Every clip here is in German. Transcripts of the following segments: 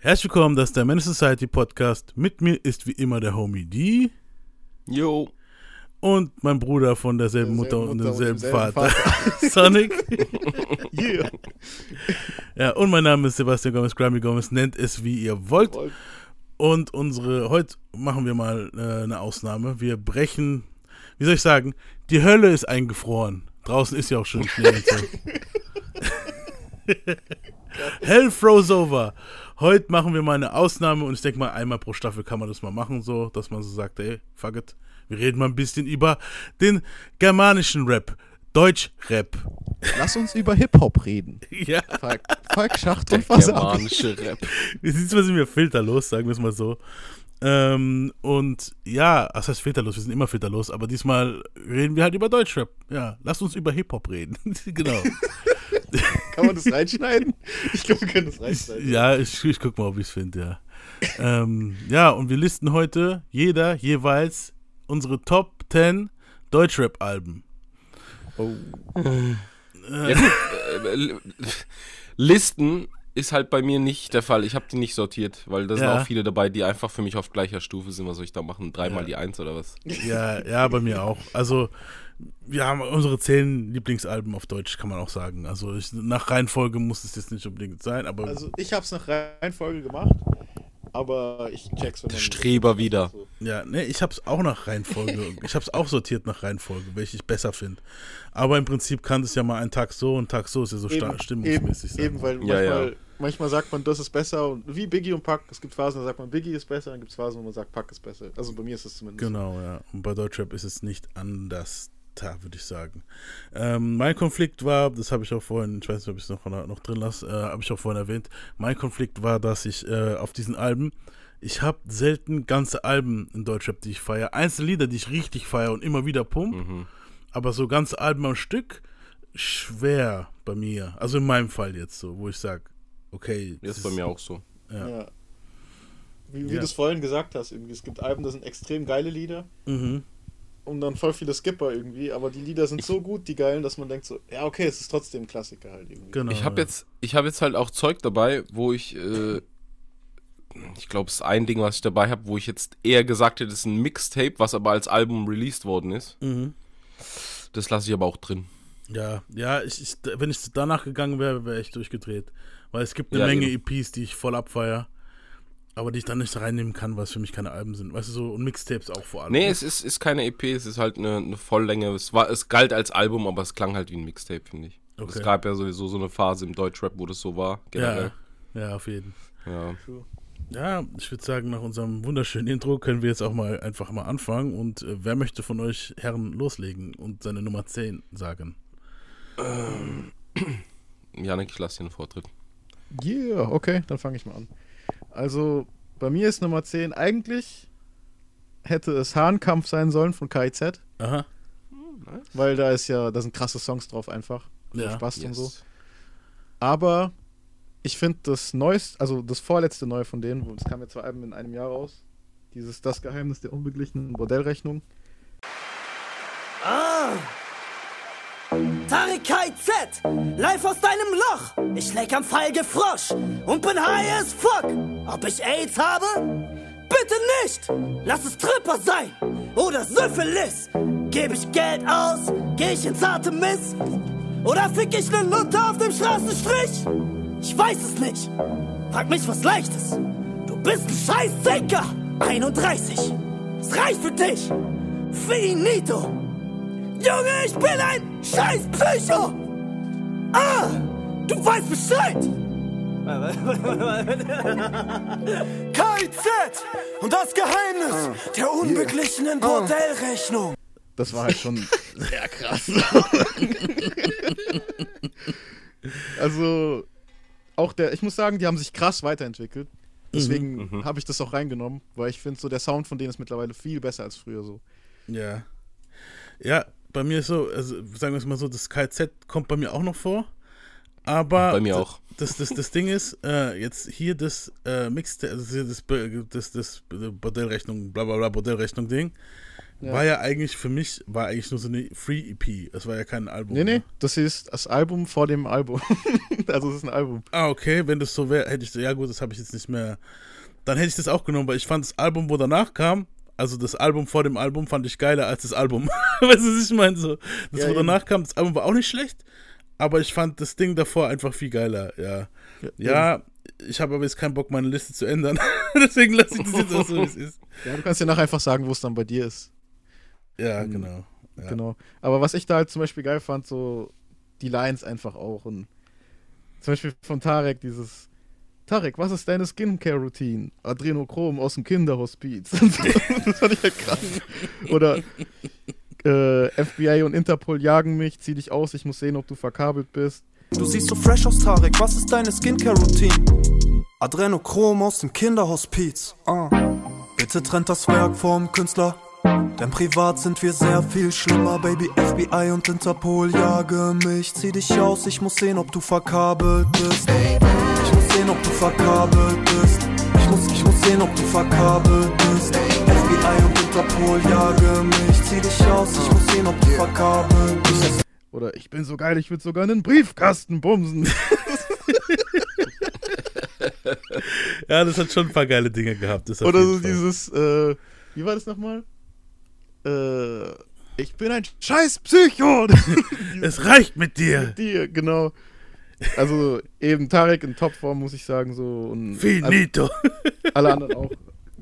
Herzlich willkommen, das ist der Menace Society Podcast. Mit mir ist wie immer der Homie D. Jo. Und mein Bruder von derselben Mutter, Mutter und demselben demselben Vater, Sonic. Yeah. Ja, und mein Name ist Sebastian Gomez, Grammy Gomez, nennt es wie ihr wollt. Und unsere, heute machen wir mal äh, eine Ausnahme. Wir brechen, wie soll ich sagen, die Hölle ist eingefroren. Draußen ist ja auch schon Schnee. Hell froze over. Heute machen wir mal eine Ausnahme und ich denke mal, einmal pro Staffel kann man das mal machen, so, dass man so sagt, ey, fuck it. Wir reden mal ein bisschen über den germanischen Rap. Deutsch-Rap. Lass uns über Hip-Hop reden. Ja. Falk, Falk Schacht und Wasabi. germanische Rap. Wie sieht's mal sind wir filterlos, sagen wir es mal so. Ähm, und ja, was heißt filterlos? Wir sind immer filterlos, aber diesmal reden wir halt über Deutschrap. Ja, lasst uns über Hip-Hop reden. genau. Kann man das reinschneiden? Ich glaube, wir können das reinschneiden. Ja, ich, ich guck mal, ob ich es finde, ja. ähm, ja, und wir listen heute jeder jeweils unsere Top 10 Deutschrap-Alben. Oh. Ja, gut, äh, l- Listen ist halt bei mir nicht der Fall. Ich habe die nicht sortiert, weil da sind Ja. auch viele dabei, die einfach für mich auf gleicher Stufe sind. Was soll ich da machen? Dreimal Ja. die Eins oder was? Ja, ja, bei mir auch. Also, wir haben unsere 10 Lieblingsalben auf Deutsch, kann man auch sagen. Also, ich, nach Reihenfolge muss es jetzt nicht unbedingt sein, aber Also, ich hab's nach Reihenfolge gemacht, aber ich check's, wenn. Streber wieder. So. Ja, ne, ich hab's auch nach Reihenfolge. ich hab's auch sortiert nach Reihenfolge, welche ich besser finde. Aber im Prinzip kann es ja mal ein Tag so und Tag so ist ja so Eben, stimmungsmäßig sein. eben, weil Ja, manchmal, ja. manchmal sagt man, das ist besser. Und wie Biggie und Pack. Es gibt Phasen, da sagt man, Biggie ist besser, dann gibt es Phasen, wo man sagt, Pack ist besser. Also bei mir ist es zumindest. Genau, ja. Und bei Deutschrap ist es nicht anders, da würde ich sagen. Ähm, mein Konflikt war, das habe ich auch vorhin, ich weiß nicht, ob ich es noch, noch drin lasse, äh, habe ich auch vorhin erwähnt. Mein Konflikt war, dass ich äh, auf diesen Alben, ich habe selten ganze Alben in Deutschrap, die ich feiere. Einzelne Lieder, die ich richtig feiere und immer wieder pump. Mhm. Aber so ganze Alben am Stück, schwer bei mir. Also in meinem Fall jetzt so, wo ich sage, okay. Das ist bei mir auch so. Ja. Ja. Wie, wie Ja. du es vorhin gesagt hast, irgendwie. Es gibt Alben, da sind extrem geile Lieder. Mhm. Und dann voll viele Skipper irgendwie, aber die Lieder sind so gut, die geilen, dass man denkt so, ja, okay, es ist trotzdem ein Klassiker halt irgendwie. Genau. Ich habe ja. jetzt, ich habe jetzt halt auch Zeug dabei, wo ich, äh, ich glaube, es ist ein Ding, was ich dabei habe, wo ich jetzt eher gesagt hätte, es ist ein Mixtape, was aber als Album released worden ist. Mhm. Das lasse ich aber auch drin. Ja, ja, ich, ich, wenn ich danach gegangen wäre, wäre ich durchgedreht. Weil es gibt eine Ja, Menge eben. EPs, die ich voll abfeier, aber die ich dann nicht reinnehmen kann, weil es für mich keine Alben sind. Weißt du, so und Mixtapes auch vor allem. Nee, es ist, ist keine EP, es ist halt eine, eine Volllänge. Es, war, es galt als Album, aber es klang halt wie ein Mixtape, finde ich. Okay. Es gab ja sowieso so eine Phase im Deutschrap, wo das so war, ja, generell. ja, auf jeden. Ja. True. Ja, ich würde sagen, nach unserem wunderschönen Intro können wir jetzt auch mal einfach mal anfangen. Und äh, wer möchte von euch Herren loslegen und seine Nummer 10 sagen? Janik, ich lasse dir einen Vortritt. Yeah, okay, dann fange ich mal an. Also, bei mir ist Nummer 10, eigentlich hätte es Hahnkampf sein sollen von KIZ, Aha. weil da ist ja, da sind krasse Songs drauf einfach. Ja. Spaß und so. Yes. Aber ich finde das neueste, also das vorletzte Neue von denen, wo- es kam ja zwei Alben in einem Jahr raus, dieses Das Geheimnis der unbeglichenen Bordellrechnung. Tarek KZ, live aus deinem Loch. Ich leck am Feige Frosch und bin high as fuck. Ob ich AIDS habe? Bitte nicht! Lass es Tripper sein oder Syphilis. Geb ich Geld aus, geh ich ins harte Miss? Oder fick ich ne Lunte auf dem Straßenstrich? Ich weiß es nicht. Frag mich was Leichtes. Du bist ein scheiß Sinker. 31. Es reicht für dich. Finito. Junge, ich bin ein scheiß Psycho! Ah! Du weißt Bescheid! KIZ und das Geheimnis der unbeglichenen Bordellrechnung. Das war halt schon sehr krass. also, auch der, ich muss sagen, die haben sich krass weiterentwickelt. Deswegen habe ich das auch reingenommen, weil ich finde, so der Sound von denen ist mittlerweile viel besser als früher so. Ja. Ja, bei mir ist so, also sagen wir es mal so, das KZ kommt bei mir auch noch vor. Aber Bei mir auch. Das, das, das Ding ist, äh, jetzt hier das äh, Mixte, also das, das, das Bordellrechnung, bla bla bla, Bordellrechnung-Ding, Ja. war ja eigentlich für mich, war eigentlich nur so eine Free-EP. Es war ja kein Album. Nee, nee, ne? das ist das Album vor dem Album. also es ist ein Album. Ah, okay, wenn das so wäre, hätte ich, ja gut, das habe ich jetzt nicht mehr, dann hätte ich das auch genommen, weil ich fand das Album, wo danach kam, also das Album vor dem Album fand ich geiler als das Album. weißt du, was ich meine? So, das, Ja, wo eben. danach kam, das Album war auch nicht schlecht, aber ich fand das Ding davor einfach viel geiler, ja. Ja, ich habe aber jetzt keinen Bock, meine Liste zu ändern. Deswegen lasse ich das jetzt auch so, wie es ist. Ja, du kannst ja nachher einfach sagen, wo es dann bei dir ist. Ja, Mhm. genau. Ja. Genau. Aber was ich da halt zum Beispiel geil fand, so die Lines einfach auch. Und zum Beispiel von Tarek dieses Tarek, was ist deine Skincare-Routine? Adrenochrom aus dem Kinderhospiz. das fand ich halt krass. Oder äh, FBI und Interpol jagen mich, zieh dich aus, ich muss sehen, ob du verkabelt bist. Du siehst so fresh aus, Tarek. Was ist deine Skincare-Routine? Adrenochrom aus dem Kinderhospiz. Ah. Bitte trennt das Werk vom Künstler. Denn privat sind wir sehr viel schlimmer, Baby. FBI und Interpol jage mich. Zieh dich aus, ich muss sehen, ob du verkabelt bist. Muss sehen, ob du verkabelt bist. Ich muss, ich muss sehen, ob du verkabelt bist. FBI und Interpol jage mich. Zieh dich aus, ich muss sehen, ob du verkabelt bist. Oder ich bin so geil, ich würde sogar einen Briefkasten bumsen. Ja, das hat schon ein paar geile Dinge gehabt. Oder so Fall. dieses, äh, wie war das nochmal? Äh, ich bin ein scheiß Psycho. Es reicht mit dir. dir, genau. Also eben Tarek in Topform, muss ich sagen, so. Und Finito. alle anderen auch.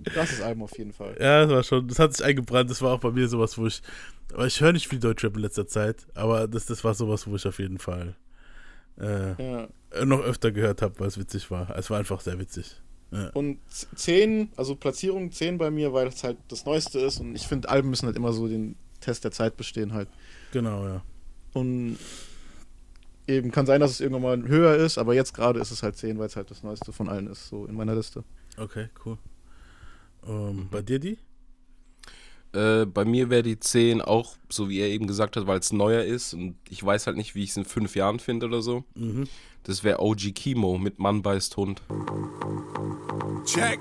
Krasses Album auf jeden Fall. Ja, das war schon, das hat sich eingebrannt. Das war auch bei mir sowas, wo ich, aber ich höre nicht viel Deutschrap in letzter Zeit, aber das, das war sowas, wo ich auf jeden Fall äh, Ja. noch öfter gehört habe, weil es witzig war. Es war einfach sehr witzig. Ja. Und 10, also Platzierung 10 bei mir, weil es halt das Neueste ist und ich finde, Alben müssen halt immer so den Test der Zeit bestehen halt. Genau, ja. Und eben kann sein, dass es irgendwann mal höher ist, aber jetzt gerade ist es halt 10, weil es halt das Neueste von allen ist, so in meiner Liste. Okay, cool. Ähm, Bei dir die? Äh, bei mir wäre die 10 auch, so wie er eben gesagt hat, weil es neuer ist und ich weiß halt nicht, wie ich es in fünf Jahren finde oder so. Mhm. Das wäre OG Kimo mit Mann beißt Hund. Check.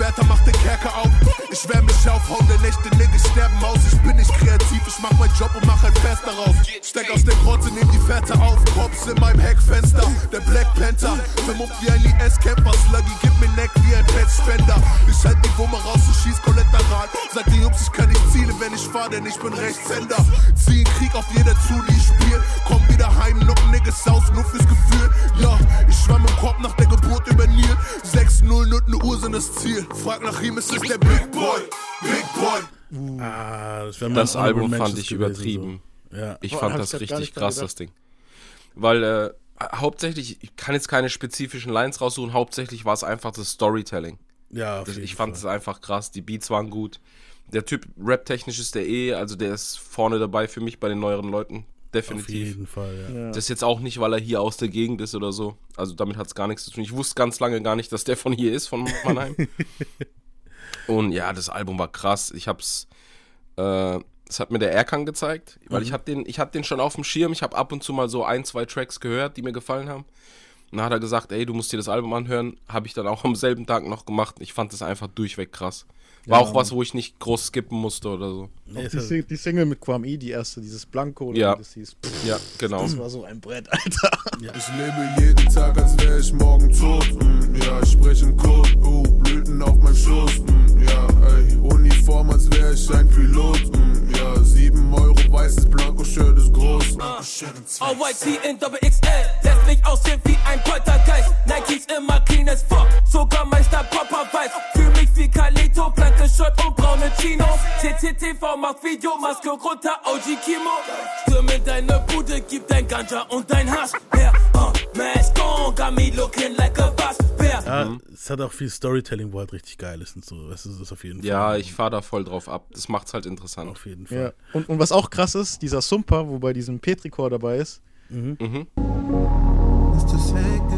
Wärter, mach den Kerker auf. Ich wär mich aufhauen, der Nächte Niggas sterben aus. Ich bin nicht kreativ, ich mach meinen Job und mach ein Fest daraus. Steck aus der Grotte, nehm die Fährte auf. Cops in meinem Heckfenster, der Black Panther. Vermummt wie ein IS-Camper, Sluggy, gib mir Neck wie ein Fettspender. Ich halt die Wumme raus und schieß kollateral. Sag den Jungs, ich kann nicht zielen, wenn ich fahr, denn ich bin Rechtshänder. Zieh Krieg auf jeder zu, die ich spiel. Komm wieder heim, noch Niggas aus, nur fürs Gefühl. Ja, ich schwamm im Korb nach der Geburt über Nil. 6-0 und ne Uhr sind das Ziel. Frag nach ihm, es ist der Big Boy. Big Boy. Ah, das, Das Album fand ich übertrieben. So. Ja. Ich Boah, fand das ich richtig krass, das Ding. Weil äh, hauptsächlich, ich kann jetzt keine spezifischen Lines raussuchen, hauptsächlich war es einfach das Storytelling. ja, auf Das, jeden ich fand es einfach krass, die Beats waren gut. Der Typ, rap-technisch ist der eh, also der ist vorne dabei für mich bei den neueren Leuten. Auf Definitiv. jeden Fall, ja. Ja. Das ist jetzt auch nicht, weil er hier aus der Gegend ist oder so. Also damit hat es gar nichts zu tun. Ich wusste ganz lange gar nicht, dass der von hier ist, von Mannheim. Und ja, das Album war krass. Ich hab's, äh, das hat mir der Erkan gezeigt, weil ich hab den, ich hab den schon auf dem Schirm. Ich habe ab und zu mal so ein, zwei Tracks gehört, die mir gefallen haben. Und dann hat er gesagt, ey, du musst dir das Album anhören. Habe ich dann auch am selben Tag noch gemacht. Ich fand das einfach durchweg krass. War auch was, wo ich nicht groß skippen musste oder so. Nee, ist Die, Sing- die Single mit Kwame, die erste, dieses Blanco, oder Ja. wie das hieß. Pff, Ja, genau. das war so ein Brett, Alter. Ich lebe jeden Tag, als wär ich morgen tot. Mm, ja, ich spreche im Code. Oh, Blüten auf meinem Schoß. Mm, ja, ey, Uniform, als wär ich ein Pilot. Mm, ja, 7 Euro, weißes Blanko-Shirt ist groß. OYT in Doppel XL lässt mich aussehen wie ein Poltergeist. Nikes immer clean as fuck, sogar Meister Popper weiß. Fühl mich wie Kalito, blanke Shirt und braune Chinos. CCTV macht Video, Maske runter, OG Kimo. Stürm in deine Bude, gib dein Ganja und dein Hasch her. Uh, Mask on, got me looking like a boss. Ja, es hat auch viel Storytelling, wo halt richtig geil ist und so. Das ist es auf jeden Fall. Ja, ich fahr da voll drauf ab. Das macht's halt interessant. Auf jeden Fall. Ja. Und, und was auch krass ist, dieser Sumper, wo bei diesem Petrichor dabei ist, Mhm. Ist es weggeweht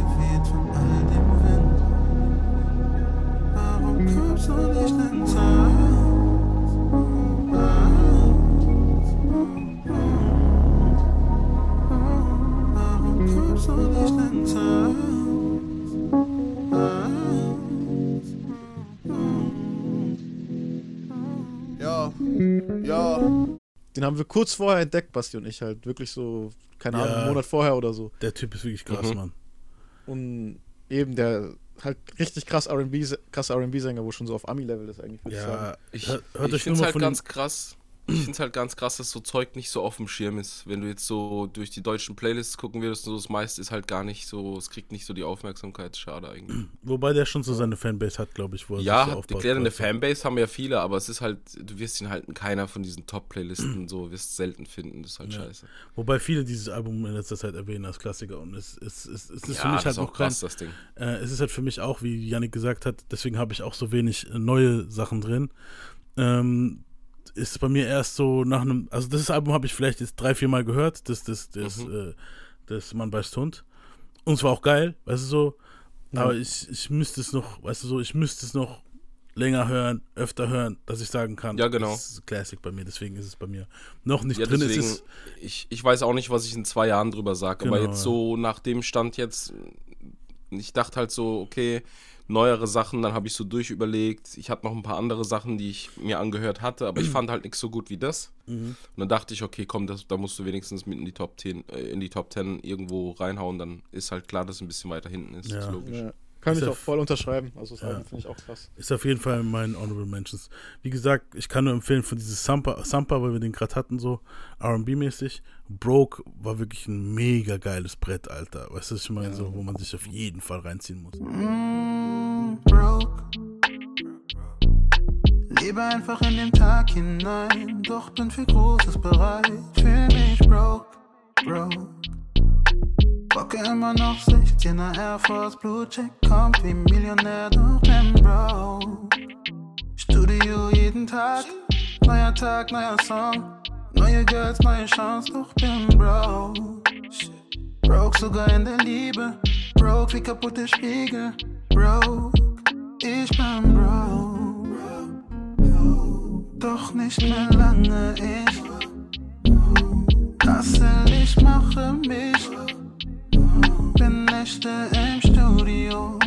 Den haben wir kurz vorher entdeckt, Basti und ich halt. Wirklich so, keine Ja. Ahnung, einen Monat vorher oder so. Der Typ ist wirklich krass, Mhm. Mann. Und eben der halt richtig krass R&B, krasser R&B-Sänger, wo schon so auf Ami-Level ist eigentlich, ich. Ja, Ich, hört ich euch nur finde es mal halt von ganz krass. Ich finde es halt ganz krass, dass so Zeug nicht so auf dem Schirm ist. Wenn du jetzt so durch die deutschen Playlists gucken würdest, so das meiste ist halt gar nicht so, es kriegt nicht so die Aufmerksamkeit. Schade eigentlich. wobei der schon so seine Fanbase hat, glaube ich, wo er Ja, sich so aufbaut. erklärt, eine. Fanbase haben ja viele, aber es ist halt, du wirst ihn halt in keiner von diesen Top-Playlisten so, wirst selten finden. Das ist halt Ja. scheiße. Wobei viele dieses Album in letzter Zeit erwähnen als Klassiker und es, es, es, es ist für ja, mich das halt auch kein, krass, das Ding. äh, es ist halt für mich auch, wie Yannick gesagt hat, deswegen habe ich auch so wenig neue Sachen drin. Ähm, ist bei mir erst so nach einem, also das Album habe ich vielleicht jetzt drei, vier Mal gehört, das, das, das, Mhm. äh, das Mann beißt Hund. Und es war auch geil, weißt du so, aber ich, ich müsste es noch, weißt du so, ich müsste es noch länger hören, öfter hören, dass ich sagen kann, Ja, genau. das ist Classic bei mir, deswegen ist es bei mir noch nicht Ja, drin. Es deswegen, ist, ich, ich weiß auch nicht, was ich in zwei Jahren drüber sage, aber Genau, jetzt ja. so nach dem Stand jetzt, ich dachte halt so, okay, neuere Sachen, dann habe ich so durchüberlegt. Ich hatte noch ein paar andere Sachen, die ich mir angehört hatte, aber ich fand halt nichts so gut wie das. Mhm. Und dann dachte ich, okay, komm, das, da musst du wenigstens mit in die Top 10, äh, in die Top 10 irgendwo reinhauen, dann ist halt klar, dass es ein bisschen weiter hinten ist. Ja. ist logisch. Ja. Kann Ist ich ja auch voll unterschreiben. Also das Ja. Finde ich auch krass. Ist auf jeden Fall in meinen Honorable Mentions. Wie gesagt, ich kann nur empfehlen von dieses Sampa, Sampa weil wir den gerade hatten, so RB-mäßig. Broke war wirklich ein mega geiles Brett, Alter. Weißt du, was ich meine? So, wo man sich auf jeden Fall reinziehen muss. Mm, Lebe einfach in den Tag hinein, doch bin für Großes bereit. Fühl mich broke, broke. Bocke immer noch 16er Air Force Blue Check, kommt wie Millionär, doch bin broke. Studio jeden Tag, neuer Tag, neuer Song. Neue Girls, neue Chance, doch bin broke. Broke sogar in der Liebe. Broke wie kaputte Spiegel. Broke, ich bin broke. Doch nicht mehr lange ich. Hustle, ich mache mich. Bin Nächte im Studio.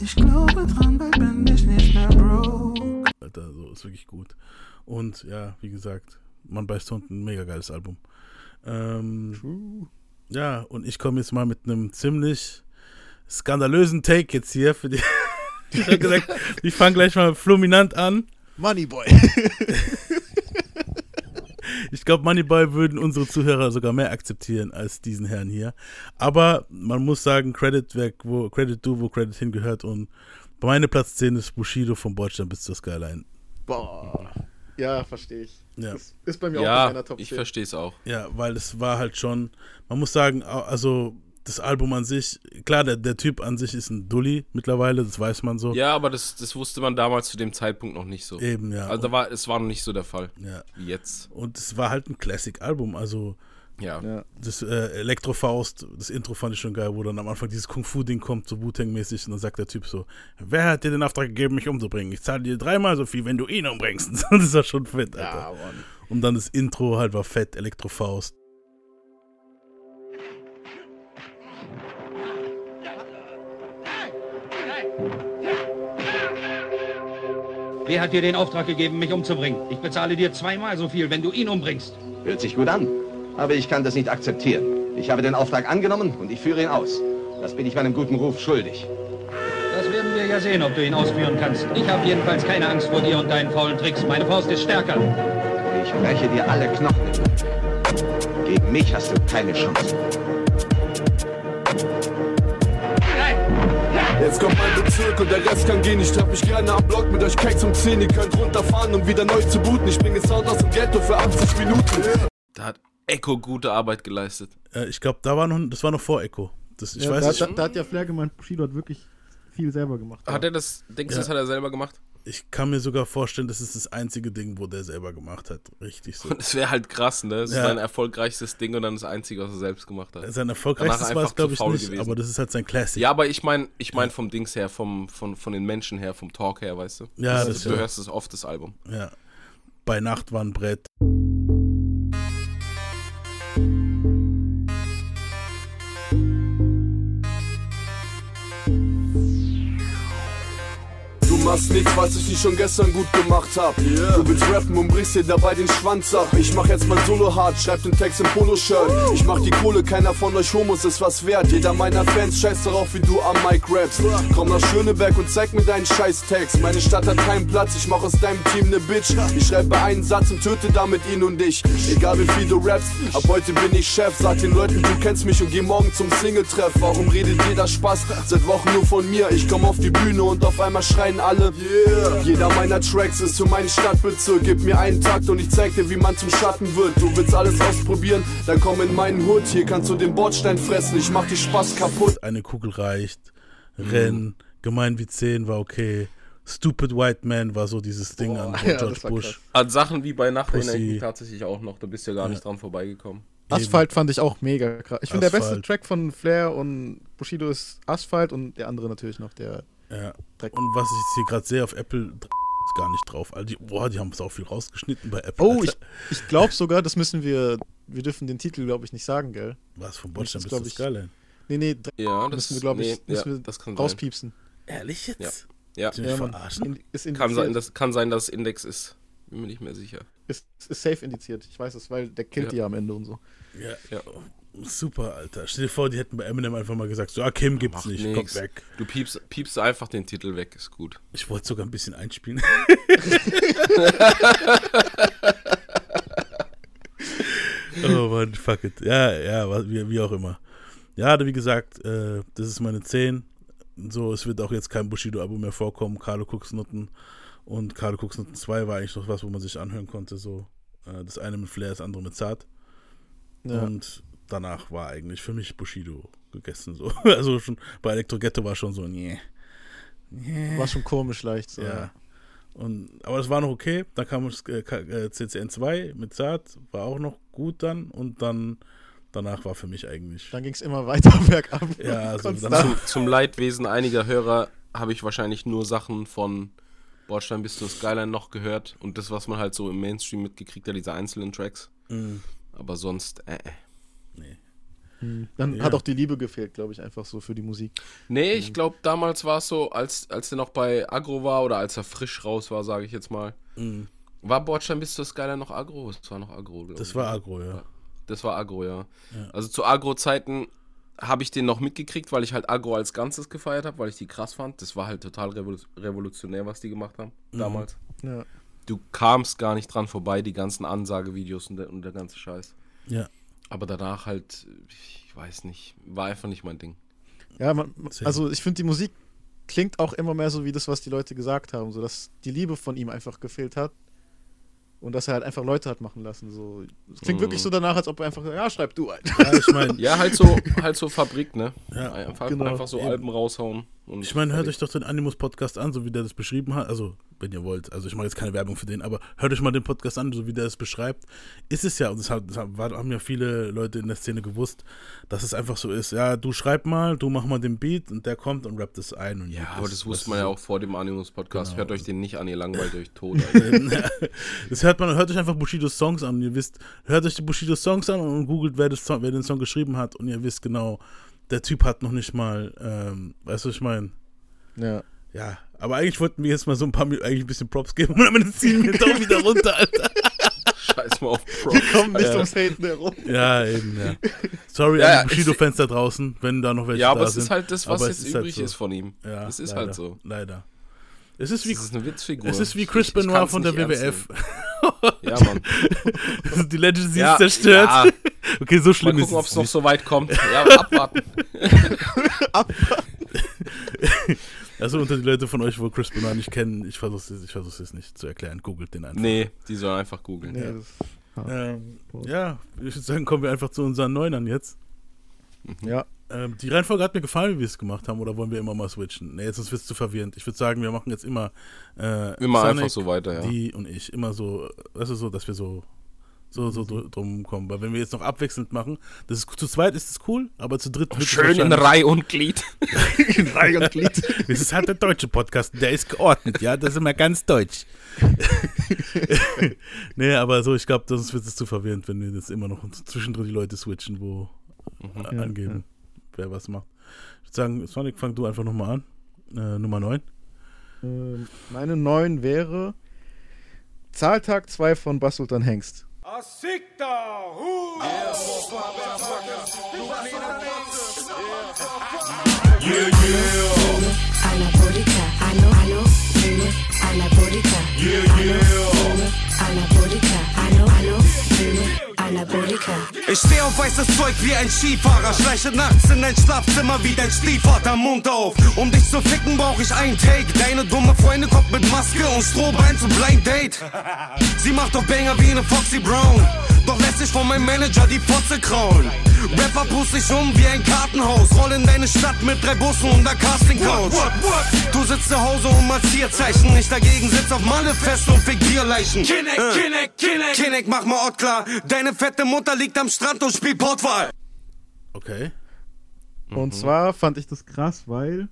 Ich glaube dran, bald bin ich nicht mehr broke. Alter, so ist wirklich gut. Und ja, wie gesagt, man beißt Hund, ein mega geiles Album. Ähm, ja, und ich komme jetzt mal mit einem ziemlich skandalösen Take jetzt hier für die. ich habe gesagt, ich fange gleich mal fluminant an. Moneyboy. Ich glaube, Moneyboy würden unsere Zuhörer sogar mehr akzeptieren als diesen Herrn hier. Aber man muss sagen, Credit, wer, wo, Credit du, wo Credit hingehört. Und meine Platz 10 ist Bushido vom Bordstein bis zur Skyline. Boah. Ja, verstehe ich. Ja. Das ist bei mir auch in Ja, meiner Top ich 10. verstehe es auch. Ja, weil es war halt schon, man muss sagen, also das Album an sich, klar, der, der Typ an sich ist ein Dulli mittlerweile, das weiß man so. Ja, aber das, das wusste man damals zu dem Zeitpunkt noch nicht so. Eben, ja. Also da war, es war noch nicht so der Fall ja. wie jetzt. Und es war halt ein Classic-Album, also Ja. Ja. das äh, Elektrofaust, das Intro fand ich schon geil, wo dann am Anfang dieses Kung-Fu-Ding kommt, so Wu-Tang-mäßig, und dann sagt der Typ so, wer hat dir den Auftrag gegeben, mich umzubringen? Ich zahle dir dreimal so viel, wenn du ihn umbringst. das war schon fett, Alter. Ja, Mann. Und dann das Intro halt war fett, Elektrofaust. Wer hat dir den Auftrag gegeben, mich umzubringen? Ich bezahle dir zweimal so viel, wenn du ihn umbringst. Hört sich gut an. Aber ich kann das nicht akzeptieren. Ich habe den Auftrag angenommen und ich führe ihn aus. Das bin ich meinem guten Ruf schuldig. Das werden wir ja sehen, ob du ihn ausführen kannst. Ich habe jedenfalls keine Angst vor dir und deinen faulen Tricks. Meine Faust ist stärker. Ich breche dir alle Knochen. Gegen mich hast du keine Chance. Jetzt kommt mein Bezirk und der Rest kann gehen. Ich treff mich gerne am Block mit euch Cakes um 10. Ihr könnt runterfahren, um wieder neu zu booten. Ich bringe Sound aus dem Ghetto für 80 Minuten. Da hat Echo gute Arbeit geleistet. Äh, ich glaube, da war noch, das war noch vor Echo. Das, ich ja, weiß da, nicht, da, da hat ja Flair gemeint, Bushido hat wirklich viel selber gemacht. Hat er das, denkst du, Ja. das hat er selber gemacht? Ich kann mir sogar vorstellen, das ist das einzige Ding, wo der selber gemacht hat. Richtig so. Das wäre halt krass, ne? Das Ja. ist sein erfolgreichstes Ding und dann das einzige, was er selbst gemacht hat. Sein erfolgreichstes war es, glaube ich, nicht, gewesen. aber das ist halt sein Classic. Ja, aber ich meine ich mein vom Dings her, vom, von, von den Menschen her, vom Talk her, weißt du? Ja, das, das du ja. hörst es oft, das Album. Ja. Bei Nacht war ein Brett. Machst nichts, was ich nicht schon gestern gut gemacht hab. Du willst rappen und brichst dir dabei den Schwanz ab. Ich mach jetzt mein Solo hart, schreib den Text im Poloshirt. Ich mach die Kohle, keiner von euch Homos ist was wert. Jeder meiner Fans scheißt darauf, wie du am Mic rappst. Komm nach Schöneberg und zeig mir deinen scheiß Text. Meine Stadt hat keinen Platz, ich mach aus deinem Team ne Bitch. Ich schreibe einen Satz und töte damit ihn und dich. Egal wie viel du rappst, ab heute bin ich Chef. Sag den Leuten, du kennst mich und geh morgen zum Single-Treff. Warum redet jeder Spaß? Seit Wochen nur von mir. Ich komm auf die Bühne und auf einmal schreien alle. Yeah. Jeder meiner Tracks ist für meinen Stadtbezirk. Gib mir einen Takt und ich zeig dir, wie man zum Schatten wird. Du willst alles ausprobieren, dann komm in meinen Hut. Hier kannst du den Bordstein fressen. Ich mach die Spaß kaputt. Eine Kugel reicht. Renn. Gemein wie 10 war okay. Stupid White Man war so dieses Ding an ja, George Bush. An Sachen wie bei Nacht erinnere ich Pussy. mich tatsächlich auch noch. Da bist du ja gar nicht dran vorbeigekommen. Asphalt fand ich auch mega krass. Ich finde, der beste. Track von Flair und Bushido ist Asphalt und der andere natürlich noch der. Ja. Dreck. Und was ich jetzt hier gerade sehe auf Apple, ist gar nicht drauf. Also die, boah, die haben so viel rausgeschnitten bei Apple. Oh, ich, Alter. ich glaube sogar, das müssen wir. Wir dürfen den Titel, glaube ich, nicht sagen, gell? Was von das Bordstein bis zur ich- Skyline. Nee, nee, Dreck Ja, das müssen wir, glaube ich, nee, müssen ja, wir das kann sein. rauspiepsen. Ehrlich jetzt? Ja, mich Ja, Mann. verarschen? In, ist kann sein, dass, kann sein, dass es Index ist. Bin mir nicht mehr sicher. ist, ist safe indiziert. Ich weiß es, weil der killt Ja. die ja am Ende und so. Ja, Ja. Super, Alter. Stell dir vor, die hätten bei Eminem einfach mal gesagt, so, ah, Kim gibt's nicht, nix. kommt weg. Du piepst, piepst einfach den Titel weg, ist gut. Ich wollte sogar ein bisschen einspielen. oh Mann, fuck it. Ja, ja, wie, wie auch immer. Ja, wie gesagt, äh, das ist meine 10. So, es wird auch jetzt kein Bushido-Album mehr vorkommen. Carlo Cuxnotten und Carlo Cuxnotten 2 war eigentlich noch was, wo man sich anhören konnte. So, äh, das eine mit Flair, das andere mit Zart. Ja. Und danach war eigentlich für mich Bushido gegessen. So. Also schon bei Elektro Ghetto war schon so, nee. nee. War schon komisch leicht. So. Ja. Und, aber das war noch okay. Dann kam das äh, äh, CCN2 mit Zart, war auch noch gut dann. Und dann danach war für mich eigentlich. Dann ging es immer weiter bergab. Ja, also Zum, zum Leidwesen einiger Hörer habe ich wahrscheinlich nur Sachen von Bordstein bis zur Skyline noch gehört und das, was man halt so im Mainstream mitgekriegt hat, diese einzelnen Tracks. Mhm. Aber sonst, äh, äh. Dann Ja. hat auch die Liebe gefehlt, glaube ich, einfach so für die Musik. Nee, ich glaube, damals war es so, als, als der noch bei Agro war oder als er frisch raus war, sage ich jetzt mal. Mhm. War Bordstein bis zur Skyline noch Agro? Es war noch Agro, glaube Das ich. war Agro, ja. Das war Agro, ja. Ja. Also zu Agro-Zeiten habe ich den noch mitgekriegt, weil ich halt Agro als Ganzes gefeiert habe, weil ich die krass fand. Das war halt total revolu revolutionär, was die gemacht haben Mhm. damals. Ja. Du kamst gar nicht dran vorbei, die ganzen Ansagevideos und der, und der ganze Scheiß. Ja. Aber danach halt, ich weiß nicht, war einfach nicht mein Ding. Ja, man, also ich finde, die Musik klingt auch immer mehr so wie das, was die Leute gesagt haben, so dass die Liebe von ihm einfach gefehlt hat und dass er halt einfach Leute hat machen lassen. So, es klingt Mhm. wirklich so danach, als ob er einfach, ja, schreib du ein. ja ich meine, Ja, halt so, halt so Fabrik, ne? Ja, einfach, genau. einfach so Alben raushauen. Und ich meine, hört euch fertig. doch den Animus-Podcast an, so wie der das beschrieben hat. Also, wenn ihr wollt. Also, ich mache jetzt keine Werbung für den, aber hört euch mal den Podcast an, so wie der es beschreibt. Ist es ja, und das, hat, das haben ja viele Leute in der Szene gewusst, dass es einfach so ist. Ja, du schreib mal, du mach mal den Beat und der kommt und rappt es ein. Und Ja, gut aber das wusste man ja auch vor dem Animus-Podcast. Genau. Hört euch den nicht an, ihr langweilt euch tot. Das hört man, hört euch einfach Bushidos Songs an und ihr wisst, hört euch die Bushidos Songs an und googelt, wer, das, wer den Song geschrieben hat und ihr wisst genau, der Typ hat noch nicht mal, ähm, weißt du, was ich meine? Ja. Ja, aber eigentlich wollten wir jetzt mal so ein paar, eigentlich ein bisschen Props geben und dann ziehen wir doch wieder runter, Alter. Scheiß mal auf Props. Komm nicht Ja. ums Haten herum. Ja, eben, ja. Sorry Ja, an ja, die Bushido-Fans da draußen, wenn da noch welche Ja, aber da es sind. ist halt das, was Aber es jetzt halt übrig so. ist von ihm. Ja, es ist leider, halt so. Leider. Es ist wie, Das ist eine Witzfigur. es ist wie Ich- Chris ich Benoit kann's von der WWF. Ja, Mann. die Legend, sie Ja, ist zerstört. ja. Okay, so Mal schlimm gucken, ob ist es es noch so weit kommt. Ja, abwarten. Also unter die Leute von euch, wo Chris Benoit nicht kennen, ich versuche es ich versuch's jetzt nicht zu erklären. Googelt den einfach. Nee, die sollen einfach googeln. Nee, Ja. Ähm, ja, ich würde sagen, kommen wir einfach zu unseren Neunern jetzt. ja. Ähm, die Reihenfolge hat mir gefallen, wie wir es gemacht haben, oder wollen wir immer mal switchen? Nee, jetzt sonst wird es zu verwirrend. Ich würde sagen, wir machen jetzt immer äh, Immer Sonic, einfach so weiter, ja. die und ich. Immer so, weißt du, so, dass wir so so, so dr drum kommen. Weil wenn wir jetzt noch abwechselnd machen, das ist zu zweit ist es cool, aber zu dritt wird es Schön in Reihe und Glied. Reihe und Glied. Das ist halt der deutsche Podcast, der ist geordnet, ja, das ist immer ganz deutsch. nee, aber so, ich glaube, sonst wird es zu verwirrend, wenn wir jetzt immer noch zwischendrin die Leute switchen, wo äh, Ja, angeben, wer was macht. Ich würde sagen, Sonic, fang du einfach nochmal an. Äh, Nummer 9. Ähm, meine 9 wäre Zahltag 2 von Basultan Hengst. Anabolica, ano, ano, Anabolica. Ano, Anabolica, ano, ano, Bühne, Anabolica. Ich steh auf weißes Zeug wie ein Skifahrer, schleiche nachts in dein Schlafzimmer wie dein Stiefvater, Mund auf. Um dich zu ficken brauch ich einen Take. Deine dumme Freundin kommt mit Maske und Strohbein zum Blind Date. Sie macht doch Banger wie eine Foxy Brown. Doch lässt sich von meinem Manager die Fotze krauen. Rapper pust dich um wie ein Kartenhaus. Roll in deine Stadt mit drei Bussen und der Casting Couch. Du sitzt zu Hause und malst Zeichen. Ich dagegen sitz auf Malle fest und fick Bierleichen. Kinnick, Äh. Kinnick, Kinnick. Kinnick, mach mal Ort klar. Deine fette Mutter liegt am Strand und spielt Portwahl. Okay. Und zwar fand ich das krass, weil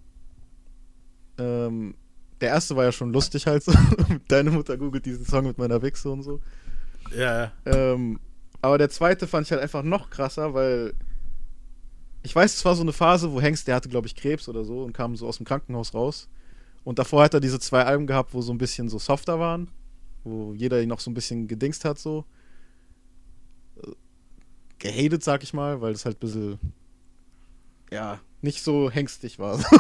ähm, der erste war ja schon lustig halt so. Deine Mutter googelt diesen Song mit meiner Wichse und so. Ja, ja. Ähm, aber der zweite fand ich halt einfach noch krasser, weil ich weiß, es war so eine Phase, wo Hengst, der hatte, glaube ich, Krebs oder so und kam so aus dem Krankenhaus raus. Und davor hat er diese zwei Alben gehabt, wo so ein bisschen so softer waren, wo jeder ihn noch so ein bisschen gedingst hat, so. Gehatet, sag ich mal, weil das halt ein bisschen, ja, nicht so hengstig war.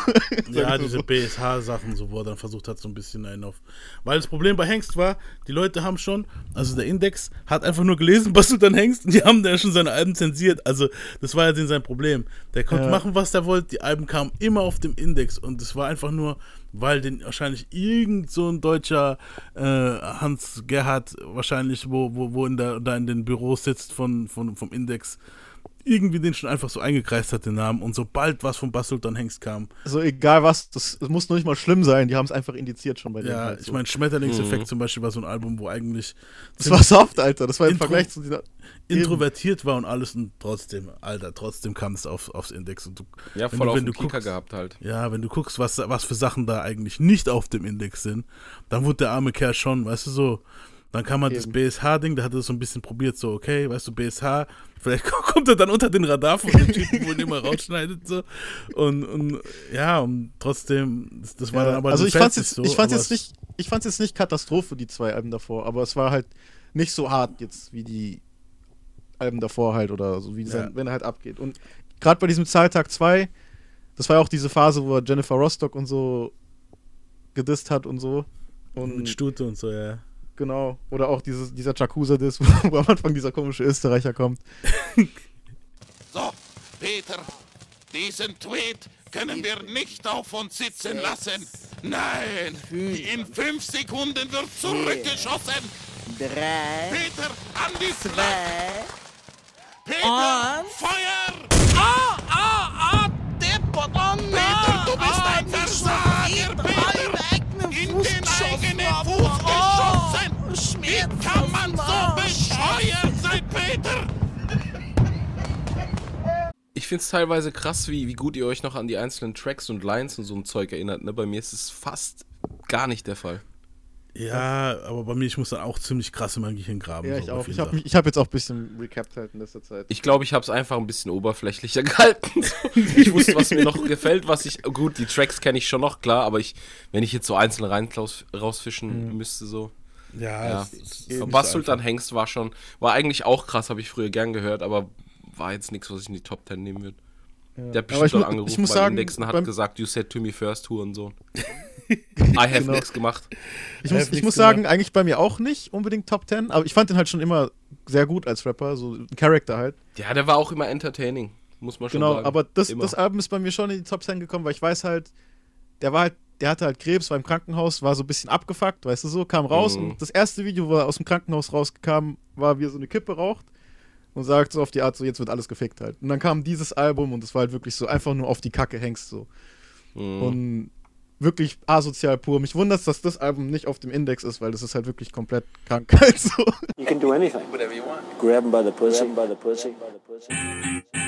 Ja, diese so. BSH-Sachen, so, wo er dann versucht hat, so ein bisschen einen auf. Weil das Problem bei Hengst war, die Leute haben schon, also der Index hat einfach nur gelesen, was du dann hängst, und die haben dann schon seine Alben zensiert. Also, das war ja sein Problem. Der konnte Ja. machen, was der wollte, die Alben kamen immer auf dem Index und das war einfach nur, weil den wahrscheinlich irgend so ein deutscher äh, Hans Gerhard wahrscheinlich, wo, wo, wo in der, da in den Büros sitzt von, von, vom Index, irgendwie den schon einfach so eingekreist hat, den Namen. Und sobald was von Basultan Hengst kam, So egal was, das, das muss noch nicht mal schlimm sein, die haben es einfach indiziert schon bei denen. Ja, halt ich so. meine, Schmetterlingseffekt Mhm. zum Beispiel war so ein Album, wo eigentlich. Das war soft, Alter. Das war im Intro- Vergleich zu dieser. Introvertiert war und alles und trotzdem, Alter, trotzdem kam es auf, aufs Index. Und du, Ja, wenn voll du, auf wenn den du Kicker guckst, gehabt halt. Ja, wenn du guckst, was, was für Sachen da eigentlich nicht auf dem Index sind, dann wurde der arme Kerl schon, weißt du, so. Dann kam man das Eben. BSH-Ding, da hat er so ein bisschen probiert, so, okay, weißt du, BSH, vielleicht kommt er dann unter den Radar von den Typen, wo ihn immer rausschneidet, so. Und, und ja, und trotzdem, das, das war Ja, dann aber also ich fand's jetzt, nicht ich fand's jetzt nicht, ich fand's jetzt nicht Katastrophe, die zwei Alben davor, aber es war halt nicht so hart jetzt wie die Alben davor halt oder so, wie Ja. sein, wenn er halt abgeht. Und gerade bei diesem Zahltag 2, das war ja auch diese Phase, wo er Jennifer Rostock und so gedisst hat und so. Und Mit Stute und so, ja. Genau. Oder auch dieses, dieser Jacuzza-Diss, wo am Anfang dieser komische Österreicher kommt. So, Peter, diesen Tweet können wir nicht auf uns sitzen lassen. Nein, in fünf Sekunden wird zurückgeschossen. Drei, Peter, an die zwei, Peter, und- Feuer! Ah, ah, ah, deppert, oh nein! Peter, du bist ah, ein Versager, Peter! in In den eigenen Peter? Ich finde es teilweise krass, wie, wie gut ihr euch noch an die einzelnen Tracks und Lines und so ein Zeug erinnert. Ne? Bei mir ist es fast gar nicht der Fall. Ja, aber bei mir, ich muss dann auch ziemlich krass in mein Gehirn graben. Ja, so ich auch. Ich habe hab jetzt auch ein bisschen recapped halt in letzter Zeit. Ich glaube, ich habe es einfach ein bisschen oberflächlicher gehalten. ich wusste, was mir noch gefällt, was ich. Gut, die Tracks kenne ich schon noch, klar, aber ich, wenn ich jetzt so einzeln rein raus, rausfischen Mhm. müsste, so. Ja, ja. es ist eben Was so Sultan einfach. Hengst war schon, war eigentlich auch krass, habe ich früher gern gehört, aber war jetzt nichts, was ich in die Top 10 nehmen würde. Ja. Der hat bestimmt mu- angerufen ich muss sagen, Index und hat gesagt, you said to me first, Hurensohn. I have Genau. nichts gemacht. Ich muss, ich muss sagen, eigentlich bei mir auch nicht unbedingt Top 10, aber ich fand den halt schon immer sehr gut als Rapper, so ein Charakter halt. Ja, der war auch immer entertaining, muss man schon Genau, sagen. aber das, das Album ist bei mir schon in die Top 10 gekommen, weil ich weiß halt, der war halt, der hatte halt Krebs, war im Krankenhaus, war so ein bisschen abgefuckt, weißt du so, kam raus Mhm. und das erste Video, wo er aus dem Krankenhaus rauskam, war, wie er so eine Kippe raucht und sagt so auf die Art, so jetzt wird alles gefickt halt. Und dann kam dieses Album und es war halt wirklich so einfach nur auf die Kacke hängst so. Mhm. Und wirklich asozial pur. Mich wundert dass das Album nicht auf dem Index ist, weil das ist halt wirklich komplett krank halt so. You can do anything. Whatever you want. Grab him by the pussy. by the pussy. By the pussy.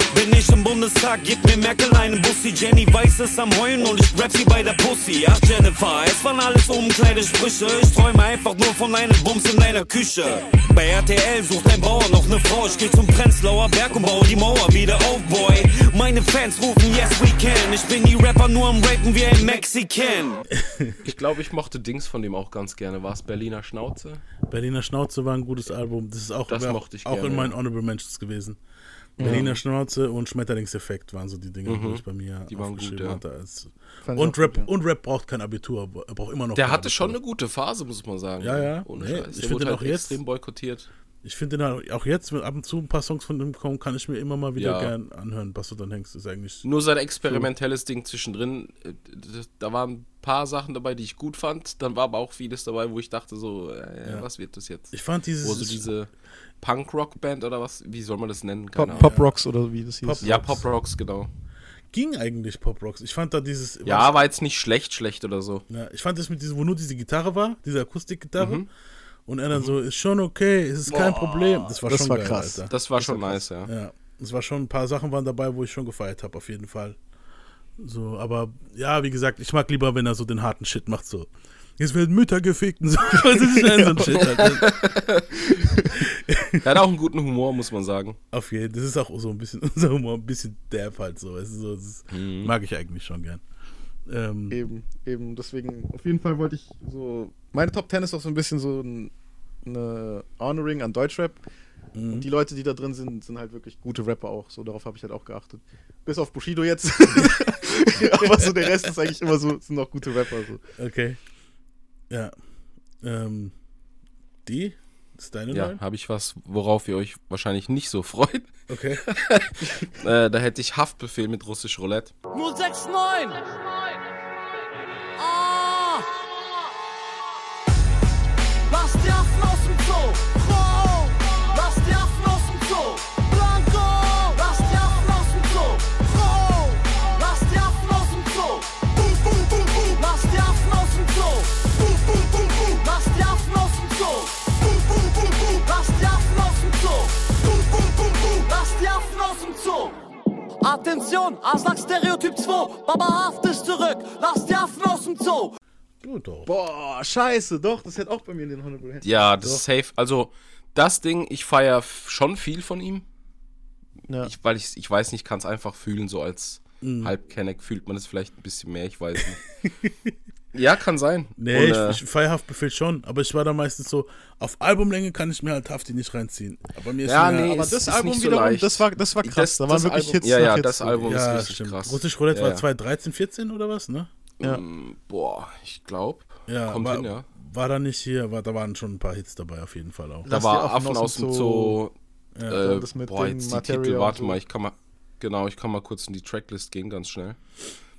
yeah. Bin ich im Bundestag Tag gibt mir Merkel einen Bussi. Jenny weiß es am Heulen und ich rap sie bei der Pussy. Ach Jennifer, es waren alles Umkleidesprüche. Ich träume einfach nur von einem Bums in deiner Küche. Bei RTL sucht ein Bauer noch ne Frau. Ich geh zum Prenzlauer Berg und baue die Mauer wieder auf, Boy. Meine Fans rufen Yes We Can. Ich bin die Rapper nur am Rapen wie ein Mexican. Ich glaube, ich mochte Dings von dem auch ganz gerne. War es Berliner Schnauze? Berliner Schnauze war ein gutes Album. Das ist auch, Das mochte ich auch gerne, in meinen. Honorable Mentions gewesen. Ja. Berliner Schnauze und Schmetterlingseffekt waren so die Dinge, Mhm. die ich bei mir Die waren aufgeschrieben gut, ja. hatte. Ich und, Rap, gut, ja. und Rap braucht kein Abitur, er braucht immer noch Der kein hatte schon Abitur. eine gute Phase, muss man sagen. Ja, ja. Ohne Nee, Scheiß. ich Der finde wurde den halt auch jetzt- extrem boykottiert. Ich finde den halt auch jetzt, wenn ab und zu ein paar Songs von ihm kommen, kann ich mir immer mal wieder Ja. gern anhören, was du dann hängst. Ist eigentlich. Nur sein experimentelles Ding zwischendrin. äh, Da waren ein paar Sachen dabei, die ich gut fand. Dann war aber auch vieles dabei, wo ich dachte so, äh, Ja. was wird das jetzt? Ich fand dieses- Wo so diese Punk-Rock-Band oder was, wie soll man das nennen? Pop, Keine Pop Ahnung. Rocks oder wie das hieß. Pop Ja, Pop Rocks, genau. Ging eigentlich Pop Rocks. Ich fand da dieses. Ja, war jetzt nicht schlecht, schlecht oder so. Ja, ich fand das mit diesem, wo nur diese Gitarre war, diese Akustikgitarre. Mhm. Und er dann so, ist schon okay, es ist kein Boah, Problem. Das war das schon war geil, krass. Alter. Das war schon nice, ja. Ja, es war schon ein paar Sachen waren dabei, wo ich schon gefeiert habe, auf jeden Fall. So, aber ja, wie gesagt, ich mag lieber, wenn er so den harten Shit macht, so. Jetzt werden Mütter gefickt und so. Das ist schon so ein Shit, halt. Er hat auch einen guten Humor, muss man sagen. Auf jeden Fall. Das ist auch so ein bisschen unser Humor, ein bisschen derb halt so. Es ist so das Mhm. mag ich eigentlich schon gern. Ähm, Eben, eben. Deswegen, auf jeden Fall wollte ich so. Meine Top 10 ist auch so ein bisschen so ein, eine Honoring an Deutschrap. Mhm. Und die Leute, die da drin sind, sind halt wirklich gute Rapper auch. So, darauf habe ich halt auch geachtet. Bis auf Bushido jetzt. Aber so der Rest ist eigentlich immer so, sind auch gute Rapper. So. okay. Ja. Ähm, die? Ist deine Ja, habe ich was, worauf ihr euch wahrscheinlich nicht so freut. Okay. äh, da hätte ich Haftbefehl mit russisch Roulette. 069! Ah! Lass die Affen aus Attention, Aslak Stereotyp 2, Baba Haft ist zurück, lass die Affen aus dem Zoo. Gut doch. Boah, scheiße, doch, das hätte auch bei mir in den Honorable Mentions. Ja, das ist safe. Also, das Ding, ich feiere schon viel von ihm. Ja. Ich, weil ich, ich weiß nicht, kann es einfach fühlen, so als Mhm. Halbkenneck fühlt man es vielleicht ein bisschen mehr, ich weiß nicht. ja, kann sein. Nee, Und, äh, ich, ich Feierhaftbefehl schon, aber ich war da meistens so, auf Albumlänge kann ich mir halt Hafti nicht reinziehen. Aber mir ist Ja, nee, Aber es das ist Album nicht so wiederum, leicht. das war, das war krass. Das- da waren das wirklich Album- Hits ja, ja, Hits. das Album ist ja, richtig stimmt. krass. Russisch Roulette Ja, war ja. 2013, 14 oder was, ne? Ja. Mm, Boah, ich glaube. Ja, Kommt war, hin, ja. war da nicht hier, war, da waren schon ein paar Hits dabei, auf jeden Fall auch. Da Lass war Affen aus dem Zoo. Ja, äh, das mit boah, jetzt die Titel, warte so. mal, ich kann mal. Genau, ich kann mal kurz in die Tracklist gehen, ganz schnell.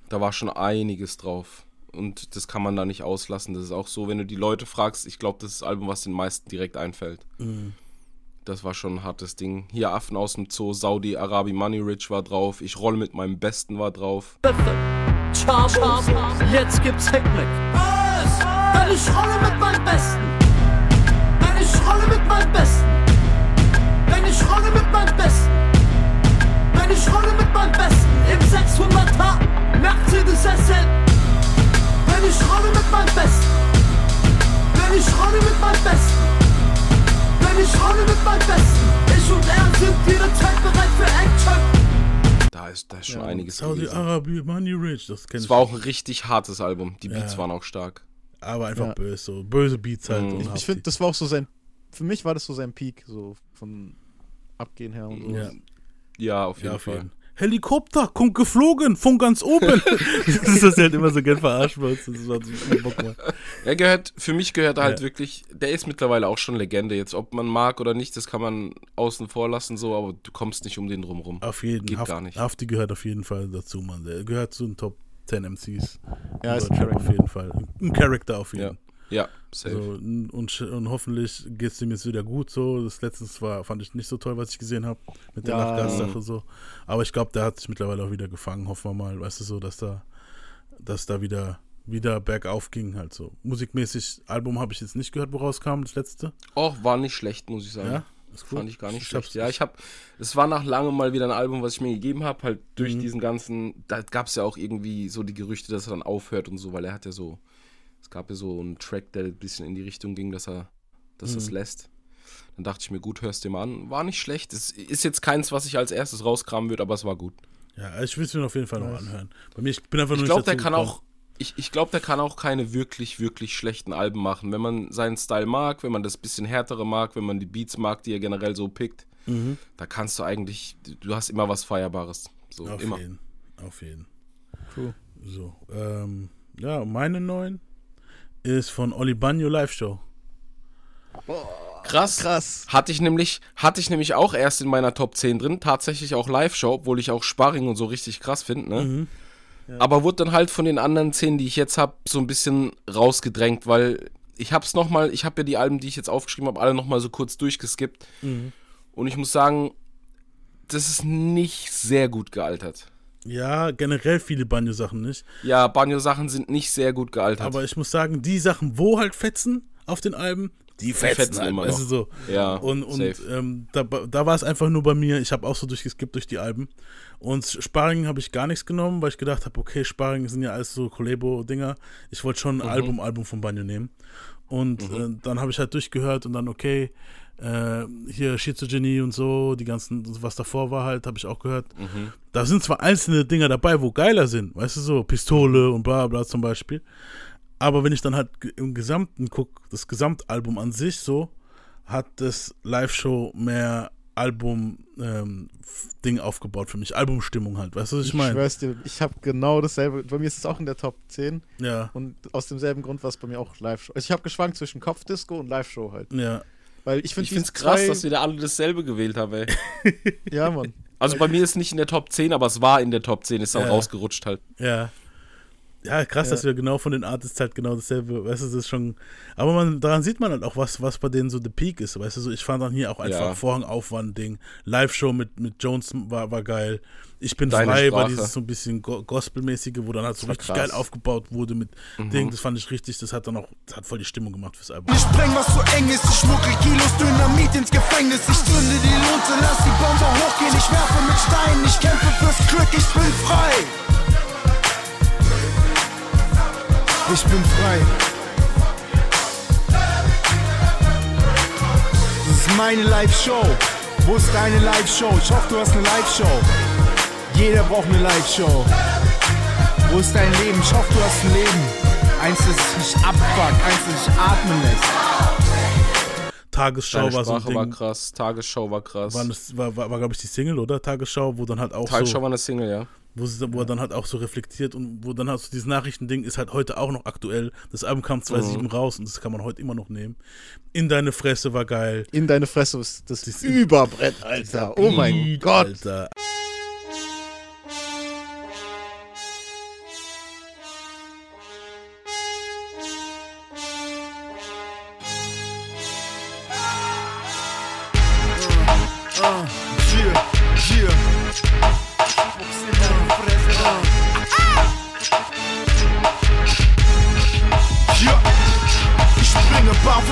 Da war schon einiges drauf. Und das kann man da nicht auslassen. Das ist auch so, wenn du die Leute fragst, ich glaube, das ist das Album, was den meisten direkt einfällt. Mhm. Das war schon ein hartes Ding. Hier Affen aus dem Zoo, Saudi Arabi Money Rich war drauf. Ich rolle mit meinem Besten war drauf. Chabos, jetzt gibt's Heckmeck. Denn ich rolle mit meinem Besten. Denn ich rolle mit meinem Besten. Denn ich rolle mit meinem Besten. Denn ich rolle mit meinem Besten. Im 600er Mercedes SL. Denn ich rolle mit meinem Besten. Denn ich rolle mit meinem Besten. Denn ich rolle mit meinem Besten. Ich und er sind jederzeit bereit für Action. Da ist, da ist schon Ja, einiges Saudi. Arabi, Money Rich, das kenne Es ich. war auch ein richtig hartes Album. Die Beats Ja. waren auch stark. aber einfach Ja. böse, so böse Beats halt. Mhm. Ich, ich finde, das war auch so sein. Für mich war das so sein Peak, so von Abgehen her und so. Ja. Ja, auf jeden Ja, auf Fall. jeden Helikopter, kommt geflogen, von ganz oben. das ist das halt immer so gern verarscht bei uns. Das war so viel Bock mal. Er gehört, für mich gehört er halt Ja. wirklich, der ist mittlerweile auch schon Legende. Jetzt, ob man mag oder nicht, das kann man außen vor lassen, so, aber du kommst nicht um den drumrum. Auf jeden Geht Haft, gar nicht. Hafti gehört auf jeden Fall dazu, Mann. Der gehört zu den Top 10 MCs. Ja, ist ein Charakter. auf jeden Fall. Ein Charakter auf jeden Fall. ja, safe. So, n- und, und hoffentlich geht es ihm jetzt wieder gut. So, das letztens war, fand ich nicht so toll, was ich gesehen habe mit der Ja. Lachgas-Sache so. Aber ich glaube, der hat sich mittlerweile auch wieder gefangen. Hoffen wir mal, weißt du so, dass da, dass da wieder wieder bergauf ging halt so. Musikmäßig Album habe ich jetzt nicht gehört, wo rauskam das letzte. Auch war nicht schlecht, muss ich sagen. Ja? Ist gut. Fand ich gar nicht Ich schlecht. Ja, ich habe, es war nach langem mal wieder ein Album, was ich mir gegeben habe, halt durch Mhm. diesen ganzen, da gab es ja auch irgendwie so die Gerüchte, dass er dann aufhört und so, weil er hat ja so, es gab ja so einen Track, der ein bisschen in die Richtung ging, dass er, dass es Mhm. lässt. Dann dachte ich mir, gut, hörst dir mal an. War nicht schlecht. Es ist jetzt keins, was ich als erstes rauskramen würde, aber es war gut. Ja, ich will es mir auf jeden Fall noch anhören. Bei mir, ich bin einfach nur Ich nicht glaube, der kann gekommen. auch, ich, ich glaube, der kann auch keine wirklich, wirklich schlechten Alben machen. Wenn man seinen Style mag, wenn man das bisschen härtere mag, wenn man die Beats mag, die er generell so pickt, Mhm. da kannst du eigentlich, du hast immer was Feierbares. So, Auf immer. jeden. Auf jeden. True. So, ähm, ja, meine neun ist von Oli Bagno Live Show. Krass. Krass. Hatte ich nämlich, hatte ich nämlich auch erst in meiner Top 10 drin, tatsächlich auch Live-Show, obwohl ich auch Sparring und so richtig krass finde, ne? Mhm. Aber wurde dann halt von den anderen 10, die ich jetzt habe, so ein bisschen rausgedrängt, weil ich hab's nochmal, ich habe ja die Alben, die ich jetzt aufgeschrieben habe, alle nochmal so kurz durchgeskippt. Mhm. Und ich muss sagen, das ist nicht sehr gut gealtert. Ja, generell viele Banjo-Sachen nicht. Ja, Banjo-Sachen sind nicht sehr gut gealtert. Aber ich muss sagen, die Sachen, wo halt fetzen auf den Alben, die fetzen, fetzen halt, immer noch. so. Ja, und, und safe. ähm, da, da war es einfach nur bei mir, ich habe auch so durchgeskippt durch die Alben. Und Sparring habe ich gar nichts genommen, weil ich gedacht habe, okay, Sparring sind ja alles so Collabo-Dinger. Ich wollte schon ein Mhm. Album, Album von Banjo nehmen. Und äh, dann habe ich halt durchgehört und dann, okay, äh, hier Schizogenie und so, die ganzen, was davor war halt, habe ich auch gehört. Mhm. Da sind zwar einzelne Dinger dabei, wo geiler sind, weißt du so, Pistole und bla bla zum Beispiel. Aber wenn ich dann halt im Gesamten gucke, das Gesamtalbum an sich so, hat das Live-Show mehr Album-Ding aufgebaut für mich. Albumstimmung halt, weißt du, was ich Ich meine? schwör's dir, ich habe genau dasselbe. Bei mir ist es auch in der Top 10. Ja. Und aus demselben Grund war es bei mir auch Live-Show. Also ich habe geschwankt zwischen Kopfdisco und Live-Show halt. Ja. Weil ich finde ich es krass, dass wir da alle dasselbe gewählt haben, ey. Ja, Mann. Also bei mir ist nicht in der Top 10, aber es war in der Top 10, ist dann Ja. rausgerutscht halt. Ja. Ja, krass, Ja. dass wir genau von den Artists halt genau dasselbe, weißt du, das ist schon. Aber man, daran sieht man halt auch, was, was bei denen so the peak ist, weißt du, so, ich fand dann hier auch einfach Ja. Vorhangaufwand-Ding. Live-Show mit, mit Jones war, war geil. Ich bin Deine frei, war Sprache. dieses so ein bisschen Go Gospel-mäßige, wo dann halt so war richtig krass. geil aufgebaut wurde mit Mhm. Ding, das fand ich richtig, das hat dann auch, das hat voll die Stimmung gemacht fürs Album. Ich spreng, was so eng ist, ich schmucke Kilos Dynamit ins Gefängnis. Ich zünde die Lunte, lass die Bombe hochgehen. Ich werfe mit Steinen, ich kämpfe fürs Glück, ich bin frei. Ich bin frei. Das ist meine Live-Show. Wo ist deine Live-Show? Ich hoffe, du hast eine Live-Show. Jeder braucht eine Live-Show. Wo ist dein Leben? Ich hoffe, du hast ein Leben. Eins, das dich abfuckt, eins, das dich atmen lässt. Tagesschau Deine war so ein Sprache war Ding. krass, Tagesschau war krass. War, das, war, war, war glaube ich, die Single, oder? Tagesschau, wo dann halt auch Tagesschau so. war eine Single, ja. Wo, sie, wo er dann halt auch so reflektiert und wo dann halt so dieses Nachrichtending ist halt heute auch noch aktuell. Das Album kam 2007 Mhm. raus und das kann man heute immer noch nehmen. In deine Fresse war geil. In deine Fresse ist das Überbrett, Alter. Oh mein Gott. Alter.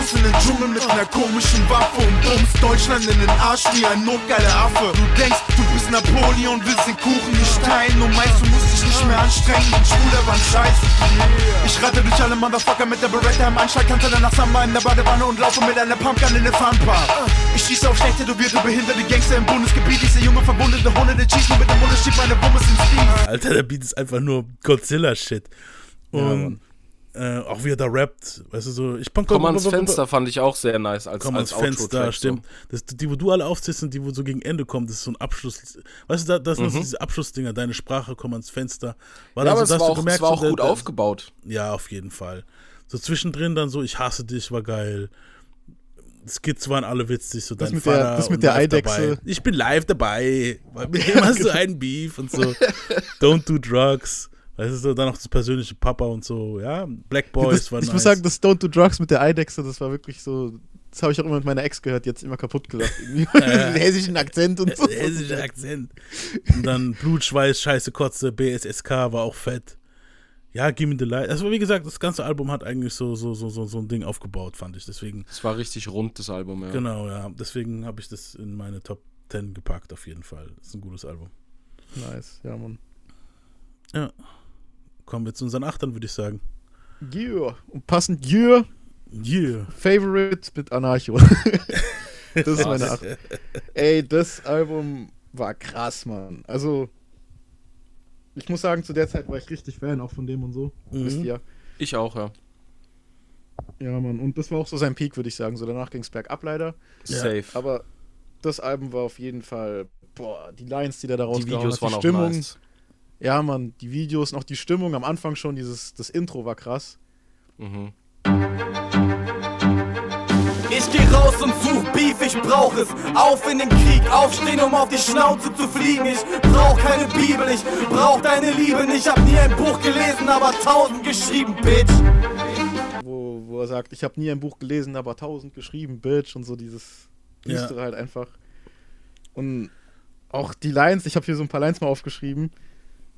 Barfuß in den Dschungel mit einer komischen Waffe und bums Deutschland in den Arsch wie ein notgeiler Affe. Du denkst, du bist Napoleon, willst den Kuchen nicht teilen und meinst, du musst dich nicht mehr anstrengen, den Schwuler waren scheiße. Ich rate durch alle Motherfucker mit der Beretta im Anschlag, tanze danach Samba in der Badewanne und laufe mit einer Pumpgun in der Funpark. Ich schieße auf schlecht tätowierte, behinderte Gangster im Bundesgebiet, diese junge verwundete Hunde, der schießt nur mit dem Munde, schiebt meine Wummes ins Stief. Alter, der Beat ist einfach nur Godzilla-Shit. Ja, Und äh, auch wie er da rappt, weißt du so, ich Komm ans Fenster fand ich auch sehr nice als, Komm als ans Fenster, stimmt. Das, die, wo du alle aufziehst und die, wo so gegen Ende kommen, das ist so ein Abschluss. Weißt du, da- das sind Mhm. so diese Abschlussdinger, deine Sprache, komm ans Fenster. Ja, dann aber so, es war auch- es gemerkt, war so, auch der- gut der- aufgebaut. Ja, auf jeden Fall. So zwischendrin dann so, ich hasse dich, war geil. Skits waren alle witzig, so Das dein mit der- Vater das mit und der Eidechse. Dabei. Ich bin live dabei. Mit dem hast du einen Beef und so. Don't do drugs. Du, so, dann noch das persönliche Papa und so. Ja, Black Boys das, war ich nice. muss sagen, das Don't Do Drugs mit der Eidechse, das war wirklich so. Das habe ich auch immer mit meiner Ex gehört, jetzt immer kaputt gelacht. Ja. Hessischen Akzent und so. Der hessische Akzent. Und dann Blut, Schweiß, Scheiße, Kotze, BSSK war auch fett. Ja, Gimme the Light. Also wie gesagt, das ganze Album hat eigentlich so, so, so, so, so ein Ding aufgebaut, fand ich. Deswegen. Es war richtig rund, das Album, ja. Genau, ja. Deswegen habe ich das in meine Top 10 gepackt, auf jeden Fall. Das ist ein gutes Album. Nice, ja, Mann. Ja. Kommen wir zu unseren Achtern, würde ich sagen. Yeah. Und passend Yeah. Yeah. Favorite mit Anarcho. das ist meine Acht. Ey, das Album war krass, Mann. Also, ich muss sagen, zu der Zeit war ich richtig Fan auch von dem und so. Mhm. Wisst ihr? Ich auch, ja. Ja, Mann. Und das war auch so sein Peak, würde ich sagen. So danach ging es bergab leider. Safe. Aber das Album war auf jeden Fall, boah, die Lines, die der da Die rausgehauen Videos hat, waren die auch Stimmung. nice. Ja, Mann, die Videos, noch die Stimmung am Anfang schon, dieses, das Intro war krass. Mhm. Ich geh raus und such Beef, ich brauch es. Auf in den Krieg, aufstehen, um auf die Schnauze zu fliegen. Ich brauch keine Bibel, ich brauch deine Liebe nicht. Hab nie ein Buch gelesen, aber tausend geschrieben, Bitch. Wo, wo er sagt, ich habe nie ein Buch gelesen, aber tausend geschrieben, Bitch und so dieses Ja. Düstere halt einfach. Und auch die Lines, ich habe hier so ein paar Lines mal aufgeschrieben.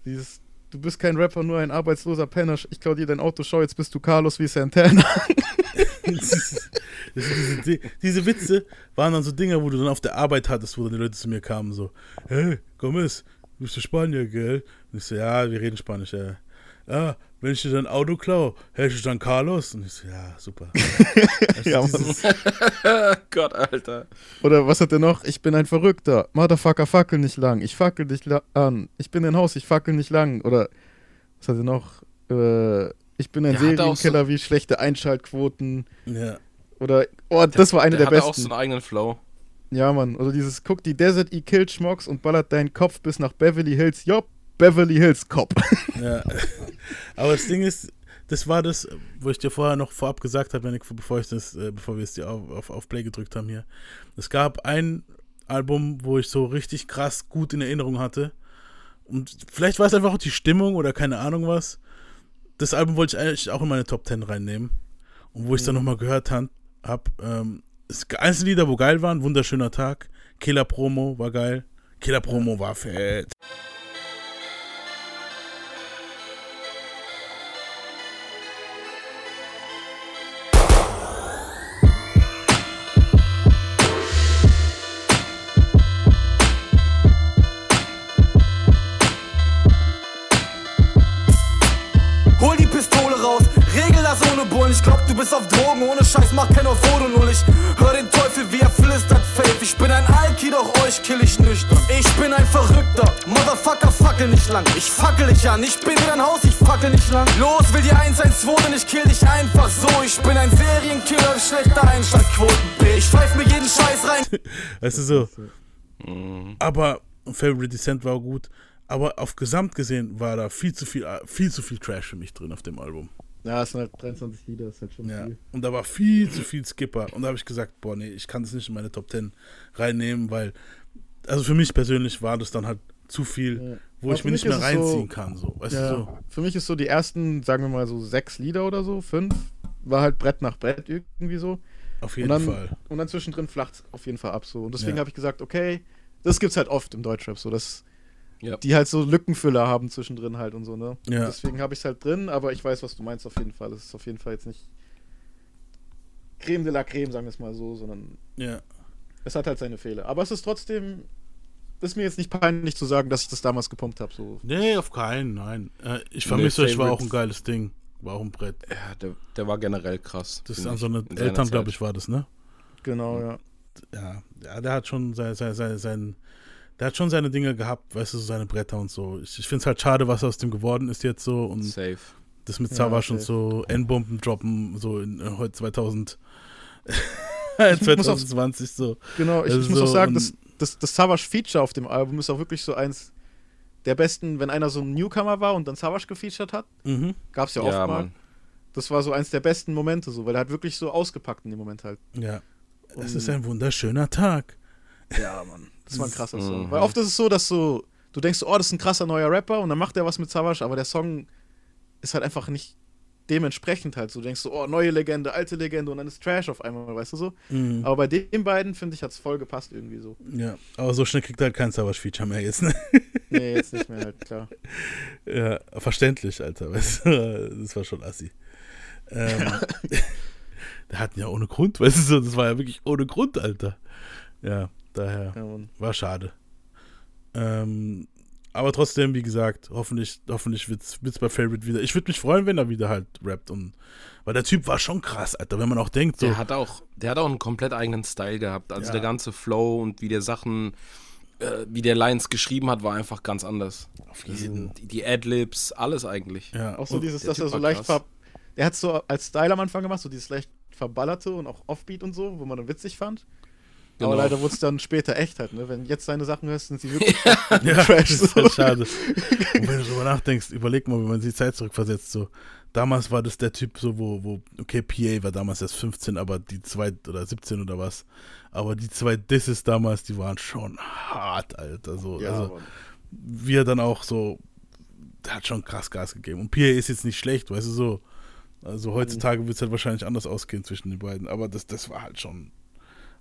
Dieses, du bist kein Rapper, nur ein arbeitsloser Penner. Ich klau dir dein Auto, schau, jetzt bist du Carlos wie Santana. Ist, diese, die- diese Witze waren dann so Dinger, wo du dann auf der Arbeit hattest, wo dann die Leute zu mir kamen, so, hey, Gomez, du bist Spanier, gell? Und ich so, ja, wir reden Spanisch, ja. Ja, wenn ich dir dein Auto klaue, hältst du dann Carlos? Und ich so, ja, super. Also Ja, dieses- Gott, Alter. Oder was hat er noch? Ich bin ein Verrückter. Motherfucker, fackel nicht lang. Ich fackel dich an. Ich bin ein Haus, ich fackel nicht lang. Oder was hat er noch? Äh, ich bin ein Der auch Serienkiller wie schlechte Einschaltquoten. Ja. Oder, oh, das war eine der, der hatte auch besten. so einen eigenen Flow. Ja, Mann. Oder dieses, guck, die Desert E killt Schmocks und ballert deinen Kopf bis nach Beverly Hills. Jopp, Beverly Hills Cop. Ja. Aber das Ding ist, das war das, wo ich dir vorher noch vorab gesagt habe, ich, bevor ich das, äh, bevor wir es dir auf, auf, auf Play gedrückt haben hier. Es gab ein Album, wo ich so richtig krass gut in Erinnerung hatte. Und vielleicht war es einfach auch die Stimmung oder keine Ahnung was. Das Album wollte ich eigentlich auch in meine Top 10 reinnehmen. Und wo ich es dann nochmal gehört habe, hab, ähm, einzelne Lieder, wo geil waren, wunderschöner Tag. Killer Promo war geil. Killer Promo war fett. Bist auf Drogen, ohne Scheiß, mach kein Foto null. Ich hör den Teufel, wie er flüstert, Faith. Ich bin ein Alki, doch euch kill ich nüchtern. Ich bin ein Verrückter, Motherfucker, fackel nicht lang. Ich fackel dich an, ich bin in dein Haus, ich fackel nicht lang. Los, will die 112, denn ich kill dich einfach so. Ich bin ein Serienkiller, schlechter Einschlagquoten, bitch. Ich pfeif mir jeden Scheiß rein. Weißt du so. Aber Favorite Descent war gut. Aber auf Gesamt gesehen war da viel zu viel, viel zu viel Trash für mich drin auf dem Album. Ja, es sind halt 23 Lieder, ist halt schon Ja. viel. Und da war viel zu viel Skipper. Und da habe ich gesagt, boah, nee, ich kann das nicht in meine Top 10 reinnehmen, weil, also für mich persönlich war das dann halt zu viel, wo Aber ich mir mich nicht mehr es so- reinziehen kann. So. Weißt ja, du so? Für mich ist so die ersten, sagen wir mal so sechs Lieder oder so, fünf, war halt Brett nach Brett irgendwie so. Auf jeden und dann, Fall. Und dann zwischendrin flacht es auf jeden Fall ab so. Und deswegen Ja. habe ich gesagt, okay, das gibt's halt oft im Deutschrap so, dass Ja. die halt so Lückenfüller haben zwischendrin halt und so, ne? Ja. Und deswegen habe ich es halt drin, aber ich weiß, was du meinst auf jeden Fall. Es ist auf jeden Fall jetzt nicht Creme de la Creme, sagen wir es mal so, sondern Ja. es hat halt seine Fehler. Aber es ist trotzdem, ist mir jetzt nicht peinlich zu sagen, dass ich das damals gepumpt habe. So. Nee, auf keinen, nein. Äh, ich Nee, vermisse euch, war auch ein geiles Ding. War auch ein Brett. Ja, der, der war generell krass. Das ist an so eine Eltern, glaube ich, war das, ne? Genau, ja. Ja, ja der hat schon sein, sein, sein, sein, der hat schon seine Dinge gehabt, weißt du, so seine Bretter und so. Ich, ich finde es halt schade, was aus dem geworden ist jetzt so. Und Safe. das mit Ja, Savage und safe. so N-Bomben droppen, so in äh, heute 2000. Ich muss auch- 2020 so. Genau, ich, Also ich muss auch so, sagen, und- das, das, das Savage Feature auf dem Album ist auch wirklich so eins der besten, wenn einer so ein Newcomer war und dann Savage gefeatured hat. Mhm. Gab's ja, Ja, oft mal. Mann. Das war so eins der besten Momente, so, weil er hat wirklich so ausgepackt in dem Moment halt. Ja. Es Und- ist ein wunderschöner Tag. Ja, Mann. Das war ein krasser Song. Mhm. Weil oft ist es so, dass so, du denkst, oh, das ist ein krasser neuer Rapper und dann macht er was mit Savage, aber der Song ist halt einfach nicht dementsprechend halt so. Du denkst so, oh, neue Legende, alte Legende und dann ist Trash auf einmal, weißt du so. Mhm. Aber bei den beiden, finde ich, hat es voll gepasst irgendwie so. Ja, aber so schnell kriegt er halt kein Savage-Feature mehr jetzt, ne? Nee, jetzt nicht mehr, halt, klar. Ja, verständlich, Alter. Weißt du? Das war schon assi. Ähm, der hatten ja ohne Grund, weißt du, so, das war ja wirklich ohne Grund, Alter. Ja, daher Ja, war schade. Ähm, aber trotzdem, wie gesagt, hoffentlich, hoffentlich wird's, wird's bei Favorite wieder. Ich würde mich freuen, wenn er wieder halt rappt und weil der Typ war schon krass, Alter, wenn man auch denkt, so. Der hat auch, der hat auch einen komplett eigenen Style gehabt. Also Ja. der ganze Flow und wie der Sachen, äh, wie der Lines geschrieben hat, war einfach ganz anders. Auf jeden. Die, die Adlibs, alles eigentlich. Ja. Auch so dieses, der dass er so leicht ver... Er hat so als Style am Anfang gemacht, so dieses leicht verballerte und auch Offbeat und so, wo man dann witzig fand. Genau. Aber leider wurde es dann später echt halt, ne? Wenn jetzt seine Sachen hörst, sind sie wirklich Ja, Trash. das ist halt schade. Und wenn du drüber nachdenkst, überleg mal, wenn man die Zeit zurückversetzt, so, damals war das der Typ so, wo, wo, okay, PA war damals erst 15, aber die zwei, oder 17 oder was, aber die zwei Disses damals, die waren schon hart, Alter, so, Ja, also, Mann. wie er dann auch so, der hat schon krass Gas gegeben. Und PA ist jetzt nicht schlecht, weißt du, so, also heutzutage wird es halt wahrscheinlich anders ausgehen zwischen den beiden, aber das, das war halt schon,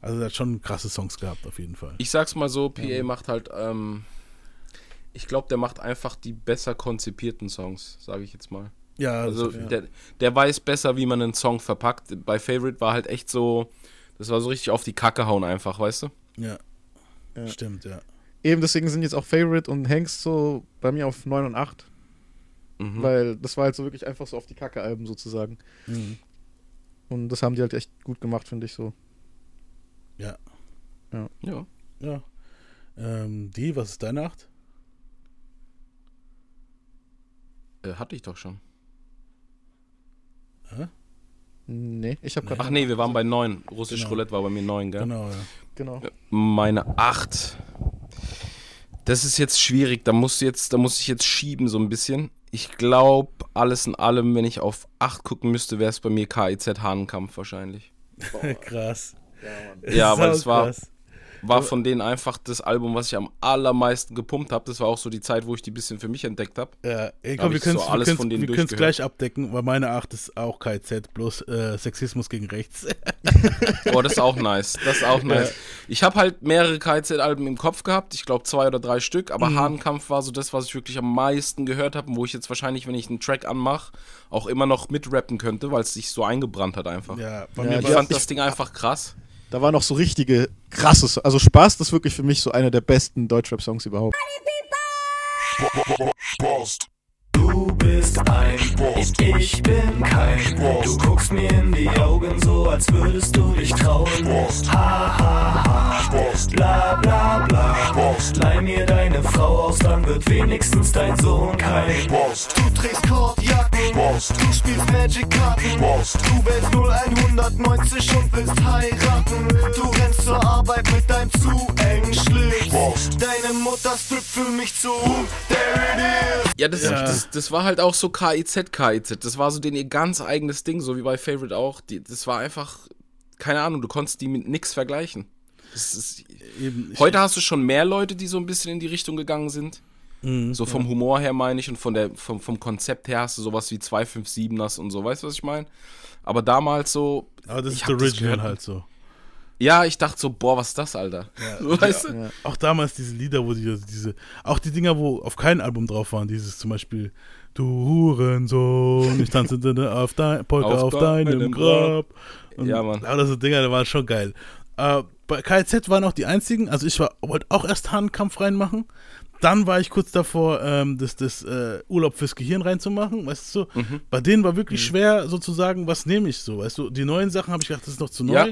also er hat schon krasse Songs gehabt, auf jeden Fall. Ich sag's mal so, PA Ja. macht halt, ähm, ich glaube, der macht einfach die besser konzipierten Songs, sage ich jetzt mal. Ja, das also auf jeden der, der weiß besser, wie man einen Song verpackt. Bei Favorite war halt echt so, das war so richtig auf die Kacke hauen einfach, weißt du? Ja. Ja. Stimmt, ja. Eben deswegen sind jetzt auch Favorite und Hanks so bei mir auf 9 und 8. Mhm. Weil das war halt so wirklich einfach so auf die Kacke-Alben sozusagen. Mhm. Und das haben die halt echt gut gemacht, finde ich so. Ja. Ja. Ja. Ja. Ähm, die, was ist deine Acht? Äh, hatte ich doch schon. Hä? Nee, ich habe gerade. Ach nee, wir waren bei 9. Russisch Genau. Roulette war bei mir 9, gell? Genau, ja. Genau. Meine 8. Das ist jetzt schwierig, da muss jetzt, da muss ich jetzt schieben so ein bisschen. Ich glaube, alles in allem, wenn ich auf 8 gucken müsste, wäre es bei mir KIZ Hahnenkampf wahrscheinlich. krass. Ja, weil es war, Krass. war von denen einfach das Album, was ich am allermeisten gepumpt habe. Das war auch so die Zeit, wo ich die bisschen für mich entdeckt habe. Ja, Da komm, hab wir ich können so es alles von denen durchgehört. gleich abdecken, weil meine Acht ist auch KZ, bloß äh, Sexismus gegen rechts. Oh, das ist auch nice. Das ist auch nice. Ich habe halt mehrere KZ-Alben im Kopf gehabt. Ich glaube zwei oder drei Stück. Aber Mhm. Hahnkampf war so das, was ich wirklich am meisten gehört habe und wo ich jetzt wahrscheinlich, wenn ich einen Track anmache, auch immer noch mitrappen könnte, weil es sich so eingebrannt hat einfach. Ja, bei Ja, mir ich war fand ich- das Ding einfach krass. Da war noch so richtige krasses. Also Spaß, das ist wirklich für mich so einer der besten Deutschrap-Songs überhaupt. Du bist ein Boss, ich bin kein Boss. Du guckst mir in die Augen so, als würdest du dich trauen. Ha ha ha, Boss. bla bla bla. Boss. Leih mir deine Frau aus, dann wird wenigstens dein Sohn kein Boss. Du trägst Kordjacken, Boss. Du spielst Magic-Karten, Boss. Du wählst 0190 und willst heiraten. Du rennst zur Arbeit mit deinem zu engen Schlips. Boss. Deine Mutter strippt für mich zu. There it is. Ja, das, Das, das war halt auch so KIZ, KIZ. Das war so den ihr ganz eigenes Ding, so wie bei Favorite auch. Die, das war einfach, keine Ahnung, du konntest die mit nix vergleichen. Das ist, Eben, heute hast du schon mehr Leute, die so ein bisschen in die Richtung gegangen sind. Mhm, so vom ja. Humor her meine ich und von der, vom, vom Konzept her hast du sowas wie 257ers und so, weißt du, was ich meine? Aber damals so. Aber das ist Original halt so. Ja, ich dachte so, boah, was ist das, Alter? so, weißt du? Ja. Auch damals diese Lieder, wo die diese, auch die Dinger, wo auf keinem Album drauf waren, dieses zum Beispiel Du Hurensohn, ich tanze auf dein, Polka auf, Auf deinem deinem Grab. Und Ja, Mann. Lauter so Dinger, die waren schon geil. Äh, bei KZ waren auch die einzigen, also ich war, wollte auch erst Hahnkampf reinmachen. Dann war ich kurz davor, ähm, das, das äh, Urlaub fürs Gehirn reinzumachen, weißt du so. Mhm. Bei denen war wirklich schwer sozusagen, was nehme ich so, weißt du. Die neuen Sachen habe ich gedacht, das ist noch zu neu. Ja.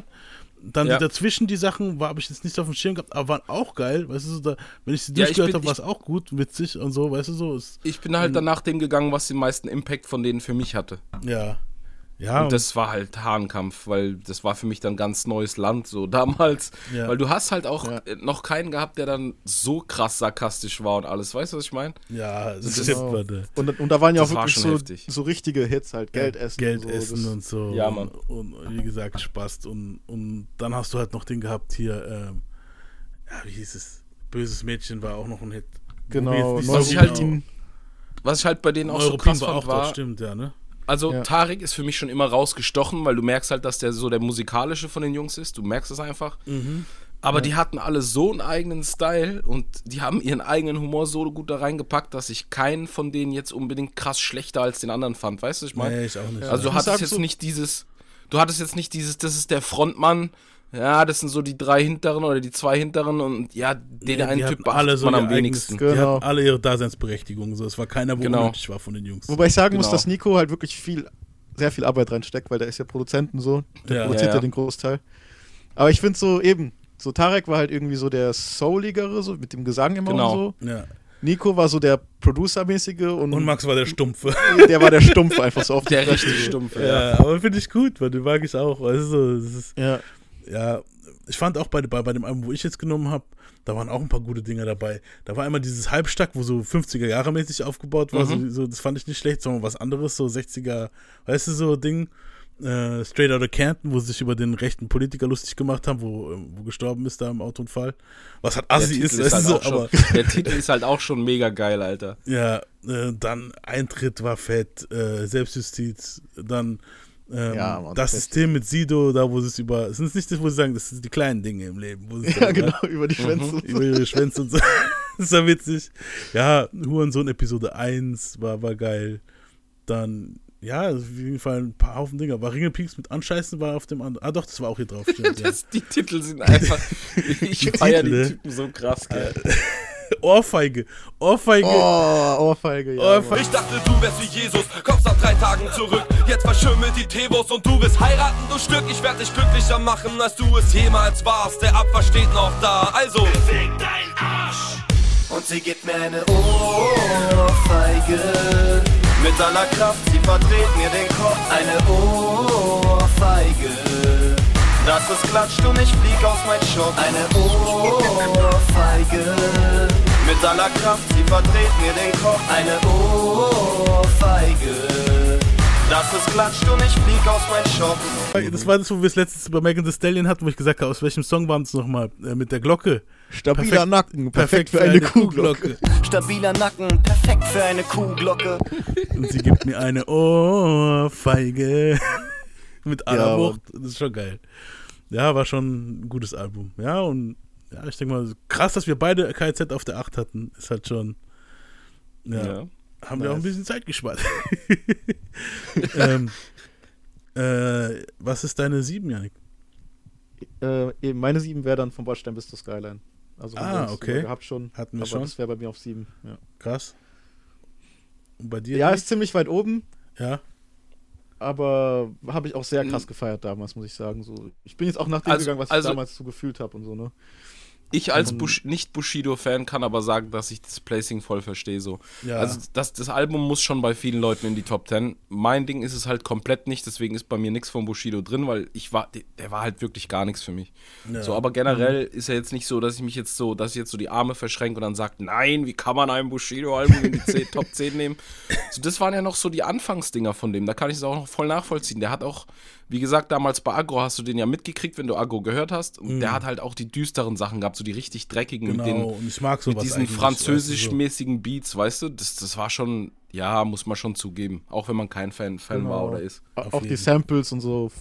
Dann Ja. dazwischen, die Sachen, habe ich jetzt nicht so auf dem Schirm gehabt, aber waren auch geil, weißt du, so da, wenn ich sie Ja, durchgehört habe, war es auch gut, witzig und so, weißt du, so. Es, Ich bin halt dann nach dem gegangen, was den meisten Impact von denen für mich hatte. ja. Ja, und das war halt Hahnkampf, weil das war für mich dann ganz neues Land, so damals. Ja. Weil du hast halt auch äh, noch keinen gehabt, der dann so krass sarkastisch war und alles. Weißt du, was ich meine? Ja, das Das- stimmt, warte. Und, und da waren ja auch wirklich so, so richtige Hits halt. Geld essen. Geld und so. essen und so. Ja, Mann. Und, und wie gesagt, Spaß. Und, und dann hast du halt noch den gehabt hier, ähm, ja, wie hieß es? Böses Mädchen war auch noch ein Hit. Genau, Was so ich halt, genau- was ich halt bei denen auch so Neuruppin krass war fand, auch war, stimmt, ja, ne? Also Ja. Tarek ist für mich schon immer rausgestochen, weil du merkst halt, dass der so der musikalische von den Jungs ist. Du merkst es einfach. Mhm. Aber die hatten alle so einen eigenen Style und die haben ihren eigenen Humor so gut da reingepackt, dass ich keinen von denen jetzt unbedingt krass schlechter als den anderen fand. Weißt du, ich meine? Nee, ich auch nicht. Also du Ich hattest jetzt so- nicht dieses, du hattest jetzt nicht dieses, das ist der Frontmann, ja, das sind so die drei hinteren oder die zwei hinteren und ja, den Nee, einen die Typ alle so man am eigenes- wenigsten. Die Genau. hatten alle ihre Daseinsberechtigung. So. Es war keiner, wo Genau. unnötig war von den Jungs. Wobei ich sagen muss, Genau. dass Nico halt wirklich viel, sehr viel Arbeit reinsteckt, weil der ist ja Produzent und so. Der Ja. produziert Ja, ja, ja. den Großteil. Aber ich finde so eben, so Tarek war halt irgendwie so der Souligere, so mit dem Gesang immer Genau. und so. Ja. Nico war so der Producer-mäßige und, Und Max war der Stumpfe. der war der Stumpfe einfach so auf die Der richtig stumpfe, Ja, ja. aber finde ich gut, weil den mag ich auch. Weißt du, so, das ist, Ja. Ja, ich fand auch bei, bei, bei dem Album, wo ich jetzt genommen habe, da waren auch ein paar gute Dinger dabei. Da war immer dieses Halbstack, wo so 50er Jahre mäßig aufgebaut war. Mhm. So, so, das fand ich nicht schlecht, sondern was anderes, so 60er, weißt du, so Ding. Äh, Straight Outta Canton, wo sie sich über den rechten Politiker lustig gemacht haben, wo, ähm, wo gestorben ist da im Autounfall. Was halt Der assi ist, ist weißt halt du, so, schon, aber der Titel ist halt auch schon mega geil, Alter. ja, äh, dann Eintritt war fett, äh, Selbstjustiz, dann ähm, Ja, Mann, das. System mit Sido, da wo sie es über, es ist nicht das, wo sie sagen, das sind die kleinen Dinge im Leben. Wo sie es Ja, dann, genau, über die Schwänze. und so. über ihre Schwänze und so. das ist ja witzig. Ja, Hurensohn Episode 1 war, war geil. Dann, ja, also auf jeden Fall ein paar Haufen Dinger. War Ringelpieks mit Anscheißen war auf dem anderen. Ah doch, das war auch hier drauf. Stimmt, ja. Das, die Titel sind einfach. Ich Die feier Titel, die ne? Typen so krass, gell. Ohrfeige. Ohrfeige. Oh, Ohrfeige, ja. Ohrfeige. Ich dachte, du wärst wie Jesus, kommst nach drei Tagen zurück. Jetzt verschimmelt die Tevos und du willst heiraten, du Stück. Ich werd dich glücklicher machen, als du es jemals warst. Der Abwasch steht noch da, also. Beweg dein Arsch! Und sie gibt mir eine Ohrfeige. Mit aller Kraft, sie verdreht mir den Kopf. Eine Ohrfeige. Dass es klatscht und ich flieg aus mein Shop. Eine Ohrfeige. Mit aller Kraft, sie verdreht mir den Kopf. Eine Ohrfeige. Dass es klatscht und ich flieg aus mein Shop. Das war das, wo wir es letztens bei Megan Thee Stallion hatten, wo ich gesagt habe, aus welchem Song waren es nochmal? Äh, mit der Glocke. Stabiler Perfekt- Nacken, perfekt, für eine, Kuhglocke. Stabiler Nacken, perfekt für eine Kuhglocke. Und sie gibt mir eine Ohrfeige. mit aller Ja, Wucht. Das ist schon geil. Ja, war schon ein gutes Album. Ja, und ja, ich denke mal, krass, dass wir beide KZ auf der 8 hatten. Ist halt schon. Ja. Ja. Haben wir auch ein Nice. bisschen Zeit gespart. ähm, äh, was ist deine 7, Janik? Äh, meine sieben wäre dann vom Bordstein bis zur Skyline. Also Ah, okay. gehabt schon. Hatten wir aber schon. das wäre bei mir auf sieben. Ja, Krass. Und bei dir? ja ist ziemlich weit oben, ja. Aber habe ich auch sehr krass gefeiert damals, muss ich sagen. So, ich bin jetzt auch nach dem Also- gegangen, was also- ich damals so gefühlt habe und so, ne? Ich als Bush, nicht Bushido-Fan kann aber sagen, dass ich das Placing voll verstehe. So. Ja. Also das, das Album muss schon bei vielen Leuten in die Top 10. Mein Ding ist es halt komplett nicht, deswegen ist bei mir nichts von Bushido drin, weil ich war, der, war halt wirklich gar nichts für mich. Ja. So, aber generell ist ja jetzt nicht so, dass ich mich jetzt so, dass ich jetzt so die Arme verschränke und dann sage, nein, wie kann man ein Bushido-Album in die 10, Top 10 nehmen? So, das waren ja noch so die Anfangsdinger von dem. Da kann ich es auch noch voll nachvollziehen. Der hat auch, wie gesagt, damals bei Agro hast du den ja mitgekriegt, wenn du Agro gehört hast. Und Mhm. der hat halt auch die düsteren Sachen gehabt, so die richtig dreckigen Genau, mit den und ich mag mit diesen französisch-mäßigen Beats, weißt du? Das, das war schon, ja, muss man schon zugeben. Auch wenn man kein Fan, Fan war Genau. oder ist. Auch die Samples und so.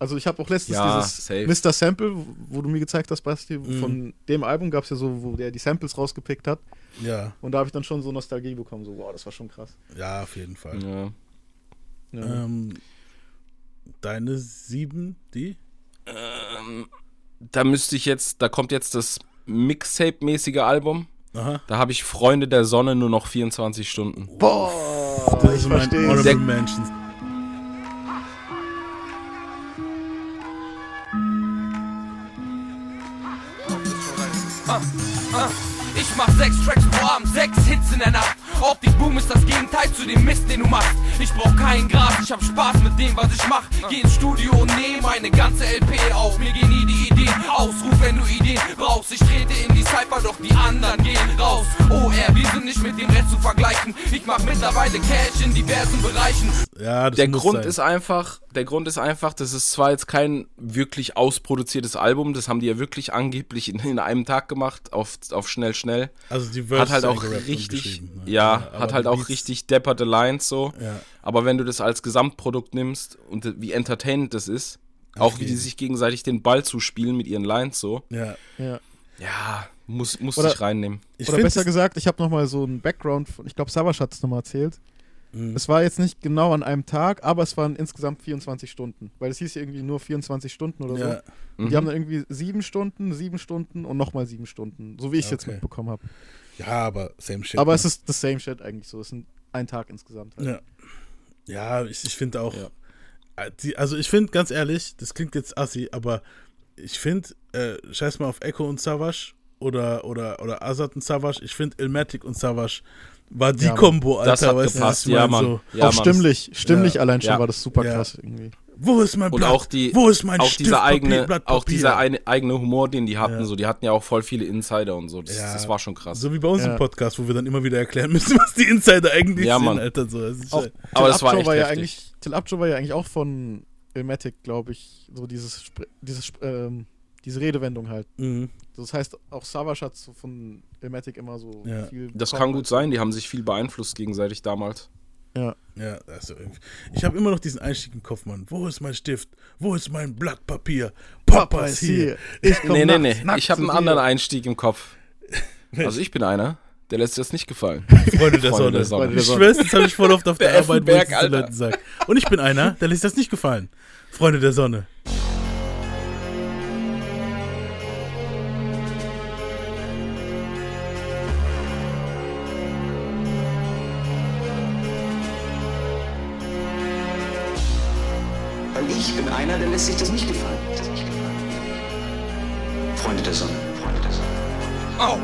Also ich habe auch letztens Ja, dieses safe. Mr. Sample, wo- wo du mir gezeigt hast, Basti, Mhm. von dem Album gab es ja so, wo der die Samples rausgepickt hat. Ja. Und da habe ich dann schon so Nostalgie bekommen, so, wow, das war schon krass. Ja, auf jeden Fall. Ja. Ja. Ähm, deine 7, die? Ähm, da müsste ich jetzt, da kommt jetzt das Mixtape-mäßige Album. Aha. Da habe ich Freunde der Sonne nur noch 24 Stunden. Boah, Das ich ist mein verstehe. Honorable Mentions. Ah, ah. Ich mach sechs Tracks pro Abend, sechs Hits in der Nacht. Optik Boom ist das Gegenteil zu dem Mist, den du machst. Ich brauch keinen Gras, ich hab Spaß mit dem, was ich mach. Geh ins Studio und nehme eine ganze LP auf. Mir gehen nie die Ideen aus. Ruf, wenn du Ideen brauchst. Ich trete in die Cypher, doch die anderen gehen raus. Oh, er, wir sind nicht mit dem Rest zu vergleichen. Ich mach mittlerweile Cash in diversen Bereichen. Ja, das der Grund sein. ist einfach, der Grund ist einfach, das ist zwar jetzt kein wirklich ausproduziertes Album, das haben die ja wirklich angeblich in, in einem Tag gemacht, auf, auf schnell, schnell. Also die hat Verses halt auch richtig, ne? ja, Ja, hat halt auch richtig depperte Lines so. Ja. Aber wenn du das als Gesamtprodukt nimmst und wie entertainend das ist, Auch wie die sich gegenseitig den Ball zuspielen mit ihren Lines so. Ja. Ja. Ja, muss, muss Oder- ich reinnehmen. Ich Oder besser es- gesagt, ich habe nochmal so einen Background, von, ich glaube, Savasch hat es nochmal erzählt. Mhm. Es war jetzt nicht genau an einem Tag, aber es waren insgesamt 24 Stunden. Weil es hieß ja irgendwie nur 24 Stunden oder Ja. so. Und Mhm. Die haben dann irgendwie sieben Stunden, sieben Stunden und nochmal sieben Stunden. So wie ich es jetzt Okay. mitbekommen habe. Ja, aber same shit. Aber ne? es ist das same shit eigentlich so. Es ist ein, ein Tag insgesamt. Halt. Ja. Ja, ich, ich finde auch. Ja. Die, also ich finde, ganz ehrlich, das klingt jetzt assi, aber ich finde, äh, scheiß mal auf Echo und Savage oder, oder, oder Azad und Savage, ich finde Ilmatic und Savage war die Ja. Kombo, Alter. Das hat weißt du, gepasst, was ich ja? Mann. So, Ja, auch Mann. stimmlich, stimmlich Ja. allein schon Ja. war das super Ja. krass irgendwie. Wo ist mein Und Blatt? auch die, wo ist mein auch Stift, dieser Papier, eigene, Blatt auch Papier? dieser eine, eigene Humor, den die hatten, Ja. so, die hatten ja auch voll viele Insider und so. Das, Ja. das war schon krass. So wie bei uns Ja. im Podcast, wo wir dann immer wieder erklären müssen, was die Insider eigentlich Ja, sind, Mann. Alter. So, das ist Auch Aber das war echt war ja heftig. eigentlich, Till Upjoy war ja eigentlich auch von Ilmatic, glaube ich, so dieses, dieses Sp- ähm, diese Redewendung halt. Mhm. Das heißt, auch Savage hat so von Ilmatic immer so Ja. viel. Das kann gut sein, die haben sich viel beeinflusst gegenseitig damals. Ja. Ja, also irgendwie. Ich habe immer noch diesen Einstieg im Kopf, Mann. Wo ist mein Stift? Wo ist mein Blatt Papier? Papa, ist hier. Ich komm Nee, nee, nee. nackt Ich habe einen anderen. Einstieg im Kopf. Also ich bin einer, der lässt sich das nicht gefallen. Freunde der Freunde Sonne. der Ich schwör's, das habe ich voll oft auf der, Der Arbeit, wo ich Effenberg, das den Alter. Leuten sage. Und ich bin einer, der lässt das nicht gefallen. Freunde der Sonne. Lässt sich das nicht gefallen. Freunde der Sonne. Freunde der Sonne. Oh,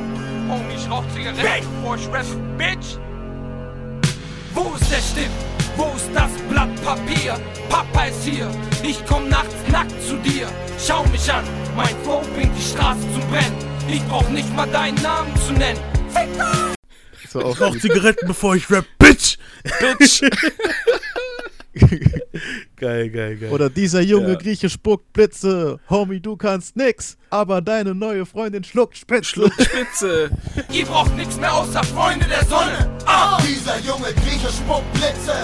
Homie, ich rauch Zigaretten, bevor ich rap, Bitch. Wo ist der Stift? Wo ist das Blatt Papier? Papa ist hier, ich komm nachts nackt zu dir. Schau mich an, mein Flow bringt die Straße zum Brennen. Ich brauch nicht mal deinen Namen zu nennen. So auch Ich rauch Zigaretten, bevor ich rap. Bitch! Bitch! Geil, geil, geil. Oder dieser junge Ja. Grieche spuckt Blitze. Homie, du kannst nix, aber deine neue Freundin schluckt Spitze. Schluck Spitze! Ihr braucht nichts mehr außer Freunde der Sonne. Ah! Dieser junge Grieche spuckt Blitze.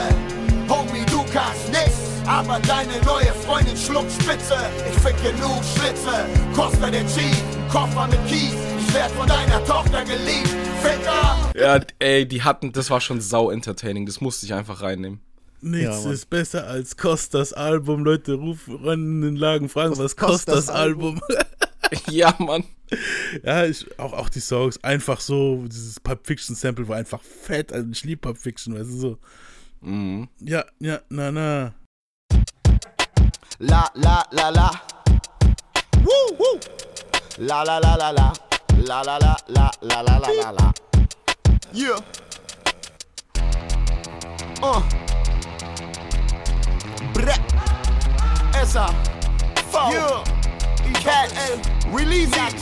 Homie, du kannst nix, aber deine neue Freundin schluckt Spitze. Ich fick genug Schlitze. Costa der G, ein Koffer mit Kies. Ich werd von deiner Tochter geliebt. Ficker! Ja, ey, die hatten, das war schon sau entertaining, das musste ich einfach reinnehmen. Nichts ja, ist besser als Kostas Album. Leute, rufen ran in den Lagen, fragen, was, was Kostas, Kostas Album. Album. ja, Mann. Ja, ich, auch, auch die Songs. Einfach so, dieses Pulp Fiction Sample war einfach fett. Also ich liebe Pulp Fiction, weißt du so. Mhm. Ja, ja, na, na. La, la, la, la. Woo, woo. La, la, la, la, la. La, la, la, la, la, la, la, la. Yeah. Uh. Bre. Essa. V. Yeah. Cat L. Release it.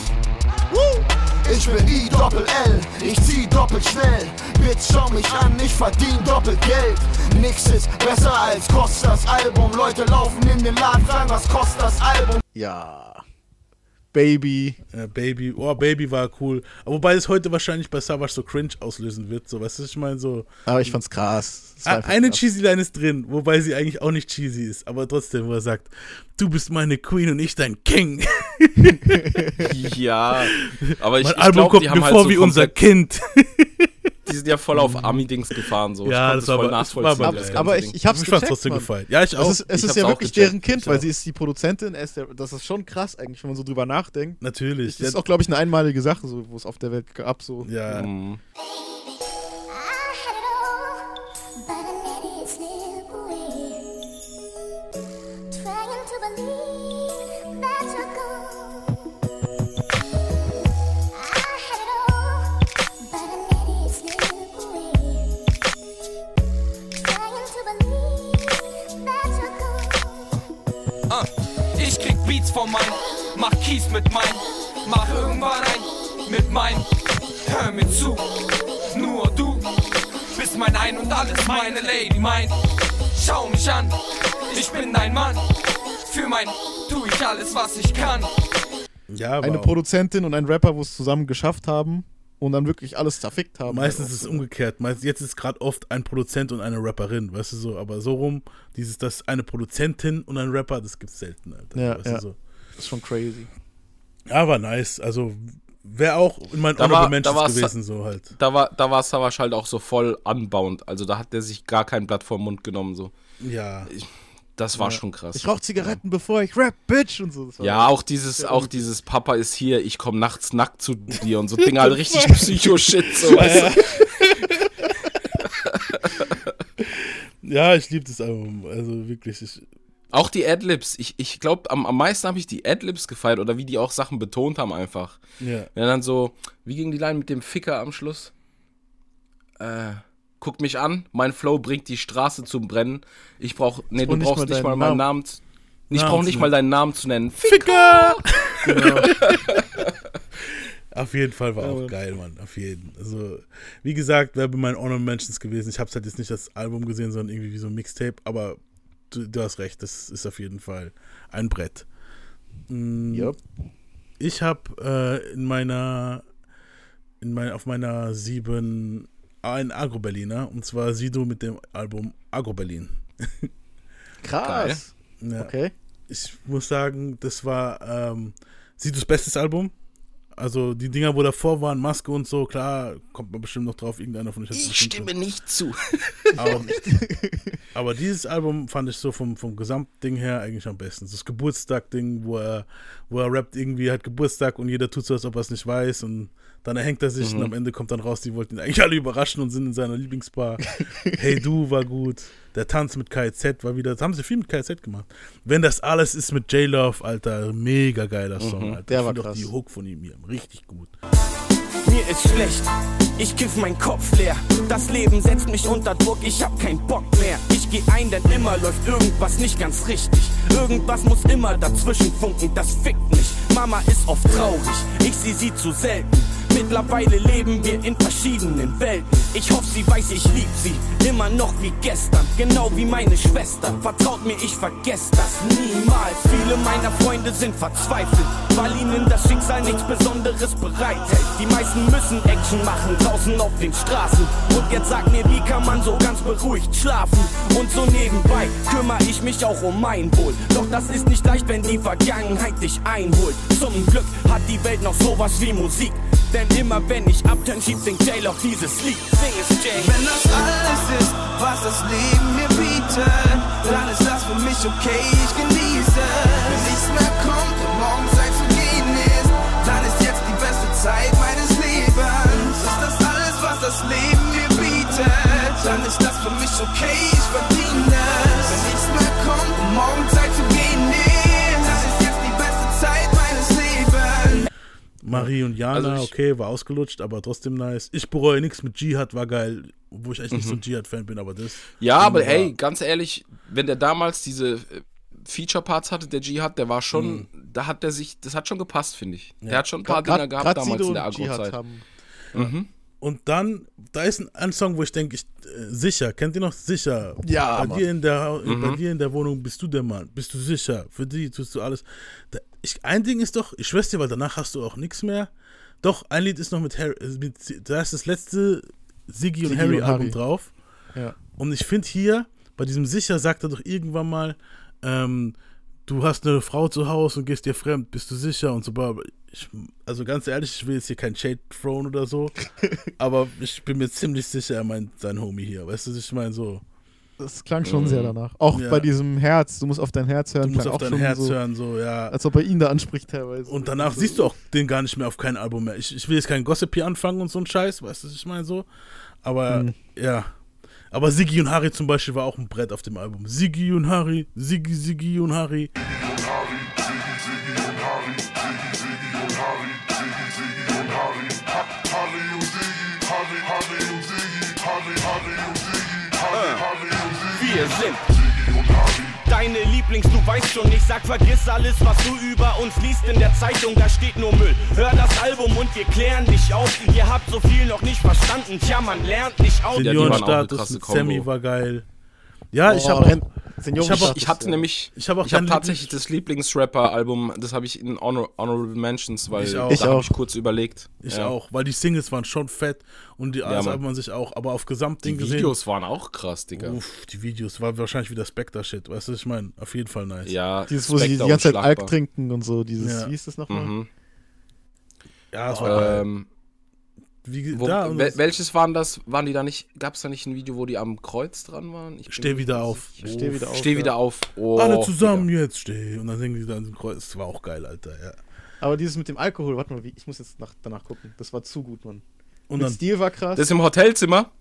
Woo. Ich bin I Doppel L, ich zieh doppelt schnell. Bitch, schau mich an, ich verdien doppelt Geld. Nix ist besser als Costas Album. Leute laufen in den Laden, fragen, was kostet das Album. Ja. Baby. Ja, Baby, oh, Baby war cool. Aber wobei es heute wahrscheinlich bei Savage so cringe auslösen wird, so, weißt du, was ich meine, so. Aber ich fand's krass. Ah, Eine krass. cheesy Line ist drin, wobei sie eigentlich auch nicht cheesy ist, aber trotzdem, wo er sagt, du bist meine Queen und ich dein King. Ja, aber ich, mein ich glaube, kommt die haben mir halt vor so wie unser Kind. Die sind ja voll auf Ami-Dings gefahren, so. Ja, ich das das war voll aber- nachvollziehen. aber das Aber ich, ich hab's gecheckt, trotzdem gefallen. Ja, ich auch. Es ist, es ist ja auch wirklich gecheckt. deren Kind, weil sie ist die Produzentin. Ist der, das ist schon krass eigentlich, wenn man so drüber nachdenkt. Natürlich. Das ist auch, glaube ich, eine einmalige Sache, so, wo es auf der Welt gab. So. ja. Mhm. Ah, Beats von mein, mach Kies mit mein, mach irgendwann ein mit mein. Hör mir zu, nur du bist mein Ein und alles, meine Lady, mein. Schau mich an, ich bin dein Mann. Für mein tu ich alles, was ich kann. ja aber Eine Produzentin und ein Rapper, wo es zusammen geschafft haben. Und dann wirklich alles zerfickt haben. Meistens Halt ist es so. umgekehrt. Meist, jetzt ist gerade oft ein Produzent und eine Rapperin, weißt du so. Aber so rum, dieses, das eine Produzentin und ein Rapper, das gibt's selten. Alter, Ja, weißt ja. Du so. Das ist schon crazy. Ja, war nice. Also wäre auch in meinen Honorable Mentions da war gewesen, so halt. Da war, da war Savage halt auch so voll unbound. Also da hat der sich gar kein Blatt vor den Mund genommen. So. Ja. Ich, das war Ja. schon krass. Ich rauch Zigaretten, bevor ich rap, Bitch und so. Ja, auch dieses, Ja, auch dieses Papa ist hier, ich komm nachts nackt zu dir und so Dinge halt richtig Psycho-Shit, so du? Ja, ich liebe das Album. Also wirklich. Ich, Auch die Adlibs. Ich, ich glaube, am, am meisten habe ich die Adlibs gefeiert oder wie die auch Sachen betont haben einfach. Ja. Wenn dann so, wie ging die Line mit dem Ficker am Schluss? Äh, guck mich an, mein Flow bringt die Straße zum Brennen. Ich brauch, nee, du nicht brauchst mal nicht mal meinen Namen. Namen. zu- Ich Namen brauche nicht mal deinen Namen zu nennen. Ficker! Genau. Auf jeden Fall war Ja, auch geil, Mann. Auf jeden. Also, wie gesagt, wäre bei meinen Honorable Mentions gewesen. Ich habe es halt jetzt nicht als Album gesehen, sondern irgendwie wie so ein Mixtape. Aber du, du hast recht, das ist auf jeden Fall ein Brett. Mm, Yup. Ich habe äh, in meiner, in mein, auf meiner 7 einen Agro-Berliner. Und zwar Sido mit dem Album Agro-Berlin. Krass. Ja. Okay. Ich muss sagen, das war ähm, Sidos bestes Album. Also die Dinger, wo davor waren, Maske und so, klar, kommt man bestimmt noch drauf, irgendeiner von euch hat Ich stimme nicht zu. aber, aber dieses Album fand ich so vom, vom Gesamtding her eigentlich am besten. Das Geburtstag-Ding, wo er, wo er rappt, irgendwie hat Geburtstag und jeder tut so, als ob er es nicht weiß und dann erhängt er sich Mhm. und am Ende kommt dann raus, die wollten ihn eigentlich alle überraschen und sind in seiner Lieblingsbar. hey Du war gut. Der Tanz mit KZ war wieder, das haben sie viel mit KZ gemacht. Wenn das alles ist mit J-Love, Alter, mega geiler Song, Mhm. Alter. Der ich war krass. die Hook von ihm hier richtig gut. Mir ist schlecht, ich kiff mein Kopf leer. Das Leben setzt mich unter Druck, ich hab keinen Bock mehr. Ich geh ein, denn immer läuft irgendwas nicht ganz richtig. Irgendwas muss immer dazwischen funken, das fickt mich. Mama ist oft traurig, ich sieh sie zu selten. Mittlerweile leben wir in verschiedenen Welten. Ich hoffe, sie weiß, ich lieb sie immer noch wie gestern, genau wie meine Schwester. Vertraut mir, ich vergess das niemals. Viele meiner Freunde sind verzweifelt, weil ihnen das Schicksal nichts Besonderes bereithält. Die meisten müssen Action machen draußen auf den Straßen. Und jetzt sag mir, wie kann man so ganz beruhigt schlafen? Und so nebenbei kümmere ich mich auch um mein Wohl. Doch das ist nicht leicht, wenn die Vergangenheit dich einholt. Zum Glück hat die Welt noch sowas wie Musik. Denn immer wenn ich abturn, schiebt singt J-Lo dieses Lied. Sing es, Jay. Wenn das alles ist, was das Leben mir bietet, dann ist das für mich okay, ich genieße. Wenn nichts mehr kommt und morgen Zeit zu gehen ist, dann ist jetzt die beste Zeit meines Lebens. Ist das alles, was das Leben mir bietet, dann ist das für mich okay, ich verdiene es. Wenn nichts mehr kommt und morgen Zeit zu gehen Marie und Jana, Also ich- okay, war ausgelutscht, aber trotzdem nice. Ich bereue nichts mit Jihad, war geil, wo ich eigentlich nicht so ein Jihad-Fan bin, aber das. Ja, aber war- ey, ganz ehrlich, wenn der damals diese äh, Feature-Parts hatte, der Jihad, der war schon, Mhm. da hat der sich, das hat schon gepasst, finde ich. Ja. Der hat schon ein paar Grad- Dinger gehabt damals Sido in der Agro-Zeit. haben- Mhm. Und dann, da ist ein, ein Song, wo ich denke, ich, äh, sicher, kennt ihr noch sicher? Ja, Bei Mann. dir, in der, Mhm. bei dir in der Wohnung bist du der Mann, bist du sicher? Für die tust du alles. Da, ich, ein Ding ist doch, ich schwör's dir, weil danach hast du auch nichts mehr. Doch, ein Lied ist noch mit Harry, äh, mit, da ist das letzte Siggy und Harry und Album Harry. drauf. Ja. Und ich finde hier, bei diesem Sicher sagt er doch irgendwann mal, ähm, du hast eine Frau zu Hause und gehst dir fremd, bist du sicher und so. Ich, also ganz ehrlich, ich will jetzt hier kein Shade thrown oder so, aber ich bin mir ziemlich sicher, er meint sein Homie hier. Weißt du, ich meine so. Das klang schon sehr danach. Auch Ja. bei diesem Herz, du musst auf dein Herz hören. Du musst auf dein Herz so, hören, so, ja. Als ob er ihn da anspricht teilweise. Und danach so. siehst du auch den gar nicht mehr auf kein Album mehr. Ich, ich will jetzt kein Gossip hier anfangen und so ein Scheiß, weißt du, was ich meine so. Aber Mhm. ja. Aber Siggi und Harry zum Beispiel war auch ein Brett auf dem Album. Siggi und Harry, Siggi, Siggi und Harry. Deine Lieblings, du weißt schon, ich sag, vergiss alles, was du über uns liest in der Zeitung, da steht nur Müll. Hör das Album und wir klären dich auf. Ihr habt so viel noch nicht verstanden, tja, man lernt nicht aus. Seniorenstatus mit Sammy war geil. Ja, ich Oh, habe Ren Ich, hab auch, ich hatte nämlich, ich habe hab tatsächlich das Lieblingsrapper-Album, das habe ich in Honor, Honorable Mentions, weil Ich auch. da habe auch. ich kurz überlegt. Ich Ja. auch, weil die Singles waren schon fett und die Ja, das Mann. Album an sich auch, aber auf Gesamtding Die gesehen. Videos waren auch krass, Digga. Uff, die Videos war wahrscheinlich wieder Spectre-Shit, weißt du, was ich meine? Auf jeden Fall nice. Ja, Dieses, wo sie die ganze Zeit. Alk trinken und so, dieses, Ja. wie hieß das nochmal? Mhm. Ja, das war geil. Wie, wo, da, wel- das- welches waren das? Waren die da nicht? Gab es da nicht ein Video, wo die am Kreuz dran waren? Ich Steh wieder auf. sicher. Steh wieder auf, Steh ja. wieder auf. Oh, Alle zusammen jetzt steh. Und dann singen die dann im Kreuz. Das war auch geil, Alter, ja. Aber dieses mit dem Alkohol, warte mal, wie, ich muss jetzt nach, danach gucken. Das war zu gut, Mann. Und dann- Stil war krass. Das im Hotelzimmer?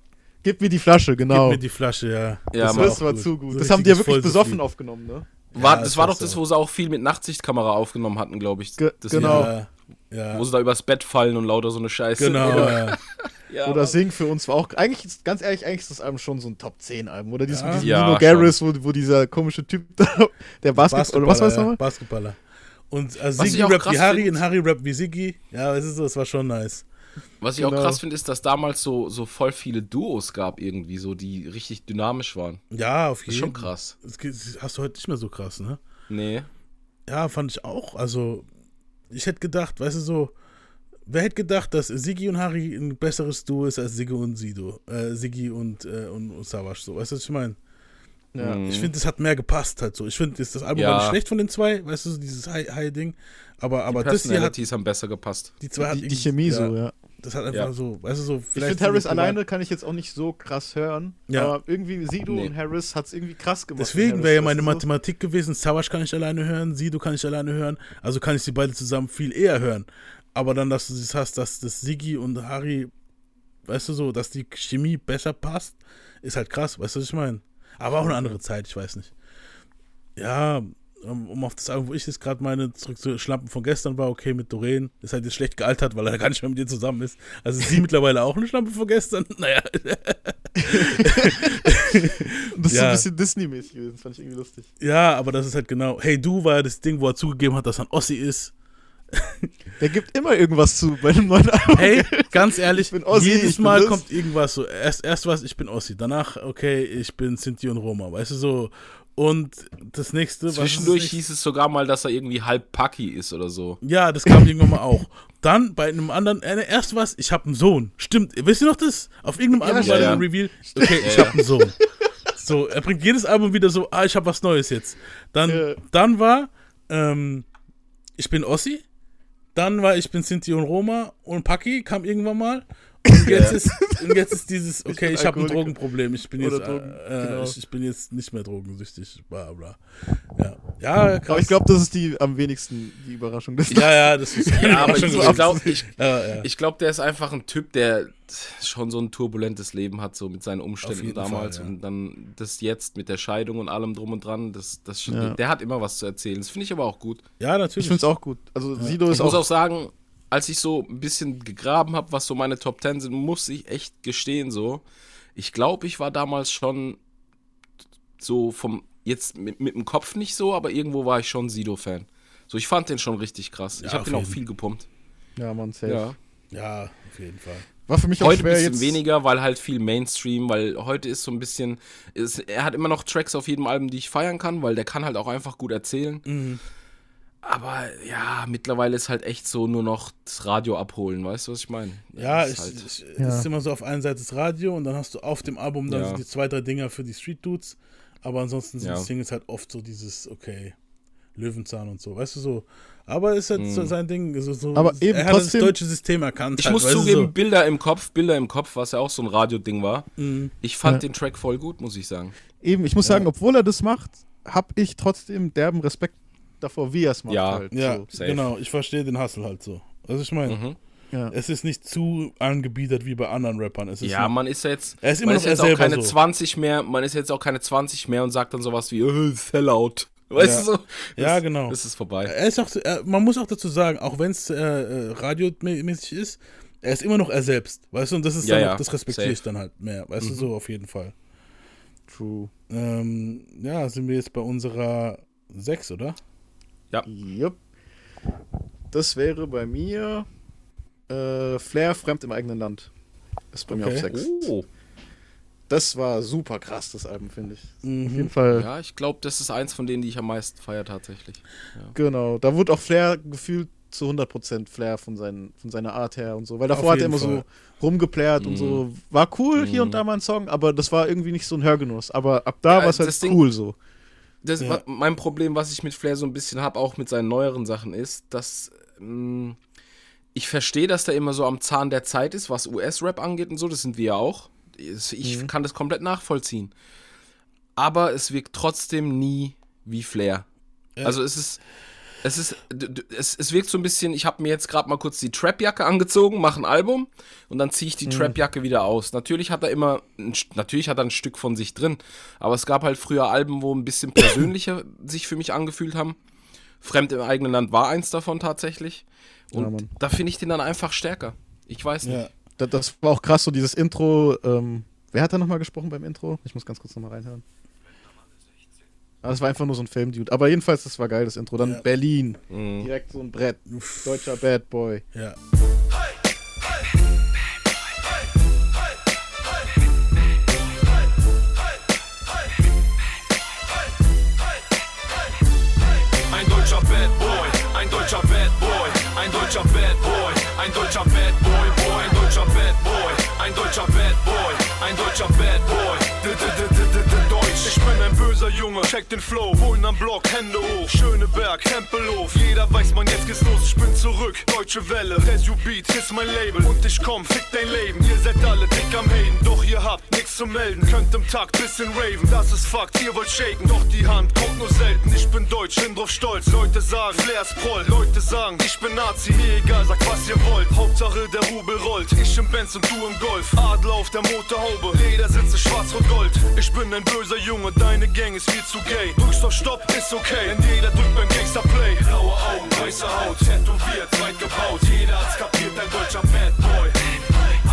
Gib mir die Flasche, genau. Gib mir die Flasche, ja. Ja, das, Mann. das war gut. zu gut. So das haben die ja wirklich besoffen aufgenommen, ne? War, Ja, das das war doch das, so. wo sie auch viel mit Nachtsichtkamera aufgenommen hatten, glaube ich. Ge- das genau. Ja, ja. Wo sie da übers Bett fallen und lauter so eine Scheiße. Genau, Oder, ja. ja, Oder Mann. Sing für uns war auch. Eigentlich, ist- ganz ehrlich, eigentlich ist das Album schon so ein Top 10 Album. Oder dieses Ja. mit diesem Ja, Nino Garris, wo, wo dieser komische Typ da, der Basketball, oder was war das ja, nochmal? Basketballer. Und also Siggi ich auch rappt krass wie Harry find- und Harry rappt wie Siggi. Ja, es ist so, das war schon nice. Was ich auch Genau. krass finde, ist, dass damals so, so voll viele Duos gab, irgendwie, so, die richtig dynamisch waren. Ja, auf Das jeden ist schon krass. Das hast du heute nicht mehr so krass, ne? Nee. Ja, fand ich auch. Also, ich hätte gedacht, weißt du so, wer hätte gedacht, dass Siggi und Harry ein besseres Duo ist als Siggi und Sido, äh, Siggi und, äh, und, und Savage, so, weißt du, was ich meine? Ja. Mhm. Ich finde, es hat mehr gepasst halt so. Ich finde, das das Album Ja. war nicht schlecht von den zwei, weißt du, so dieses High-Ding, aber, aber die das hier hat, Personalities haben besser gepasst. die zwei Die, die Chemie so, ja. Das hat einfach Ja. so, weißt du, so, Ich vielleicht. finde Harris so alleine kann ich jetzt auch nicht so krass hören. Ja. Aber irgendwie Sido Nee. und Harris hat es irgendwie krass gemacht. Deswegen wäre ja meine du so? Mathematik gewesen, Savage kann ich alleine hören, Sido kann ich alleine hören, also kann ich sie beide zusammen viel eher hören. Aber dann, dass du das hast, dass das Siggi und Harry, weißt du so, dass die Chemie besser passt, ist halt krass, weißt du, was ich meine? Aber auch eine andere Zeit, ich weiß nicht. Ja, um, um auf das sagen, wo ich jetzt gerade meine, zurück zu Schlampen von gestern war, okay, mit Doreen, ist halt jetzt schlecht gealtert, weil er gar nicht mehr mit dir zusammen ist. Also ist sie mittlerweile auch eine Schlampe von gestern? Naja. Das ist so Ja. ein bisschen Disney-mäßig gewesen, das fand ich irgendwie lustig. Ja, aber das ist halt genau. Hey, du war ja das Ding, wo er zugegeben hat, dass er ein Ossi ist. Der gibt immer irgendwas zu bei einem neuen Album. Hey, ganz ehrlich, Ich bin Ossi, jedes Mal kommt irgendwas so. Erst, erst was, ich bin Ossi. Danach, okay, ich bin Sinti und Roma. Weißt du so. Und das nächste, das Zwischendurch nächste? hieß es sogar mal, dass er irgendwie halb Paki ist oder so. Ja, das kam irgendwann mal auch. Dann bei einem anderen, äh, erst was, ich habe einen Sohn. Stimmt, wisst ihr noch das? Auf irgendeinem Ja, Album war ja. der Reveal. Okay, ich Ja, habe einen Sohn. So, er bringt jedes Album wieder so, ah, ich habe was Neues jetzt. Dann, Ja. dann war, ähm, ich bin Ossi. Dann war, ich bin Sinti und Roma. Und Paki kam irgendwann mal. Und jetzt, ist, und jetzt ist dieses, okay, bin ich, habe ein. Drogenproblem. Ich bin, jetzt, Drogen, äh, genau. ich, ich bin jetzt nicht mehr drogensüchtig. Bla, bla. Ja, ja krass. Aber ich glaube, das ist die am wenigsten die Überraschung des Ja, ja, das ist Ja, aber ich, ich glaube, ich, Ja, ja. ich glaub, der ist einfach ein Typ, der schon so ein turbulentes Leben hat, so mit seinen Umständen damals. Fall, ja. Und dann das jetzt mit der Scheidung und allem drum und dran, das, das schon, Ja. der hat immer was zu erzählen. Das finde ich aber auch gut. Ja, natürlich. Ich finde es auch gut. Also Sido Ich ist muss auch, auch sagen, als ich so ein bisschen gegraben habe, was so meine Top 10 sind, muss ich echt gestehen, so. Ich glaube, ich war damals schon so vom, jetzt mit, mit dem Kopf nicht so, aber irgendwo war ich schon Sido-Fan. So, ich fand den schon richtig krass. Ja, ich habe den auch viel gepumpt. ja, man, safe. Ja. Ja, auf jeden Fall. War für mich auch Heute ein schwer bisschen jetzt. weniger, weil halt viel Mainstream, weil heute ist so ein bisschen, ist, er hat immer noch Tracks auf jedem Album, die ich feiern kann, weil der kann halt auch einfach gut erzählen. Mhm. Aber ja, mittlerweile ist halt echt so nur noch das Radio abholen, weißt du, was ich meine? Ja, ist ich, halt, ich, Ja. es ist immer so auf einer Seite das Radio und dann hast du auf dem Album dann Ja. so die zwei, drei Dinger für die Street Dudes. Aber ansonsten sind Ja. die Singles halt oft so dieses, okay, Löwenzahn und so, weißt du so. Aber ist halt so Mhm. sein Ding. So, so, Aber eben er hat trotzdem- das deutsche System erkannt. ich halt, muss zugeben, so. Bilder im Kopf, Bilder im Kopf, was ja auch so ein Radio-Ding war. Mhm. Ich fand Ja. den Track voll gut, muss ich sagen. Eben, ich muss Ja. sagen, obwohl er das macht, habe ich trotzdem derben Respekt davor, wie er es macht. Ja. halt, Ja, so. safe. genau. Ich verstehe den Hustle halt so. Also ich meine, Mhm. ja. es ist nicht zu angebiedert wie bei anderen Rappern. Es ist Ja, noch- man ist jetzt, Er ist immer man noch ist jetzt er auch keine so. 20 mehr, man ist jetzt auch keine 20 mehr und sagt dann sowas wie, äh, Sellout. Weißt Ja. du so? Ja, Das- genau. Das ist vorbei. Er ist auch, er, man muss auch dazu sagen, auch wenn es äh, äh, radiomäßig ist, er ist immer noch er selbst, weißt du, und das ist Ja, dann ja, auch, das respektiere ich dann halt mehr, weißt du, Mhm. so auf jeden Fall. True. Ähm, ja, sind wir jetzt bei unserer 6, oder? Yep. Das wäre bei mir äh, Flair fremd im eigenen Land. Ist bei mir auf Okay. 6. Oh. das war super krass, das Album, finde ich. Mhm. Auf jeden Fall. Ja, ich glaube, das ist eins von denen, die ich am meisten feiere tatsächlich. Ja. Genau, da wurde auch Flair gefühlt zu 100% Flair von, seinen, von seiner Art her und so. Weil davor hat er immer Fall. so rumgeplärt und Mhm. so. War cool hier und da mal ein Song, aber das war irgendwie nicht so ein Hörgenuss. Aber ab da Ja, war es halt Ding- cool so. Das, Ja. Mein Problem, was ich mit Flair so ein bisschen habe, auch mit seinen neueren Sachen, ist, dass mh, ich verstehe, dass der immer so am Zahn der Zeit ist, was US-Rap angeht und so. Das sind wir ja auch. Ich Mhm. kann das komplett nachvollziehen. Aber es wirkt trotzdem nie wie Flair. Ja. Also es ist. Es ist, es, es wirkt so ein bisschen, ich habe mir jetzt gerade mal kurz die Trap-Jacke angezogen, mache ein Album und dann ziehe ich die Mhm. Trap-Jacke wieder aus. Natürlich hat er immer, natürlich hat er ein Stück von sich drin, aber es gab halt früher Alben, wo ein bisschen persönlicher sich für mich angefühlt haben. Fremd im eigenen Land war eins davon tatsächlich. Und Ja, da finde ich den dann einfach stärker. Ich weiß nicht. Das, das war auch krass, so dieses Intro. Ähm, wer hat da nochmal gesprochen beim Intro? Ich muss ganz kurz nochmal reinhören. Das war einfach nur so ein Filmdude. Aber jedenfalls, das war geil, das Intro. Dann Berlin. Mhm. Direkt so ein Brett. Deutscher Bad Boy. Ja. Ein deutscher Bad Boy, ein deutscher Bad Boy, ein deutscher Bad Boy, ein deutscher Bad Boy, Boy, ein deutscher Bad Boy, ein deutscher Bad Boy, ein deutscher Bad Boy. Junge, check den Flow, Bullen am Block, Hände hoch, Schöneberg, Tempelhof. Jeder weiß, man, jetzt geht's los, ich bin zurück. Deutsche Welle, Resu Beat ist mein Label und ich komm, fick dein Leben. Ihr seid alle dick am Haten, doch ihr habt nichts zu melden. Könnt im Takt bisschen raven, das ist Fakt, ihr wollt shaken, doch die Hand kommt nur selten. Ich bin deutsch, bin drauf stolz. Leute sagen, Flair ist Proll. Leute sagen, ich bin Nazi, mir egal, sagt was ihr wollt. Hauptsache der Rubel rollt, ich im Benz und du im Golf. Adler auf der Motorhaube, Ledersitze schwarz und gold. Ich bin ein böser Junge, deine Gang ist viel zu gay. Drückst auf Stopp, ist okay, denn jeder drückt beim Gangster Play. Blaue Augen, weiße Haut, tätowiert, weit gebaut. Jeder hat's kapiert, ein deutscher Bad Boy.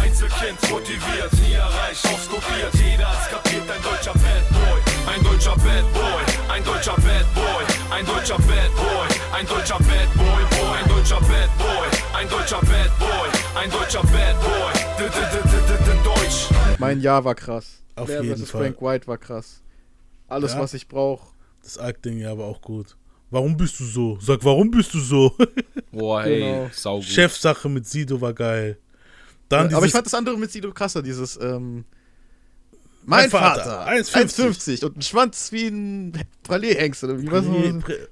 Einzelkind motiviert, nie erreicht, aufs kopiert. Jeder hat's kapiert, ein deutscher Bad Boy. Ein deutscher Bad Boy, ein deutscher Bad Boy, ein deutscher Bad Boy, ein deutscher Bad Boy, Boy, ein deutscher Bad Boy, ein deutscher Bad Boy, ein deutscher Bad Boy. D -d -d -d -d -d Deutsch. Mein Jahr war krass. Auf Flair jeden. Fall. Frank White war krass. Alles, Ja. was ich brauche. Das Alk-Ding ja aber auch gut. Warum bist du so? Sag, warum bist du so? Boah, ey, Genau. saugut. Chefsache mit Sido war geil. Dann aber ich fand das andere mit Sido krasser, dieses, ähm, Mein mein, Vater, Vater, 1,50 1,50 und ein Schwanz wie ein Pralé-Hengst oder wie was?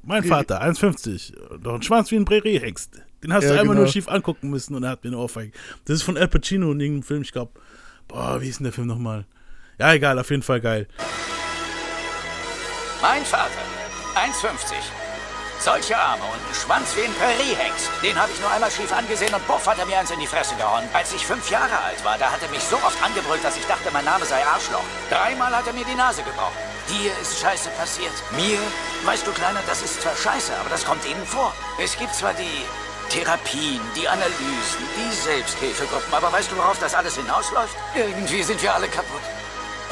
Mein Vater, 1,50. Doch ein Schwanz wie ein Präriehengst. Den hast Ja, du einmal genau. nur schief angucken müssen und er hat mir eine Ohrfeige. Das ist von Al Pacino in irgendeinem Film, ich glaube. Boah, wie ist denn der Film nochmal? Ja, egal, auf jeden Fall geil. Mein Vater, 1,50. Solche Arme und ein Schwanz wie ein Präriehengst. Den habe ich nur einmal schief angesehen und buff hat er mir eins in die Fresse gehauen. Als ich fünf Jahre alt war, da hat er mich so oft angebrüllt, dass ich dachte, mein Name sei Arschloch. Dreimal hat er mir die Nase gebrochen. Dir ist Scheiße passiert. Mir, weißt du, Kleiner, das ist zwar Scheiße, aber das kommt Ihnen vor. Es gibt zwar die Therapien, die Analysen, die Selbsthilfegruppen, aber weißt du, worauf das alles hinausläuft? Irgendwie sind wir alle kaputt.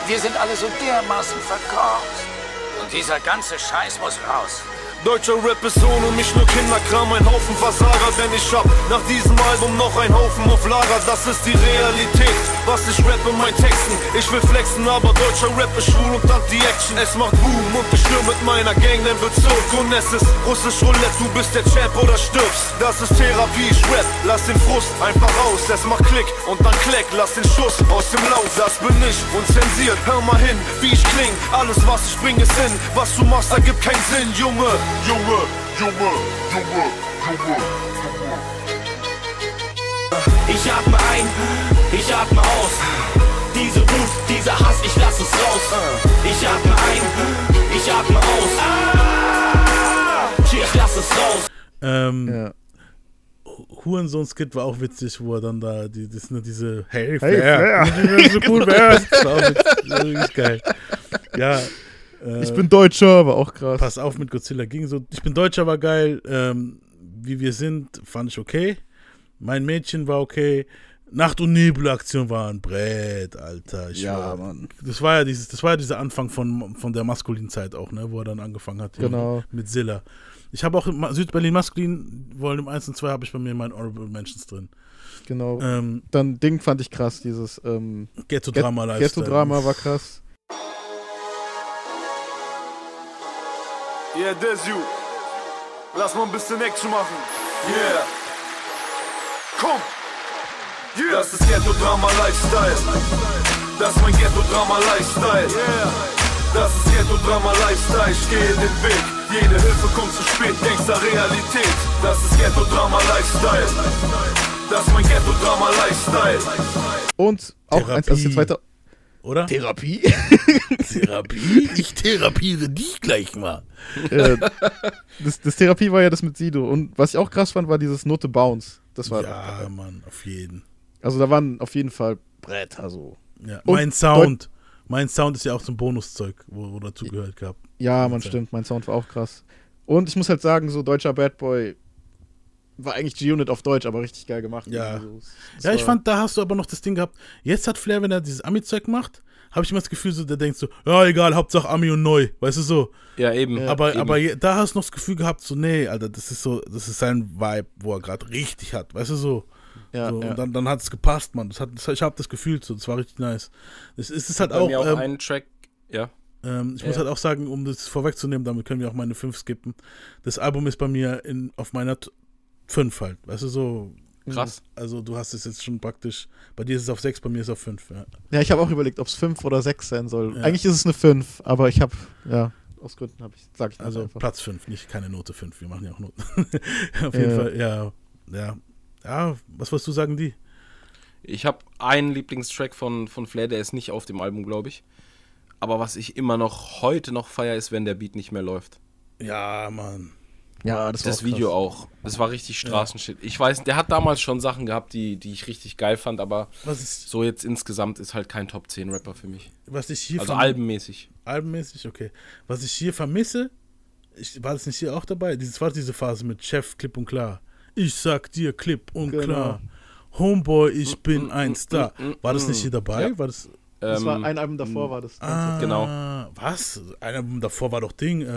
Wir sind alle so dermaßen verkorkst. Und dieser ganze Scheiß muss raus. Deutscher Rap ist ohne mich nur Kinderkram, ein Haufen Versager, denn ich hab nach diesem Album noch ein Haufen auf Lager, das ist die Realität, was ich rappe in meinen Texten. Ich will flexen, aber deutscher Rap ist schwul und anti-Action. Es macht Boom und ich stürm mit meiner Gang den Bezirk und es ist russisch Roulette, du bist der Champ oder stirbst. Das ist Therapie, ich rap, lass den Frust einfach raus, es macht Klick und dann Kleck, lass den Schuss aus dem Lauf, das bin ich und zensiert, hör mal hin, wie ich kling, alles was ich bring ist Sinn, was du machst, ergibt keinen Sinn, Junge. Junge, Junge, Junge, Junge. Ich atme ein, ich atme aus. Diese Wut, dieser Hass, ich lass es raus. Ich atme ein, ich atme aus. Ah, ich lass es raus. Ähm, Hurensohn-Skit war auch witzig, wo er dann da, die, das sind diese Hey, Hey, Flair, Flair. wenn du so cool wärst. Das war auch witzig, das war richtig geil. Ja. Äh, Ich bin Deutscher, war auch krass. Pass auf mit Godzilla ging so. Ich bin Deutscher war geil. Ähm, wie wir sind, fand ich okay. Mein Mädchen war okay. Nacht- und Nebelaktion war ein Brett, Alter. Ich Ja, war, Mann. Das war ja dieses, das war ja dieser Anfang von, von der maskulinen Zeit auch, ne, wo er dann angefangen hat. Genau. Mit Zilla. Ich habe auch Südberlin Maskulin, wollen im 1 und 2 habe ich bei mir meine Honorable Mentions drin. Genau. Ähm, Dann Ding fand ich krass, dieses ähm, Ghetto-Drama Get-. Ghetto-Drama war krass. Yeah, there's you. Lass mal ein bisschen Action machen. Yeah. Komm. Yeah. Das ist Ghetto-Drama Lifestyle. Das ist mein Ghetto-Drama Lifestyle. Yeah. Das ist Ghetto-Drama Lifestyle. Ich gehe den Weg. Jede Hilfe kommt zu spät. Gangster Realität. Das ist Ghetto-Drama Lifestyle. Das ist mein Ghetto-Drama Lifestyle. Und auch eins, das ist jetzt weiter. Oder? Therapie? Therapie? Ich therapiere dich gleich mal. äh, das, das Therapie war ja das mit Sido. Und was ich auch krass fand, war dieses Note Bounce. Das war. Ja, Mann, auf jeden. Also da waren auf jeden Fall Bretter so. Ja, Und mein Sound. Mein Sound ist ja auch so ein Bonuszeug, wo, wo dazu gehört gehabt. Ja, man stimmt, mein Sound war auch krass. Und ich muss halt sagen, so deutscher Bad Boy war eigentlich G-Unit auf Deutsch, aber richtig geil gemacht. Ja. Also, Ja, ich fand, da hast du aber noch das Ding gehabt. Jetzt hat Flair, wenn er dieses Ami-Zeug macht, habe ich immer das Gefühl, so, der denkt so, ja, egal, Hauptsache Ami und neu. Weißt du so? Ja, eben. Aber, eben. aber je- da hast du noch das Gefühl gehabt, so, nee, Alter, das ist so, das ist sein Vibe, wo er gerade richtig hat. Weißt du so? Ja, so ja. Und dann, dann hat es gepasst, Mann. Das hat, das, ich habe das gefühlt so, das war richtig nice. Es ist es halt Bei auch. mir auch ähm, ein Track, ja. ähm, ich Ja. muss halt auch sagen, um das vorwegzunehmen, damit können wir auch meine 5 skippen. Das Album ist bei mir in, auf meiner 5 halt. Weißt du, so. Krass. Also, du hast es jetzt schon praktisch. Bei dir ist es auf 6, bei mir ist es auf 5. Ja. Ja, ich habe auch überlegt, ob es 5 oder 6 sein soll. Ja. Eigentlich ist es eine 5, aber ich habe, ja, aus Gründen habe ich, sag ich das Also einfach. Platz 5, nicht keine Note 5. Wir machen ja auch Noten. auf jeden Ja. Fall, ja. Ja. Ja, was wolltest du sagen, die? Ich habe einen Lieblingstrack von, von Flair, der ist nicht auf dem Album, glaube ich. Aber was ich immer noch heute noch feier, ist, wenn der Beat nicht mehr läuft. Ja, Mann. Ja, das, Das war auch Video krass. auch. Das war richtig Straßenshit. Ich weiß, der hat damals schon Sachen gehabt, die, die ich richtig geil fand, aber Was ist- so jetzt insgesamt ist halt kein Top 10 Rapper für mich. Was ich hier Also albenmäßig. Albenmäßig, okay. Was ich hier vermisse, ich, war das nicht hier auch dabei? Dieses war diese Phase mit Chef klipp und klar. Ich sag dir klipp und Genau. klar. Homeboy, ich Mm, bin ein Star. War das nicht hier dabei? Ja. War das. Das war Ähm, ein Album davor, war das. Ah, Genau. Was? Ein Album davor war doch Ding, äh,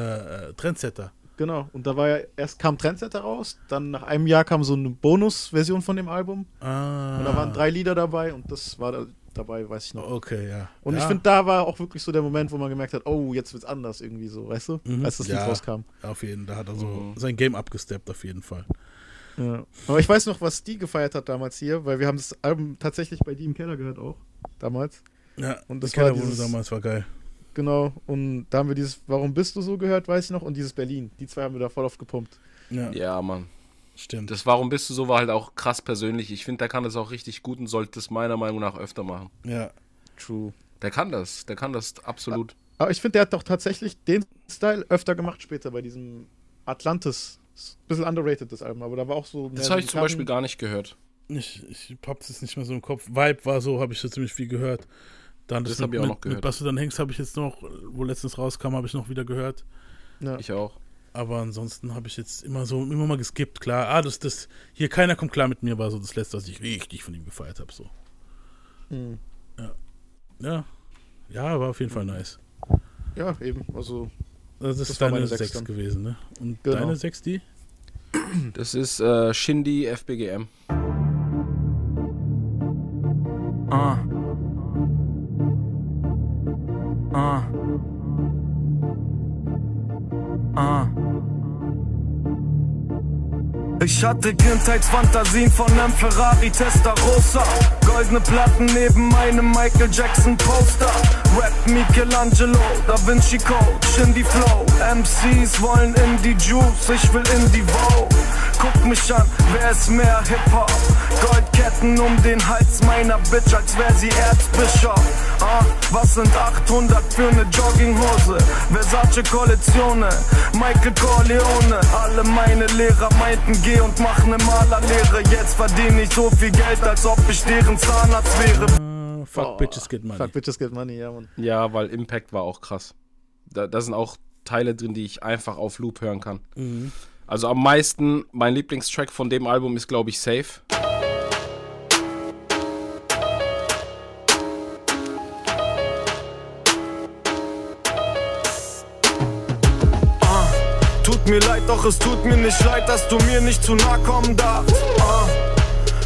äh, Trendsetter. Genau. Und da war ja, erst kam Trendsetter raus, dann nach einem Jahr kam so eine Bonus-Version von dem Album. Ah. Und da waren drei Lieder dabei und das war da dabei, weiß ich noch. Okay, ja. Und ja. ich finde, da war auch wirklich so der Moment, wo man gemerkt hat, oh, jetzt wird's anders irgendwie so, weißt du? Mhm. Als das Lied Ja, rauskam. Auf jeden, da hat er so Mhm. sein Game abgesteppt, auf jeden Fall. Ja. Aber ich weiß noch, was die gefeiert hat damals hier, weil wir haben das Album tatsächlich bei die im Keller gehört auch. Damals. Ja, Und das das war dieses- damals war geil. Genau. Und da haben wir dieses Warum bist du so gehört, weiß ich noch. Und dieses Berlin. Die zwei haben wir da voll oft gepumpt. Ja, Ja, Mann. stimmt. Das Warum bist du so war halt auch krass persönlich. Ich finde, der kann das auch richtig gut und sollte das meiner Meinung nach öfter machen. Ja. True. Der kann das. Der kann das absolut. Aber ich finde, der hat doch tatsächlich den Style öfter gemacht später bei diesem Atlantis. Bisschen underrated, das Album, aber da war auch so. Das habe ich zum Beispiel gar nicht gehört. Ich, ich hab das nicht mehr so im Kopf. Vibe war so, habe ich so ziemlich viel gehört. Dann Das mit, hab ich auch mit, noch gehört. Mit Was du dann hängst, habe ich jetzt noch, wo letztens rauskam, habe ich noch wieder gehört. Ja. Ich auch. Aber ansonsten habe ich jetzt immer so, immer mal geskippt, klar. Ah, das, das, hier keiner kommt klar mit mir, war so das letzte, was ich richtig von ihm gefeiert habe. So. Hm. Ja. Ja, war auf jeden Fall nice. Ja, eben. Also. Das ist Das war deine meine 6 Sechs dann. gewesen, ne? Und Genau. deine 6, die? Das ist äh, Shindy FBGM. Ah. Ah. Ah. Ich hatte Kindheitsfantasien von einem Ferrari Testarossa. Goldene Platten neben meinem Michael Jackson Poster. Rap Michelangelo, Da Vinci Code, Shindy Flow. MCs wollen in die Juice, ich will in die Vogue. Guck mich an, wer ist mehr Hip-Hop? Goldketten um den Hals meiner Bitch, als wär sie Erzbischof. Ah, was sind 800 für ne Jogginghose? Versace Kollektionen, Michael Corleone. Alle meine Lehrer meinten, geh und mach ne Malerlehre. Jetzt verdiene ich so viel Geld, als ob ich deren Zahnarzt wäre. Ah, fuck Bitches Get Money. Fuck Bitches Get Money, ja, Mann. Ja, weil Impact war auch krass. Da, da sind auch Teile drin, die ich einfach auf Loop hören kann. Mhm. Also am meisten, mein Lieblingstrack von dem Album ist, glaube ich, Safe. Tut mir leid, doch es tut mir nicht leid, dass du mir nicht zu nah kommen darfst. Ah,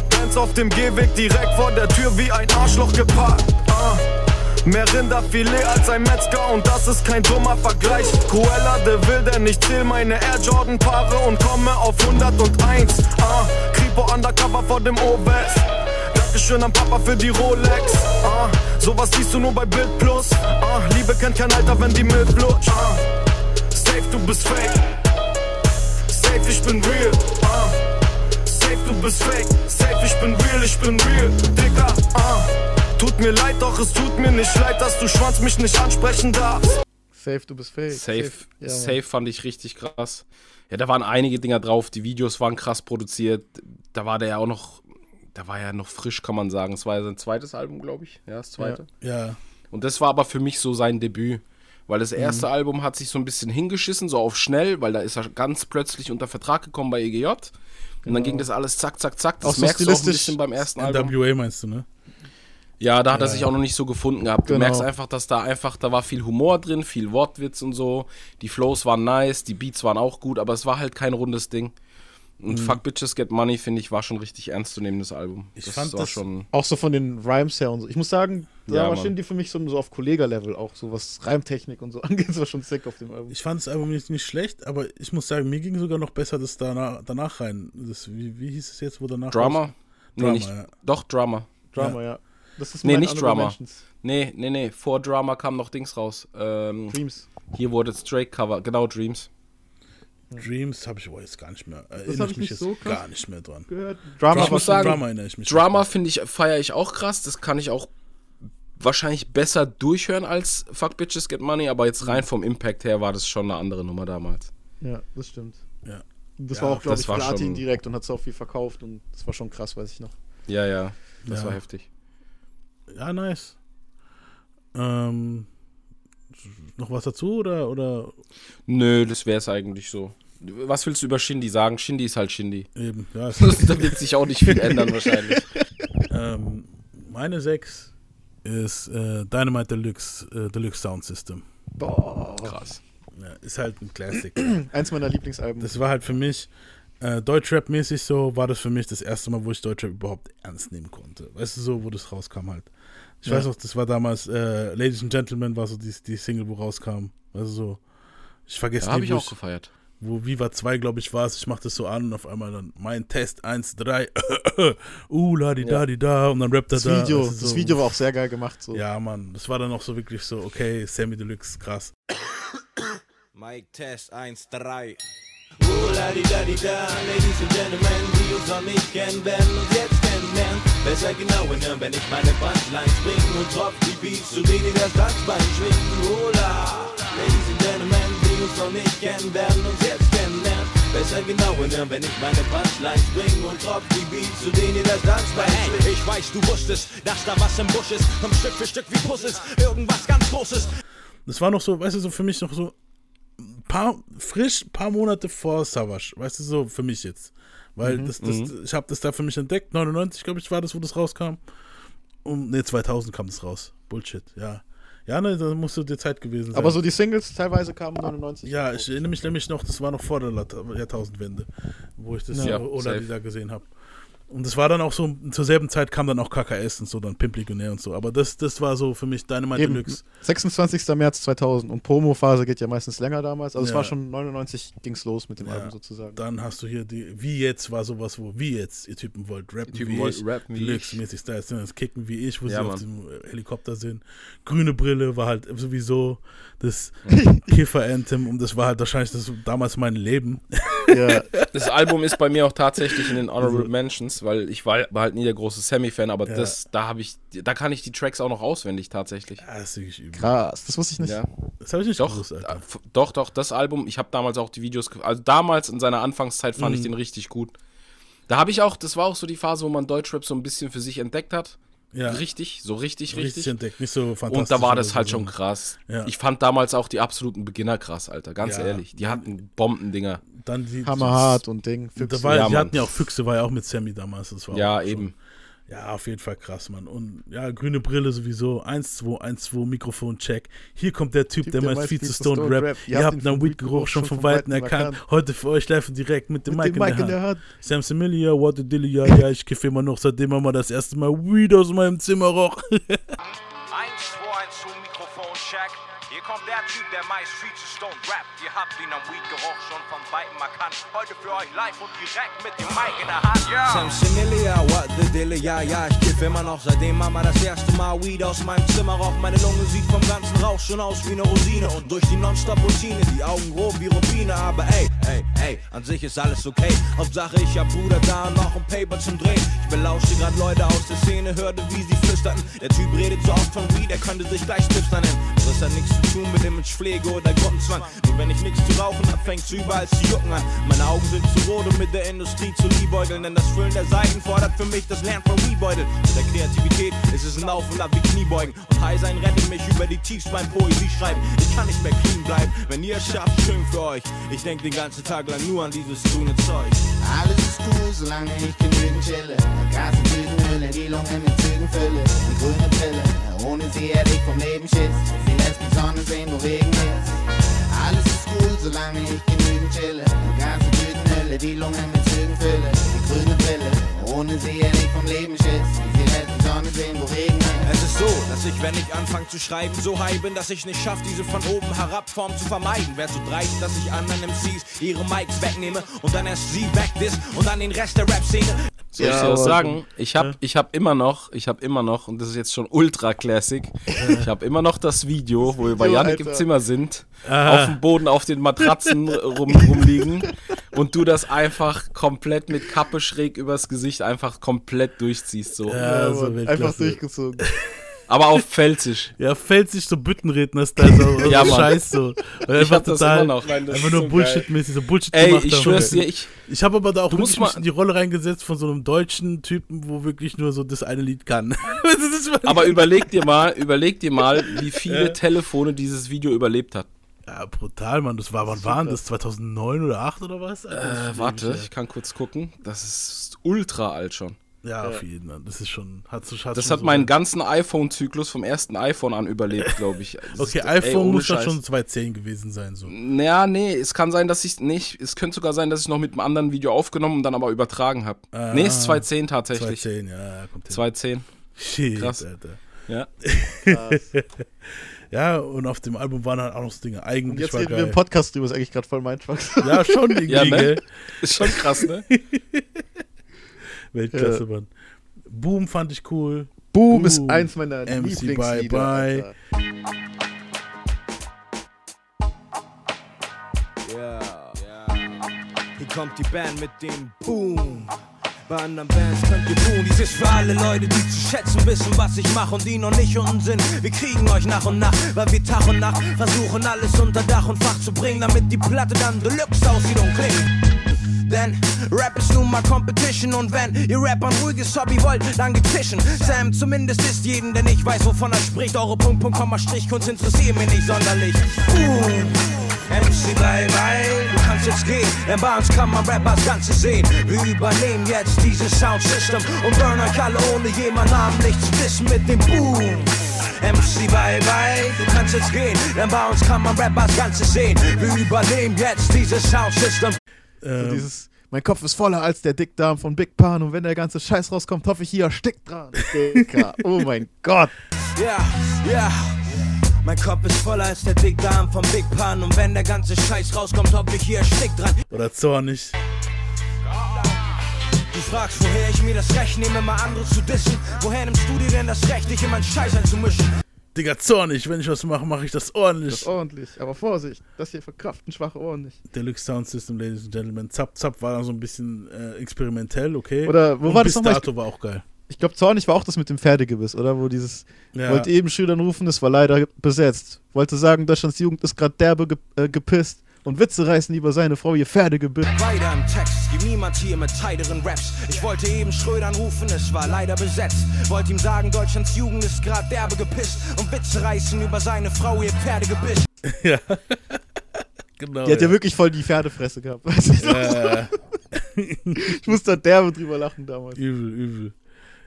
Benz auf dem Gehweg direkt vor der Tür wie ein Arschloch geparkt. Ah. Mehr Rinderfilet als ein Metzger und das ist kein dummer Vergleich. Cruella de Vil, denn ich zähl meine Air Jordan Paare und komme auf 101. Ah, Kripo undercover vor dem O-West. Dankeschön an Papa für die Rolex. Ah, sowas siehst du nur bei Bild Plus. Ah, Liebe kennt kein Alter, wenn die Milch lutscht. Ah, safe, du bist fake. Safe, ich bin real. Ah, safe, du bist fake. Safe, ich bin real, ich bin real. Digga, ah. Tut mir leid, doch es tut mir nicht leid, dass du Schwanz mich nicht ansprechen darfst. Safe, du bist fake. Safe, Ja, safe fand ich richtig krass. Ja, da waren einige Dinger drauf, die Videos waren krass produziert. Da war der ja auch noch, da war ja noch frisch, kann man sagen. Es war ja sein zweites Album, glaube ich. Ja, das zweite. Ja. Und das war aber für mich so sein Debüt. Weil das erste Mhm. Album hat sich so ein bisschen hingeschissen, so auf schnell, weil da ist er ganz plötzlich unter Vertrag gekommen bei EGJ. Und dann Genau. ging das alles zack, zack, zack. Das Auch so merkst du auch ein bisschen beim ersten Album. NWA meinst du, ne? Ja, da hat er Ja, sich ja. auch noch nicht so gefunden gehabt. Du Genau. merkst einfach, dass da einfach, da war viel Humor drin, viel Wortwitz und so. Die Flows waren nice, die Beats waren auch gut, aber es war halt kein rundes Ding. Und Mhm. Fuck Bitches Get Money, finde ich, war schon richtig ernstzunehmendes Album. Ich das fand das schon. auch so von den Rhymes her und so. Ich muss sagen, da Ja, war. Shindy für mich so, so auf Kollega-Level auch, so was Reimtechnik und so angeht, das war schon sick auf dem Album. Ich fand das Album nicht, nicht schlecht, aber ich muss sagen, mir ging sogar noch besser das danach, danach rein. Das, wie, wie hieß es jetzt, wo danach Drama? raus- Nee, Drama, nicht. ja. Doch, Drama. Drama, ja. Das ist nee, nicht Drama. Mentions. Nee, nee, nee. Vor Drama kam noch Dings raus. Ähm, Dreams. Hier wurde das Drake-Cover. Genau, Dreams. Dreams habe ich aber jetzt gar nicht mehr. Erinnere ich ich mich nicht jetzt so gar nicht mehr dran. gehört. Drama, ich muss sagen, Drama erinnere ich mich. Drama finde ich, feiere ich auch krass. Das kann ich auch wahrscheinlich besser durchhören als Fuck Bitches Get Money, aber jetzt rein vom Impact her war das schon eine andere Nummer damals. Ja, das stimmt. Ja. Das Ja, war auch, glaube das ich, war Platin schon- direkt und hat so auch viel verkauft und das war schon krass, weiß ich noch. Ja, ja. Das Ja. war heftig. Ja, nice. Ähm, noch was dazu oder? oder? Nö, das wäre es eigentlich so. Was willst du über Shindy sagen? Shindy ist halt Shindy. Eben, ja. da wird sich auch nicht viel ändern wahrscheinlich. Ähm, meine 6 ist äh, Dynamite Deluxe, äh, Deluxe Sound System. Boah. Krass. Ja, ist halt ein Classic. Eins meiner Lieblingsalben. Das war halt für mich, äh, Deutschrap-mäßig so, war das für mich das erste Mal, wo ich Deutschrap überhaupt ernst nehmen konnte. Weißt du, so, wo das rauskam halt. Ich Ja. weiß noch, das war damals, äh, Ladies and Gentlemen war so die, die Single, wo rauskam. Also so, ich vergesse Ja, hab nie, ich auch gefeiert. Wo Viva 2, glaube ich, war es. Ich mach das so an und auf einmal dann mein Test 1, 3, uh, la di da Ja. di da und dann rappt er Das da. Video, Das ist das so- Video war auch sehr geil gemacht. So. Ja, Mann, das war dann auch so wirklich so, okay, Sammy Deluxe, krass. Mike Test 1, 3. Oh, la di da di da, Ladies and Gentlemen, die uns noch nicht kennen, werden uns jetzt kennenlernen. Besser genau hinhören, wenn ich meine Punchlines bringe und tropf die Beats, zu denen das Tanzbein schwingen. Oh la, Ladies and Gentlemen, die noch nicht kennen, werden uns jetzt kennenlernen. Besser genau hinhören, wenn ich meine Punchlines bringe und tropf die Beats, zu denen das Tanzbein schwingt. Hey, ich weiß, du wusstest, dass da was im Busch ist. Komm Stück für Stück wie Puzzles, irgendwas ganz Großes. Das war noch so, weißt du, so für mich noch so ein paar, frisch, paar Monate vor Savage, weißt du, so für mich jetzt. Weil Mhm. das, das, Mhm. ich habe das da für mich entdeckt, 99, glaube ich, war das, wo das rauskam. Und, ne, 2000 kam das raus. Bullshit, ja. Ja, ne, da musste die Zeit gewesen sein. Aber so die Singles teilweise kamen 99. Ja, ich erinnere mich nämlich noch, das war noch vor der Jahrtausendwende, wo ich das Ja, oder die da gesehen habe. Und das war dann auch so, zur selben Zeit kam dann auch KKS und so, dann Pimp Legionär und so. Aber das, das war so für mich Dynamite Eben, Deluxe. 26. März 2000 und Promo-Phase geht ja meistens länger damals. Also es Ja. war schon 99 ging's los mit dem Ja, Album sozusagen. Dann hast du hier die, wie jetzt war sowas, wo, wie jetzt, ihr Typen wollt rappen Typen wie wollt ich, rappen wie Deluxe-mäßig Style, das Kicken wie ich, wo Ja, sie auf Mann. dem Helikopter sind. Grüne Brille war halt sowieso das Kiffer-Anthem und das war halt wahrscheinlich das, damals mein Leben. Ja. Das Album ist bei mir auch tatsächlich in den Honorable Mentions, weil ich war, war halt nie der große Sammy-Fan, aber Ja. das, da habe ich, da kann ich die Tracks auch noch auswendig tatsächlich. Ja, das ist wirklich übel. Krass, das wusste ich nicht. Ja. Das habe ich nicht Doch, gewusst, Alter. doch, doch, das Album, ich habe damals auch die Videos, also damals in seiner Anfangszeit fand ich Mhm. den richtig gut. Da habe ich auch, das war auch so die Phase, wo man Deutschrap so ein bisschen für sich entdeckt hat. Ja. Richtig, so richtig, Richtig richtig. entdeckt, nicht so Und fantastisch da war das so, halt schon sondern- krass. Ja. Ich fand damals auch die absoluten Beginner krass, Alter, ganz Ja. ehrlich. Die hatten Bombendinger. Dann die, Hammerhart und Ding. Da Füchse. war, Ja, die Mann. hatten ja auch Füchse, war ja auch mit Sammy damals. Das war Ja, auch schon- eben. Ja, auf jeden Fall krass, Mann. Und ja, grüne Brille sowieso. 1-2, 1-2, Mikrofon, check. Hier kommt der Typ, der meist viel zu stoned Rap. Ihr habt den Weed-Geruch schon von Weitem erkannt. Heute für euch live und direkt mit dem Mic, Mic in der Hand. Sam Similia, what a dilly, ja, ja, ich kiffe immer noch, seitdem er mal das erste Mal Weed aus meinem Zimmer roch. Typ, der meist viel zu stone rappt. Ihr habt ihn am Weed-Geruch schon von Weitem erkannt. Heute für euch live und direkt mit dem Mic in der Hand, ja. Sam Similia, what the dilly, ja, ja, ich kiff immer noch, seitdem Mama das erste Mal Weed aus meinem Zimmer raucht. Meine Lunge sieht vom ganzen Rauch schon aus wie eine Rosine und durch die Nonstop-Routine, die Augen grob wie Rubine, aber ey, ey, ey, an sich ist alles okay. Hauptsache ich hab Bruder da und noch ein Paper zum Drehen. Ich belauschte grad Leute aus der Szene, hörte wie sie flüsterten. Der Typ redet so oft von Weed, er könnte sich gleich Tipster nennen. Das hat nichts zu tun mit Imagepflege oder Gruppenzwang. Nur wenn ich nichts zu rauchen hab, fängt's überall zu jucken an. Meine Augen sind zu rot, um mit der Industrie zu liebäugeln, denn das Füllen der Seiten fordert für mich das Lernen von Weedbeutel. Mit der Kreativität ist es ein Auf und Ab wie Kniebeugen. Und High sein rettet mich über die Tiefs beim Poesie schreiben. Ich kann nicht mehr clean bleiben, wenn ihr es schafft, schön für euch. Ich denk den ganzen Tag lang nur an dieses grüne Zeug. Alles ist cool, solange ich genügend chille. Gas und Tütenhülle, die Lunge mit Zügen fülle. Die grüne Brille, ohne sie hätte ich vom Leben Schiss. Sie lässt mich Sonne sehen, wo Regen ist. Alles ist cool, solange ich genügend chille. Gas und Tütenhülle, die Lunge mit Zügen fülle. Die grüne Brille, ohne sie hätte ich vom Leben Schiss. Sie lässt Sonne sehen, wo Regen ist. Es ist so, dass ich, wenn ich anfange zu schreiben, so high bin, dass ich nicht schaffe, diese von oben herab Form zu vermeiden. Wär so dreist, dass ich anderen MCs ihre Mics wegnehme und dann erst sie wegdiss und dann den Rest der Rap-Szene. Soll ich dir was sagen? Ich habe ich hab immer noch, ich habe immer noch, und das ist jetzt schon ultra classic, ich habe immer noch das Video, wo wir bei Janik im. Zimmer sind, Ah. auf dem Boden auf den Matratzen rum, rumliegen und du das einfach komplett mit Kappe schräg übers Gesicht einfach komplett durchziehst. So. Ja, so Weltklasse. einfach durchgezogen. Aber auf Pfälzisch. Ja, fällt sich so Büttenredner, ist da so, Ja, Mann. Scheiß so. Ich einfach hab das total, immer noch. Nein, das einfach nur so Bullshit-mäßig, so Bullshit Ey, gemacht ich schwör's dir, ich- Ich habe aber da auch wirklich mal- mich in die Rolle reingesetzt von so einem deutschen Typen, wo wirklich nur so das eine Lied kann. Aber überleg dir mal, überleg dir mal, wie viele Ja. Telefone dieses Video überlebt hat. Ja, brutal, Mann. Das war, wann waren das? 2009 oder 8 oder was? Äh, warte, ich kann kurz gucken. Das ist ultra alt schon. Ja, auf jeden Fall. Das ist schon. Hat, so- hat Das schon hat so meinen ganzen iPhone-Zyklus vom ersten iPhone an überlebt, glaube ich. Das Okay, ist- ey, iPhone ohne muss dann Scheiß. schon 2010 gewesen sein. So. Naja, nee, es kann sein, dass ich nicht. Es könnte sogar sein, dass ich noch mit einem anderen Video aufgenommen und dann aber übertragen habe. Ah, nee, es ist 2010 tatsächlich. 2010, ja, kommt hin. 2010. Shit, Krass. Alter. Ja. ja, und auf dem Album waren halt auch noch so Dinge. Und Eigentlich jetzt war reden wir geil. im Podcast drüber, ist eigentlich gerade voll mein. Ja, schon irgendwie, Ja, ne? Ist schon krass, ne? Weltklasse, Ja. Mann. Boom fand ich cool. Boom ist eins meiner MC Lieblingslieder, Bye Bye. Ja. Hier kommt die Band mit dem Boom. Bei anderen Bands könnt ihr boom. Dies ist für alle Leute, die zu schätzen wissen, was ich mache und die noch nicht unten sind. Wir kriegen euch nach und nach, weil wir Tag und Nacht versuchen alles unter Dach und Fach zu bringen, damit die Platte dann Deluxe aussieht und klingt. Denn Rap ist nun mal Competition und wenn ihr Rap ein ruhiges Hobby wollt, dann geht fischen. Sam zumindest ist jeden, der nicht weiß, wovon er spricht. Eure Punkt, Punkt, Komma, Strich, Kunst interessiert mich nicht sonderlich. Boom. MC bye bye, du kannst jetzt gehen, denn bei uns kann man Rap als Ganze sehen. Wir übernehmen jetzt dieses Soundsystem und burn euch alle ohne jemand namentlich zu wissen mit dem Boom. MC bye bye, du kannst jetzt gehen, denn bei uns kann man Rap als Ganze sehen. Wir übernehmen jetzt dieses Soundsystem. Ähm, So dieses, mein Kopf ist voller als der Dickdarm von Big Pan und wenn der ganze Scheiß rauskommt, hoffe ich, hier erstickt dran. Dicker, oh mein Gott. Ja, ja. Mein Kopf ist voller als der Dickdarm vom Big Pan und wenn der ganze Scheiß rauskommt, hoffe ich, hier erstickt dran. Oder zornig. Du fragst, woher ich mir das Recht nehme, mal andere zu dissen. Woher nimmst du dir denn das Recht, dich in meinen Scheiß einzumischen? Digga, zornig. Wenn ich was mache, mache ich das ordentlich. Das ordentlich, aber Vorsicht, das hier verkraften schwache Ohren nicht. Deluxe Sound System, Ladies and Gentlemen. Zap Zap war dann so ein bisschen äh, experimentell, okay. Oder wo Und war das nochmal? dato war auch geil. Ich glaube, Zornig war auch das mit dem Pferdegebiss, oder? Wo dieses, Ja. wollte eben Schülern rufen, das war leider besetzt. Wollte sagen, Deutschlands Jugend ist gerade derbe ge äh, gepisst. Und Witze reißen über seine Frau ihr Pferdegebiss. Weiter im Text, gibt niemand hier mit heiteren Raps. Ich wollte eben Schrödern rufen, es war leider besetzt. Wollte ihm sagen, Deutschlands Jugend ist grad derbe gepisst. Und Witze reißen über seine Frau ihr Pferdegebiss. ja. genau. Die hat ja wirklich voll die Pferdefresse gehabt. Ja. ich musste da derbe drüber lachen damals. Übel, übel.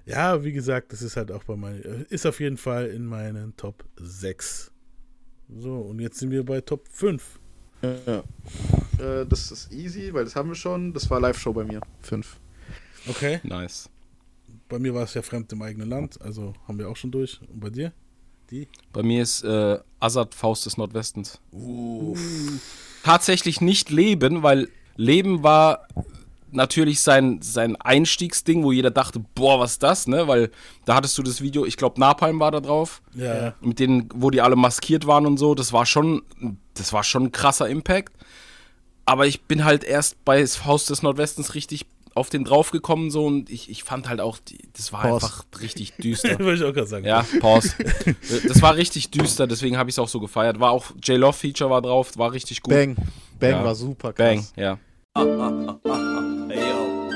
Ja, wie gesagt, das ist halt auch bei meinen, ist auf jeden Fall in meinen Top 6. So, und jetzt sind wir bei Top 5. Ja. Äh, das ist easy, weil das haben wir schon. Das war Live-Show bei mir. 5. Okay. Nice. Bei mir war es ja fremd im eigenen Land, also haben wir auch schon durch. Und bei dir? Die? Bei mir ist äh, Assad Faust des Nordwestens. Tatsächlich nicht Leben, weil Leben war natürlich sein, sein Einstiegsding, wo jeder dachte, boah, was ist das, ne? Weil da hattest du das Video, ich glaube Napalm war da drauf. Ja. Mit denen, wo die alle maskiert waren und so. Das war schon, das war schon ein krasser Impact. Aber ich bin halt erst bei Faust des Nordwestens richtig auf den draufgekommen so und ich, ich fand halt auch, die, das war Pause. einfach richtig düster. Wollte ich auch gerade sagen. Ja, Pause. das war richtig düster, deswegen habe ich es auch so gefeiert. War auch J-Love Feature war drauf, war richtig gut. Bang. Bang Ja. war super Bang, krass. ja.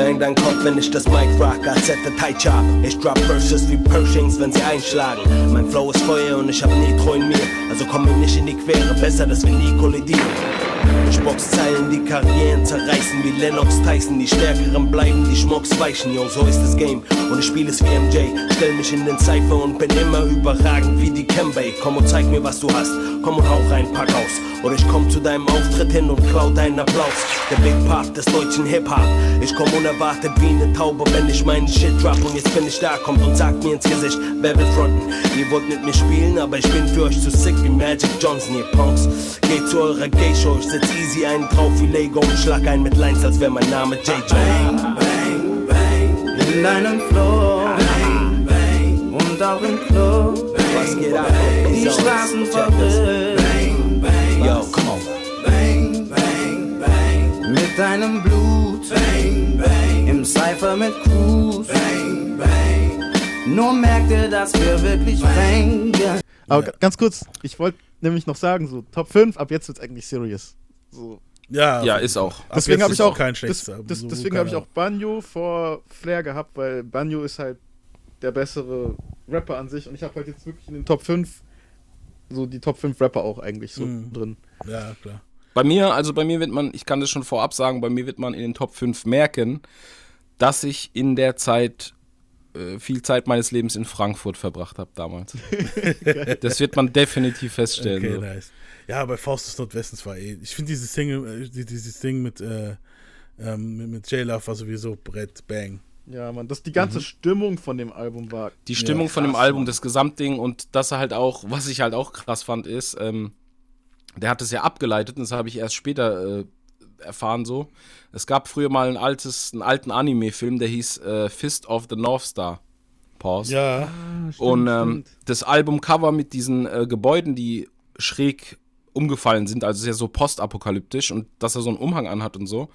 Bang dein Kopf, wenn ich das Mic rock, als hätte Tai Chop. Ich drop Verses wie Pershings, wenn sie einschlagen. Mein Flow ist Feuer und ich hab Nitro in mir. Also komm mir nicht in die Quere, besser, dass wir nie kollidieren. Ich box Zeilen, die Karrieren zerreißen wie Lennox Tyson. Die Stärkeren bleiben, die Schmucks weichen, yo, so ist das Game. Und ich spiel es wie MJ. Stell mich in den Cypher und bin immer überragend wie die Kembay. Komm und zeig mir, was du hast. Komm und hau rein, pack aus. Oder ich komm zu deinem Auftritt hin und klau deinen Applaus. Der Big Part des deutschen Hip-Hop. Ich komm unerwartet wie eine Taube, wenn ich meinen Shit drop. Und jetzt bin ich da, kommt und sagt mir ins Gesicht, wer will fronten? Ihr wollt mit mir spielen, aber ich bin für euch zu sick wie Magic Johnson, ihr Punks. Geht zu eurer Gay-Show, ich setz easy einen drauf wie Lego und schlag ein mit Lines, als wär mein Name JJ. Bang, bang, bang. In deinem Flow. Bang, bang. Und auch im Club. Was geht ab? Die Straßen verrückt. Bang, bang. Yo, come on. Bang, bang, bang. Mit deinem Bang, bang. Im Cypher mit Crews. Bang, bang. Nur merkt ihr, dass wir wirklich bang. Aber ga- ganz kurz, ich wollte nämlich noch sagen, so Top 5, ab jetzt wird's eigentlich serious. So. Ja, Ja, ist auch. Ab Deswegen habe ich auch kein schlechtes Album, das, so deswegen habe ich auch Banjo vor Flair gehabt, weil Banjo ist halt der bessere Rapper an sich und ich habe halt jetzt wirklich in den Top 5 so die Top 5 Rapper auch eigentlich so Mhm. drin. Ja, klar. Bei mir, also bei mir wird man, ich kann das schon vorab sagen, bei mir wird man in den Top 5 merken, dass ich in der Zeit äh, viel Zeit meines Lebens in Frankfurt verbracht habe damals. das wird man definitiv feststellen. Okay, so. nice. Ja, bei Faust des Nordwestens war eh. Ich finde dieses Single, äh, die- dieses Ding mit, äh, ähm, mit, mit J-Love war sowieso Brett Bang. Ja, man, das die ganze Mhm. Stimmung von dem Album war. Die Stimmung ja, von dem krass, Album, Mann. das Gesamtding und das halt auch, was ich halt auch krass fand, ist, ähm, der hat es ja abgeleitet und das habe ich erst später äh, erfahren so. Es gab früher mal ein altes, einen alten Anime-Film, der hieß äh, Fist of the North Star. Pause. Ja. und ähm, das Albumcover mit diesen äh, Gebäuden, die schräg umgefallen sind, also sehr so postapokalyptisch und dass er so einen Umhang anhat und so.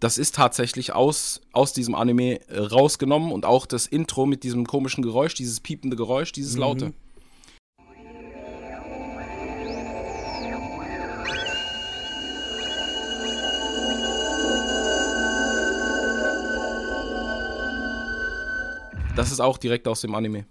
Das ist tatsächlich aus, aus diesem Anime rausgenommen und auch das Intro mit diesem komischen Geräusch, dieses piepende Geräusch, dieses Mhm. laute. Das ist auch direkt aus dem Anime.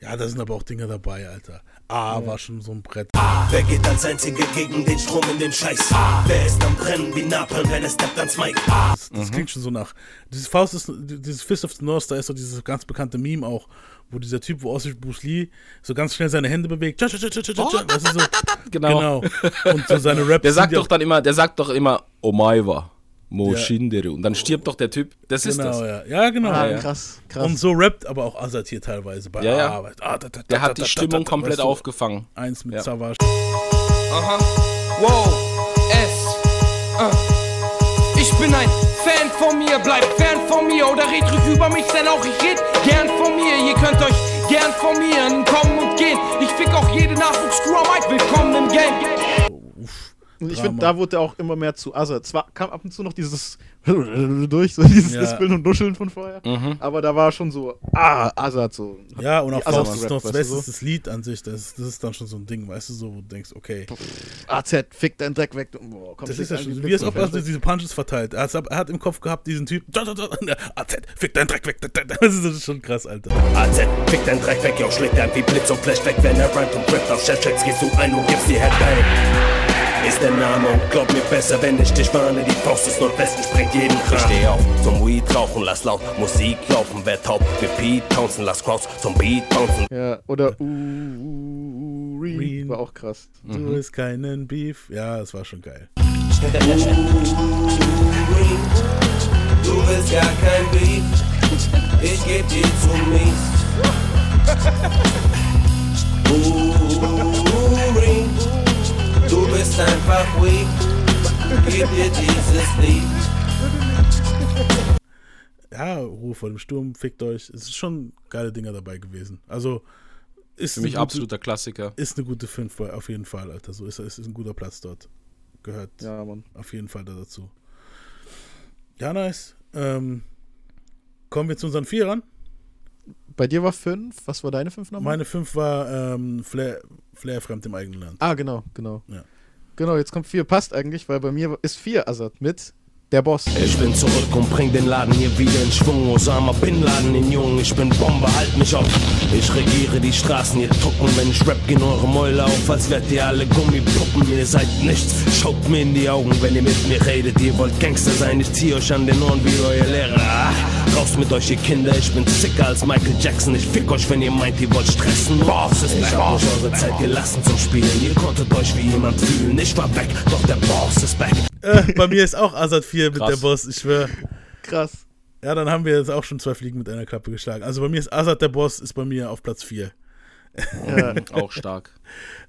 Ja, da sind aber auch Dinge dabei, Alter. A war schon so ein Brett. Wer geht als Einzige gegen den Strom in den Scheiß? Wer ist am Brennen wie Napalm, wenn er steppt ans Mic? Das, das klingt schon so nach. Dieses Faust ist, dieses Fist of the North, da ist so dieses ganz bekannte Meme auch, wo dieser Typ, wo aussieht Bruce Lee, so ganz schnell seine Hände bewegt. Tja. Das ist so, Genau. genau. Und so seine Raps Der sagt doch dann immer, der sagt doch immer, Omaiwa, Mo Ja. Shinderu. Und dann stirbt doch der Typ. Das ist genau, das. Ja. ja, genau. Ah, ja, krass, krass. Und so rappt aber auch Azad hier teilweise bei Ja, ja. Arbeit. Ah, da, da, Der da, hat da, die da, Stimmung da, da, komplett weißt du, aufgefangen. Eins mit Ja. Savage. Aha. Wow. S. Äh. Ich bin ein Fan von mir, bleibt fern von mir oder red ruhig über mich, denn auch ich red gern von mir. Ihr könnt euch gern formieren, kommen und gehen. Ich fick auch jede Nachwuchscrew am willkommen im Game. Und ich finde, da wurde er auch immer mehr zu Azad. Zwar kam ab und zu noch dieses durch, so dieses Ja. Lispeln und Nuscheln von vorher, Mhm. aber da war schon so, ah, Azad so. Ja, und auch Azad Faust ist das Lied an sich, das, das ist dann schon so ein Ding, weißt du, so, wo du denkst, okay. AZ, fick deinen Dreck weg. du- Boah, komm, Das ist ja schon, wie es ob er diese Punches verteilt. Er hat, er hat im Kopf gehabt, diesen Typ, AZ, fick deinen Dreck weg. Das ist, schon krass, Alter. AZ, fick deinen Dreck weg, yo, schlägt er wie Blitz und Flash weg, wenn er rhymt und rippt auf Chefchecks, gehst du ein und gibst die Headbang. Ist der Name und glaub mir besser, wenn ich dich warne, die Faust des Nordwesten sprengt jeden Kram. Ich steh auf, zum Weed rauchen, lass laut Musik laufen, wer taub, wir Pete pouncen, lass Crowds zum Beat bouncen. Ja, oder Uri war auch krass. Du Mhm. ist keinen Beef. Ja, das war schon geil. Du willst gar kein Beef, ich geb dir zu mies. Uri, bist einfach weak, gib dir dieses Lied. Ja, Ruhe vor dem Sturm, fickt euch. Es ist schon geile Dinger dabei gewesen. Also, ist Für eine mich gute- absoluter Klassiker. Ist eine gute 5 auf jeden Fall, Alter. So ist, ist ein guter Platz dort. Gehört Ja, Mann. auf jeden Fall da dazu. Ja, nice. Ähm, kommen wir zu unseren Vierern. Bei dir war fünf. Was war deine fünf nochmal? Meine 5 war ähm, Flair, Flair fremd im eigenen Land. Ah, genau, genau. Ja. Genau, jetzt kommt vier. Passt eigentlich, weil bei mir ist vier Azad mit der Boss. Ich bin zurück und bring den Laden hier wieder in Schwung. Osama Bin Laden in Jung, ich bin Bombe, halt mich auf. Ich regiere die Straßen, ihr drucken, wenn ich rap, gehen eure Mäuler auf, als wärt ihr alle Gummipuppen. Ihr seid nichts, schaut mir in die Augen, wenn ihr mit mir redet. Ihr wollt Gangster sein, ich zieh euch an den Ohren wie euer Lehrer. Ah, raus mit euch, ihr Kinder, ich bin sicker als Michael Jackson. Ich fick euch, wenn ihr meint, ihr wollt stressen. Boss ist ich hab euch eure Zeit gelassen zum Spielen. Ihr konntet euch wie jemand fühlen. Ich war weg, doch der Boss ist back. Äh, bei mir ist auch Azad 4 mit Krass. der Boss, ich schwör. Krass. Ja, dann haben wir jetzt auch schon zwei Fliegen mit einer Klappe geschlagen. Also bei mir ist Azad der Boss, ist bei mir auf Platz 4. Ja. Auch stark.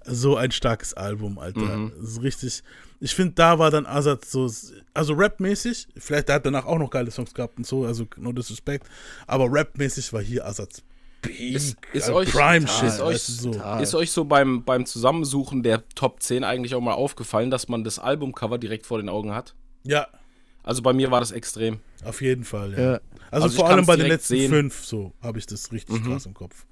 So ein starkes Album, Alter. Mhm. Das ist richtig. Ich finde, da war dann Azad so, also rapmäßig, vielleicht der hat danach auch noch geile Songs gehabt und so, also no disrespect, aber rapmäßig war hier Azads Peak, Ist, ist, äh, euch, Prime ist, Shit, euch, weißt du, so. ist euch so beim, beim Zusammensuchen der Top 10 eigentlich auch mal aufgefallen, dass man das Albumcover direkt vor den Augen hat? Ja. Also bei mir war das extrem. Auf jeden Fall, ja. Ja. Also, Also vor allem bei den letzten sehen. fünf, so habe ich das richtig Mhm. krass im Kopf.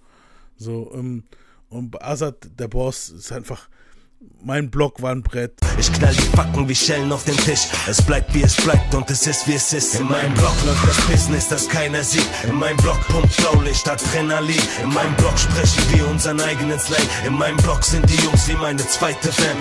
So, ähm, und bei Azad, der Boss, ist einfach, mein Block war ein Brett. Ich knall die Backen wie Schellen auf den Tisch. Es bleibt wie es bleibt und es ist wie es ist. In meinem Block läuft das Business, das keiner sieht. In meinem Block pumpt Blaulicht, Adrenalin. In meinem Block sprechen wir unseren eigenen Slang. In meinem Block sind die Jungs wie meine zweite Fan.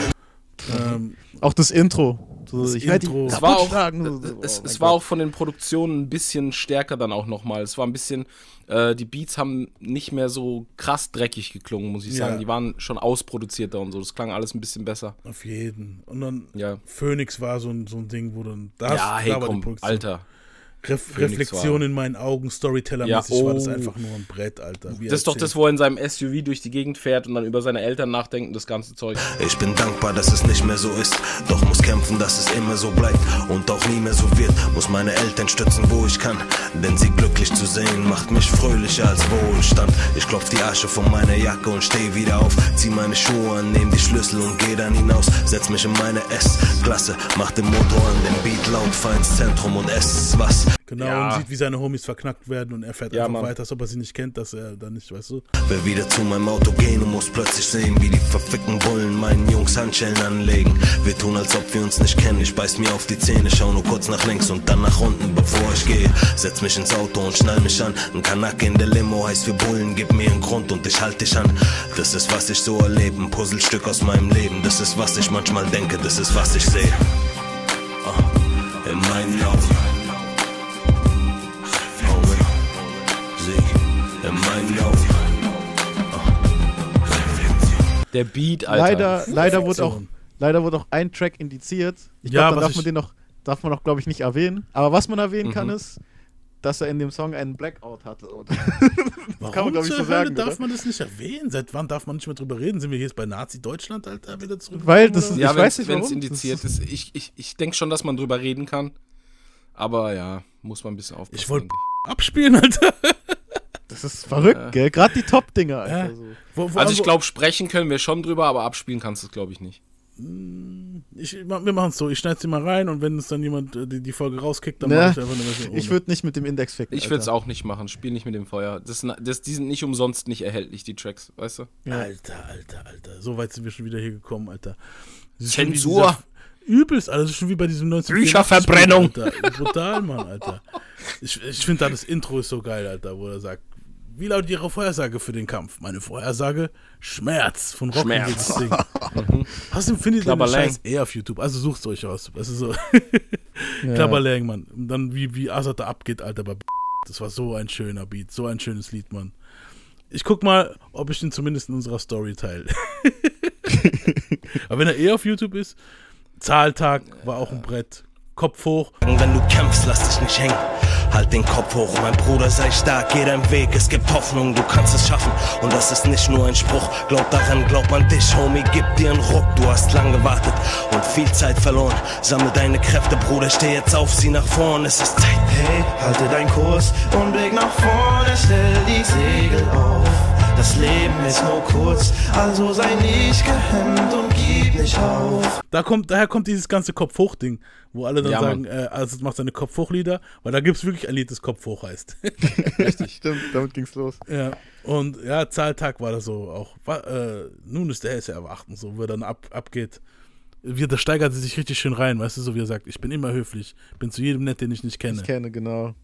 Ähm, Auch das Intro. So, Das ich werd die. Es war, auch, schlagen. So, es, oh es war Gott. auch von den Produktionen ein bisschen stärker dann auch nochmal. Es war ein bisschen, äh, die Beats haben nicht mehr so krass dreckig geklungen, muss ich Ja. sagen. Die waren schon ausproduzierter und so. Das klang alles ein bisschen besser. Auf jeden. Und dann Ja. Phoenix war so ein, so ein Ding, wo dann da Ja, hey, da war die komm, Produktion. Alter. Ref Phoenix Reflexion war- in meinen Augen, Storyteller-mäßig Ja, war das oh. einfach nur ein Brett, Alter. Wie Das ist doch das, wo er in seinem SUV durch die Gegend fährt und dann über seine Eltern nachdenkt und das ganze Zeug. Ich bin dankbar, dass es nicht mehr so ist. Doch muss kämpfen, dass es immer so bleibt und auch nie mehr so wird. Muss meine Eltern stützen, wo ich kann. Denn sie glücklich zu sehen, macht mich fröhlicher als Wohlstand. Ich klopf die Asche von meiner Jacke und steh wieder auf. Zieh meine Schuhe an, nehm die Schlüssel und geh dann hinaus. Setz mich in meine S-Klasse, mach den Motor an, den Beat laut, fahr ins Zentrum und ess was. Genau, Ja. und sieht, wie seine Homies verknackt werden und er fährt Ja, einfach Mann. weiter, als ob er sie nicht kennt, dass er dann nicht, weißt du. Will wieder zu meinem Auto gehen und muss plötzlich sehen, wie die verfickten Bullen meinen Jungs Handschellen anlegen. Wir tun, als ob wir uns nicht kennen. Ich beiß mir auf die Zähne, schau nur kurz nach links und dann nach unten, bevor ich gehe. Setz mich ins Auto und schnall mich an. Ein Kanak in der Limo heißt für Bullen, gib mir einen Grund und ich halt dich an. Das ist, was ich so erlebe, ein Puzzlestück aus meinem Leben. Das ist, was ich manchmal denke, das ist, was ich sehe. Ah, in meinen Augen. Der Beat, Alter. Leider, leider wurde auch, leider wurde auch ein Track indiziert. Ich Ja, glaube, da was darf man den noch, darf man noch, glaube ich, nicht erwähnen. Aber was man erwähnen kann, Mhm. ist, dass er in dem Song einen Blackout hatte. Warum kann man, ich, zur so sagen, darf oder? man das nicht erwähnen? Seit wann darf man nicht mehr drüber reden? Sind wir jetzt bei Nazi-Deutschland, Alter, wieder zurück? Weil das ist- Ja, ich wenn weiß nicht, es warum. indiziert ist. Ich, ich, ich denke schon, dass man drüber reden kann. Aber ja, muss man ein bisschen aufpassen. Ich wollte abspielen, Alter. Das ist verrückt, Ja. gell? Gerade die Top-Dinger, Alter. Ja. So. Wo, wo, Also ich glaube, sprechen können wir schon drüber, aber abspielen kannst du es, glaube ich, nicht. Mm, Ich, wir machen es so, ich schneide sie mal rein und wenn es dann jemand äh, die, die Folge rauskickt, dann Ne? mache ich einfach eine Version ohne. Ich würde nicht mit dem Index ficken. Ich würde es auch nicht machen. Spiel nicht mit dem Feuer. Das, das, die sind nicht umsonst nicht erhältlich, die Tracks, weißt du? Alter, Alter, Alter. So weit sind wir schon wieder hier gekommen, Alter. Zensur. Übelst, Alter. Das ist schon wie bei diesem 19 Bücherverbrennung. Alter. Brutal, Mann, Alter. Ich, ich finde da das Intro ist so geil, Alter, wo er sagt, wie lautet Ihre Vorhersage für den Kampf? Meine Vorhersage? Schmerz von Rocky Schmerz. Außerdem findet ihr den. Scheiß eh auf YouTube. Also sucht euch aus. Das ist so. Ja. Klapperlang, Mann. Und dann wie, wie Azad da abgeht, Alter, bei Das war so ein schöner Beat, so ein schönes Lied, Mann. Ich guck mal, ob ich den zumindest in unserer Story teile. Aber wenn er eh auf YouTube ist, Zahltag war auch ein Brett. Kopf hoch. Wenn du kämpfst, lass dich nicht hängen. Halt den Kopf hoch, mein Bruder, sei stark, geh deinen Weg. Es gibt Hoffnung, du kannst es schaffen. Und das ist nicht nur ein Spruch. Glaub daran, glaub an dich, Homie, gib dir einen Ruck. Du hast lang gewartet und viel Zeit verloren. Sammel deine Kräfte, Bruder, steh jetzt auf, sieh nach vorn, es ist Zeit. Hey, halte deinen Kurs und blick nach vorne, stell die Segel auf. Das Leben ist nur kurz, also sei nicht gehemmt und gib nicht auf. Da kommt, daher kommt dieses ganze Kopf hoch Ding, wo alle dann Ja, sagen, äh, also macht seine Kopf hoch Lieder, weil da gibt es wirklich ein Lied, das Kopf hoch heißt. Richtig, stimmt, damit ging's los. ja. Und ja, Zahltag war das so auch. War, äh, nun ist der hellste Erwachten, so, wo er dann ab, abgeht. Wie, da steigert er sich richtig schön rein, weißt du, so wie er sagt, ich bin immer höflich, bin zu jedem nett, den ich nicht kenne. Ich kenne, genau.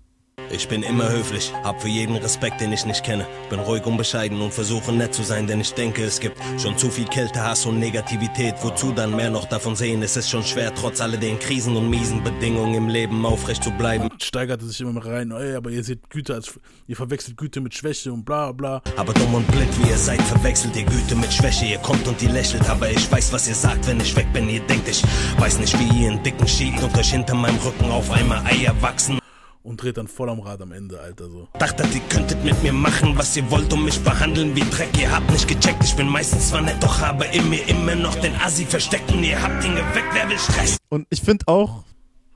Ich bin immer höflich, hab für jeden Respekt, den ich nicht kenne. Bin ruhig und bescheiden und versuche nett zu sein, denn ich denke, es gibt schon zu viel Kälte, Hass und Negativität. Wozu dann mehr noch davon sehen? Es ist schon schwer, trotz alledem Krisen und miesen Bedingungen im Leben aufrecht zu bleiben. Steigert er sich immer mehr rein, ey, aber ihr seht Güte als, ihr verwechselt Güte mit Schwäche und bla bla. Aber dumm und blind wie ihr seid, verwechselt ihr Güte mit Schwäche. Ihr kommt und ihr lächelt, aber ich weiß, was ihr sagt, wenn ich weg bin. Ihr denkt, ich weiß nicht, wie ihr in dicken schiebt und euch hinter meinem Rücken auf einmal Eier wachsen. Und dreht dann voll am Rad am Ende, Alter, so. Dachtet, ihr könntet mit mir machen, was ihr wollt und mich behandeln wie Dreck. Ihr habt nicht gecheckt, ich bin meistens zwar nett, doch habe in mir immer noch den Assi versteckt und ihr habt ihn geweckt, wer will Stress? Und ich finde auch,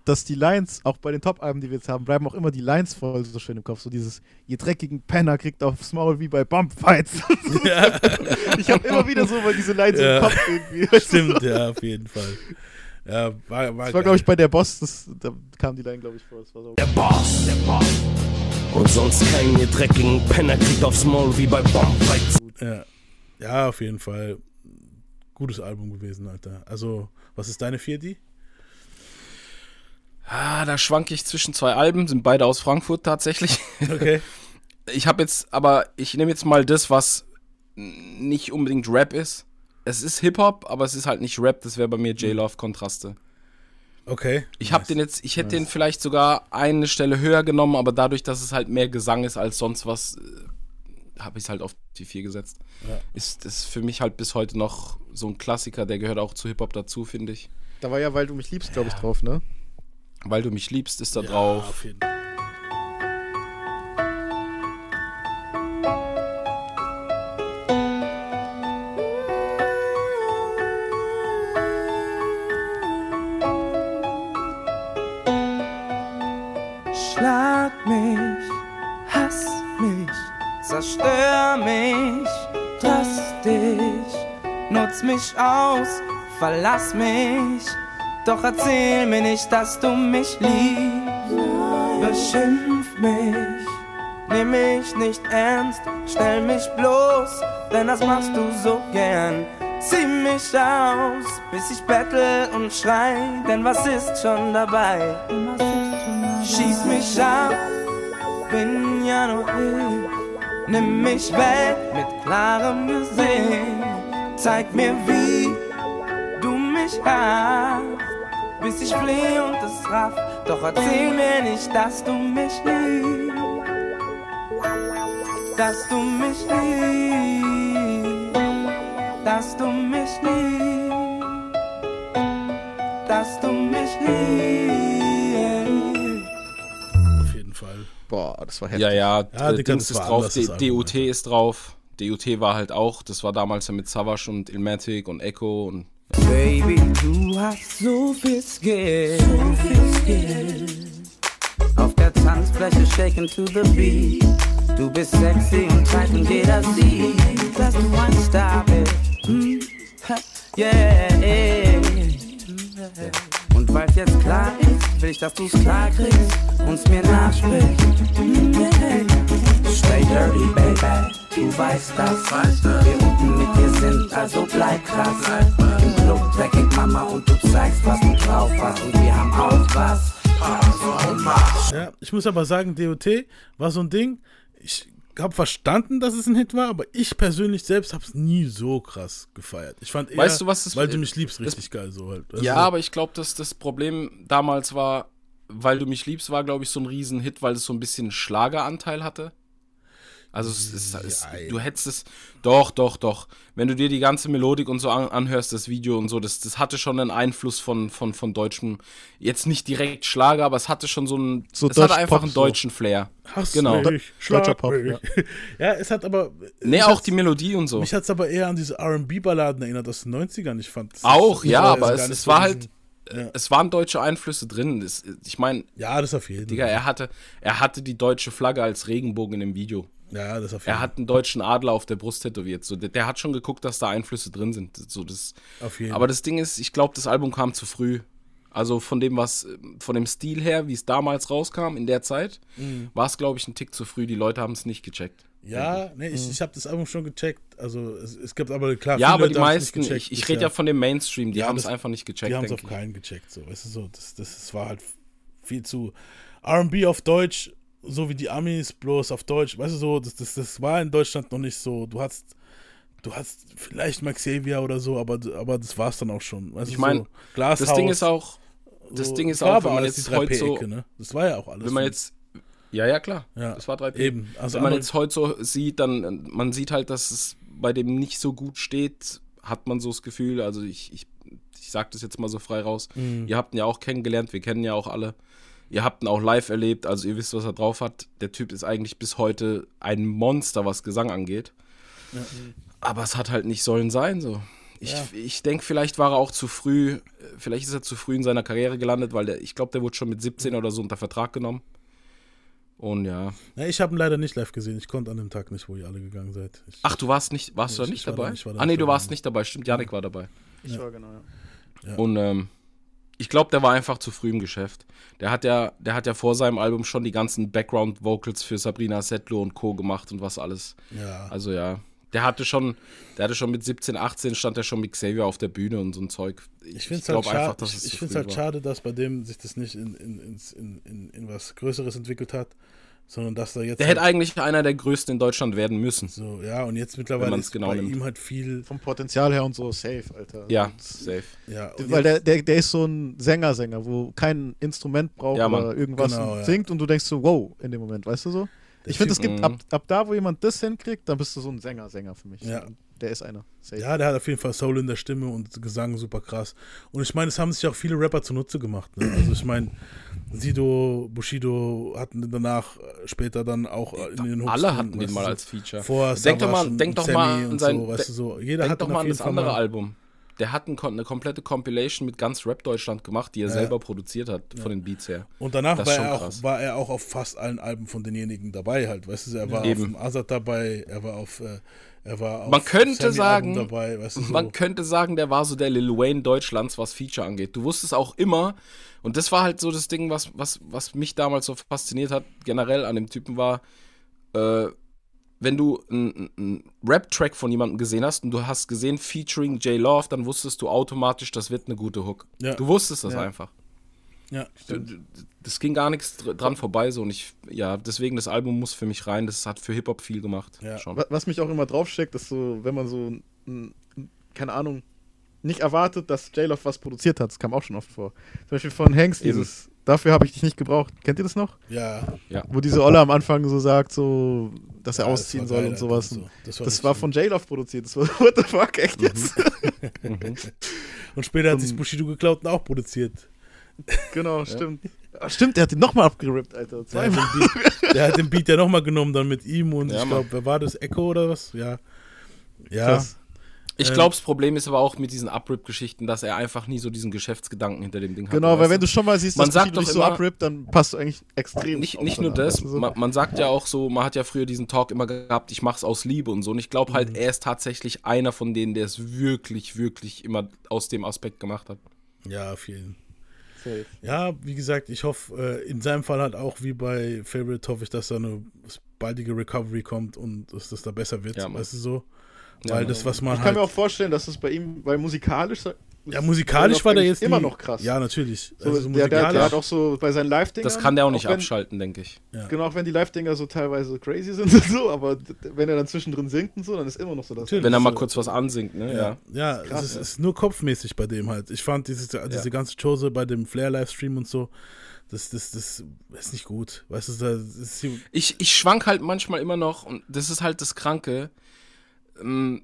dass die Lines, auch bei den Top-Alben, die wir jetzt haben, bleiben auch immer die Lines voll so schön im Kopf. So dieses, ihr dreckigen Penner kriegt aufs Maul wie bei Bumpfights. ich habe immer wieder so mal diese Lines Ja. im Kopf irgendwie. Stimmt, ja, auf jeden Fall. Ja, war, war, Das war, glaube ich, bei der Boss, das, da kam die Line, glaube ich, vor. Das war so. Der Boss, der Boss. Und sonst kein ihr dreckigen Penner kriegt aufs Maul wie bei Bombfights. Ja. ja, auf jeden Fall. Gutes Album gewesen, Alter. Also, was ist deine 4D? Ah, da schwanke ich zwischen zwei Alben, sind beide aus Frankfurt tatsächlich. Okay. Ich habe jetzt, aber ich nehme jetzt mal das, was nicht unbedingt Rap ist. Es ist Hip-Hop, aber es ist halt nicht Rap, das wäre bei mir J-Love Kontraste. Okay. Ich habe den jetzt, ich hätte den vielleicht sogar eine Stelle höher genommen, aber dadurch, dass es halt mehr Gesang ist als sonst was, habe ich es halt auf die 4 gesetzt. Ja. Ist das für mich halt bis heute noch so ein Klassiker, der gehört auch zu Hip-Hop dazu, finde ich. Da war ja, weil du mich liebst, glaube ich, drauf, ne? Weil du mich liebst, ist da drauf. Auf jeden Fall. Schlag mich, hass mich, zerstör mich, drastisch, nutz mich aus, verlass mich, doch erzähl mir nicht, dass du mich liebst. Beschimpf mich, nimm mich nicht ernst, stell mich bloß, denn das machst du so gern. Zieh mich aus, bis ich bettel und schrei, denn was ist schon dabei? Schieß mich ab, bin ja nur ich. Nimm mich weg mit klarem Gesicht. Zeig mir, wie du mich hast, bis ich fleh und es raff. Doch erzähl mir nicht, dass du mich liebst. Dass du mich liebst. Dass du mich liebst. Dass du mich liebst. Boah, das war Ja, ja, Ja, äh, Dings das ist war drauf, anders, das D- Album, DOT ist drauf. DOT war halt auch, das war damals ja mit Savage und Ilmatic und Echo und Baby, du hast so viel Skill. So viel Skill. Auf der Tanzfläche shaken to the beat. Du bist sexy und tight und jeder sieht, dass du ein Star bist. Hm? Ha. Yeah, yeah. Und weil's jetzt klar ist, will ich, dass du's klar kriegst und's mir nachsprichst. Stay dirty, baby, du weißt das. Wir unten mit dir sind, also bleib krass. Im Club dreckig Mama und du zeigst, was du drauf hast. Und wir haben auch was. Ja, ich muss aber sagen, DOT war so ein Ding. Ich habe verstanden, dass es ein Hit war, aber ich persönlich selbst habe es nie so krass gefeiert. Ich fand eher, Weißt du, was das weil du mich liebst, das- richtig geil so halt. Ja, Also, aber ich glaube, dass das Problem damals war, weil du mich liebst, war, glaube ich, so ein Riesenhit, weil es so ein bisschen Schlageranteil hatte. Also es, es, es, du hättest es. Doch, doch, doch. Wenn du dir die ganze Melodik und so an, anhörst, das Video und so, das, das hatte schon einen Einfluss von, von, von deutschem, jetzt nicht direkt Schlager, aber es hatte schon so einen. So es hatte einfach Pop einen so. deutschen Flair. Hass genau. mich, Deutscher Pop, mich. ja. es hat aber. Nee, mich auch die Melodie und so. Mich hat es aber eher an diese RB-Balladen erinnert aus den 90ern. Ich fand Auch, ja, war aber es, es so war halt. äh, Es waren deutsche Einflüsse drin. Das, ich meine. Ja, das auf jeden Digga, Fall. er hatte, er hatte die deutsche Flagge als Regenbogen in dem Video. Ja, das auf jeden Er hat einen deutschen Adler auf der Brust tätowiert. So, der, der hat schon geguckt, dass da Einflüsse drin sind. So, das, Auf jeden aber das Ding ist, ich glaube, das Album kam zu früh. Also von dem, was, von dem Stil her, wie es damals rauskam, in der Zeit, Mhm. war es, glaube ich, ein Tick zu früh. Die Leute haben es nicht gecheckt. Ja, nee, ich, ich habe das Album schon gecheckt. Also es, es gibt aber klar. ja, viele aber die meisten, gecheckt ich, ich rede ja von dem Mainstream, die Ja, haben es einfach nicht gecheckt. Die haben es auf keinen gecheckt. So, weißt du, so, das, das, das war halt viel zu RB auf Deutsch, so wie die Amis, bloß auf Deutsch. Weißt du, so, das, das, das war in Deutschland noch nicht so. Du hast, du hast vielleicht Max Xavier oder so, aber, aber das war es dann auch schon. Weißt Ich meine, so, Glashaus, das Ding ist auch, das so, Ding ist auch, wenn man jetzt heute so, 3P-Ecke, ne? Das war ja auch alles. wenn man jetzt, ja, ja, klar, Ja, das war 3P. eben. Also wenn man jetzt heute so sieht, dann, man sieht halt, dass es bei dem nicht so gut steht, hat man so das Gefühl, also ich, ich, ich sag das jetzt mal so frei raus, Mhm. ihr habt ihn ja auch kennengelernt, wir kennen ihn ja auch alle, ihr habt ihn auch live erlebt, also ihr wisst, was er drauf hat, der Typ ist eigentlich bis heute ein Monster, was Gesang angeht, Ja. aber es hat halt nicht sollen sein, so. Ich, Ja. ich denke, vielleicht war er auch zu früh, äh, vielleicht ist er zu früh in seiner Karriere gelandet, weil der, ich glaube, der wurde schon mit 17 oder so unter Vertrag genommen. Und ja. Ja, ich habe ihn leider nicht live gesehen. Ich konnte an dem Tag nicht, wo ihr alle gegangen seid. Ich, Ach, du warst nicht, warst Nee, du da ich- nicht ich war da dabei? nicht, ich war da ah, nee, du warst nicht dabei. Stimmt, Janik war dabei. Ich Ja. war genau, ja. Ja. Und ähm, ich glaube, der war einfach zu früh im Geschäft. Der hat ja, der hat ja vor seinem Album schon die ganzen Background-Vocals für Sabrina Settler und Co. gemacht und was alles. Ja. Also ja. Der hatte schon, der hatte schon mit 17, 18 stand er schon mit Xavier auf der Bühne und so ein Zeug. Ich finde es halt, einfach, schade, dass ich, es ich find's halt war. schade, dass bei dem sich das nicht in, in, in, in, in was Größeres entwickelt hat, sondern dass da jetzt. Der halt hätte eigentlich einer der größten in Deutschland werden müssen. So, ja, und jetzt mittlerweile ist genau bei nimmt. ihm halt viel. Vom Potenzial her und so safe, Alter. Ja, Und- safe. Ja, Weil der, der, der ist so ein Sänger-Sänger, wo kein Instrument braucht Ja, oder irgendwas Genau, und ja. singt und du denkst so, wow, in dem Moment, weißt du so? Der Ich finde, es gibt Mhm. ab, ab da, wo jemand das hinkriegt, dann bist du so ein Sänger-Sänger für mich. Ja. Der ist einer. Safe. Ja, der hat auf jeden Fall Soul in der Stimme und Gesang super krass. Und ich meine, es haben sich auch viele Rapper zunutze gemacht. Ne? Also ich meine, Sido, Bushido hatten danach äh, später dann auch äh, in den Hooks Alle hatten den mal so. als Feature. Vor denk doch mal, denk doch mal an sein, so, weißt du, so. Jeder denk hat doch mal an das andere Album. Der hat ein, eine komplette Compilation mit ganz Rap Deutschland gemacht, die er Ja. selber produziert hat, von den Beats her. Und danach war er, auch, war er auch auf fast allen Alben von denjenigen dabei halt. Weißt du, er war Eben. auf dem Azad dabei, er war auf, äh, er war auf Man könnte sagen, dabei, weißt du, so. man könnte sagen, der war so der Lil Wayne Deutschlands, was Feature angeht. Du wusstest auch immer, und das war halt so das Ding, was, was, was mich damals so fasziniert hat, generell an dem Typen war, äh, wenn du einen Rap-Track von jemandem gesehen hast und du hast gesehen Featuring J Love, dann wusstest du automatisch, das wird eine gute Hook. Ja. Du wusstest das Ja. einfach. Ja, du- Das ging gar nichts dr- dran vorbei so und ich, ja, deswegen das Album muss für mich rein. Das hat für Hip-Hop viel gemacht. Ja. Was mich auch immer draufsteckt, ist so, wenn man so, keine Ahnung, nicht erwartet, dass J-Love was produziert hat. Das kam auch schon oft vor. Zum Beispiel von Hanks, Eben. dieses, dafür habe ich dich nicht gebraucht. Kennt ihr das noch? Ja. Ja. Wo diese Olle am Anfang so sagt, so, dass er Ja, das ausziehen war soll geil, und sowas. so. Das Das war war, richtig von J-Love produziert. Das war, what the fuck, echt jetzt? Und später hat sich Bushido geklaut und auch produziert. genau, stimmt. Ah, Stimmt, der hat ihn nochmal abgerippt, Alter. Der hat, Zweimal. den Beat, der hat den Beat ja nochmal genommen dann mit ihm und Ja, ich glaube, wer war das? Echo oder was? Ja. Ja. Krass. Ich Ähm, glaube, das Problem ist aber auch mit diesen Uprip-Geschichten, dass er einfach nie so diesen Geschäftsgedanken hinter dem Ding hat. Genau, weil wenn du schon mal siehst, man dass sagt doch dich so abrippt, dann passt du eigentlich extrem. nicht, nicht nur das, du so? man, man sagt ja auch so, man hat ja früher diesen Talk immer gehabt, ich mach's aus Liebe und so. Und ich glaube halt, Mhm. er ist tatsächlich einer von denen, der es wirklich, wirklich immer aus dem Aspekt gemacht hat. Ja, jeden Safe. Ja, wie gesagt, ich hoffe, äh, in seinem Fall halt auch wie bei Favorite hoffe ich, dass da eine baldige Recovery kommt und dass das da besser wird, Ja, weißt du so? Ja, Weil Mann. das, was man Ich kann halt. mir auch vorstellen, dass es bei ihm, weil musikalisch. ja, musikalisch war der jetzt immer nie- noch krass. Ja, natürlich. So, Also der, der, der musikalisch- hat auch so bei seinen Live-Dingern. Das kann der auch nicht wenn, abschalten, denke ich. Ja. Genau, auch wenn die Live-Dinger so teilweise crazy sind und so, aber wenn er dann zwischendrin singt und so, dann ist immer noch so das. Wenn er mal kurz was ansingt, ne? Ja. Ja, Krass, es ist, ja. ist nur kopfmäßig bei dem halt. Ich fand dieses, diese ganze Chose bei dem Flair-Livestream und so, das, das, das ist nicht gut. Weißt du, das ist Ich, ich schwank halt manchmal immer noch, und das ist halt das Kranke. Ähm,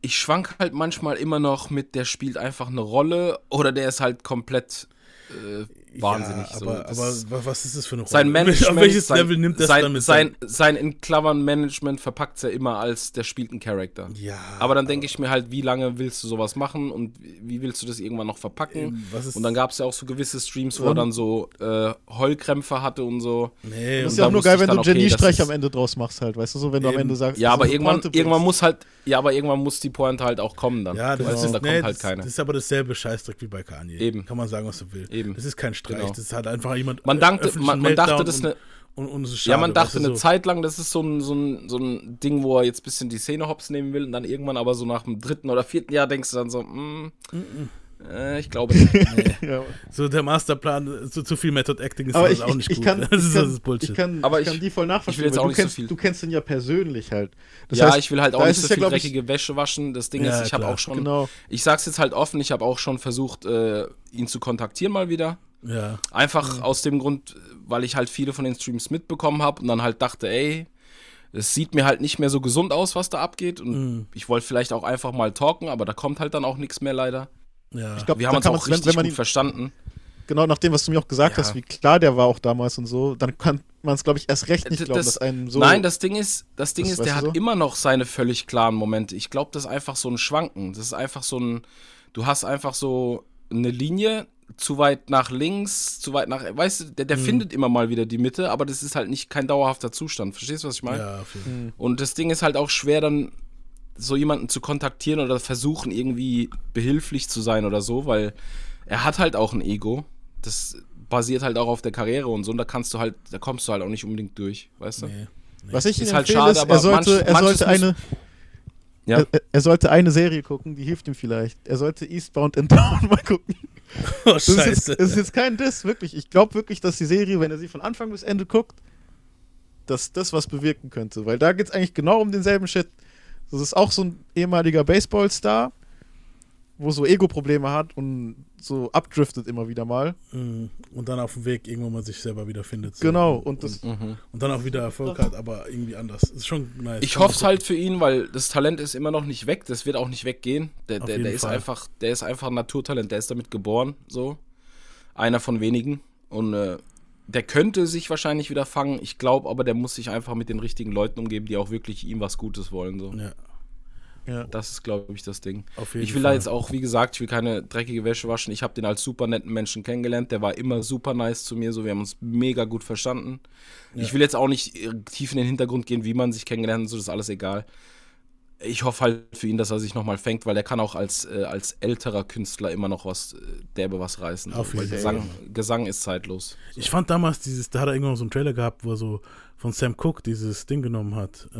Ich schwank halt manchmal immer noch mit, der spielt einfach eine Rolle oder der ist halt komplett äh, wahnsinnig. Ja, so. aber, Das- aber wa- was ist das für eine Rolle? Sein Management, Auf welches sein, Level nimmt das sein, dann mit sein, sein in Klammern Management verpackt ja immer als, der spielt einen Charakter. Ja. Aber dann denke ich mir halt, wie lange willst du sowas machen und wie willst du das irgendwann noch verpacken? Eben, was ist- und dann gab es ja auch so gewisse Streams, wo er dann so äh, Heulkrämpfe hatte und so. Nee, Das Und ist ja auch nur geil, wenn dann, du okay, das Geniestreich am Ende draus machst halt, weißt du, so, wenn du am. Ende sagst, Ja, das aber irgendwann, irgendwann muss halt, ja, aber irgendwann muss die Pointe halt auch kommen dann. Ja, das ist, du, da nee, kommt halt das, keiner. das ist aber dasselbe Scheißdreck wie bei Kanye. Eben. Kann man sagen, was du willst. Eben. Das ist kein Streich, Genau. das ist halt einfach jemand. Man dachte, öffentlichen man, man dachte, das ist und, eine. Und, und ja, man dachte eine so. Zeit lang, das ist so ein, so, ein, so ein Ding, wo er jetzt ein bisschen die Szene hops nehmen will und dann irgendwann aber so nach dem dritten oder vierten Jahr denkst du dann so, mm, äh, ich glaube nicht. Ja. So der Masterplan, so zu viel Method Acting ist Aber halt ich, auch ich, nicht ich gut. kann, das, ich ist, kann, das ist Bullshit. Ich kann, Aber ich kann die voll ich will nachvollziehen. jetzt weil auch du nicht so kennst, viel. Du kennst ihn ja persönlich halt. Das ja, heißt, ich will halt auch nicht so ja, viel ich, dreckige Wäsche waschen. Das Ding Ja, ist, ich habe auch schon, Genau. ich sag's jetzt halt offen, ich habe auch schon versucht, äh, ihn zu kontaktieren mal wieder. Ja. Einfach aus dem Grund, weil ich halt viele von den Streams mitbekommen habe und dann halt dachte, ey, es sieht mir halt nicht mehr so gesund aus, was da abgeht. Und Mhm. ich wollte vielleicht auch einfach mal talken, aber da kommt halt dann auch nichts mehr leider. ja. Ich glaub, Wir haben uns auch wenn- richtig wenn man gut ihn- verstanden. genau nach dem, was du mir auch gesagt Ja. hast, wie klar der war auch damals und so, dann kann man es, glaube ich, erst recht nicht D- glauben, dass einem so. Nein, das Ding ist, das Ding Das ist, der hat so? immer noch seine völlig klaren Momente. Ich glaube, das ist einfach so ein Schwanken. Das ist einfach so ein, du hast einfach so eine Linie, zu weit nach links, zu weit nach, weißt du, der, der Mhm. findet immer mal wieder die Mitte, aber das ist halt nicht kein dauerhafter Zustand. Verstehst du, was ich meine? ja, Fall. Und das Ding ist halt auch schwer, dann so jemanden zu kontaktieren oder versuchen, irgendwie behilflich zu sein oder so, weil er hat halt auch ein Ego. Das basiert halt auch auf der Karriere und so, und da kannst du halt, da kommst du halt auch nicht unbedingt durch, weißt du? Nee. was ich ist halt schade, ist, aber er sollte, manch- er sollte eine. Ja. Er, er sollte eine Serie gucken, die hilft ihm vielleicht. Er sollte Eastbound and Down mal gucken. Oh, Das ist, jetzt, scheiße. das ist jetzt kein Diss, wirklich. Ich glaube wirklich, dass die Serie, wenn er sie von Anfang bis Ende guckt, dass das was bewirken könnte. Weil da geht es eigentlich genau um denselben Shit. Das ist auch so ein ehemaliger Baseballstar, wo so Ego-Probleme hat und so abdriftet immer wieder mal. Mhm. Und dann auf dem Weg irgendwann mal sich selber wieder findet. so. Genau, und das- und, und dann auch wieder Erfolg hat, aber irgendwie anders. Ist schon nice. Ich hoffe es halt für ihn, weil das Talent ist immer noch nicht weg, das wird auch nicht weggehen. Der, der, der ist einfach, der ist einfach ein Naturtalent, der ist damit geboren, so. Einer von wenigen. Und äh, der könnte sich wahrscheinlich wieder fangen. Ich glaube aber, der muss sich einfach mit den richtigen Leuten umgeben, die auch wirklich ihm was Gutes wollen. So. Ja. Ja. Das ist, glaube ich, das Ding. Ich will Fall. da jetzt auch, wie gesagt, ich will keine dreckige Wäsche waschen. Ich habe den als super netten Menschen kennengelernt. Der war immer super nice zu mir. So, wir haben uns mega gut verstanden. Ich will jetzt auch nicht äh, tief in den Hintergrund gehen, wie man sich kennengelernt hat. So, das ist alles egal. Ich hoffe halt für ihn, dass er sich nochmal fängt, weil der kann auch als, äh, als älterer Künstler immer noch was, äh, derbe was reißen. Auf so, jeden Gesang, Fall. Gesang ist zeitlos. Ich fand damals dieses, da hat er irgendwann so einen Trailer gehabt, wo er so von Sam Cooke dieses Ding genommen hat. Äh,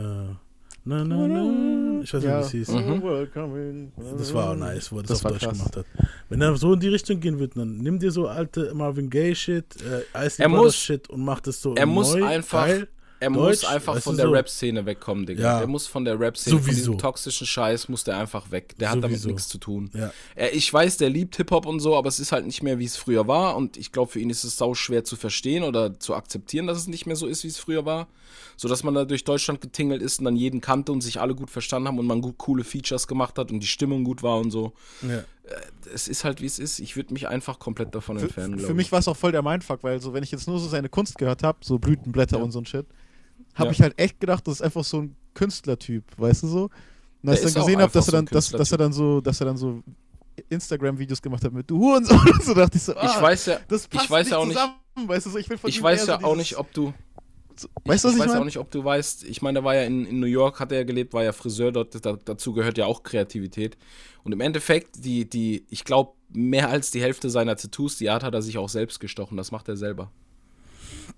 na, na, na. Ich weiß nicht, Ja. wie es hieß. Mhm. Welcome in- Das war auch nice, wo er das, Das auf Deutsch krass. gemacht hat. Wenn er so in die Richtung gehen wird, dann nimm dir so alte Marvin Gaye Shit, äh, Ice Er Brothers muss- Shit und mach das so Er muss neu, einfach, geil, er Deutsch, muss einfach von der so. Rap-Szene wegkommen, Digga. Ja. Der muss von der Rap-Szene, von diesem toxischen Scheiß, muss der einfach weg. Der hat damit Sowieso. nichts zu tun. Ja. Er, ich weiß, der liebt Hip-Hop und so, aber es ist halt nicht mehr, wie es früher war. Und ich glaube, für ihn ist es sau schwer zu verstehen oder zu akzeptieren, dass es nicht mehr so ist, wie es früher war. So dass man da durch Deutschland getingelt ist und dann jeden kannte und sich alle gut verstanden haben und man gut coole Features gemacht hat und die Stimmung gut war und so. Ja. Äh, Es ist halt, wie es ist. Ich würde mich einfach komplett davon entfernen, Für, für mich war es auch voll der Mindfuck, weil so, wenn ich jetzt nur so seine Kunst gehört habe, so Blütenblätter und so ein Shit, habe Ja. ich halt echt gedacht, das ist einfach so ein Künstlertyp, weißt du so? Und als ich dann gesehen habe, dass, so er dann, dass, dass er dann so, dass er dann so Instagram-Videos gemacht hat mit du Hurensohn und so dachte ich so, ah, Ich weiß ja- das ich passt weiß nicht ja auch nicht- zusammen, weißt du, so, ich will von Ich weiß ja so auch nicht, ob du. Weißt du, was ich weiß ja mein? auch nicht, ob du weißt. Ich meine, der war ja in, in New York, hat er ja gelebt, war ja Friseur dort. Da, dazu gehört ja auch Kreativität. Und im Endeffekt, die, die, ich glaube, mehr als die Hälfte seiner Tattoos, die Art hat er sich auch selbst gestochen. Das macht er selber.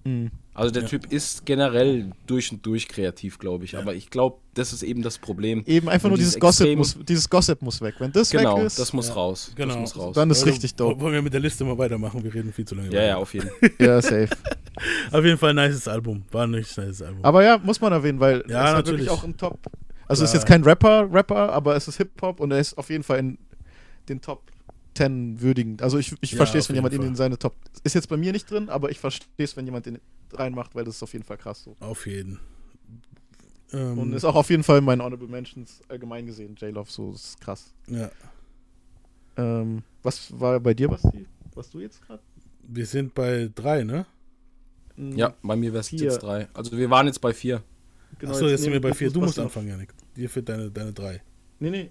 Mhm. Also der Ja. Typ ist generell durch und durch kreativ, glaube ich. Aber ich glaube, das ist eben das Problem. Eben einfach Und nur dieses Gossip, muss, dieses Gossip muss weg. Wenn das Genau, weg ist, das muss ja. raus. Genau. Das muss raus. Dann ist Wollen- richtig dope. Wollen wir mit der Liste mal weitermachen? Wir reden viel zu lange. Ja, weiter. ja, auf jeden. Ja, safe. auf jeden Fall ein nices Album. War ein richtig nices Album. Aber ja, muss man erwähnen, weil Ja, er ist halt natürlich. wirklich auch im Top. Also ist Klar. jetzt kein Rapper, Rapper, aber es ist Hip-Hop und er ist auf jeden Fall in den Top 10 würdigen. Also ich, ich Ja, verstehe es, wenn jemand ihn in seine Top. Ist jetzt bei mir nicht drin, aber ich verstehe es, wenn jemand den reinmacht, weil das ist auf jeden Fall krass so. Auf jeden. Ähm, Und ist auch auf jeden Fall in meinen Honorable Mentions allgemein gesehen, J-Love, so, das ist krass. Ja. Ähm, was war bei dir, Basti? Was du jetzt gerade? Wir sind bei drei, ne? Ja, bei mir wäre es jetzt drei. Also wir waren jetzt bei vier. Genau, Achso, jetzt sind wir bei jetzt vier. Du musst anfangen, Janik. Dir fehlt deine, deine drei. Nee, nee.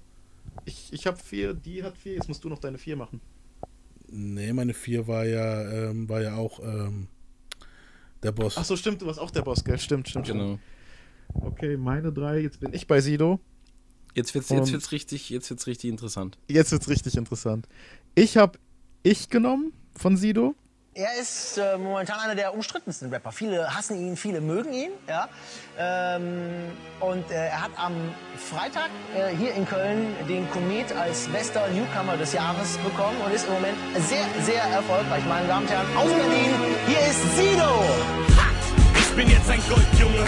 Ich, ich habe vier, die hat vier, jetzt musst du noch deine vier machen. Nee, meine vier war ja, ähm, war ja auch ähm, der Boss. Ach so, stimmt, du warst auch der Boss, gell? Stimmt, stimmt. Genau. Stimmt. Okay, meine drei, jetzt bin ich bei Sido. Jetzt wird's, jetzt wird's richtig, jetzt wird's richtig interessant. Jetzt wird's richtig interessant. Ich habe ich genommen von Sido. Er ist äh, momentan einer der umstrittensten Rapper. Viele hassen ihn, viele mögen ihn. Ja? Ähm, und äh, er hat am Freitag äh, hier in Köln den Komet als bester Newcomer des Jahres bekommen und ist im Moment sehr, sehr erfolgreich. Meine Damen und Herren, aus Berlin, hier ist Sido. Ich bin jetzt ein Goldjunge.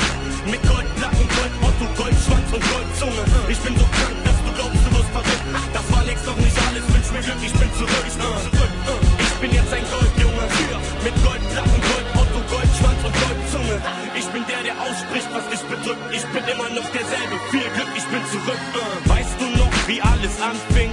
Mit Goldplatten, Goldmotto, Goldschwanz und Goldzunge. Ich bin so krank, dass du glaubst, du wirst verrückt. Das war längst noch nicht alles, wünsch mir Glück, ich bin zurück. Ich bin zurück. Ich bin jetzt ein Goldjunge. Mit Goldplatten, Goldmotto, Goldschwanz und Goldzunge. Ich bin der, der ausspricht, was dich bedrückt. Ich bin immer noch derselbe. Viel Glück, ich bin zurück. Weißt du noch, wie alles anfing?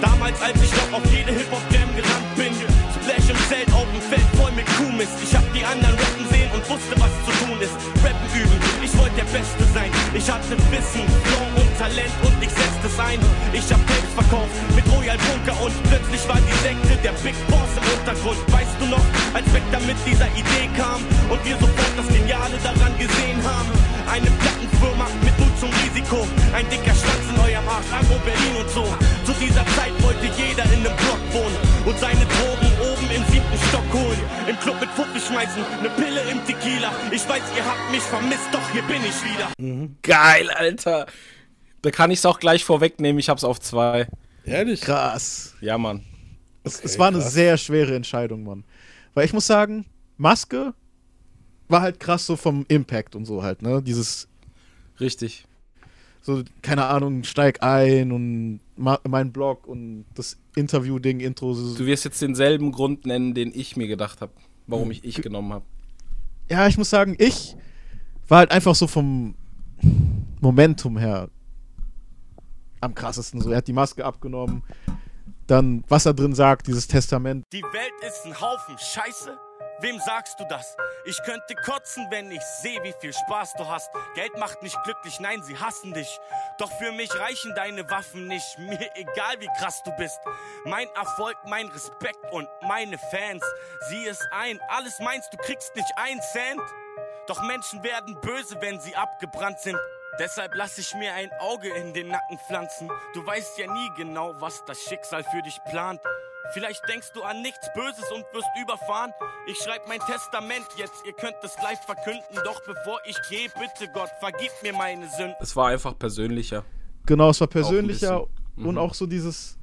Damals, als ich noch auf jede Hip-Hop-Jam gerannt bin. Splash im Zelt, auf dem Feld voll mit Kuhmist. Ich hab die anderen rappen sehen und wusste, was zu tun ist. Rappen üben, ich wollte der Beste sein. Ich hatte Wissen, Flow und Talent und ich setzte es ein. Ich hab Tapes verkauft mit Royal Bunker und plötzlich war die Sekte der Big Boss im Untergrund. Weißt du noch, als Vector mit dieser Idee kam und wir sofort das Geniale daran gesehen haben. Eine Plattenfirma mit Mut zum Risiko. Ein dicker Schwanz in eurem Arsch, Agro Berlin und so. Zu dieser Zeit wollte jeder in einem Block wohnen und seine Drogen oben im siebten Stock holen. Im Club mit Fuffi schmeißen, ne Pille im Tequila. Ich weiß, ihr habt mich vermisst, doch hier bin ich wieder. Geil, Alter. Da kann ich's auch gleich vorwegnehmen. Ich hab's auf zwei. Ehrlich? Krass. Ja, Mann. Es, es war eine krass. sehr schwere Entscheidung, Mann. Weil ich muss sagen, Maske war halt krass so vom Impact und so halt, ne? Dieses, Richtig. so, keine Ahnung, steig ein und mein Blog und das Interview-Ding, Intro. So, Du wirst jetzt denselben Grund nennen, den ich mir gedacht habe, warum Hm. ich ich genommen habe. ja, ich muss sagen, ich war halt einfach so vom Momentum her am krassesten. So, er hat die Maske abgenommen, dann, was er drin sagt, dieses Testament. Die Welt ist ein Haufen Scheiße. Wem sagst du das? Ich könnte kotzen, wenn ich sehe, wie viel Spaß du hast. Geld macht nicht glücklich, nein, sie hassen dich. Doch für mich reichen deine Waffen nicht. Mir egal, wie krass du bist. Mein Erfolg, mein Respekt und meine Fans. Sieh es ein, alles meinst, du kriegst nicht ein Cent. Doch Menschen werden böse, wenn sie abgebrannt sind. Deshalb lass ich mir ein Auge in den Nacken pflanzen. Du weißt ja nie genau, was das Schicksal für dich plant. Vielleicht denkst du an nichts Böses und wirst überfahren. Ich schreib mein Testament jetzt, ihr könnt es live verkünden. Doch bevor ich gehe, bitte Gott, vergib mir meine Sünden. Es war einfach persönlicher. Genau, es war persönlicher bisschen. und Mhm. auch so dieses,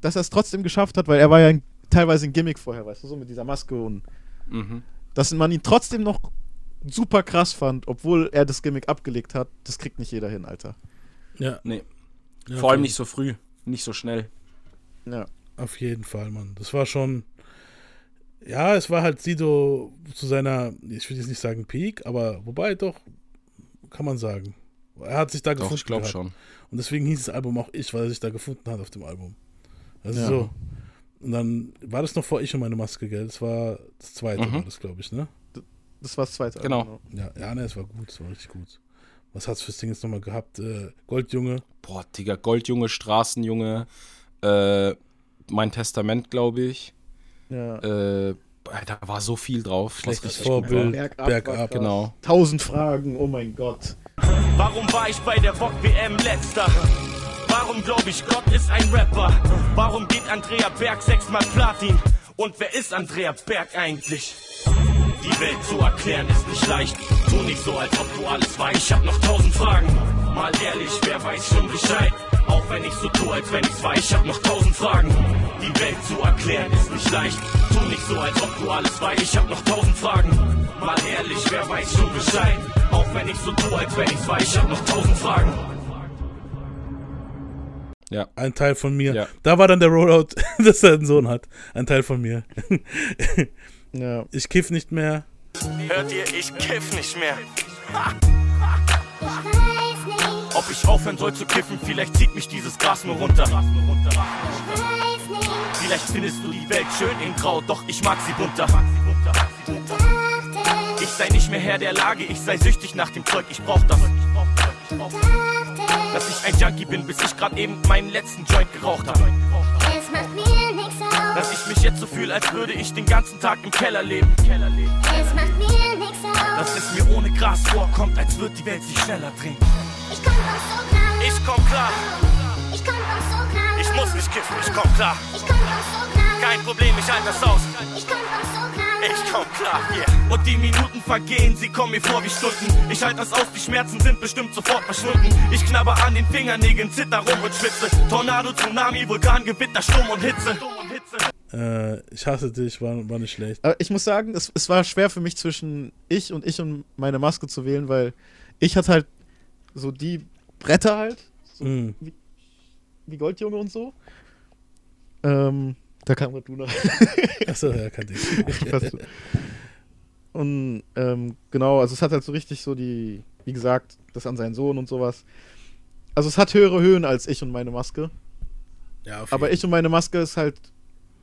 dass er es trotzdem geschafft hat, weil er war ja ein, teilweise ein Gimmick vorher, weißt du, so mit dieser Maske und Mhm. dass man ihn trotzdem noch super krass fand, obwohl er das Gimmick abgelegt hat, das kriegt nicht jeder hin, Alter. Ja. Nee. Ja, Vor allem nicht so früh, nicht so schnell. Ja. Auf jeden Fall, Mann. Das war schon. Ja, es war halt Sido zu seiner, ich will jetzt nicht sagen Peak, aber wobei doch, kann man sagen. Er hat sich da Doch, gefunden. ich glaub gehabt. schon. Und deswegen hieß das Album auch Ich, weil er sich da gefunden hat auf dem Album. Also Ja. so. Und dann war das noch vor Ich und meine Maske, gell? Das war das zweite, Mhm. war das, glaube ich, ne? Das war das zweite. Genau. Ja, ja, ne, es war gut, es war richtig gut. Was hat's für Singles nochmal gehabt? Äh, Goldjunge. Boah, Digga, Goldjunge, Straßenjunge, äh, mein Testament, glaube ich. Ja. Äh, da war so viel drauf. was Schlechtes richtig gut Vorbild, war. Bergab, krass. Genau. Tausend Fragen, oh mein Gott. Warum war ich bei der Bock WM letzter? Warum glaub ich, Gott ist ein Rapper? Warum geht Andrea Berg sechsmal Platin? Und wer ist Andrea Berg eigentlich? Die Welt zu erklären ist nicht leicht. Tu nicht so, als ob du alles weißt. Ich hab noch tausend Fragen. Mal ehrlich, wer weiß schon Bescheid? Auch wenn ich so tue, als wenn ich's weiß. Ich hab noch tausend Fragen. Die Welt zu erklären ist nicht leicht. Tu nicht so, als ob du alles weißt. Ich hab noch tausend Fragen. Mal ehrlich, wer weiß schon Bescheid? Auch wenn ich so tue, als wenn ich's weiß. Ich hab noch tausend Fragen. Ja. Ein Teil von mir. Ja. Da war dann der Rollout, dass er einen Sohn hat. Ein Teil von mir. Ja. Ich kiff nicht mehr. Hört ihr, ich kiff nicht mehr. Ob ich aufhören soll zu kiffen, vielleicht zieht mich dieses Gras nur runter. Vielleicht findest du die Welt schön in Grau, doch ich mag sie bunter. Ich sei nicht mehr Herr der Lage, ich sei süchtig nach dem Zeug, ich brauch das. Dass ich ein Junkie bin, bis ich grad eben meinen letzten Joint geraucht hab. Dass ich mich jetzt so fühle, als würde ich den ganzen Tag im Keller leben. Es macht mir nix aus. Dass es mir ohne Gras vorkommt, als würde die Welt sich schneller drehen. Ich komm doch so klar. Ich komm klar, Ich komm doch so klar. ich muss nicht kiffen, ich komm klar. Ich komm doch so klar. Kein Problem, ich halte das aus. Ich komm doch so klar. Ich komm klar, yeah. Und die Minuten vergehen, sie kommen mir vor wie Stunden. Ich halte das aus, die Schmerzen sind bestimmt sofort verschwunden. Ich knabber an den Fingernägeln, zitter rum und schwitze. Tornado, Tsunami, Vulkan, Gewitter, Sturm und Hitze. Äh, ich hasse dich, war, war nicht schlecht. Aber ich muss sagen, es, es war schwer für mich zwischen ich und ich und meine Maske zu wählen, weil ich hatte halt so die Bretter halt, so Mhm. wie, wie Goldjunge und so. Ähm, da kam Raduna. Achso, ja, kannte ich. Und ähm, genau, also es hat halt so richtig so die, wie gesagt, das an seinen Sohn und sowas. Also es hat höhere Höhen als ich und meine Maske. Ja, auf Aber ich und meine Maske ist halt,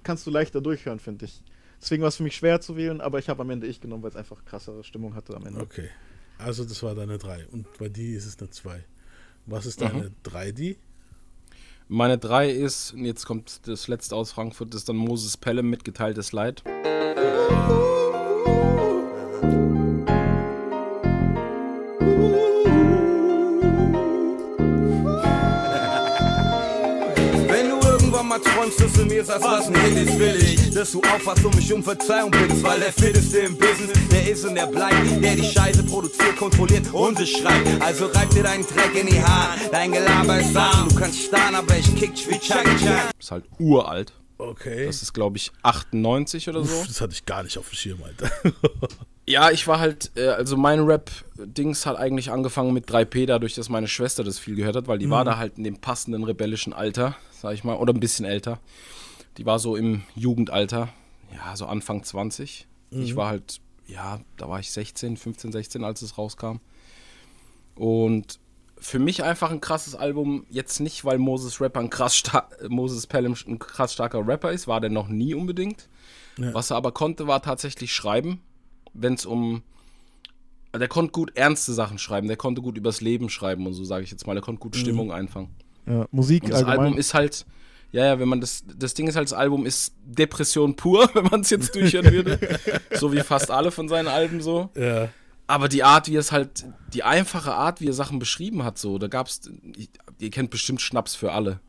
kannst du leichter durchhören, finde ich. Deswegen war es für mich schwer zu wählen, aber ich habe am Ende ich genommen, weil es einfach krassere Stimmung hatte am Ende. Okay. Also das war deine 3. Und bei dir ist es eine 2. Was ist Mhm. deine 3, die? Meine 3 ist, und jetzt kommt das letzte aus Frankfurt, das ist dann Moses Pelham mitgeteiltes Leid. Du mir sagst, was ein Hit ist, will ich, dass du aufwachst und mich um Verzeihung bittest, weil der Fitteste im Business, der ist und der bleibt, der die Scheiße produziert, kontrolliert und es schreibt. Also reib dir deinen Dreck in die Haare, dein Gelaber ist warm, du kannst starren, aber ich kick dich wie Chaka Chaka. Ist halt uralt. Okay. Das ist, glaube ich, 98 oder so. Uff, das hatte ich gar nicht auf dem Schirm, Alter. Ja, ich war halt, äh, also mein Rap-Dings hat eigentlich angefangen mit 3P, dadurch, dass meine Schwester das viel gehört hat, weil die Mhm. war da halt in dem passenden rebellischen Alter, sag ich mal, oder ein bisschen älter. Die war so im Jugendalter, ja, so Anfang 20. Ich Mhm. war halt, ja, da war ich 16, 15, 16, als es rauskam. Und für mich einfach ein krasses Album, jetzt nicht, weil Moses Rapper ein krass Moses Pelham ein krass starker Rapper ist, war der noch nie unbedingt. Ja. Was er aber konnte, war tatsächlich schreiben, wenn es um. Der konnte gut ernste Sachen schreiben, der konnte gut übers Leben schreiben und so, sage ich jetzt mal. Der konnte gut Mhm. Stimmung einfangen. Ja, Musik Und das allgemein. Album ist halt. Ja, ja, wenn man das. Das Ding ist halt, das Album ist Depression pur, wenn man es jetzt durchhören würde. so wie fast alle von seinen Alben so. Ja. Aber die Art, wie es halt, die einfache Art, wie er Sachen beschrieben hat, so, da gab's, ihr kennt bestimmt Schnaps für alle.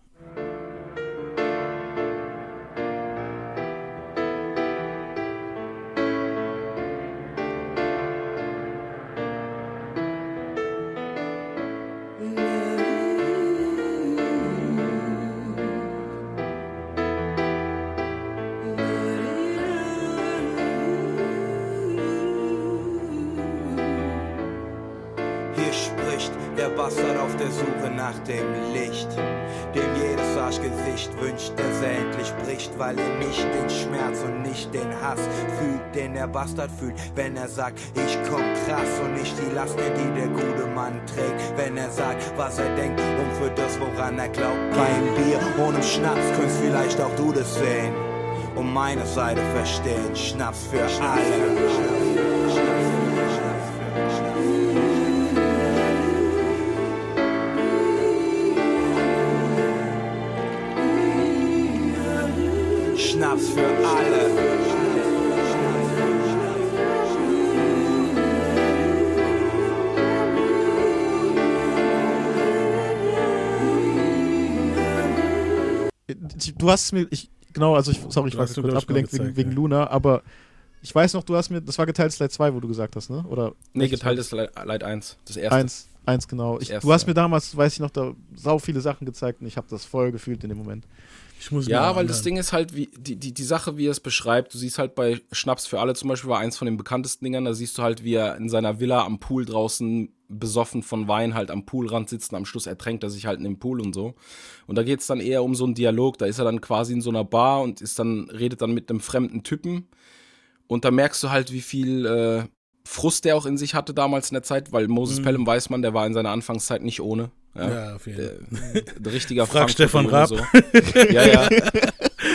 Hass fühlt, den der Bastard fühlt, wenn er sagt, ich komm krass und nicht die Lasten, die der gute Mann trägt, wenn er sagt, was er denkt und für das, woran er glaubt. Beim Bier im Schnaps könntest vielleicht auch du das sehen und meine Seite verstehen. Schnaps für alle. Du hast mir, ich, genau, also ich, sorry, ich war kurz abgelenkt wegen, gezeigt, wegen ja. Luna, aber ich weiß noch, du hast mir, das war geteiltes Leid 2, wo du gesagt hast, ne? Oder Nee, geteiltes Leid 1. Das erste. Eins, eins genau. Ich, erste, du hast mir damals, weiß ich noch, da sau viele Sachen gezeigt und ich habe das voll gefühlt in dem Moment. Ich muss Ja, weil das Ding ist halt, wie, die, die, die Sache, wie er es beschreibt, du siehst halt bei Schnaps für alle zum Beispiel, war eins von den bekanntesten Dingern, da siehst du halt, wie er in seiner Villa am Pool draußen besoffen von Wein halt am Poolrand sitzt und am Schluss ertränkt er sich halt in dem Pool und so. Und da geht es dann eher um so einen Dialog, da ist er dann quasi in so einer Bar und ist dann, redet dann mit einem fremden Typen und da merkst du halt, wie viel äh, Frust der auch in sich hatte damals in der Zeit, weil Moses Mhm. Pelham weiß man, der war in seiner Anfangszeit nicht ohne. Ja, auf jeden der, der richtiger Frag Stefan Raab. So. Ja, ja.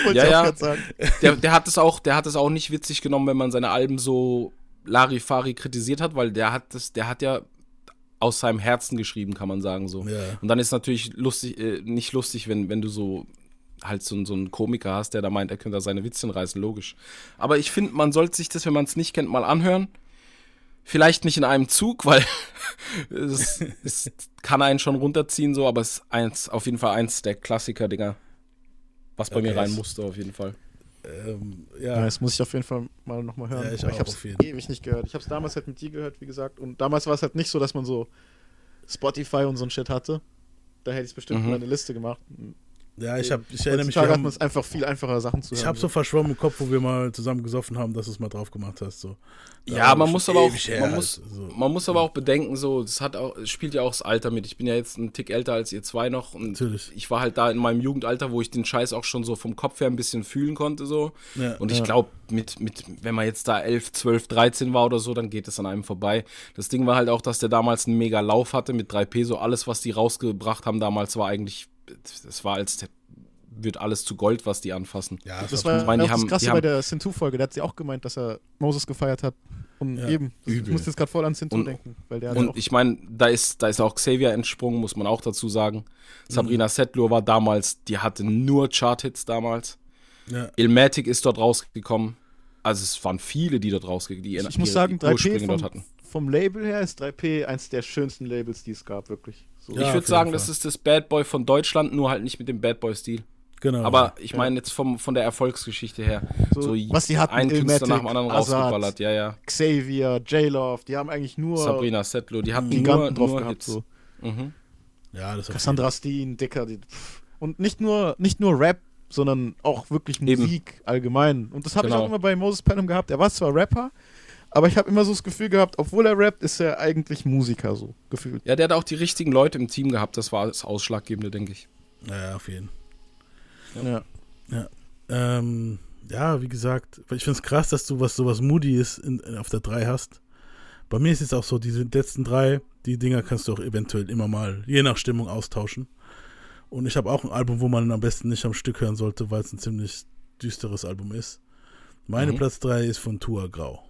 Wollte ja, ich auch ja. Der, der hat es auch, der hat es auch nicht witzig genommen, wenn man seine Alben so Larifari kritisiert hat, weil der hat das, der hat ja aus seinem Herzen geschrieben, kann man sagen so. Ja. Und dann ist natürlich lustig, äh, nicht lustig, wenn, wenn du so halt so, so einen Komiker hast, der da meint, er könnte da seine Witzchen reißen, logisch. Aber ich finde, man sollte sich das, wenn man es nicht kennt, mal anhören. Vielleicht nicht in einem Zug, weil es, es kann einen schon runterziehen, so, aber es ist eins, auf jeden Fall eins der Klassiker-Dinger, was bei Okay, mir rein musste, auf jeden Fall. Ähm, Ja, ja. das muss ich auf jeden Fall mal nochmal hören. Ja, ich ich habe es ewig nicht gehört. Ich habe es damals halt mit dir gehört, wie gesagt. Und damals war es halt nicht so, dass man so Spotify und so ein Shit hatte. Da hätte ich es bestimmt Mhm. in meine Liste gemacht. Ja, ich, hab, ich erinnere mich, Heutzutage wir hat haben, man es einfach viel einfacher Sachen zu hören. ich habe so verschwommen im Kopf, wo wir mal zusammen gesoffen haben, dass du es mal drauf gemacht hast. So. Da Ja, man muss aber auch, her man muss, so. man muss aber auch bedenken, so, das hat auch, es spielt ja auch das Alter mit. Ich bin ja jetzt einen Tick älter als ihr zwei noch und Natürlich. ich war halt da in meinem Jugendalter, wo ich den Scheiß auch schon so vom Kopf her ein bisschen fühlen konnte, so. Ja. und ich Ja. glaube, mit, mit, wenn man jetzt da 11, 12, 13 war oder so, dann geht es an einem vorbei. Das Ding war halt auch, dass der damals einen mega Lauf hatte mit 3P, so alles, was die rausgebracht haben damals, war eigentlich, das war als, wird alles zu Gold, was die anfassen. Ja, Das war ich meine, die auch haben, das Krasse die bei haben der Sin-2-Folge. Der hat sie auch gemeint, dass er Moses gefeiert hat. Und Ja, eben, ich muss jetzt gerade voll an Sin2 Und- denken. Weil der hat Und ich meine, da ist, da ist auch Xavier entsprungen, muss man auch dazu sagen. Mhm. Sabrina Settler war damals, die hatte nur Chart-Hits damals. Ja. Ilmatic ist dort rausgekommen. Also es waren viele, die dort rausgekommen die ich muss sagen, 3P Ursprünge vom, dort hatten. vom Label her ist 3P eins der schönsten Labels, die es gab, wirklich. So. ich würde sagen, das ist das Bad Boy von Deutschland, nur halt nicht mit dem Bad Boy-Stil. Genau. Aber ich meine jetzt vom, von der Erfolgsgeschichte her. So, So, was die hatten, ein Künstler Illmatic, nach dem anderen Azad, rausgeballert. Ja, ja. Xavier, J-Love, die haben eigentlich nur Sabrina Settler, die hatten nur, Giganten drauf nur gehabt. Hits. So. Mhm. Ja, das Cassandra Steen, Dicker. Die, und nicht nur, nicht nur Rap, sondern auch wirklich Eben. Musik allgemein. Und das habe ich Genau. auch immer bei Moses Pelham gehabt. Er war zwar Rapper, aber ich habe immer so das Gefühl gehabt, obwohl er rappt, ist er eigentlich Musiker, so gefühlt. Ja, der hat auch die richtigen Leute im Team gehabt. Das war das Ausschlaggebende, denke ich. Ja, auf jeden. Ja. Ja. Ähm, ja, wie gesagt, ich finde es krass, dass du was sowas Moody ist in, in, auf der 3 hast. Bei mir ist es auch so, diese letzten drei, die Dinger kannst du auch eventuell immer mal, je nach Stimmung, austauschen. Und ich habe auch ein Album, wo man am besten nicht am Stück hören sollte, weil es ein ziemlich düsteres Album ist. Meine Mhm. Platz 3 ist von Tua Grau.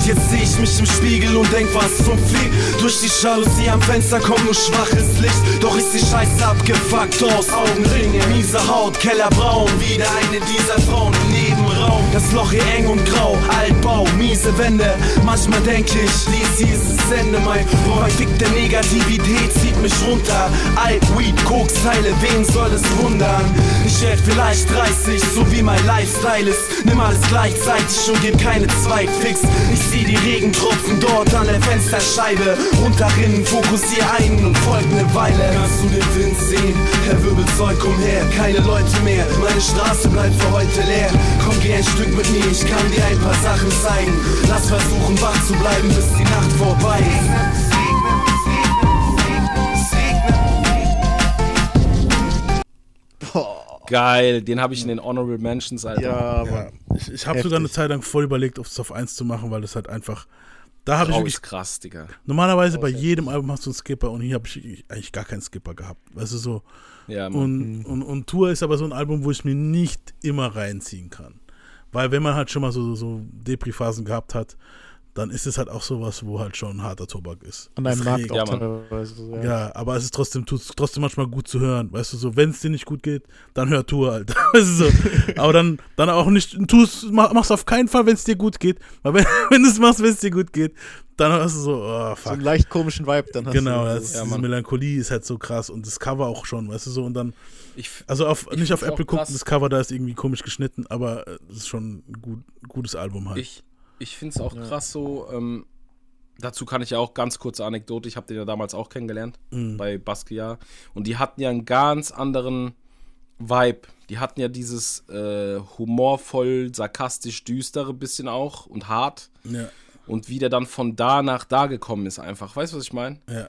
Und jetzt seh ich mich im Spiegel und denk, was zum Fick. Durch die Jalousie am Fenster kommt nur schwaches Licht. Doch ist die Scheiße abgefuckt aus Augenringe. Miese Haut, Kellerbraun. Wieder eine dieser Frauen im Nebenraum. Das Loch hier eng und grau. Altbau, miese Wände. Manchmal denk ich, dies hier ist das Ende. Mein Fick der Negativität zieht mich runter. Alt, Weed, Koks-Teile, wen soll es wundern? Ich werd vielleicht 30, so wie mein Lifestyle ist. Nimm alles gleichzeitig und gib keine Zweitfix. Ich sieh die Regentropfen dort an der Fensterscheibe. Runterrinnen, fokussier ein und folg ne Weile. Kannst du den Wind sehen? Herr Wirbelzeug, komm her, keine Leute mehr. Meine Straße bleibt für heute leer. Komm, geh ein Stück mit mir, ich kann dir ein paar Sachen zeigen. Lass versuchen, wach zu bleiben, bis die Nacht vorbei ist. Geil, den habe ich in den Honorable Mentions, Alter. Ja, Ja, ich ich habe sogar eine Zeit lang voll überlegt, ob es auf 1 zu machen, weil das halt einfach. Da habe ich wirklich. ist krass, Digga. Normalerweise bei jedem Album hast du einen Skipper und hier habe ich eigentlich gar keinen Skipper gehabt. Weißt du so. Ja, Mann. und, und, und Tour ist aber so ein Album, wo ich mir nicht immer reinziehen kann. Weil wenn man halt schon mal so, so Depri-Phasen gehabt hat, dann ist es halt auch sowas, wo halt schon harter Tobak ist. An einem Markt auch teilweise. so, Ja. Ja. aber es ist trotzdem, tut's trotzdem manchmal gut zu hören. Weißt du, so, wenn es dir nicht gut geht, dann hör Tour, Alter. Weißt du, so. Aber dann, dann auch nicht, tu's, mach, mach's auf keinen Fall, wenn es dir gut geht. Weil wenn, wenn du es machst, wenn es dir gut geht, dann hast du so, oh, So fuck. einen leicht komischen Vibe dann hast Genau, du. das, Ja, diese Mann. Melancholie ist halt so krass und das Cover auch schon, weißt du so, und dann, Ich, also auf, Ich nicht auf Apple gucken, das Cover da ist irgendwie komisch geschnitten, aber äh, es ist schon ein gut, gutes Album halt. ich, ich finde es auch Ja. krass so. Ähm, dazu kann ich ja auch ganz kurze Anekdote. Ich habe den ja damals auch kennengelernt Mhm. bei Basquiat. Und die hatten ja einen ganz anderen Vibe. Die hatten ja dieses äh, humorvoll, sarkastisch düstere bisschen auch und hart. Ja, Und wie der dann von da nach da gekommen ist einfach. Weißt du, was ich meine? ja.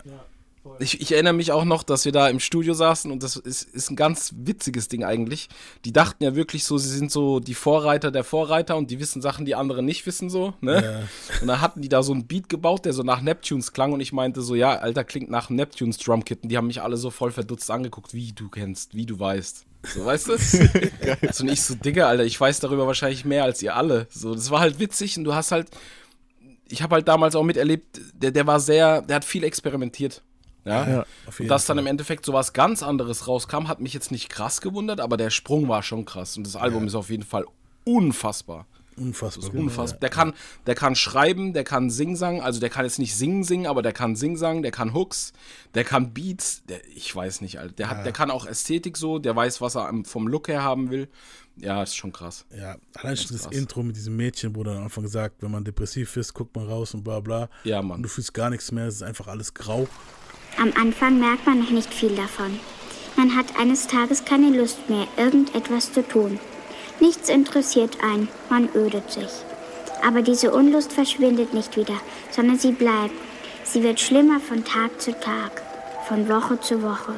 Ich, ich erinnere mich auch noch, dass wir da im Studio saßen und das ist, ist ein ganz witziges Ding eigentlich. Die dachten ja wirklich so, sie sind so die Vorreiter der Vorreiter und die wissen Sachen, die andere nicht wissen so. Ne? Und dann hatten die da so einen Beat gebaut, der so nach Neptunes klang und ich meinte so, ja, Alter, klingt nach Neptunes Drumkit. Und die haben mich alle so voll verdutzt angeguckt, wie du kennst, wie du weißt. So, weißt du? so, und ich so, Digga, Alter, ich weiß darüber wahrscheinlich mehr als ihr alle. So, das war halt witzig und du hast halt, ich habe halt damals auch miterlebt, der, der war sehr, der hat viel experimentiert. Ja, Ja, auf und dass dann Fall. im Endeffekt so was ganz anderes rauskam, hat mich jetzt nicht krass gewundert, aber der Sprung war schon krass. Und das Album ist auf jeden Fall unfassbar. Unfassbar. Unfassbar. Der kann, der kann schreiben, der kann Singsang, also der kann jetzt nicht singen, singen, aber der kann Singsang, der kann Hooks, der kann Beats, der, ich weiß nicht, Alter. Der, hat, der kann auch Ästhetik so, der weiß, was er vom Look her haben will. Ja, ist schon krass. Ja, allein schon das krass. Intro mit diesem Mädchen, wo dann am Anfang sagt, wenn man depressiv ist, guckt man raus und bla bla. Ja, Mann. Und du fühlst gar nichts mehr, es ist einfach alles grau. Am Anfang merkt man noch nicht viel davon. Man hat eines Tages keine Lust mehr, irgendetwas zu tun. Nichts interessiert einen, man ödet sich. Aber diese Unlust verschwindet nicht wieder, sondern sie bleibt. Sie wird schlimmer von Tag zu Tag, von Woche zu Woche.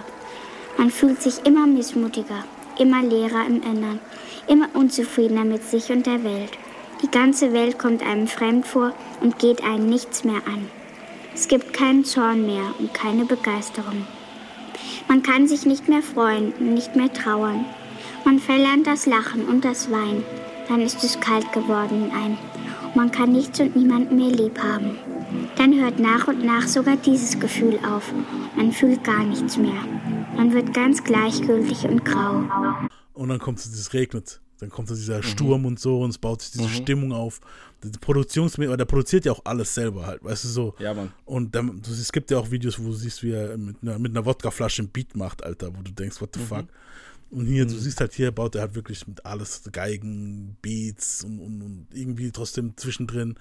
Man fühlt sich immer missmutiger, immer leerer im Innern, immer unzufriedener mit sich und der Welt. Die ganze Welt kommt einem fremd vor und geht einen nichts mehr an. Es gibt keinen Zorn mehr und keine Begeisterung. Man kann sich nicht mehr freuen und nicht mehr trauern. Man verlernt das Lachen und das Weinen. Dann ist es kalt geworden in einem. Und man kann nichts und niemanden mehr lieb haben. Dann hört nach und nach sogar dieses Gefühl auf. Man fühlt gar nichts mehr. Man wird ganz gleichgültig und grau. Und dann kommt so dieses Regnet. Dann kommt so Mhm. dieser Sturm und so und es baut sich diese Stimmung auf. Die Produktionsmittel, weil der produziert ja auch alles selber halt, weißt du so. Ja, Mann. Und dann, du, es gibt ja auch Videos, wo du siehst, wie er mit einer, mit einer Wodkaflasche ein Beat macht, Alter, wo du denkst, what the Mhm. fuck. Und hier, du siehst halt, hier baut er halt wirklich mit alles, Geigen, Beats und, und, und irgendwie trotzdem zwischendrin.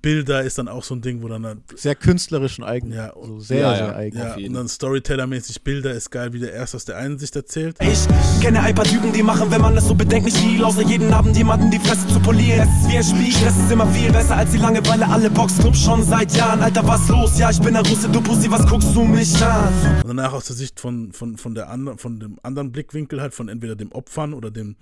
Bilder ist dann auch so ein Ding, wo dann halt, Sehr künstlerisch und eigen. Ja, so sehr, Ja, sehr ja. eigen. ja, und dann Storyteller-mäßig Bilder ist geil, wie der erst aus der einen Sicht erzählt. Ich kenne ein paar Typen, die machen, wenn man es so bedenkt, nicht viel. Außer jeden Abend jemanden die Fresse zu polieren. Es ist wie ein Spiegel, es ist immer viel besser als die Langeweile. Alle Boxclubs schon seit Jahren. Alter, was los? Ja, ich bin ein Russe, du Pussy, was guckst du mich an? Und danach aus der Sicht von, von, von, der anderen, von dem anderen Blickwinkel halt, von entweder dem Opfern oder dem,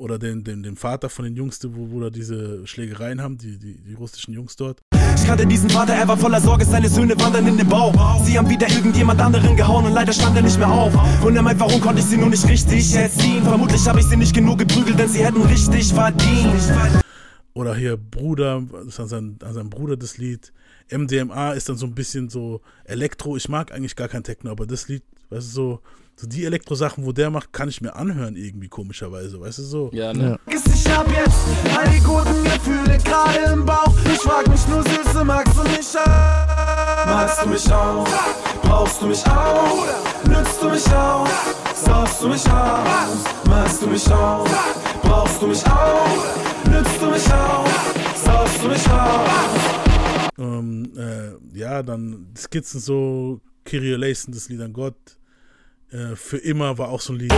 oder dem, dem, dem Vater von den Jungs, wo, wo da diese Schlägereien haben, die, die, die russischen Jungs dort. Ich kannte diesen Vater, er war voller Sorge, seine Söhne wandern in den Bau. Sie haben wieder irgendjemand anderen gehauen und leider stand er nicht mehr auf. Und er meint, warum konnte ich sie nur nicht richtig erziehen? Vermutlich habe ich sie nicht genug geprügelt, denn sie hätten richtig verdient. Oder hier Bruder, das ist an, sein, an seinem Bruder das Lied. MDMA ist dann so ein bisschen so Elektro. Ich mag eigentlich gar kein Techno, aber das Lied, weißt du, so, so die Elektro-Sachen, wo der macht, kann ich mir anhören irgendwie komischerweise, weißt du so. Ja, ne? Ich hab jetzt all die guten Gefühle gerade im Bauch. Ich frag mich nur, Süße, magst du mich auch? Magst du mich auch? Brauchst du mich auch? Nützt du mich auch? Saust du mich aus? Magst du mich auch? Brauchst du mich auch? Nützt du mich auch? Saust du mich aus? Ähm, äh, ja, dann Skizzen so, Kyrie Layson, das Lied an Gott. Äh, für immer war auch so ein Lied.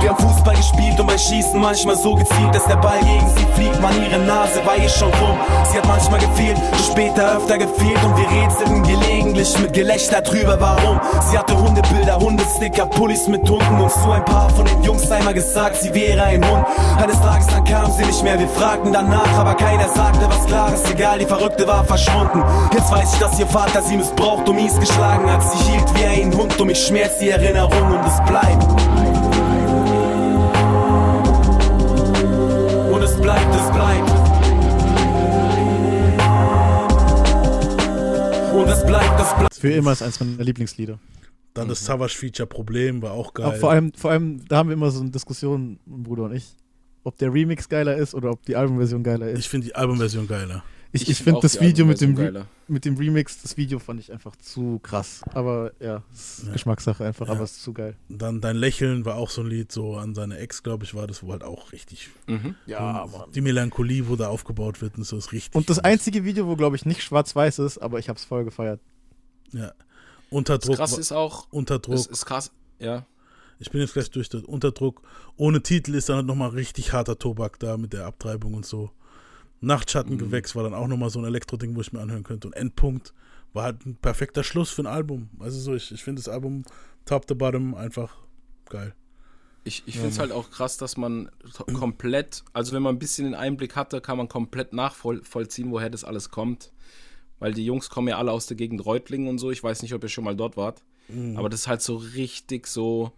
Wir haben Fußball gespielt und bei Schießen manchmal so gezielt, dass der Ball gegen sie fliegt. Man, ihre Nase war eh schon krumm. Sie hat manchmal gefehlt, später öfter gefehlt. Und wir rätselten gelegentlich mit Gelächter drüber, warum. Sie hatte Hundebilder, Hundesticker, Pullis mit Hunden. Und zu ein paar von den Jungs einmal gesagt, sie wäre ein Hund. Eines Tages dann kam sie nicht mehr, wir fragten danach, aber keiner sagte was Klares. Egal, die Verrückte war verschwunden. Jetzt weiß ich, dass ihr Vater sie missbraucht und mies geschlagen hat. Sie hielt wie ein Hund und mich schmerzt die Erinnerung und es bleibt. Und es bleibt, es bleibt. und das bleibt, das bleibt. Für immer ist eins meiner Lieblingslieder. Dann das Savage-Feature Problem war auch geil. Auch vor allem, vor allem, da haben wir immer so eine Diskussion, mein Bruder und ich, ob der Remix geiler ist oder ob die Albumversion geiler ist. Ich finde die Albumversion geiler. Ich, Ich ich find finde das Video mit dem, geiler. mit dem Remix, das Video fand ich einfach zu krass. Aber ja, ist Geschmackssache einfach, Ja. aber es ist zu geil. Dann Dein Lächeln war auch so ein Lied, so an seine Ex, glaube ich, war das, wo halt auch richtig. Mhm. Ja, Mann. Die Melancholie, wo da aufgebaut wird und so ist richtig. Und das einzige Video, wo, glaube ich, nicht schwarz-weiß ist, aber ich habe es voll gefeiert. Ja. Unterdruck. Das krass ist auch. Unterdruck. Das ist krass, ja. Ich bin jetzt gleich durch den Unterdruck. Ohne Titel ist dann halt nochmal richtig harter Tobak da mit der Abtreibung und so. Nachtschattengewächs war dann auch nochmal so ein Elektro-Ding, wo ich mir anhören könnte. Und Endpunkt war halt ein perfekter Schluss für ein Album. Also so, ich, ich finde das Album Top to Bottom einfach geil. Ich, ich Ja, finde es Mann. halt auch krass, dass man komplett, also wenn man ein bisschen den Einblick hatte, kann man komplett nachvollziehen, woher das alles kommt. Weil die Jungs kommen ja alle aus der Gegend Reutlingen und so. Ich weiß nicht, ob ihr schon mal dort wart. Mhm. Aber das ist halt so richtig so.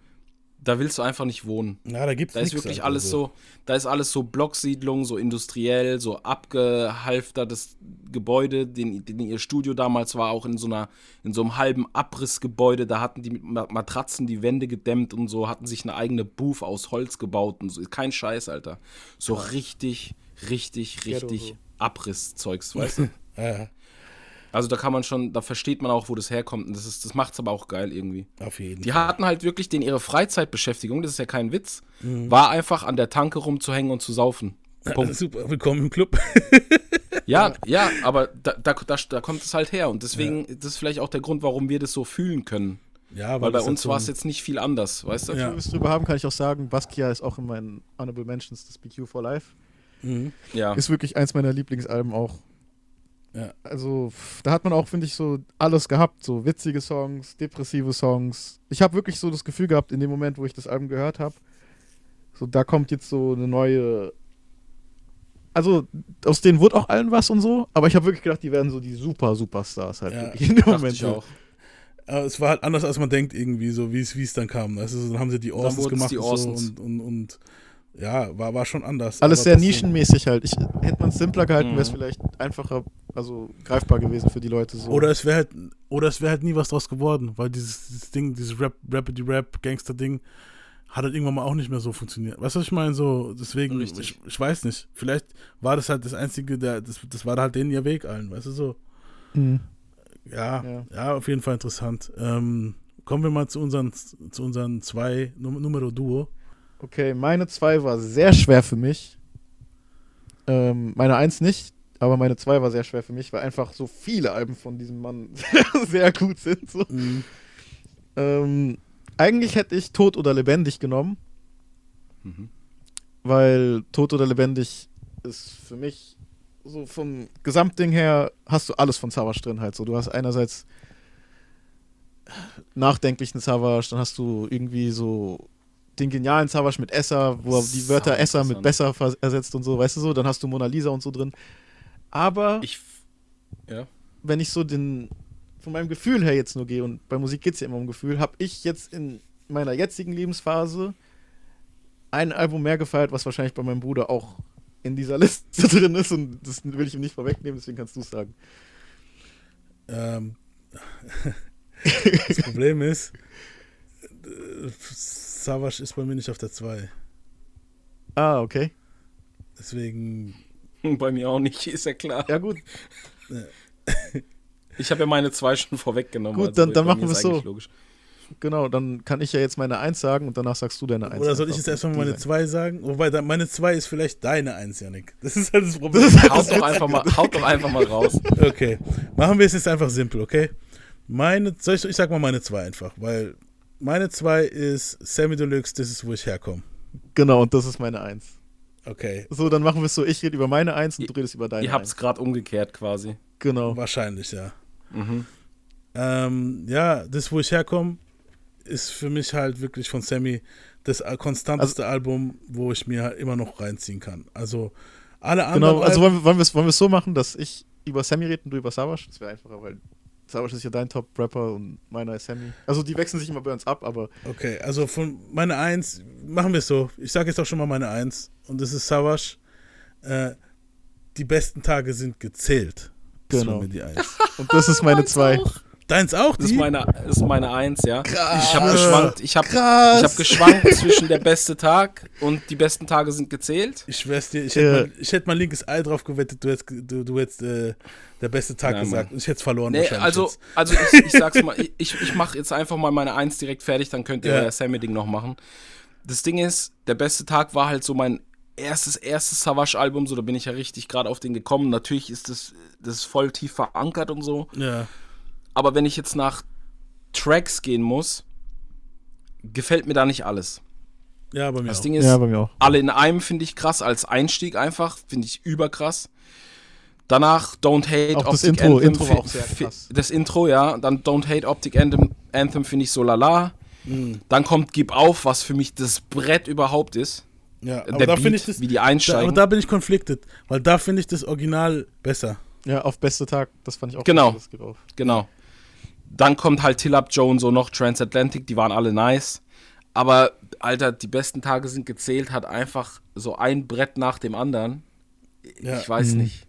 Da willst du einfach nicht wohnen. Ja, da gibt's Da ist wirklich alles so. so. Da ist alles so Blocksiedlung, so industriell, so abgehalftertes Gebäude. Den, den ihr Studio damals war auch in so einer, in so einem halben Abrissgebäude. Da hatten die mit Ma- Matratzen die Wände gedämmt und so, hatten sich eine eigene Booth aus Holz gebaut und so. Kein Scheiß, Alter. So richtig, richtig, richtig. Abrisszeugs, weißt du? Ja, Also da kann man schon, da versteht man auch, wo das herkommt. Und das, ist, das macht's aber auch geil irgendwie. Auf jeden Die hatten halt wirklich den ihre Freizeitbeschäftigung, das ist ja kein Witz, Mhm. war einfach an der Tanke rumzuhängen und zu saufen. Punkt. Super, willkommen im Club. Ja, ja, aber da, da, da, da kommt es halt her. Und deswegen, das ist vielleicht auch der Grund, warum wir das so fühlen können. Ja, weil weil bei das uns war es jetzt nicht viel anders, weißt du? Wenn wir es drüber haben, kann ich auch sagen, Basquiat ist auch in meinen Honorable Mentions des BQ for Life. Mhm. Ja. Ist wirklich eins meiner Lieblingsalben auch. Ja. Also, da hat man auch, finde ich, so alles gehabt. So witzige Songs, depressive Songs. Ich habe wirklich so das Gefühl gehabt, in dem Moment, wo ich das Album gehört habe, so da kommt jetzt so eine neue. Also, aus denen wurde auch allen was und so, aber ich habe wirklich gedacht, die werden so die super Superstars halt Ja, wirklich in dem Moment. ich auch. Aber es war halt anders, als man denkt, irgendwie, so wie es wie es dann kam. Also, dann haben sie die Orsons gemacht die und, Orsons. so und, und, und ja, war, war schon anders. Alles sehr nischenmäßig halt. Ich, hätte man es simpler gehalten, wäre es Mhm. vielleicht einfacher, also greifbar gewesen für die Leute so. Oder es wäre halt, oder es wäre halt nie was draus geworden, weil dieses, dieses Ding, dieses Rap, Rapidity Rap, Gangster-Ding, hat halt irgendwann mal auch nicht mehr so funktioniert. Weißt du, was ich meine? So, deswegen, ich, ich weiß nicht. Vielleicht war das halt das Einzige, der, das, das war halt denen ihr Weg allen, weißt du so. Mhm. Ja, Ja. ja, auf jeden Fall interessant. Ähm, kommen wir mal zu unseren, zu unseren zwei Num Numero Duo. Okay, meine 2 war sehr schwer für mich. Ähm, meine 1 nicht, aber meine 2 war sehr schwer für mich, weil einfach so viele Alben von diesem Mann sehr gut sind. So. Ähm, eigentlich hätte ich Tot oder Lebendig genommen, weil Tot oder Lebendig ist für mich so vom Gesamtding her hast du alles von Savage drin halt so. Du hast einerseits nachdenklichen Savage, dann hast du irgendwie so den genialen Savage mit Esser, wo er die Wörter Esser mit besser ersetzt und so, weißt du so, dann hast du Mona Lisa und so drin. Aber Ich, ja. wenn ich so den von meinem Gefühl her jetzt nur gehe und bei Musik geht es ja immer um Gefühl, habe ich jetzt in meiner jetzigen Lebensphase ein Album mehr gefeiert, was wahrscheinlich bei meinem Bruder auch in dieser Liste drin ist und das will ich ihm nicht vorwegnehmen, deswegen kannst du es sagen. Ähm, das Problem ist, Savage ist bei mir nicht auf der 2. Ah, okay. Deswegen. Bei mir auch nicht, ist ja klar. Ja, gut. Ich habe ja meine zwei schon vorweggenommen. Gut, also dann, dann machen wir ist es so. Logisch. Genau, dann kann ich ja jetzt meine 1 sagen und danach sagst du deine 1. Oder soll ich jetzt erstmal meine zwei? 2 sagen? Wobei, meine 2 ist vielleicht deine 1, Janik. Das ist halt das Problem. Das ist halt Haut doch einfach mal- haut doch einfach mal raus. Okay. Machen wir es jetzt einfach simpel, okay? Meine, soll ich, ich sag mal meine 2 einfach, weil meine 2 ist Sammy Deluxe, das ist, wo ich herkomme. Genau, und das ist meine 1. Okay. So, dann machen wir es so, ich rede über meine 1 und du redest über deine Ihr habt es gerade umgekehrt quasi. Genau. Wahrscheinlich, ja. Mhm. Ähm, ja, das, wo ich herkomme, ist für mich halt wirklich von Sammy das konstanteste Album, wo ich mir halt immer noch reinziehen kann. Also alle anderen. Genau, also wollen wir, wollen wir es wollen es so machen, dass ich über Sammy rede und du über Savage? Das wäre einfacher, weil Savage ist ja dein Top-Rapper und meiner ist Sammy. Also die wechseln sich immer bei uns ab, aber Okay, also von meine Eins, machen wir es so. Ich sage jetzt auch schon mal meine Eins. Und das ist Savage. Äh, die besten Tage sind gezählt. Das Genau. mir die Eins. Und das ist meine zwei. Deins auch, Das ist die? meine, das ist meine Eins, ja. Krass. Ich habe geschwankt, ich habe Krass. ich hab geschwankt zwischen der beste Tag und die besten Tage sind gezählt. Ich schwör's dir, ich hätte, mein, ich hätte mein linkes Ei drauf gewettet, du hättest, du, du hättest äh, der beste Tag Ja, gesagt. Mann. Ich hätte es verloren Nee, wahrscheinlich also, jetzt. also ich, ich sag's mal, ich, ich mache jetzt einfach mal meine Eins direkt fertig, dann könnt ihr Ja. euer Sammy-Ding noch machen. Das Ding ist, der beste Tag war halt so mein erstes, erstes Savage-Album, so da bin ich ja richtig gerade auf den gekommen. Natürlich ist das, das ist voll tief verankert und so. Ja. Aber wenn ich jetzt nach Tracks gehen muss, gefällt mir da nicht alles. Ja, bei mir Das auch. Ding ist, Ja, bei mir auch. alle in einem finde ich krass, als Einstieg einfach, finde ich überkrass. Danach Don't Hate Auch das Optic Intro- Anthem. Intro war auch sehr krass. Das Intro, ja. Dann Don't Hate Optic Anthem, Anthem finde ich so lala. Mhm. Dann kommt Gib auf, was für mich das Brett überhaupt ist. Ja, Der aber da Beat, finde ich das. wie die Da, einsteigen. aber da bin ich conflicted, weil da finde ich das Original besser. Ja, auf beste Tag. Das fand ich auch Genau. das auf. Genau. Dann kommt halt Till Up Joe und so noch Transatlantic, die waren alle nice. Aber, Alter, die besten Tage sind gezählt, hat einfach so ein Brett nach dem anderen. Ja. Ich weiß Mhm. nicht.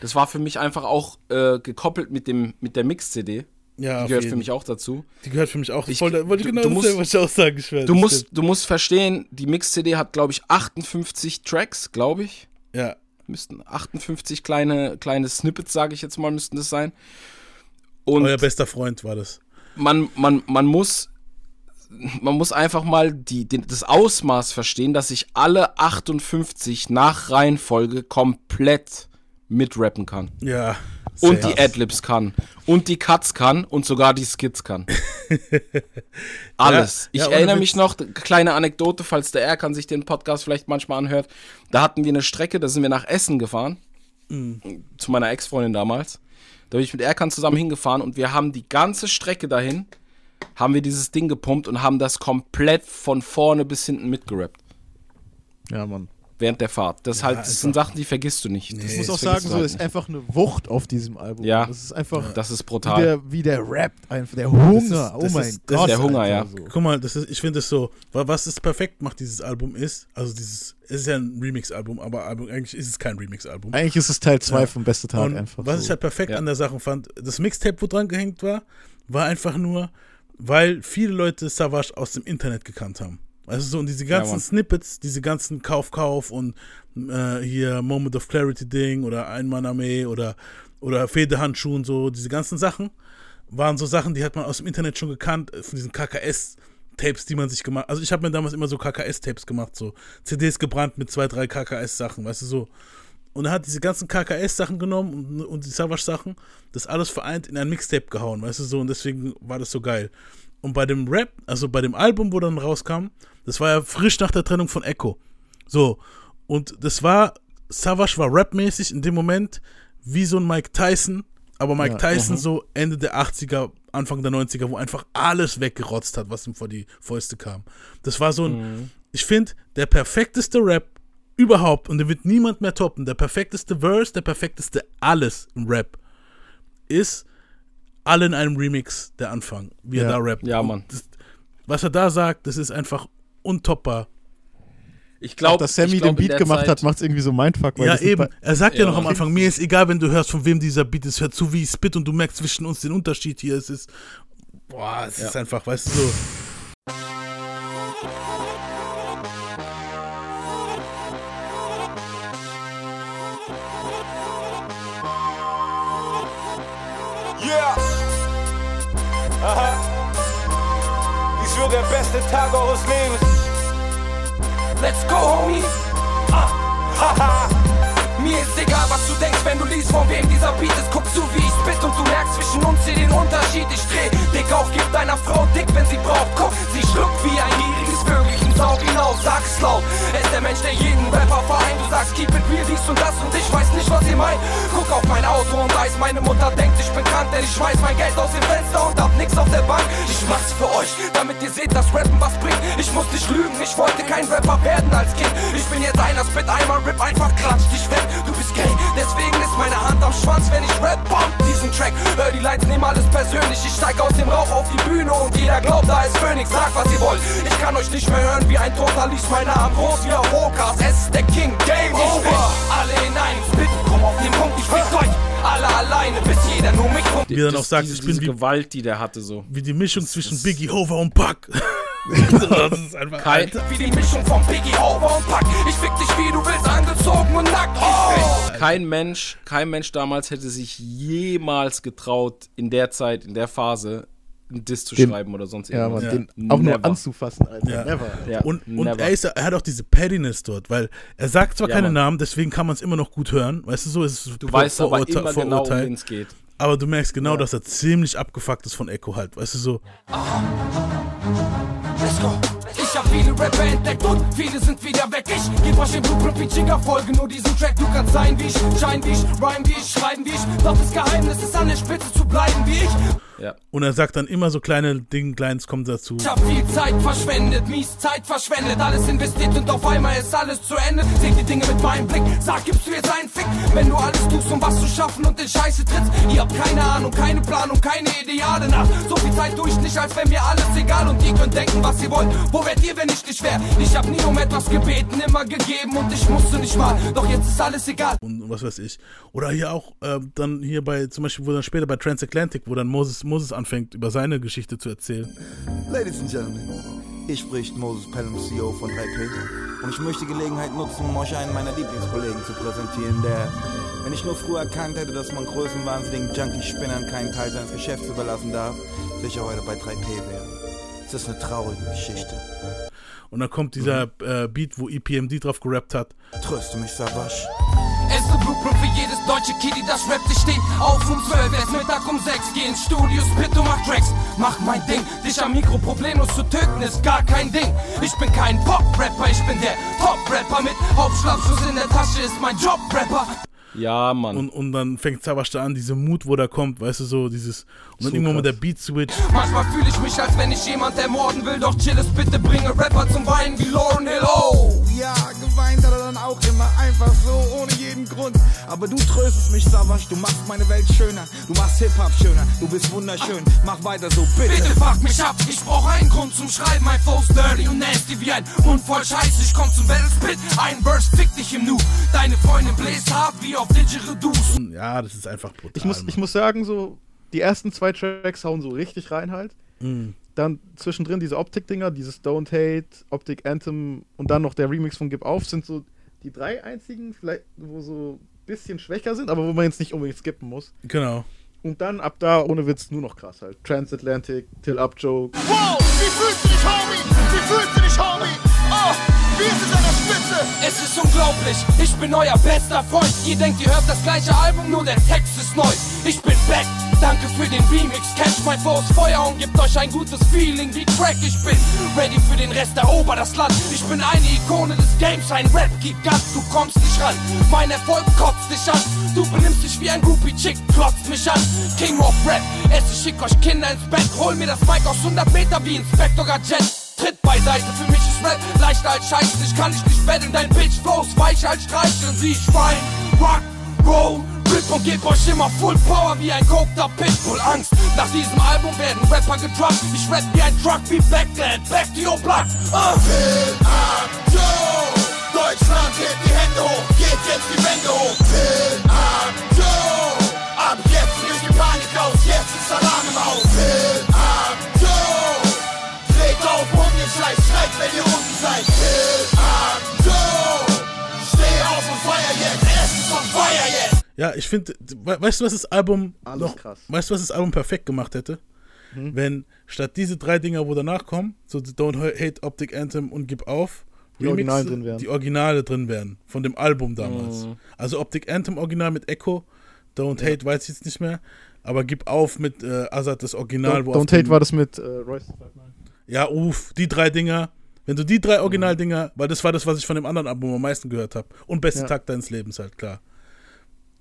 Das war für mich einfach auch äh, gekoppelt mit, dem, mit der Mix-CD. Ja, die gehört für jeden. mich auch dazu. Die gehört für mich auch. Ich- wollte ich du- genau du das musst- selber ich auch sagen, ich Du das musst, stimmt. du musst verstehen, die Mix-CD hat, glaube ich, 58 Tracks, glaube ich. Ja. Müssten 58 kleine, kleine Snippets, sage ich jetzt mal, müssten das sein. Und Euer bester Freund war das. man, man, man muss man muss einfach mal die, den, das Ausmaß verstehen, dass ich alle 58 nach Reihenfolge komplett mitrappen kann. Ja. Und die Adlibs kann. Und die Cuts kann. Und sogar die Skits kann. Alles. Ja, ich ja, erinnere mich noch, kleine Anekdote, falls der R kann sich den Podcast vielleicht manchmal anhört. Da hatten wir eine Strecke, da sind wir nach Essen gefahren. Mhm. Zu meiner Ex-Freundin damals. Da bin ich mit Erkan zusammen hingefahren und wir haben die ganze Strecke dahin, haben wir dieses Ding gepumpt und haben das komplett von vorne bis hinten mitgerappt. Ja, Mann. Während der Fahrt. Das, Ja, halt, das sind Sachen, die vergisst du nicht. Ich Das muss auch sagen, so halt ist nicht. einfach eine Wucht auf diesem Album. Ja. Das ist einfach. Das ist brutal. Wie der, wie der rappt einfach. Der Hunger. Das ist- oh das mein ist- das Gott. ist- Alter, So. Guck mal, das ist, ich finde es so, wa- was es perfekt macht, dieses Album ist, also dieses, es ist ja ein Remix-Album, aber Album, eigentlich ist es kein Remix-Album. Eigentlich ist es Teil zwei vom Beste Tag Und einfach Was so. ich halt perfekt Ja. an der Sache fand, das Mixtape, wo dran gehängt war, war einfach nur, weil viele Leute Savage aus dem Internet gekannt haben. Also so, und diese Ja, ganzen Mann. Snippets, diese ganzen Kauf-Kauf und äh, hier Moment of Clarity-Ding oder Einmann-Armee oder, oder Federhandschuh und so, diese ganzen Sachen, waren so Sachen, die hat man aus dem Internet schon gekannt, äh, von diesen KKS-Tapes, die man sich gemacht Also ich habe mir damals immer so KKS-Tapes gemacht, so CDs gebrannt mit zwei, drei KKS-Sachen, weißt du, so. Und er hat diese ganzen KKS-Sachen genommen und, und die Savage-Sachen, das alles vereint in ein Mixtape gehauen, weißt du so, und deswegen war das so geil. Und bei dem Rap, also bei dem Album, wo dann rauskam, das war ja frisch nach der Trennung von Echo. So, und das war, Savage war rapmäßig in dem Moment wie so ein Mike Tyson, aber Mike Ja, Tyson mhm. so Ende der 80er, Anfang der 90er, wo einfach alles weggerotzt hat, was ihm vor die Fäuste kam. Das war so ein, Mhm. ich finde, der perfekteste Rap überhaupt und der wird niemand mehr toppen. Der perfekteste Verse, der perfekteste alles im Rap ist alle in einem Remix der Anfang, wie er Ja. da rappt. Ja, Mann. Das, was er da sagt, das ist einfach untoppbar. Ich Auch, glaube, dass Sammy den Beat gemacht hat, macht es irgendwie so Mindfuck. weil Ja, eben. Er sagt ja, Ja. noch am Anfang, mir ist egal, wenn du hörst, von wem dieser Beat ist. Hör zu, wie ich spit und du merkst zwischen uns den Unterschied hier. Es ist, boah, es Ja. ist einfach, weißt du, so. Yeah! Aha! Dies wird der beste Tag eures Lebens. Let's go, homie. Ah, haha. Mir ist egal, was du denkst, wenn du liest, von wem dieser Beat ist. Guck zu, wie ich spit und du merkst zwischen uns hier den Unterschied. Ich dreh dick auf, gib deiner Frau dick, wenn sie braucht. Guck, sie schluckt wie ein gieriges Vögelchen. Saug ihn auf, sag es laut. Er ist der Mensch, der jeden Rapper vereint. Du sagst, keep it real, dies und das und ich weiß nicht, was ihr meint. Guck auf mein Auto und weiß, meine Mutter denkt, ich bin krank, denn ich schmeiß mein Geld aus dem Fenster und hab nix auf der Bank. Ich mach's für euch, damit ihr seht, dass Rappen was bringt. Ich muss nicht lügen, ich wollte kein Rapper werden als Kind. Ich bin jetzt einer, spit einmal, rip einfach, klatsch dich weg. Du bist gay, deswegen ist meine Hand am Schwanz, wenn ich rap, bump diesen Track. Hör die Lights, nehm alles persönlich. Ich steig aus dem Rauch auf die Bühne und jeder glaubt, da ist Phoenix. Sag, was ihr wollt. Ich kann euch nicht mehr hören wie ein Toter, liest mein Name groß wie auf Rokas. Es ist der King, Game Over. Alle in einem Spit, komm auf den Punkt, ich fick euch alle alleine, bis jeder nur mich rum. Wie er dann Das- auch sagt, diese, ich bin diese wie, Gewalt, die der hatte, so. wie die Mischung zwischen Biggie, Hover und Das ist einfach Kein, Wie die Mischung von Biggie, Over und Pack. Ich fick dich, wie du willst, angezogen und nackt. Oh! kein Mensch, kein Mensch damals hätte sich jemals getraut, in der Zeit, in der Phase, einen Diss zu Den- schreiben oder sonst Ja, irgendwas. man, den auch nur Never. anzufassen, Alter. Ja. Never. Ja, und und never. er, ist, er hat auch diese Pettiness dort, weil er sagt zwar Ja, keine Mann. Namen, deswegen kann man es immer noch gut hören. Weißt du, so ist es Du weißt aber immer genau, um wen es geht. Aber du merkst genau, dass er ziemlich abgefuckt ist von Echo halt. Weißt du, so. Let's go. Ich hab viele Rapper entdeckt und viele sind wieder weg. Ich geb euch den Blueprint wie Jigger, folge nur diesem Track. Du kannst sein wie ich, schein wie ich, rhyme wie ich, schreiben wie ich. Doch das Geheimnis ist an der Spitze zu bleiben wie ich. Ja. Und er sagt dann immer so kleine Dinge, Kleins kommt dazu. Ich hab viel Zeit verschwendet, mies Zeit verschwendet, alles investiert und auf einmal ist alles zu Ende. Seh die Dinge mit meinem Blick, sag, gibst du jetzt einen Fick, wenn du alles tust, um was zu schaffen und in Scheiße trittst. Ihr habt keine Ahnung, keine Planung, keine Ideale nach. So viel Zeit tue ich nicht, als wäre mir alles egal und ihr könnt denken, was ihr wollt. Wo wärt ihr, wenn ich nicht wär? Ich hab nie um etwas gebeten, immer gegeben und ich musste nicht mal. Doch jetzt ist alles egal. und was weiß ich. Oder hier auch ähm, dann hier bei, zum Beispiel, wo dann später bei Transatlantic, wo dann Moses, Moses anfängt, über seine Geschichte zu erzählen. Ladies and Gentlemen, hier spricht Moses Pelham, CEO von 3P. Und ich möchte die Gelegenheit nutzen, um euch einen meiner Lieblingskollegen zu präsentieren, der, wenn ich nur früher erkannt hätte, dass man größenwahnsinnigen Junkie-Spinnern keinen Teil seines Geschäfts überlassen darf, sicher heute bei 3P wäre. Es ist eine traurige Geschichte. Und dann kommt dieser äh, Beat, wo EPMD drauf gerappt hat. Tröste mich, Savage. Es ist ein Blueprint für jedes deutsche Kitty, das rappt, ich steh auf um 12, erst Mittag um 6, geh ins Studio, spit und mach Tracks, mach mein Ding, dich am Mikro problemlos zu töten ist gar kein Ding. Ich bin kein Pop-Rapper, ich bin der Top-Rapper mit Hauptschlafschuss in der Tasche ist mein Job-Rapper. Ja, Mann. Und, und dann fängt da an, diese Mut, wo da kommt, weißt du, so dieses. Und dann So irgendwann mal der krass. Beat-Switch. Manchmal fühle ich mich, als wenn ich jemand ermorden will, doch chill es bitte, bringe Rapper zum Weinen wie Lauren Hill, oh. Ja, geweint er dann auch immer, einfach so, ohne jeden Grund. Aber du tröstest mich, Savage, du machst meine Welt schöner. Du machst Hip-Hop schöner, du bist wunderschön. Mach weiter so, bitte. Bitte fuck mich ab, ich brauch einen Grund zum Schreiben. Mein Flow ist dirty und nasty wie ein Mund voll Scheiße. Ich komm zum Battle Spit, ein Verse fick dich im Nu. Deine Freundin bläst hart wie auf Didgeridoo. Ja, das ist einfach brutal. Ich muss, ich muss sagen, so, die ersten zwei Tracks hauen so richtig rein halt. Mhm. Dann zwischendrin diese Optik-Dinger, dieses Don't Hate, Optik Anthem und dann noch der Remix von Gib Auf sind so die drei einzigen, vielleicht, wo so ein bisschen schwächer sind, aber wo man jetzt nicht unbedingt skippen muss. Genau. Und dann ab da, ohne Witz, nur noch krass halt. Transatlantic, Till Up Joke. Wow, wie fühlst du dich, Homie? Wie fühlst du dich, Homie? Oh, wie ist es Spitze? Es ist unglaublich, ich bin euer bester Freund. Ihr denkt, ihr hört das gleiche Album, nur der Text ist neu. Ich bin back, danke für den Remix. Catch mein Flow ist Feuer und gibt euch ein gutes Feeling wie Crack. Ich bin ready für den Rest, erober das Land. Ich bin eine Ikone des Games, ein Rap Gas, du kommst nicht ran. Mein Erfolg kotzt dich an. Du benimmst dich wie ein Groupie Chick, klotzt mich an. King of Rap, es ich schick euch Kinder ins Bett. Hol mir das Mic aus 100 Meter wie Inspector Gadget. Tritt beiseite, für mich ist Rap leichter als Scheiße. Ich kann dich nicht betteln, dein Bitch flows weicher als Streicheln. Sie schreien, rock, roll, rip und geb euch immer Full Power wie ein kokter Pitbull. Angst, nach diesem Album werden Rapper gedroppt. Ich rap wie ein Truck wie Backland, back to your block. Uh. Deutschland hebt die Hände hoch, geht jetzt die Wände hoch. Hill up, Joe! Ab jetzt bricht die Panik aus, jetzt ist Alarm im Haus. Ja, ich finde, we weißt du, was das Album Alles noch, krass. weißt du, was das Album perfekt gemacht hätte? Hm? Wenn statt diese drei Dinger, wo danach kommen, so Don't Hate, Optic Anthem und Gib Auf, Die Remixe, Originale drin wären. Die Originale drin wären, von dem Album damals. Mhm. Also Optic Anthem Original mit Echo, Don't Hate weiß ich jetzt nicht mehr, aber Gib Auf mit äh, Azad das Original. Don't, Don't Hate war das mit äh, Royce. Ja, uff, die drei Dinger. Wenn du die drei Originaldinger, weil das war das, was ich von dem anderen Album am meisten gehört habe. Und Beste Ja. Tag deines Lebens halt, klar.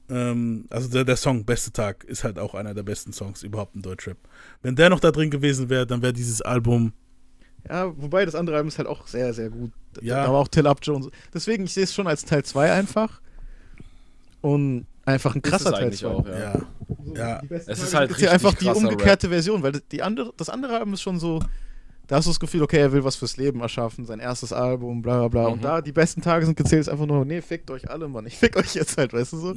Ähm, also der, der Song Beste Tag ist halt auch einer der besten Songs überhaupt in Deutschrap. Wenn der noch da drin gewesen wäre, dann wäre dieses Album. Ja, wobei das andere Album ist halt auch sehr, sehr gut. Ja. War auch Till Up Jones. Deswegen, ich sehe es schon als Teil 2 einfach. Und einfach ein krasser Teil eigentlich 2. auch, ja. Ja. Die besten Es ist halt ja richtig einfach die umgekehrte Version, weil die andere, das andere Album ist schon so, da hast du das Gefühl, okay, er will was fürs Leben erschaffen, sein erstes Album, bla bla bla. Mhm. Und da die besten Tage sind gezählt, ist einfach nur, nee, fickt euch alle, Mann. Ich fick euch jetzt halt, weißt du so?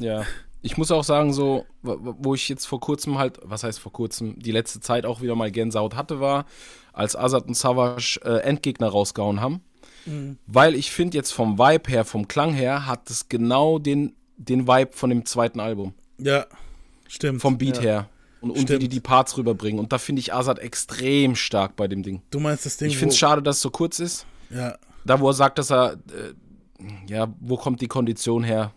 Ja. Ich muss auch sagen, so, wo wo ich jetzt vor kurzem halt, was heißt vor kurzem, die letzte Zeit auch wieder mal Gänsehaut hatte, war, als Azad und Savage äh, Endgegner rausgehauen haben. Mhm. Weil ich finde jetzt vom Vibe her, vom Klang her, hat es genau den, den Vibe von dem zweiten Album. Ja, stimmt. Vom Beat Ja. her. Und, und wie die die Parts rüberbringen. Und da finde ich Azad extrem stark bei dem Ding. Du meinst das Ding, Ich finde es schade, dass es so kurz ist. Ja. Da, wo er sagt, dass er, äh, ja, wo kommt die Kondition her?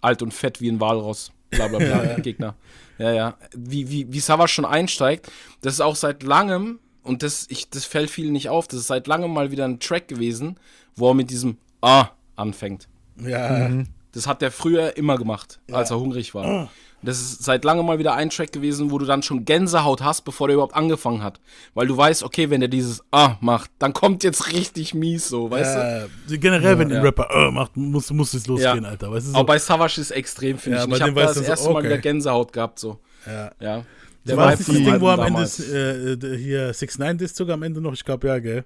Alt und fett wie ein Walross. Bla bla bla, Ja. Gegner. Ja, ja. Wie, wie, wie Savage schon einsteigt, das ist auch seit langem, und das, ich, das fällt vielen nicht auf, das ist seit langem mal wieder ein Track gewesen, wo er mit diesem Ah anfängt. Ja. Mhm. Das hat der früher immer gemacht, als er hungrig war. Ah. Das ist seit langem mal wieder ein Track gewesen, wo du dann schon Gänsehaut hast, bevor der überhaupt angefangen hat. Weil du weißt, okay, wenn der dieses Ah macht, dann kommt jetzt richtig mies so, weißt ja, du? Generell, wenn Ja. ein Rapper äh, macht, muss, muss es losgehen, Ja. Alter. Du, so. Aber bei Savage ist es extrem, finde Ja, ich. Ich habe da das so, erste Mal okay. wieder Gänsehaut gehabt, so. Ja. Ja. Der war das Ding, wo am Ende äh, äh, hier 6 9 ist sogar am Ende noch, ich glaube ja, gell?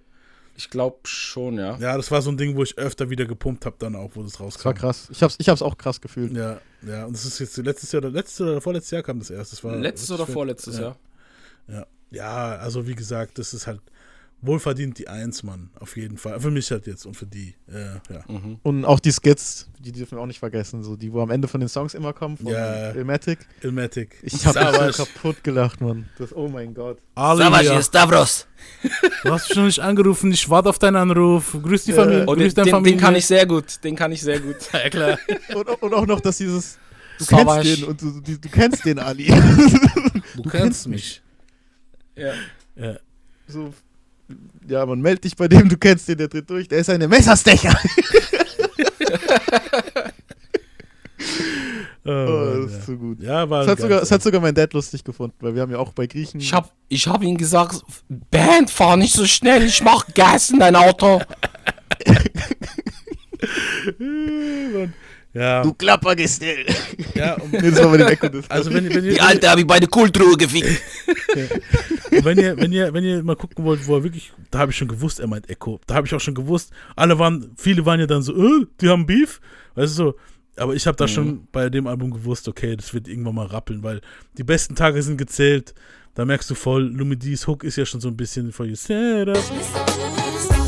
Ich glaube schon, ja. Ja, das war so ein Ding, wo ich öfter wieder gepumpt habe, dann auch, wo das rauskam. Das war krass. Ich hab's, ich hab's auch krass gefühlt. Ja, ja, und das ist jetzt letztes Jahr oder letztes oder vorletztes Jahr kam das erst. Das war Letztes oder vorletztes Jahr? Ja. ja, also wie gesagt, das ist halt wohlverdient die Eins, Mann, auf jeden Fall. Für mich halt jetzt und für die, äh, ja. Mhm. Und auch die Skits, die dürfen wir auch nicht vergessen, so die, wo am Ende von den Songs immer kommen, von Ja. Ilmatic. Ilmatic. Ich hab mich Savage. so kaputt gelacht, Mann. Das, oh mein Gott. Ist Stavros. Du hast mich schon nicht angerufen, ich warte auf deinen Anruf. Grüß die Ja. Familie, Oh, grüß den, Familie. den kann ich sehr gut. Den kann ich sehr gut. Ja, klar. Und, und auch noch, dass dieses, du Savage. kennst den und du, du, du kennst den, Ali. Du, kennst mich. Ja. Ja. So, ja, man meldet dich bei dem, du kennst den, der tritt durch, der ist eine Messerstecher. Oh, Oh, das ja. ist so gut. Ja, war Es hat, sogar, es hat sogar mein Dad lustig gefunden, weil wir haben ja auch bei Griechen. Ich hab, ich hab ihm gesagt, Band, fahr nicht so schnell, ich mach Gas in dein Auto. Ja. Du Klappergestell. Ja, und, das war bei dem Echo. Also wenn, wenn ihr, Die Alte hab ich bei der Kultruhe gefickt. Und wenn ihr, wenn ihr, wenn ihr mal gucken wollt, wo er wirklich, da habe ich schon gewusst, er meint Echo. Da habe ich auch schon gewusst. Alle waren, viele waren ja dann so, äh, die haben Beef, weißt du so. Aber ich habe da Mhm. schon bei dem Album gewusst, okay, das wird irgendwann mal rappeln, weil die besten Tage sind gezählt. Da merkst du voll, Lumidis Hook ist ja schon so ein bisschen for you set up.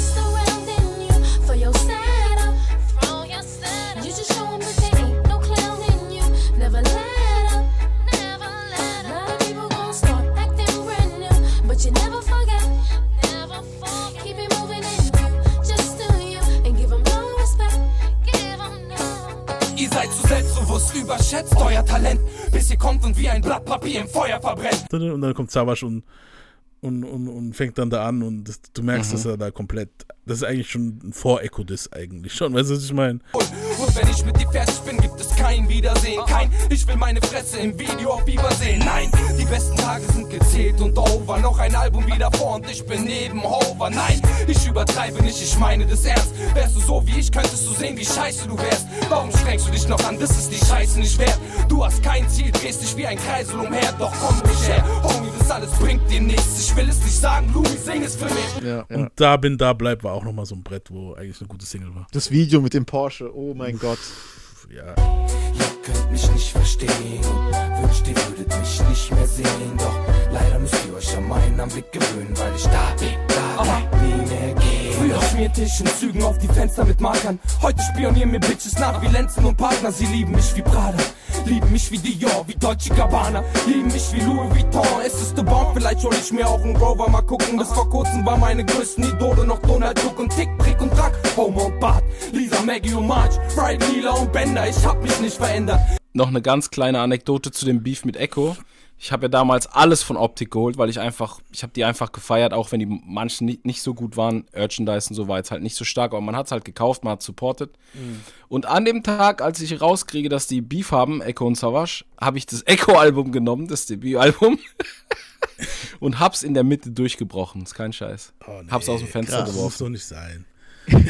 Selbstbewusst, überschätzt euer Talent, bis ihr kommt und wie ein Blatt Papier im Feuer verbrennt. Und dann kommt Savage und, und, und, und fängt dann da an und das, du merkst, Mhm. dass er da komplett, das ist eigentlich schon ein Vor-Echo-Diss eigentlich schon, weißt du, was ich meine? Und wenn ich mit dir fertig bin, gibt es kein Wiedersehen. Kein, ich will meine Fresse im Video auf Biber sehen. Nein, die besten Tage sind gezählt und over. Noch ein Album wieder vor und ich bin neben Hover. Nein, ich übertreibe nicht, ich meine das ernst. Wärst du so wie ich, könntest du sehen, wie scheiße du wärst. Warum strengst du dich noch an, das ist die Scheiße nicht wert. Du hast kein Ziel, drehst dich wie ein Kreisel umher. Doch komm ruhig her, Homie, das alles bringt dir nichts. Ich will es nicht sagen, Louis, sing es für mich. Ja, ja. Und da bin, da bleib war auch nochmal so ein Brett, wo eigentlich eine gute Single war. Das Video mit dem Porsche, oh mein Gott. Ja. Ihr könnt mich nicht verstehen. Wünscht, ihr würdet mich nicht mehr sehen. Doch leider müsst ihr euch an meinen Anblick gewöhnen, weil ich da bin, da nie ich in Zügen auf die Fenster mit Markern. Heute spionieren mir Bitches nach wie Lenzen und Partner. Sie lieben mich wie Prada, lieben mich wie Dior, wie Deutsche Gabbana, lieben mich wie Louis Vuitton. Es ist the bomb, vielleicht hol ich mir auch einen Rover. Mal gucken, bis vor kurzem war meine größten Idole noch Donald Duck und Tick, Prick und Track. Homer und Bart, Lisa, Maggie und Marge, Friday, Lila und Bender. Ich hab mich nicht verändert. Noch eine ganz kleine Anekdote zu dem Beef mit Echo. Ich habe ja damals alles von Optik geholt, weil ich einfach, ich habe die einfach gefeiert, auch wenn die manchen nicht, nicht so gut waren. Merchandise und so war jetzt halt nicht so stark, aber man hat es halt gekauft, man hat supported. Mhm. Und an dem Tag, als ich rauskriege, dass die Beef haben, Echo und Savage, habe ich das Echo-Album genommen, das Debütalbum, und hab's in der Mitte durchgebrochen. Ist kein Scheiß. hab's aus dem Fenster krass, Das muss geworfen. doch nicht sein.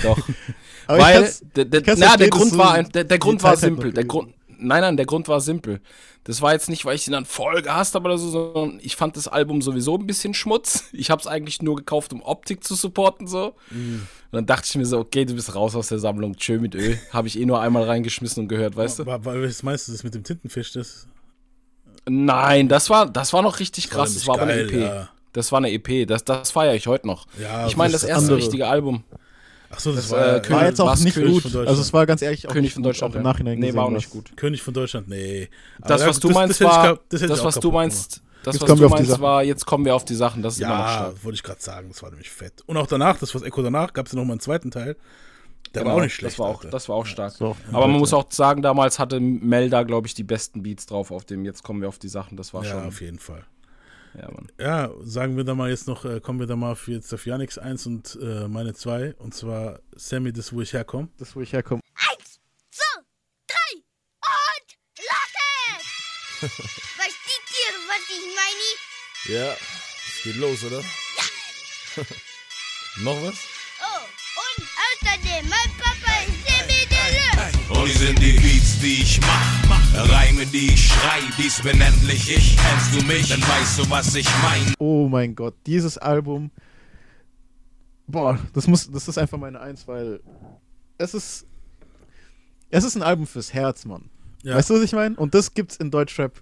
Doch. Weil, der, der, na, der Grund war, der, der Grund war simpel. Der Grund, nein, nein, der Grund war simpel. Das war jetzt nicht, weil ich ihn dann voll gehasst habe oder so, sondern ich fand das Album sowieso ein bisschen Schmutz. Ich habe es eigentlich nur gekauft, um Optik zu supporten so. Mhm. Und dann dachte ich mir so, okay, du bist raus aus der Sammlung. Tschö mit Öl. Habe ich eh nur einmal reingeschmissen und gehört, weißt du? Weil, welches meinst du das mit dem Tintenfisch? Das Nein, das war, das war noch richtig war krass. Das nämlich war aber eine geil, EP. ja. Das war eine EP. Das, das feiere ich heute noch. Ja, ich meine, das das erste andere. richtige Album. Ach so, das, Das, war, äh, ja- War jetzt auch nicht König gut. Also es war ganz ehrlich auch König nicht von gut, Deutschland, auch im ja. Nachhinein Nee, gesehen, war auch nicht gut. König von Deutschland, nee. Das, was du meinst, war, das was du meinst, das, Jetzt was kommen du wir auf die meinst, Sachen. war, jetzt kommen wir auf die Sachen. Das ist Ja, wollte ich gerade sagen, das war nämlich fett. Und auch danach, das was Echo danach, gab es ja noch mal einen zweiten Teil. Der Genau, war auch nicht schlecht. Das war auch, das war auch stark. So, Aber man muss auch sagen, damals hatte Melda, glaube ich, die besten Beats drauf auf dem Jetzt kommen wir auf die Sachen. Das war ja, schon. auf jeden Fall. Ja, Mann. Ja, sagen wir da mal jetzt noch, äh, kommen wir da mal für jetzt auf Yannicks 1 und äh, meine 2. Und zwar Sammy, das wo ich herkomme. Das, wo ich herkomme. Eins, zwei, drei und los! Versteht ihr, was ich meine? Ja, es geht los, oder? Noch was? Oh, und außerdem, mein Papa. Und die sind die Beats, die ich mach. Reime, die ich schrei. Dies bin endlich ich. Kennst du mich, dann weißt du, was ich mein. Oh mein Gott, dieses Album. Boah, das muss, das ist einfach meine Eins, weil es ist, es ist ein Album fürs Herz, Mann. Ja. Weißt du, was ich meine? Und das gibt's in Deutschrap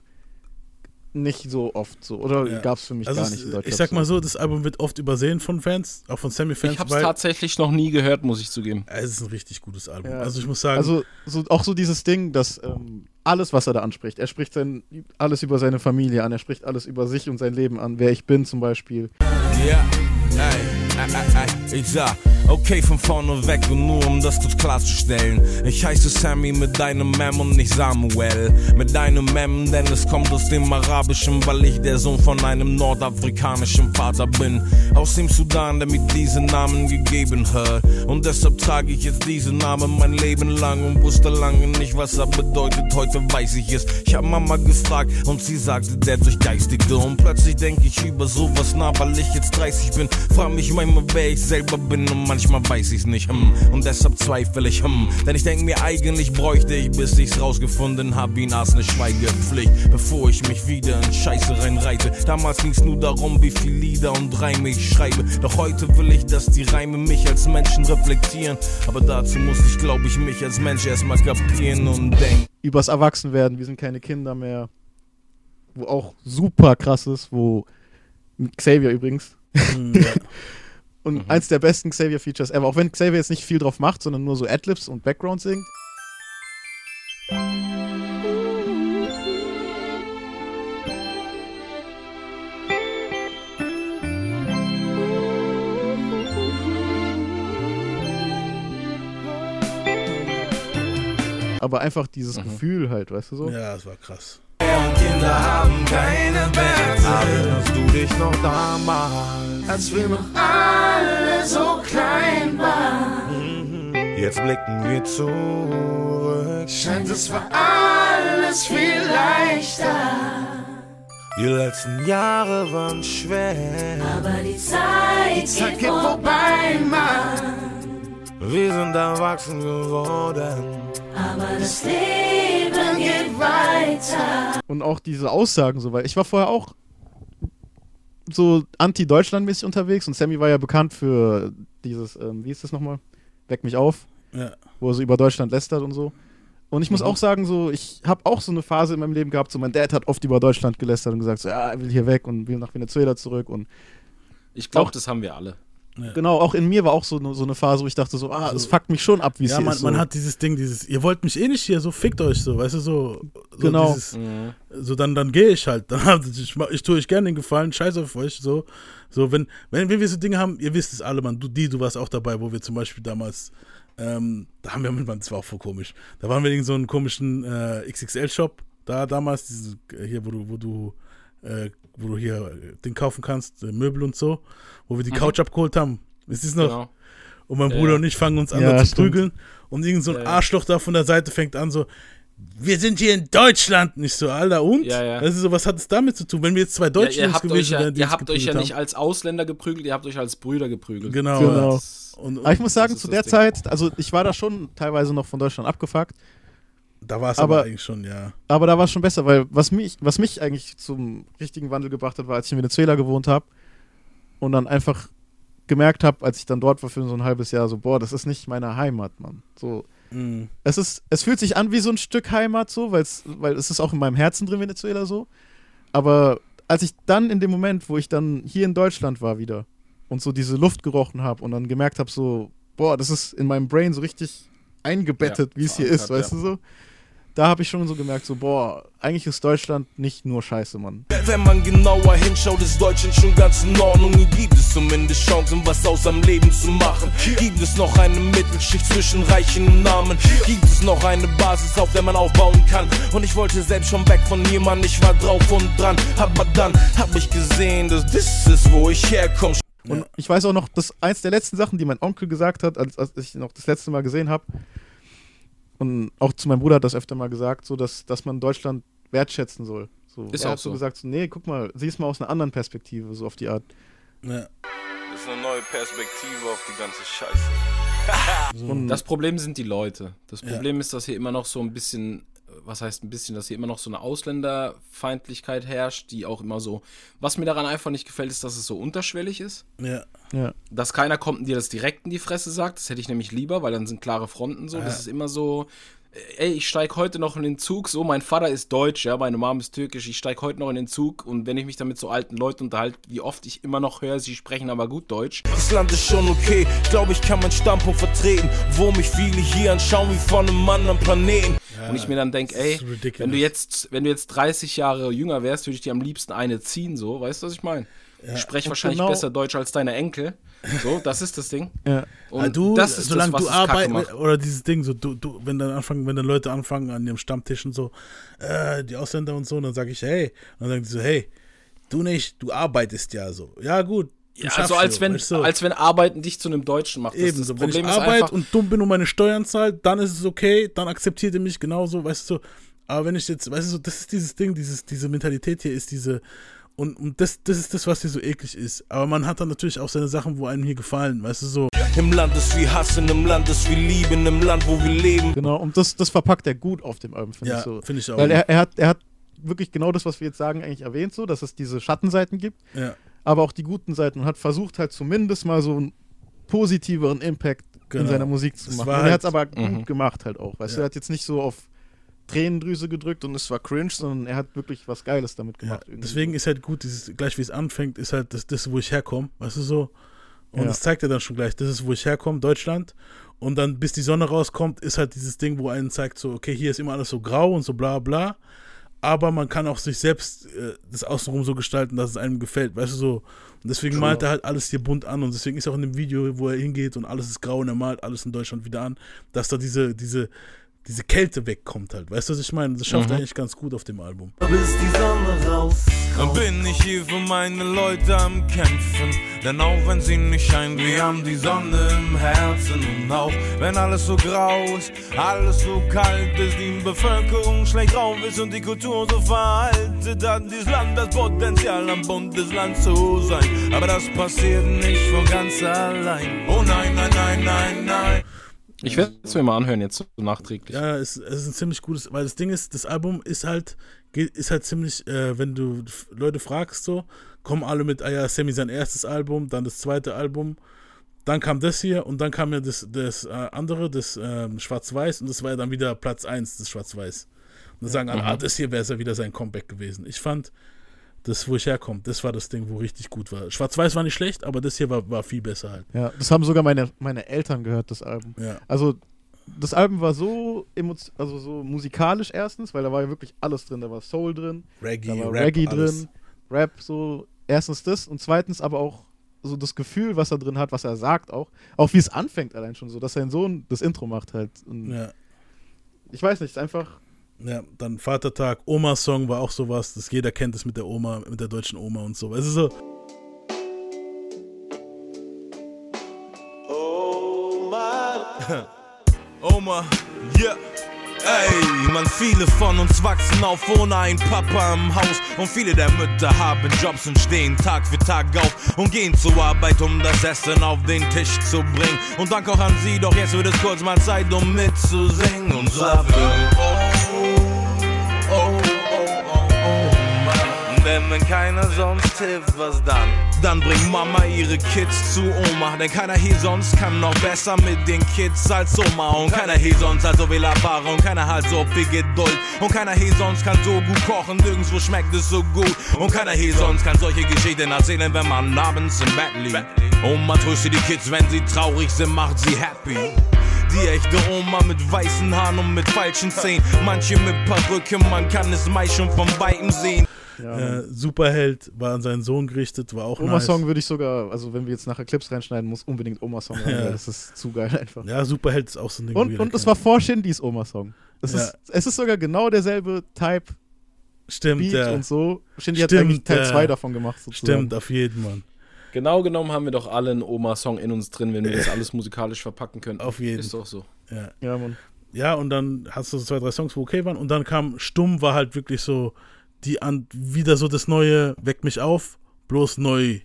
nicht so oft so. Oder Ja. gab's für mich Also gar es- nicht in Deutschrap. Ich sag mal so, das Album wird oft übersehen von Fans, auch von Sammy-Fans. Ich habe es weil tatsächlich noch nie gehört, muss ich zugeben. Es ist ein richtig gutes Album. Ja. Also ich muss sagen, Also so, auch so dieses Ding, dass ähm, alles, was er da anspricht, er spricht sein, alles über seine Familie an, er spricht alles über sich und sein Leben an, wer ich bin zum Beispiel. Ja, ey, ich sag, okay von vorne weg und nur um das kurz klarzustellen. Ich heiße Sammy mit deinem Mem und nicht Samuel. Mit deinem Mem, denn es kommt aus dem Arabischen, weil ich der Sohn von einem nordafrikanischen Vater bin. Aus dem Sudan, der mir diesen Namen gegeben hat. Und deshalb trage ich jetzt diesen Namen mein Leben lang und wusste lange nicht, was er bedeutet. Heute weiß ich es. Ich hab Mama gefragt und sie sagte, der durchgeistigte. Und plötzlich denke ich über sowas nach, weil ich jetzt 30 bin. Frag mich manchmal, wer ich selber bin und manchmal weiß ich's nicht. Hm. Und deshalb zweifle ich, hm. Denn ich denke mir, eigentlich bräuchte ich, bis ich's rausgefunden hab, ihn als ne Schweigepflicht. Bevor ich mich wieder in Scheiße reinreite. Damals ging's nur darum, wie viel Lieder und Reime ich schreibe. Doch heute will ich, dass die Reime mich als Menschen reflektieren. Aber dazu muss ich, glaube ich, mich als Mensch erstmal kapieren und denken. Übers Erwachsenwerden, wir sind keine Kinder mehr. Wo auch super krass ist, wo Xavier übrigens. und eins der besten Xavier-Features ever. Auch wenn Xavier jetzt nicht viel drauf macht, sondern nur so Adlibs und Background singt. Aber einfach dieses Gefühl halt, weißt du so? Ja, das war krass. Und Kinder haben keine Werte. Erinnerst du dich noch damals, als wir noch alle so klein waren? Jetzt blicken wir zurück. Scheint es war alles viel leichter. Die letzten Jahre waren schwer. Aber die Zeit, die Zeit geht vorbei, Mann. Wir sind erwachsen geworden. Aber das Leben geht weiter. Und auch diese Aussagen so, weil ich war vorher auch so anti-Deutschland-mäßig unterwegs und Sammy war ja bekannt für dieses, ähm, wie ist das nochmal? Weck mich auf. Ja. Wo er so über Deutschland lästert und so. Und ich muss Mhm. auch sagen, so, ich habe auch so eine Phase in meinem Leben gehabt, so mein Dad hat oft über Deutschland gelästert und gesagt, so, ja, er will hier weg und will nach Venezuela zurück und Ich glaube, das haben wir alle. Genau, auch in mir war auch so, eine- so eine Phase, wo ich dachte so, ah, es fuckt mich schon ab, wie es Ja, hier man, ist. So. man hat dieses Ding, dieses, ihr wollt mich eh nicht hier, so fickt euch so, weißt du, so. so Genau. Dieses, Mhm. So, dann, dann gehe ich halt. Dann, ich, ich tue euch gerne den Gefallen, scheiß auf euch, so. So, wenn, wenn, wenn wir so Dinge haben, ihr wisst es alle, man, du, die, du warst auch dabei, wo wir zum Beispiel damals, ähm, da haben wir mit, das war auch voll komisch. Da waren wir in so einem komischen äh, XXL-Shop, da damals, diese, äh, hier, wo du, wo du, äh, wo du hier äh, Ding kaufen kannst, äh, Möbel und so, wo wir die Mhm. Couch abgeholt haben. Ist es noch? Genau. Und mein Ja, Bruder ja. und ich fangen uns an Ja, zu stimmt. prügeln. Und irgend so ein Ja, ja. Arschloch da von der Seite fängt an so, wir sind hier in Deutschland. Nicht so, Alter, und? Ja, ja. Das ist so, was hat es damit zu tun? Wenn wir jetzt zwei Deutsche ja, gewesen ja, wären, die ihr habt euch ja nicht als Ausländer geprügelt, ihr habt euch als Brüder geprügelt. Genau. Genau. Das- Und, Aber ich muss sagen, zu der Ding. Zeit, also ich war da schon teilweise noch von Deutschland abgefuckt. Da war es aber, Aber- eigentlich schon, ja. Aber da war es schon besser, weil was mich, was mich eigentlich zum richtigen Wandel gebracht hat, war, als ich in Venezuela gewohnt habe und dann einfach gemerkt habe, als ich dann dort war für so ein halbes Jahr, so, boah, das ist nicht meine Heimat, Mann. So, Mhm. es ist, es fühlt sich an wie so ein Stück Heimat, so, weil's, weil es ist auch in meinem Herzen drin, Venezuela so. Aber als ich dann in dem Moment, wo ich dann hier in Deutschland war wieder und so diese Luft gerochen habe und dann gemerkt habe, so, boah, das ist in meinem Brain so richtig eingebettet, Ja, wie es hier ist, verankert, weißt ja. du so? Da habe ich schon so gemerkt, so, boah, eigentlich ist Deutschland nicht nur Scheiße, Mann. Wenn man genauer hinschaut, ist Deutschland schon ganz in Ordnung. Hier gibt es zumindest Chancen, was aus seinem Leben zu machen. Gibt es noch eine Mittelschicht zwischen Reichen und Armen? Gibt es noch eine Basis, auf der man aufbauen kann? Und ich wollte selbst schon weg von jemandem, ich war drauf und dran. Aber dann hab ich gesehen, dass das ist, wo ich herkomme. Und ich weiß auch noch, dass eins der letzten Sachen, die mein Onkel gesagt hat, als, als ich ihn noch das letzte Mal gesehen habe, und auch zu meinem Bruder hat das öfter mal gesagt, so dass, dass man Deutschland wertschätzen soll. So, Ist er auch hat so gesagt, so, nee, guck mal, sieh es mal aus einer anderen Perspektive, so auf die Art. Ja. Das ist eine neue Perspektive auf die ganze Scheiße. Und- Das Problem sind die Leute. Das Ja. Problem ist, dass hier immer noch so ein bisschen, was heißt ein bisschen, dass hier immer noch so eine Ausländerfeindlichkeit herrscht, die auch immer so. Was mir daran einfach nicht gefällt, ist, dass es so unterschwellig ist. Ja. Ja. Dass keiner kommt und dir das direkt in die Fresse sagt. Das hätte ich nämlich lieber, weil dann sind klare Fronten so. Das Ja. ist immer so. Ey, ich steige heute noch in den Zug. So, mein Vater ist deutsch, ja, meine Mom ist türkisch. Ich steige heute noch in den Zug und wenn ich mich dann mit so alten Leuten unterhalte, wie oft ich immer noch höre, sie sprechen aber gut Deutsch. Das Land ist schon okay, ich glaube, ich kann meinen Standpunkt vertreten, wo mich viele hier anschauen wie von einem anderen Planeten. und ich mir dann denke, ey, wenn du jetzt, wenn du jetzt 30 Jahre jünger wärst, würde ich dir am liebsten eine ziehen, so, weißt du, was ich meine? Ich spreche Und wahrscheinlich genau- besser Deutsch als deine Enkel. So, das ist das Ding. Ja. Und Ah, du, das ist solange das, du arbeitest, oder dieses Ding, so du, du, wenn dann anfangen, wenn dann Leute anfangen an ihrem Stammtisch und so, äh, die Ausländer und so, dann sage ich, hey, und dann sagen die so, hey, du nicht, du arbeitest ja so. Ja, gut. Ja, also als wenn, weißt du? als wenn Arbeiten dich zu einem Deutschen macht. Das, Eben, das so, wenn ich Problem arbeite und dumm bin und meine Steuern zahlt, dann ist es okay, dann akzeptiert ihr mich genauso, weißt du. Aber wenn ich jetzt, weißt du, das ist dieses Ding, dieses, diese Mentalität hier ist diese, und, und das, das ist das, was hier so eklig ist. Aber man hat dann natürlich auch seine Sachen, wo einem hier gefallen, weißt du, so. Im Land ist wie Hassen, im Land ist wie Lieben, im Land, wo wir leben. Genau, und das, das verpackt er gut auf dem Album, finde Ja, ich so. finde ich auch. Weil er, er, hat, er hat wirklich genau das, was wir jetzt sagen, eigentlich erwähnt, so, dass es diese Schattenseiten gibt, Ja. aber auch die guten Seiten und hat versucht halt zumindest mal so einen positiveren Impact Genau. in seiner Musik zu machen. war Und er hat es halt- aber Mhm. gut gemacht halt auch. Weißt du, Ja. er hat jetzt nicht so auf Tränendrüse gedrückt und es war cringe, sondern er hat wirklich was Geiles damit gemacht. irgendwie. Deswegen ist halt gut, dieses, gleich wie es anfängt, ist halt das, das wo ich herkomme, weißt du so. Und Ja. das zeigt er dann schon gleich, das ist, wo ich herkomme, Deutschland. Und dann, bis die Sonne rauskommt, ist halt dieses Ding, wo einen zeigt, so, okay, hier ist immer alles so grau und so bla bla. Aber man kann auch sich selbst äh, das Außenrum so gestalten, dass es einem gefällt, weißt du so. Und deswegen malt er halt alles hier bunt an. Und deswegen ist auch in dem Video, wo er hingeht und alles ist grau und er malt alles in Deutschland wieder an, dass da diese, diese, diese Kälte wegkommt halt. Weißt du, was ich meine? Das schafft Mhm. er eigentlich ganz gut auf dem Album. Bis die Sonne raus. Dann bin ich hier für meine Leute am Kämpfen. Denn auch wenn sie nicht scheint, wir haben die Sonne im Herzen. Und auch wenn alles so grau ist, alles so kalt ist, die Bevölkerung schlecht drauf ist und die Kultur so veraltet, hat dieses Land das Potenzial, ein Bundesland zu sein. Aber das passiert nicht von ganz allein. Oh nein, nein, nein, nein, nein. Ich werde es mir mal anhören jetzt so nachträglich. Ja, es, es ist ein ziemlich gutes, weil das Ding ist, das Album ist halt, ist halt ziemlich, äh, wenn du Leute fragst so, kommen alle mit, ah ja, Sammy sein erstes Album, dann das zweite Album, dann kam das hier und dann kam ja das, das äh, andere, das ähm, Schwarz-Weiß und das war ja dann wieder Platz 1, das Schwarz-Weiß. Und dann sagen alle, Mhm. ah, das hier wäre ja wieder sein Comeback gewesen. Ich fand, das, wo ich herkomme, das war das Ding, wo richtig gut war. Schwarz-Weiß war nicht schlecht, aber das hier war, war viel besser halt. Ja, das haben sogar meine, meine Eltern gehört, das Album. Ja. Also, das Album war so, also so musikalisch erstens, weil da war ja wirklich alles drin. Da war Soul drin, Reggae, da war Rap, Reggae alles. drin, Rap, so. Erstens das und zweitens aber auch so das Gefühl, was er drin hat, was er sagt auch. Auch wie es anfängt allein schon so, dass sein Sohn das Intro macht halt. Und Ja. Ich weiß nicht, ist einfach. Ja, dann Vatertag, Oma-Song war auch sowas, das jeder kennt es mit der Oma, mit der deutschen Oma und so. Es ist so, Oma, yeah. Ey, man, viele von uns wachsen auf ohne einen Papa im Haus. Und viele der Mütter haben Jobs und stehen Tag für Tag auf und gehen zur Arbeit, um das Essen auf den Tisch zu bringen. Und dank auch an sie, doch jetzt wird es kurz mal Zeit, um mitzusingen. Und dafür, Und wenn keiner sonst hilft, was dann? Dann bringt Mama ihre Kids zu Oma. Denn keiner hier sonst kann noch besser mit den Kids als Oma. Und keiner hier sonst hat so viel Erfahrung. Keiner hat so viel Geduld. Und keiner hier sonst kann so gut kochen. Nirgendwo schmeckt es so gut. Und keiner hier sonst kann solche Geschichten erzählen, wenn man abends im Bett liegt. Oma tröstet die Kids, wenn sie traurig sind, macht sie happy. Die echte Oma mit weißen Haaren und mit falschen Zähnen. Manche mit Perücke, man kann es meist schon von Weitem sehen. Äh, Superheld war an seinen Sohn gerichtet, war auch Oma-Song nice. würde ich sogar, also wenn wir jetzt nachher Clips reinschneiden, muss unbedingt Oma-Song rein, Ja. weil das ist zu geil einfach. Ja, Superheld ist auch so ein Ding. Und, und es war vor Shindys Oma-Song. Es, Ja. ist, es ist sogar genau derselbe Type Stimmt, Beat ja. und so. Shindy Stimmt, hat eigentlich Teil ja. 2 davon gemacht. Sozusagen. Stimmt, auf jeden, Mann. Genau genommen haben wir doch alle einen Oma-Song in uns drin, wenn wir das alles musikalisch verpacken könnten. Auf jeden. Ist doch so. Ja. Ja, Mann. Ja, und dann hast du so zwei, drei Songs, wo okay waren. Und dann kam Stumm, war halt wirklich so, die an, wieder so das neue, Weck mich auf, bloß neu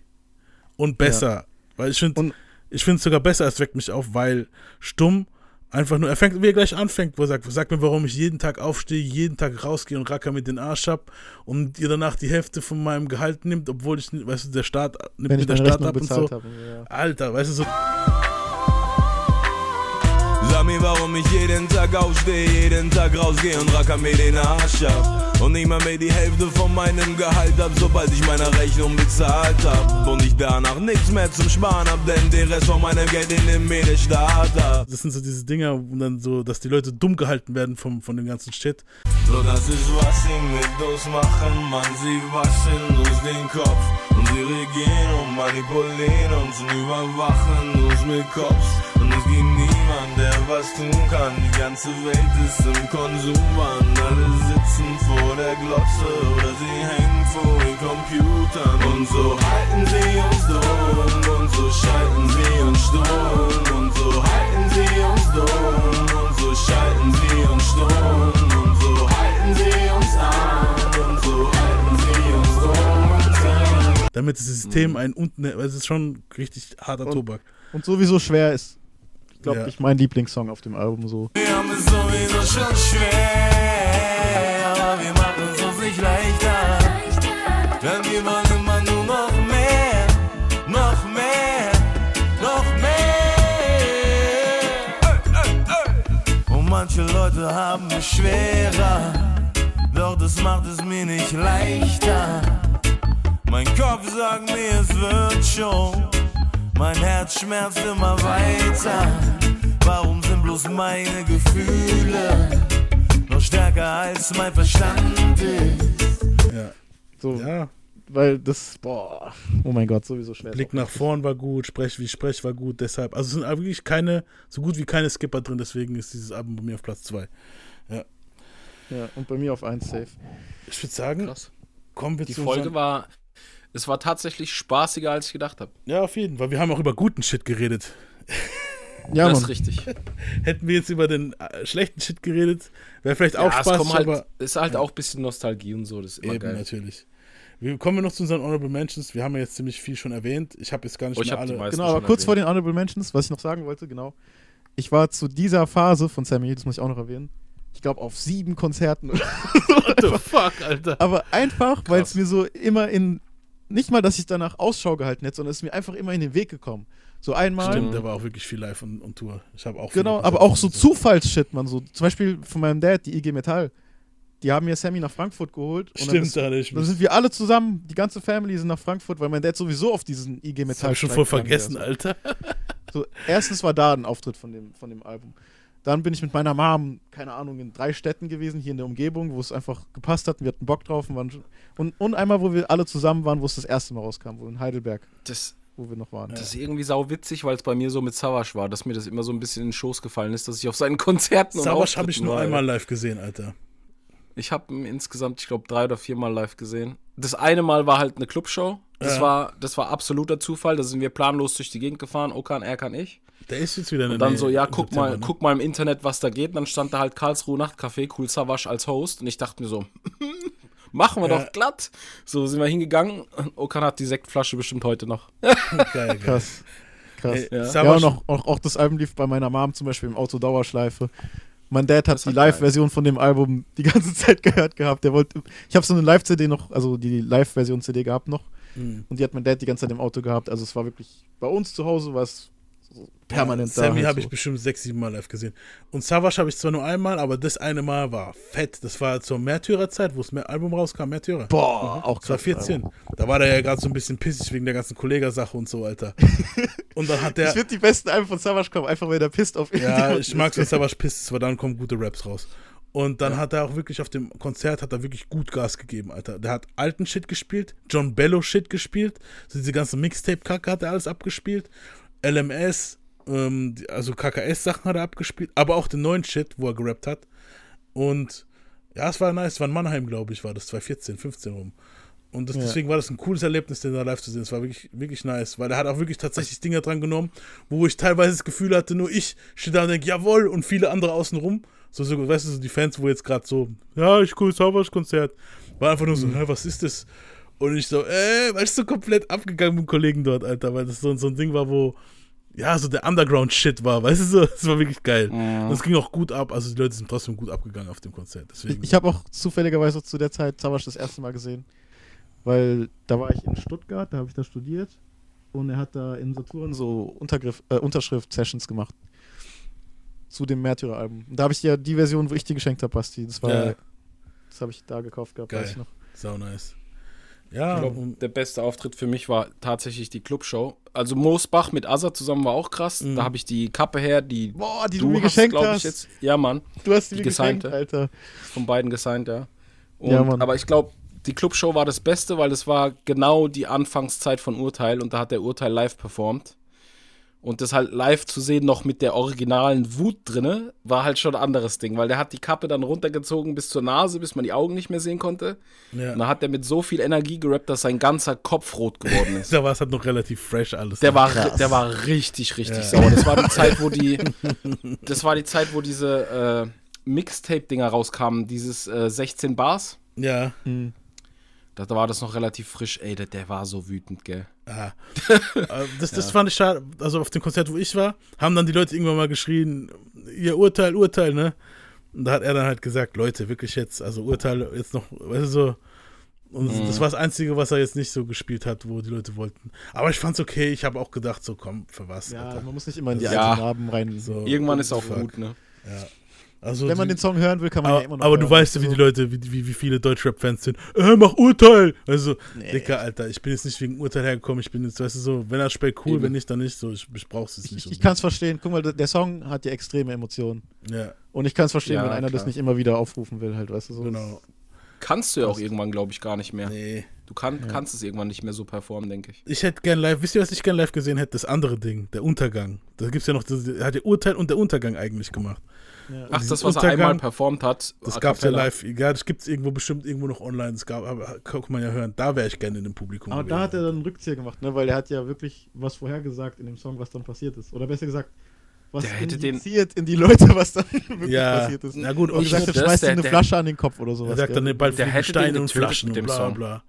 und besser. Weil ich finde, ich finde es sogar besser als Weck mich auf, weil Stumm einfach nur, er fängt, wie er gleich anfängt, wo er sagt, sag mir, warum ich jeden Tag aufstehe, jeden Tag rausgehe und Racker mit den Arsch hab und ihr danach die Hälfte von meinem Gehalt nimmt, obwohl ich, weißt du, der Staat nimmt Wenn mir der Staat Rechnung ab und so. habe, ja. Alter, weißt du, so. Sag mir, warum ich jeden Tag aufstehe, jeden Tag rausgehe und racker mir den Arsch ab. Und nicht mal mehr die Hälfte von meinem Gehalt hab, sobald ich meine Rechnung bezahlt hab. Und ich danach nichts mehr zum Sparen hab, denn den Rest von meinem Geld in den mir der Staat ab. Das sind so diese Dinger, wo dann so, dass die Leute dumm gehalten werden vom, von dem ganzen Shit. So, das ist, was sie mit uns machen, man, sie waschen uns den Kopf. Und sie regieren und manipulieren uns und überwachen uns mit Kopf. Und es gibt niemand, der was tun kann. Die ganze Welt ist im Konsumwahn. Alle sitzen vor der Glotze oder sie hängen vor den Computern. Und so halten sie uns dumm und so schalten sie uns stumm. Und so halten sie uns dumm und so schalten sie uns stumm. Und so halten sie uns an und so halten sie uns dumm. Damit das System ein unten, weil es ist schon richtig harter Und- Tobak. Und sowieso schwer ist, glaube Ja. ich, mein Lieblingssong auf dem Album so. Wir haben es sowieso schon schwer, aber wir machen es uns nicht leichter. Denn wir wollen immer nur noch mehr, noch mehr, noch mehr. Und manche Leute haben es schwerer, doch das macht es mir nicht leichter. Mein Kopf sagt mir, es wird schon. Mein Herz schmerzt immer weiter. Warum sind bloß meine Gefühle noch stärker als mein Verstand ist? Ja. So, Ja. Weil das, boah, oh mein Gott, sowieso schwer. Blick nach vorn war gut, Sprech wie Sprech war gut, deshalb. Also es sind wirklich keine, so gut wie keine Skipper drin, deswegen ist dieses Album bei mir auf Platz 2. Ja. Ja, und bei mir auf 1 safe. Ich würde sagen, Krass. kommen wir Die zu Folge war, es war tatsächlich spaßiger, als ich gedacht habe. Ja, auf jeden Fall. Wir haben auch über guten Shit geredet. Ja, das Mann. ist richtig. Hätten wir jetzt über den äh, schlechten Shit geredet, wäre vielleicht Ja, auch es Spaß, kommen halt, aber ist halt auch ein bisschen Nostalgie und so, das ist immer eben geil. natürlich. Wir kommen wir noch zu unseren Honorable Mentions. Wir haben ja jetzt ziemlich viel schon erwähnt. Ich habe jetzt gar nicht Oh, ich mehr alle. Genau, aber schon kurz erwähnt. vor den Honorable Mentions, was ich noch sagen wollte, genau. Ich war zu dieser Phase von Sammy, das muss ich auch noch erwähnen. Ich glaube auf sieben Konzerten. What the fuck, Alter? aber einfach, weil es mir so immer in. Nicht mal, dass ich danach Ausschau gehalten hätte, sondern es ist mir einfach immer in den Weg gekommen. So einmal. Stimmt, da war auch wirklich viel live und, und Tour. Ich habe auch Genau, aber auch so. Zufallsshit, man. So, zum Beispiel von meinem Dad, die IG Metall. Die haben mir Sammy nach Frankfurt geholt. Und Stimmt, dann, ist, da ich dann sind wir alle zusammen, die ganze Family sind nach Frankfurt, weil mein Dad sowieso auf diesen IG Metall Das hab ich schon voll vergessen, Alter. So, erstens war da ein Auftritt von dem, von dem Album. Dann bin ich mit meiner Mom, keine Ahnung, in drei Städten gewesen, hier in der Umgebung, wo es einfach gepasst hat. und Wir hatten Bock drauf. Und, waren, schon- und, und einmal, wo wir alle zusammen waren, wo es das erste Mal rauskam, wo in Heidelberg, Das, wo wir noch waren. das ist irgendwie sau witzig, weil es bei mir so mit Savage war, dass mir das immer so ein bisschen in den Schoß gefallen ist, dass ich auf seinen Konzerten und Savage habe ich nur war, einmal live gesehen, Alter. Ich habe ihn insgesamt, ich glaube, drei oder viermal live gesehen. Das eine Mal war halt eine Clubshow. Das, Ja. war, das war absoluter Zufall. Da sind wir planlos durch die Gegend gefahren. Okan, er kann ich. Der ist jetzt wieder in der Und dann Nähe so, ja, guck September, mal, ne? guck mal im Internet, was da geht. Und dann stand da halt Karlsruhe Nachtcafé, Cool Savage als Host. Und ich dachte mir so, machen wir Ja. doch glatt. So sind wir hingegangen. Okan hat die Sektflasche bestimmt heute noch. Geil, geil. Krass. Krass. Ey, ja, und auch, auch, auch das Album lief bei meiner Mom zum Beispiel im Auto Dauerschleife. Mein Dad hat die Live-Version von dem Album die ganze Zeit gehört gehabt. Der wollte, ich habe so eine Live-CD noch, also die Live-Version-CD gehabt noch. Mhm. Und die hat mein Dad die ganze Zeit im Auto gehabt. Also es war wirklich bei uns zu Hause war es permanent ja, Sammy da. halt habe so. ich bestimmt sechs, sieben Mal live gesehen. Und Savage habe ich zwar nur einmal, aber das eine Mal war fett. Das war zur Märtyrerzeit, wo das Album rauskam, Märtyrer. Boah, auch Das war krass, 14. Da war der ja gerade so ein bisschen pissig wegen der ganzen Kollegasache und so, Alter. Und dann hat der. Ich finde die besten Alben von Savage kommen, einfach weil der pisst auf Ja, irgendjemanden ich mag ist. wenn Savage pisst, weil dann kommen gute Raps raus. Und dann hat er auch wirklich auf dem Konzert hat er wirklich gut Gas gegeben, Alter. Der hat alten Shit gespielt, John Bello Shit gespielt, so diese ganze Mixtape-Kacke hat er alles abgespielt, LMS, ähm, also KKS-Sachen hat er abgespielt, aber auch den neuen Shit, wo er gerappt hat. Und ja, es war nice, es war in Mannheim, glaube ich, war das 2014, 15 rum. Und das, Ja. deswegen war das ein cooles Erlebnis, den da live zu sehen. Es war wirklich, wirklich nice, weil er hat auch wirklich tatsächlich Dinge dran genommen, wo ich teilweise das Gefühl hatte, nur ich stehe da und denke, jawohl, und viele andere außenrum. So, so, weißt du, so die Fans, wo jetzt gerade so, ja, ich cool, Savage-Konzert. War einfach nur so, hä, was ist das? Und ich so, äh, weißt du, komplett abgegangen mit dem Kollegen dort, Alter, weil das so, so ein Ding war, wo, ja, so der Underground-Shit war, weißt du, so, das war wirklich geil. Und es ging auch gut ab, also die Leute sind trotzdem gut abgegangen auf dem Konzert. Deswegen, Ich habe auch zufälligerweise auch zu der Zeit Savage das erste Mal gesehen, weil da war ich in Stuttgart, da habe ich da studiert und er hat da in Saturn so Untergriff, äh, Unterschrift-Sessions gemacht zu dem Märtyrer-Album. Und Da habe ich ja die Version, wo ich dir geschenkt habe, Basti. Das war, Ja. das habe ich da gekauft gehabt, Geil. weiß ich noch. Sau nice. Ja, ich glaube, der beste Auftritt für mich war tatsächlich die Clubshow. Also Moosbach mit Azad zusammen war auch krass. Da habe ich die Kappe her, die, Boah, die du mir geschenkt hast. Ich jetzt. Ja, Mann. Du hast die die geschenkt. Alter. Von beiden gesignt, ja. Und, Ja, Mann. Aber ich glaube, die Clubshow war das Beste, weil es war genau die Anfangszeit von Urteil und da hat der Urteil live performt. Und das halt live zu sehen, noch mit der originalen Wut drinne, war halt schon ein anderes Ding, weil der hat die Kappe dann runtergezogen bis zur Nase, bis man die Augen nicht mehr sehen konnte. Ja. Und dann hat er mit so viel Energie gerappt, dass sein ganzer Kopf rot geworden ist. da war es halt noch relativ fresh alles. Der war, Krass. der war richtig, richtig Ja. sauer. Das war die Zeit, wo die, das war die Zeit, wo diese äh, Mixtape-Dinger rauskamen, dieses äh, 16 Bars. Ja. Da, da war das noch relativ frisch. Ey, der, der war so wütend, gell. Ah. Äh, das, das Ja. fand ich schade. Also auf dem Konzert, wo ich war, haben dann die Leute irgendwann mal geschrien, ihr Urteil, Urteil, ne? Und da hat er dann halt gesagt, Leute, wirklich jetzt, also Urteil jetzt noch, weißt du so. Und Mhm. das war das Einzige, was er jetzt nicht so gespielt hat, wo die Leute wollten. Aber ich fand's okay. Ich habe auch gedacht, so komm, für was? Ja, Alter. man muss nicht immer in die Also, alten Narben rein. So, Irgendwann ist auch fuck. gut, ne? Ja. Also Wenn man die- den Song hören will, kann man aber, ja immer noch Aber du hören. weißt ja, wie die Leute, wie, wie, wie viele Deutschrap-Fans sind. Äh, mach Urteil! Also, Dicker, Alter, ich bin jetzt nicht wegen Urteil hergekommen. Ich bin jetzt, weißt du, so, wenn er spielt, cool, Eben. wenn nicht, dann nicht. So, ich, ich brauch's jetzt nicht. Ich, ich kann es verstehen. Guck mal, der Song hat ja extreme Emotionen. Ja. Und ich kann es verstehen, Ja, wenn einer das klar. nicht immer wieder aufrufen will, halt, weißt du so. Genau. Kannst du ja auch Das- irgendwann, glaube ich, gar nicht mehr. Nee. Du kann, Ja. kannst es irgendwann nicht mehr so performen, denke ich. Ich hätte gern live, wisst ihr, was ich gern live gesehen hätte? Das andere Ding, der Untergang. Da gibt's ja noch, das, er hat ja Urteil und der Untergang eigentlich gemacht. Ja. Ach, das, was er einmal performt hat. Das a gab's ja live. Ja, das gibt's irgendwo bestimmt irgendwo noch online. Das gab, aber kann man ja hören. Da wäre ich gerne in dem Publikum. Aber gewesen. da hat er dann einen Rückzieher gemacht, ne? weil er hat ja wirklich was vorhergesagt in dem Song, was dann passiert ist. Oder besser gesagt, was Der hätte den- injiziert in die Leute, was dann wirklich Ja, passiert ist. na gut, und und gesagt das, schmeißt der- eine der- Flasche an den Kopf oder sowas. Er sagt dann, gell? bald Der hätte den Steine und Flaschen mit und dem bla Song. bla.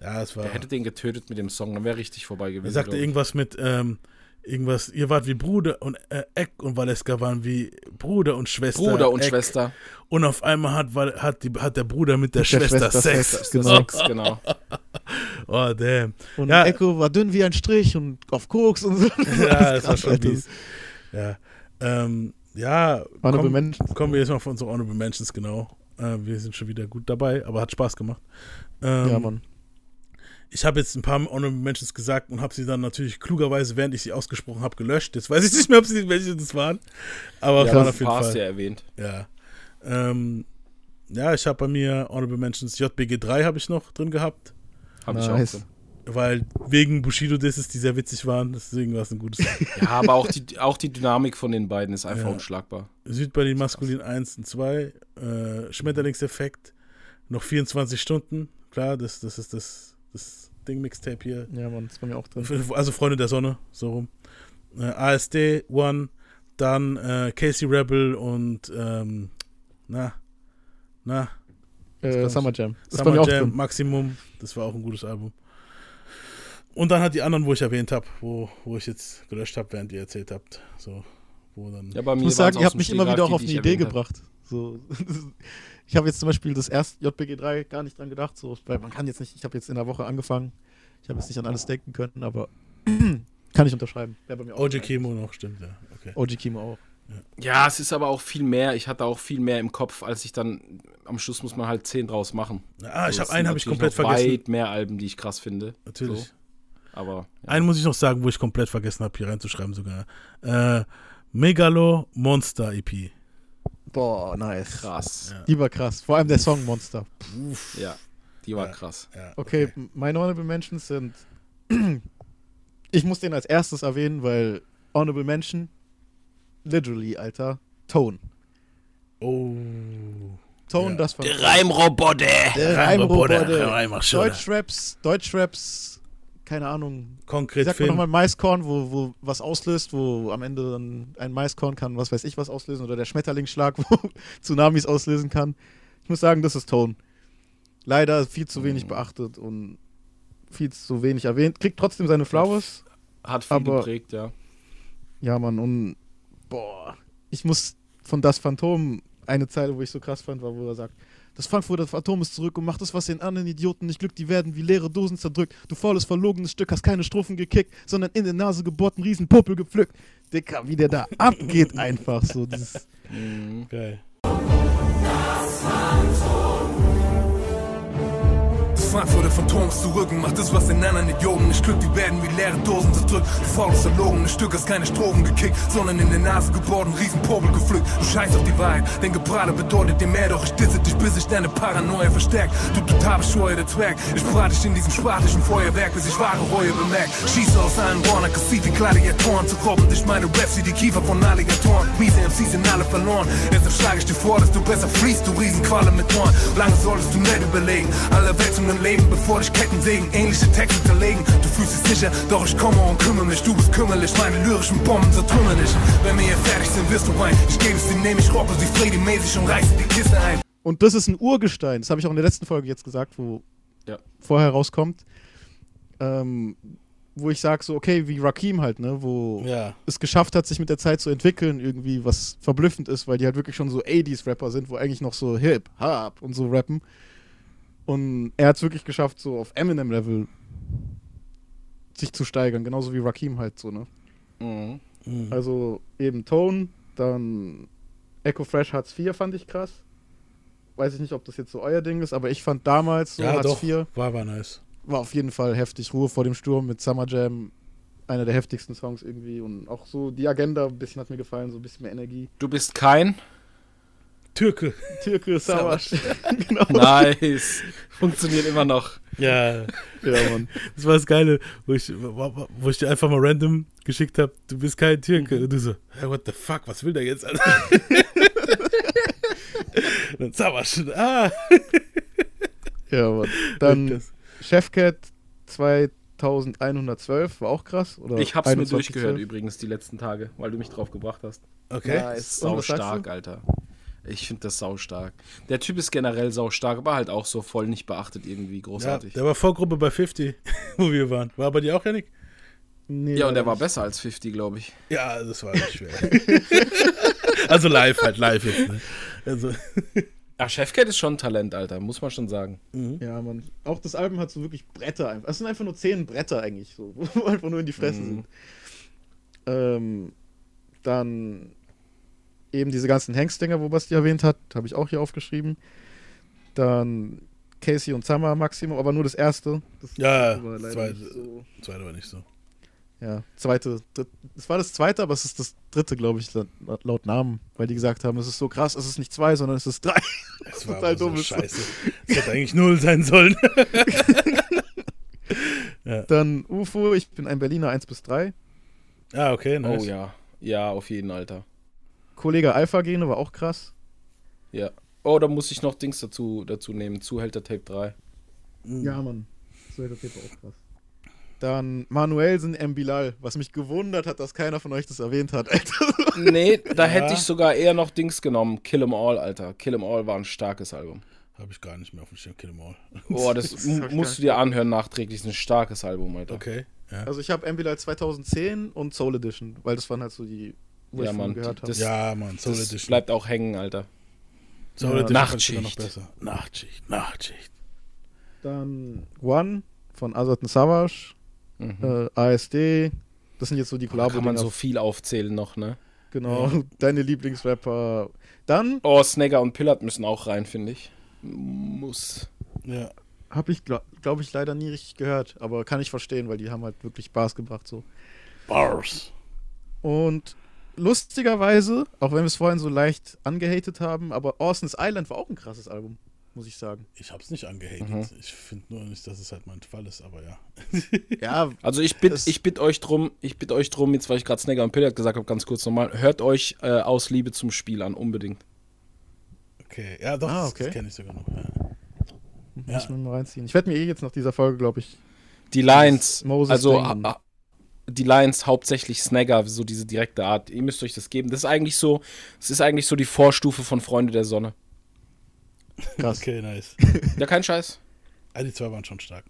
Ja, es war. Der hätte den getötet mit dem Song, dann wäre richtig vorbei gewesen. Er sagte irgendwas mit, ähm, irgendwas, ihr wart wie Bruder und äh, Eck und Valeska waren wie Bruder und Schwester. Bruder und Eck. Schwester. Und auf einmal hat, hat, die, hat der Bruder mit der, Mit der Schwester, Schwester Sex. Sex, genau. Sex, genau. oh, damn. Und ja, Echo war dünn wie ein Strich und auf Koks und so. ja, das war schon mies. Ja, ähm, ja. Honorable komm- Mentions. Kommen wir jetzt mal von unseren Honorable Mentions, genau. Äh, wir sind schon wieder gut dabei, aber hat Spaß gemacht. Ähm, Ja, Mann. Ich habe jetzt ein paar Honorable Mentions gesagt und habe sie dann natürlich klugerweise, während ich sie ausgesprochen habe, gelöscht. Jetzt weiß ich nicht mehr, ob sie welche das waren. Aber Ja, waren auf jeden hast Fall. du ja erwähnt. Ja. Ähm, ja, ich habe bei mir Honorable Mentions JBG 3 habe ich noch drin gehabt. Habe ich Nice. auch. drin. Weil wegen Bushido Disses, die sehr witzig waren, deswegen war es ein gutes. Ja, aber auch die, auch die Dynamik von den beiden ist einfach Ja. unschlagbar. Südberlin Maskulin 1 und 2, äh, Schmetterlingseffekt, noch 24 Stunden, klar, das, das ist das, das Ding-Mixtape hier. Ja, Mann, das war mir auch drin. Also Freunde der Sonne, so rum. Äh, ASD, One, dann äh, Casey Rebel und ähm, na, na, Äh, Summer Jam. Das war Summer Jam, drin. Maximum, das war auch ein gutes Album. Und dann hat die anderen, wo ich erwähnt habe, wo, wo ich jetzt gelöscht habe, während ihr erzählt habt. So, Wo dann Ja, bei Ich muss sagen, ihr habt mich immer wieder auch auf die eine Idee gebracht. So, ich habe jetzt zum Beispiel das erste JBG 3 gar nicht dran gedacht, so, weil man kann jetzt nicht, ich habe jetzt in der Woche angefangen, ich habe jetzt nicht an alles denken können, aber kann ich unterschreiben. Wäre bei mir auch OG. Kimo noch, stimmt, ja. Okay. OG Kimo auch. Ja, es ist aber auch viel mehr. Ich hatte auch viel mehr im Kopf, als ich dann am Schluss muss man halt 10 draus machen. Ah, ich das hab einen sind hab ich komplett noch vergessen. Weit mehr Alben, die ich krass finde. Natürlich. So. Aber Einen muss ich noch sagen, wo ich komplett vergessen habe, hier reinzuschreiben sogar. Äh, Megalo Monster EP. Boah, nice. Krass. Die war krass. Vor allem der Song Monster. Ja, die war krass. Okay, m- meine Honorable Mentions sind. ich muss den als erstes erwähnen, weil Honorable Mention, literally, Alter, Tone. Oh. Tone, Ja. das war. Der Reimroboter. Der Reimroboter. Reimroboter. Deutschraps, Deutschraps, keine Ahnung. Konkret Film. man nochmal Maiskorn, wo, wo was auslöst, wo am Ende dann ein Maiskorn kann, was weiß ich, was auslösen, oder der Schmetterlingsschlag, wo Tsunamis auslösen kann. Ich muss sagen, das ist Tone. Leider viel zu Mhm. wenig beachtet und viel zu wenig erwähnt. Kriegt trotzdem seine Flowers. Hat viel aber, geprägt, ja. Ja, Mann, und boah, ich muss von Das Phantom eine Zeile, wo ich so krass fand, war, wo er sagt, das Frankfurter Phantom ist zurück und macht das, was den anderen Idioten nicht glückt, die werden wie leere Dosen zerdrückt. Du faules, verlogenes Stück, hast keine Strophen gekickt, sondern in der Nase gebohrt, einen riesen Popel gepflückt. Dicker, wie der da abgeht einfach so. Dieses Geil. Das Frankfurter Phantom ist zurück und macht das, was den anderen Idioten nicht glückt. Die werden wie leere Dosen zerdrückt. Du faules, verlogenes Stück, hast keine Strophen gekickt, sondern in der Nase gebohrt, einen riesen Popel gepflückt. Du scheißt auf die Wahrheit, denn Gebrate bedeutet dir mehr, doch ich disse dich, bis ich deine Paranoia verstärkt. Du total bescheuerter Zwerg, ich brate dich in diesem spartischen Feuerwerk, bis ich wahre Reue bemerkt. Schieße aus allen Rohren, aggressiv wie Gladiatoren, zu robben dich meine Raps wie die Kiefer von Alligatoren. Miese MCs sind alle verloren, deshalb schlage ich dir vor, dass du besser fließt, du Riesenqualle mit Ohren. Lange solltest du nicht überlegen, alle Wälzungen leben, bevor dich Ketten sägen, ähnliche Texte zerlegen. Du fühlst dich sicher, doch ich komme und kümmere mich, du bist kümmerlich, meine lyrischen Bomben zertrümmern dich. Wenn wir hier fertig sind, wirst du weinen, ich gebe es dir, nehm ich rocke sie Freddy-mäßig und reiße die Kiste ein. Und das ist ein Urgestein. Das habe ich auch in der letzten Folge jetzt gesagt, wo Ja. vorher rauskommt. Ähm, wo ich sage so, okay, wie Rakim halt, ne, wo Ja. es geschafft hat, sich mit der Zeit zu entwickeln, irgendwie, was verblüffend ist, weil die halt wirklich schon so 80s-Rapper sind, wo eigentlich noch so Hip, Hop und so rappen. Und er hat es wirklich geschafft, so auf Eminem-Level sich zu steigern, genauso wie Rakim halt so, ne? Mhm. Also eben Tone, dann Echo Fresh Hartz IV fand ich krass. Weiß ich nicht, ob das jetzt so euer Ding ist, aber ich fand damals so ja, Hartz doch. IV War aber nice. war auf jeden Fall heftig. Ruhe vor dem Sturm mit Summer Jam, einer der heftigsten Songs irgendwie und auch so die Agenda ein bisschen hat mir gefallen, so ein bisschen mehr Energie. Du bist kein Türke. Türke Savasch. genau. Nice. Funktioniert immer noch. Ja. Ja, Mann. Das war das Geile, wo ich, wo wo ich dir einfach mal random geschickt habe, du bist kein Türke. Und du so, hey, what the fuck, was will der jetzt? Alter? Dann Savasch. Ah. Ja, Mann. Dann Chefcat 2112 war auch krass. Oder Ich hab's mir 2112. durchgehört übrigens die letzten Tage, weil du mich drauf gebracht hast. Okay. Sau Und was sagst stark? Alter. Ich finde das sau stark. Der Typ ist generell sau stark, aber halt auch so voll nicht beachtet irgendwie Ja, großartig. der war Vorgruppe bei 50, wo wir waren. War bei dir auch, Janik? Nee, Ja, und der war nicht. besser als 50, glaube ich. Ja, das war nicht schwer. also live halt, live jetzt. Ne? Also, Ach, Chefcat ist schon ein Talent, Alter, muss man schon sagen. Ja, man. Auch das Album hat so wirklich Bretter einfach. Es sind einfach nur zehn Bretter eigentlich, so, wo einfach nur in die Fresse Mhm. sind. Ähm, dann eben diese ganzen Hengstinger, wo Basti erwähnt hat, habe ich auch hier aufgeschrieben. Dann Casey und Summer Maximum, aber nur das erste. Das ja, war leider zweite, nicht so. zweite war nicht so. Ja, zweite, es war das zweite, aber es ist das dritte, glaube ich, laut, laut Namen, weil die gesagt haben, es ist so krass, es ist nicht zwei, sondern es ist drei. Das war Total so dumm ist das. scheiße. Es hätte eigentlich null sein sollen. ja. Dann UFO, ich bin ein Berliner 1 bis 3. Ah, okay, nice. Oh ja. Ja, auf jeden, Alter. Kollege Alpha Gene war auch krass. Ja. Oh, da muss ich noch Dings dazu, dazu nehmen. Zuhälter Tape 3. Ja, Mann. So hätte das auch krass. Dann Manuelsen M. Bilal, was mich gewundert hat, dass keiner von euch das erwähnt hat, Alter. Nee, da Ja. hätte ich sogar eher noch Dings genommen. Kill 'em All, Alter. Kill 'em All war ein starkes Album. Habe ich gar nicht mehr auf dem Schirm, Kill 'em All. Oh, das Das musst du dir anhören nachträglich. Das ist ein starkes Album, Alter. Okay. Ja. Also ich habe M. Bilal 2010 und Soul Edition, weil das waren halt so die wo ja, ich Mann, gehört habe. Ja, Mann, Soul das Edition. bleibt auch hängen, Alter. Soul Ja. Edition Nachtschicht. noch besser. Nachtschicht, Nachtschicht. Dann One von Azad Savage, Mhm. äh, ASD. Das sind jetzt so die Kollabo. kann man so viel aufzählen noch, ne? Genau, deine Lieblingsrapper. Dann Oh, Snagger und Pillard müssen auch rein, finde ich. Muss. Ja. habe ich, glaube glaub ich, leider nie richtig gehört, aber kann ich verstehen, weil die haben halt wirklich Bars gebracht so. Bars. Und lustigerweise, auch wenn wir es vorhin so leicht angehatet haben, aber Orson's Island war auch ein krasses Album, muss ich sagen. Ich hab's nicht angehatet. Mhm. Ich finde nur nicht, dass es halt mein Fall ist, aber ja. Ja, Also ich bitte ich bitt euch drum, ich bitte euch drum, jetzt weil ich gerade Snagger und Pillard gesagt habe, ganz kurz nochmal, hört euch äh, aus Liebe zum Spiel an, unbedingt. Okay, ja, doch, Ah, das- okay. das kenne ich sogar noch. Ja. Muss ich mir mal reinziehen. Ich werde mir eh jetzt nach dieser Folge, glaube ich. Die Lines, Moses also die Lines hauptsächlich Snagger, so diese direkte Art. Ihr müsst euch das geben. Das ist eigentlich so, es ist eigentlich so die Vorstufe von Freunde der Sonne. Krass. Okay, nice. Ja, kein Scheiß. Ah, die zwei waren schon stark.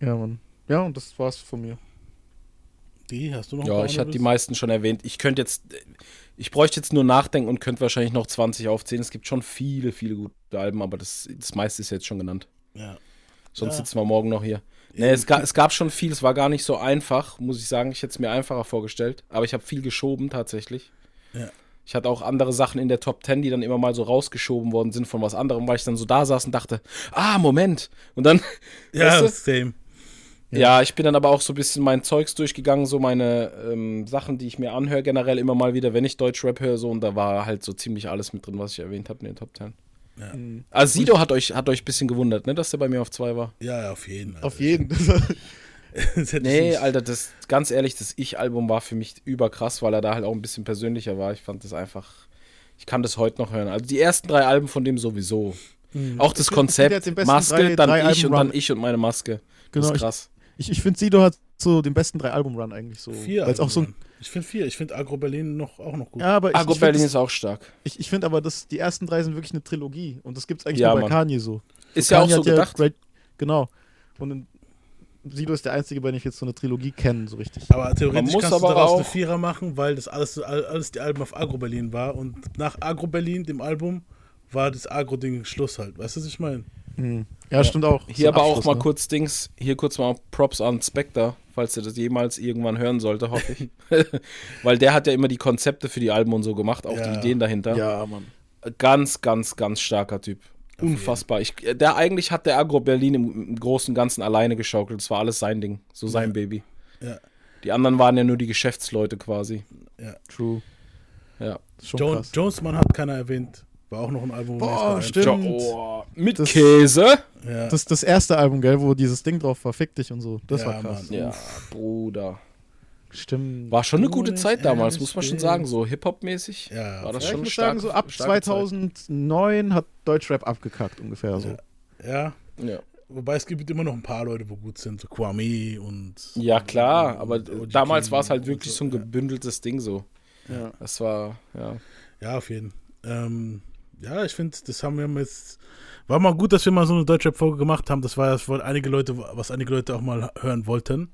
Ja, Mann. Ja, und das war's von mir. Die hast du noch Ja, ich hatte die meisten schon erwähnt. Ich könnte jetzt, ich bräuchte jetzt nur nachdenken und könnte wahrscheinlich noch 20 aufzählen. Es gibt schon viele, viele gute Alben, aber das, das meiste ist jetzt schon genannt. Ja. Sonst Ja. sitzen wir morgen noch hier. Nee, es, ga, es gab schon viel, es war gar nicht so einfach, muss ich sagen. Ich hätte es mir einfacher vorgestellt, aber ich habe viel geschoben tatsächlich. Ja. Ich hatte auch andere Sachen in der Top 10, die dann immer mal so rausgeschoben worden sind von was anderem, weil ich dann so da saß und dachte, ah, Moment. Und dann, Ja, weißt du? same. Ja. ich bin dann aber auch so ein bisschen mein Zeugs durchgegangen, so meine ähm, Sachen, die ich mir anhöre, generell immer mal wieder, wenn ich Deutschrap höre, so und da war halt so ziemlich alles mit drin, was ich erwähnt habe in den Top 10. Ja. Mhm. Also Sido hat euch, hat euch ein bisschen gewundert, ne, dass der bei mir auf zwei war. Ja, ja, auf jeden. Auf jeden. Nee, Alter, das ganz ehrlich, das Ich-Album war für mich überkrass, weil er da halt auch ein bisschen persönlicher war. Ich fand das einfach, ich kann das heute noch hören. Also die ersten drei Alben von dem sowieso. Mhm. Auch das Konzept, Maske, drei- dann drei ich und dann Alben-Run. ich und meine Maske. Genau, das ist ich- krass. Ich, ich finde, Sido hat so den besten drei Album-Run eigentlich so. Vier. Weil's auch so ein, ich finde vier. Ich finde Agro Berlin noch, auch noch gut. ja, aber ich, Argo ich Berlin das- ist auch stark. Ich, ich finde aber, dass die ersten drei sind wirklich eine Trilogie. Und das gibt es eigentlich Ja, nur bei Mann. Kanye so. Ist ja auch Kanye so hat gedacht. Great, genau. Und in, Sido ist der Einzige, bei dem ich jetzt so eine Trilogie kenne, so richtig. Aber theoretisch muss kannst aber du daraus auch- eine Vierer machen, weil das alles, all- alles die Alben auf Agro Berlin war. Und nach Agro Berlin, dem Album, war das Agro-Ding Schluss halt. Weißt du, was ich meine? Hm. Ja, stimmt auch. Hier So aber auch Abschluss, mal ne? kurz Dings, hier kurz mal Props an Spectre, falls ihr das jemals irgendwann hören sollte, hoffe ich. Weil der hat ja immer die Konzepte für die Alben und so gemacht, auch Ja. die Ideen dahinter. Ja, Mann. Ganz, ganz, ganz starker Typ. Unfassbar. Ich, der eigentlich hat der Agro Berlin im, im Großen und Ganzen alleine geschaukelt. Das war alles sein Ding. So sein Ja. Baby. Ja. Die anderen waren ja nur die Geschäftsleute quasi. Ja. True. Ja. Schon Jo krass. Jonesman hat keiner erwähnt. War auch noch ein Album, Boah, stimmt. Oh, mit Das- Käse. Ja. Das, das erste Album, gell, wo dieses Ding drauf war, fick dich und so. Das Ja, war krass. Mann. Ja, Bruder. Stimmt. War schon eine gute Zeit damals, muss man schon sagen. So Hip-Hop-mäßig Ja, war das Ja, ich schon muss stark. sagen, so ab starke Zeit. 2009 hat Deutschrap abgekackt ungefähr so. ja. Ja. Wobei es gibt immer noch ein paar Leute, wo gut sind. So Kwame und. Ja, klar, aber und damals war es halt und wirklich so ein ja. gebündeltes Ding so. Ja. Das war, ja. Ja, auf jeden. Ähm, ja, ich finde, das haben wir jetzt. War mal gut, dass wir mal so eine Deutschrap-Folge gemacht haben. Das war das, was einige Leute, was einige Leute auch mal hören wollten.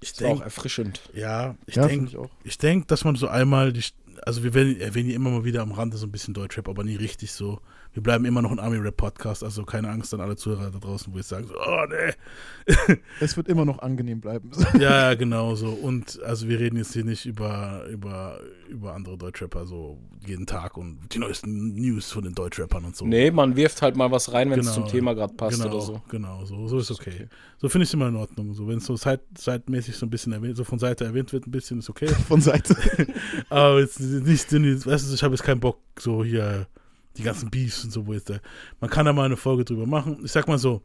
Ich Das war auch denke, erfrischend. ja, ich Ja, denke, ich auch. ich denke, dass man so einmal, die, also wir werden, erwähnen ja immer mal wieder am Rande so ein bisschen Deutschrap, aber nie richtig so. Wir bleiben immer noch ein Army-Rap-Podcast, also keine Angst an alle Zuhörer da draußen, wo ich sage, so, oh nee. Es wird immer noch angenehm bleiben. Ja, ja, genau so. Und also wir reden jetzt hier nicht über, über, über andere Deutschrapper so jeden Tag und die neuesten News von den Deutschrappern und so. Nee, man wirft halt mal was rein, wenn es Genau, zum Thema gerade passt genau, oder so. Genau, so, so ist okay. So finde ich es immer in Ordnung. So, wenn es so seit, zeitmäßig so ein bisschen erwähnt, so von Seite erwähnt wird, ein bisschen ist okay. Von Seite. Aber jetzt nicht, weißt du, ich habe jetzt keinen Bock, so hier die ganzen Beefs und so, wo jetzt da. Man kann da mal eine Folge drüber machen. Ich sag mal so,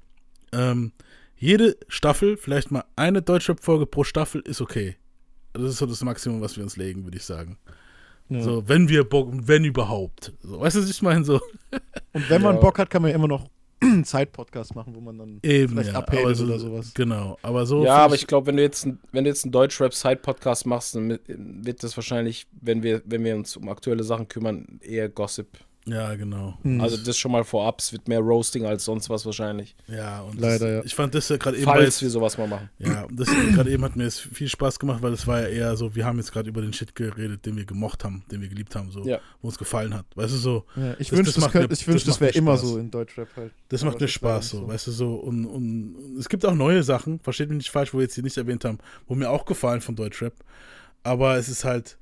ähm, jede Staffel, vielleicht mal eine Deutschrap-Folge pro Staffel ist okay. Das ist so das Maximum, was wir uns legen, würde ich sagen. Ja. So, wenn wir Bock, wenn überhaupt. So, weißt du, was ich meine? So. Und wenn man Ja. Bock hat, kann man ja immer noch einen Zeit-Podcast machen, wo man dann Eben, vielleicht ja. aber so, oder sowas. Genau, aber so. Ja, aber ich glaube, wenn du jetzt, ein- wenn du jetzt einen Deutschrap-Side-Podcast machst, dann wird das wahrscheinlich, wenn wir, wenn wir uns um aktuelle Sachen kümmern, eher Gossip. Ja, genau. Hm. Also das schon mal vorab, es wird mehr Roasting als sonst was wahrscheinlich. Ja, und Leider, das, ja. ich fand das ja gerade eben. Falls wir sowas mal machen. Ja, und das gerade eben hat mir es viel Spaß gemacht, weil es war ja eher so, wir haben jetzt gerade über den Shit geredet, den wir gemocht haben, den wir geliebt haben, so, Ja. wo uns gefallen hat. Weißt du so? Ja, ich das- wünschte, das, ich wünschte, das macht wäre immer so in Deutschrap halt. Das macht mir Spaß nicht so, weißt du so. Und, und es gibt auch neue Sachen, versteht mich nicht falsch, wo wir jetzt hier nicht erwähnt haben, wo mir auch gefallen von Deutschrap. Aber es ist halt,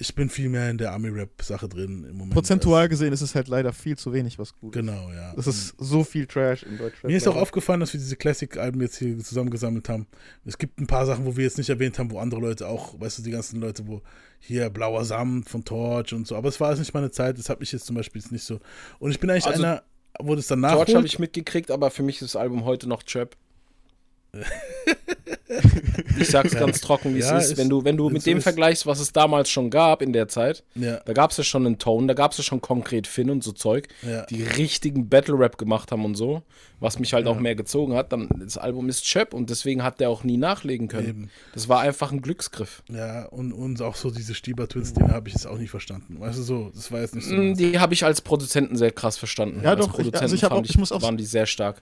ich bin viel mehr in der Army-Rap-Sache drin im Moment. Prozentual gesehen ist es halt leider viel zu wenig, was gut ist. Genau, ja. Es ist so viel Trash in Deutschrap. Mir ist auch aufgefallen, dass wir diese Classic-Alben jetzt hier zusammengesammelt haben. Es gibt ein paar Sachen, wo wir jetzt nicht erwähnt haben, wo andere Leute auch, weißt du, die ganzen Leute, wo hier Blauer Samt von Torch und so. Aber es war jetzt nicht meine Zeit, das habe ich jetzt zum Beispiel jetzt nicht so. Und ich bin eigentlich Also, einer, wo das danach. Torch habe ich mitgekriegt, aber für mich ist das Album heute noch Trap. Ich sag's ganz trocken, wie Ja, es ist. ist- Wenn du, wenn du mit dem ist- vergleichst, was es damals schon gab in der Zeit, Ja. da gab's ja schon einen Tone, da gab's ja schon konkret Finn und so Zeug, Ja. die richtigen Battle-Rap gemacht haben und so, was mich halt auch mehr gezogen hat. Dann, das Album ist Chöp und deswegen hat der auch nie nachlegen können. Eben. Das war einfach ein Glücksgriff. Ja, und, und auch so diese Stieber-Twins-Dinge habe ich jetzt auch nicht verstanden. Weißt du so, das war jetzt nicht so. Mm, Die habe ich als Produzenten sehr krass verstanden. Ja, als doch, ich- Produzenten also ich fand auch- ich muss auch- waren die sehr stark.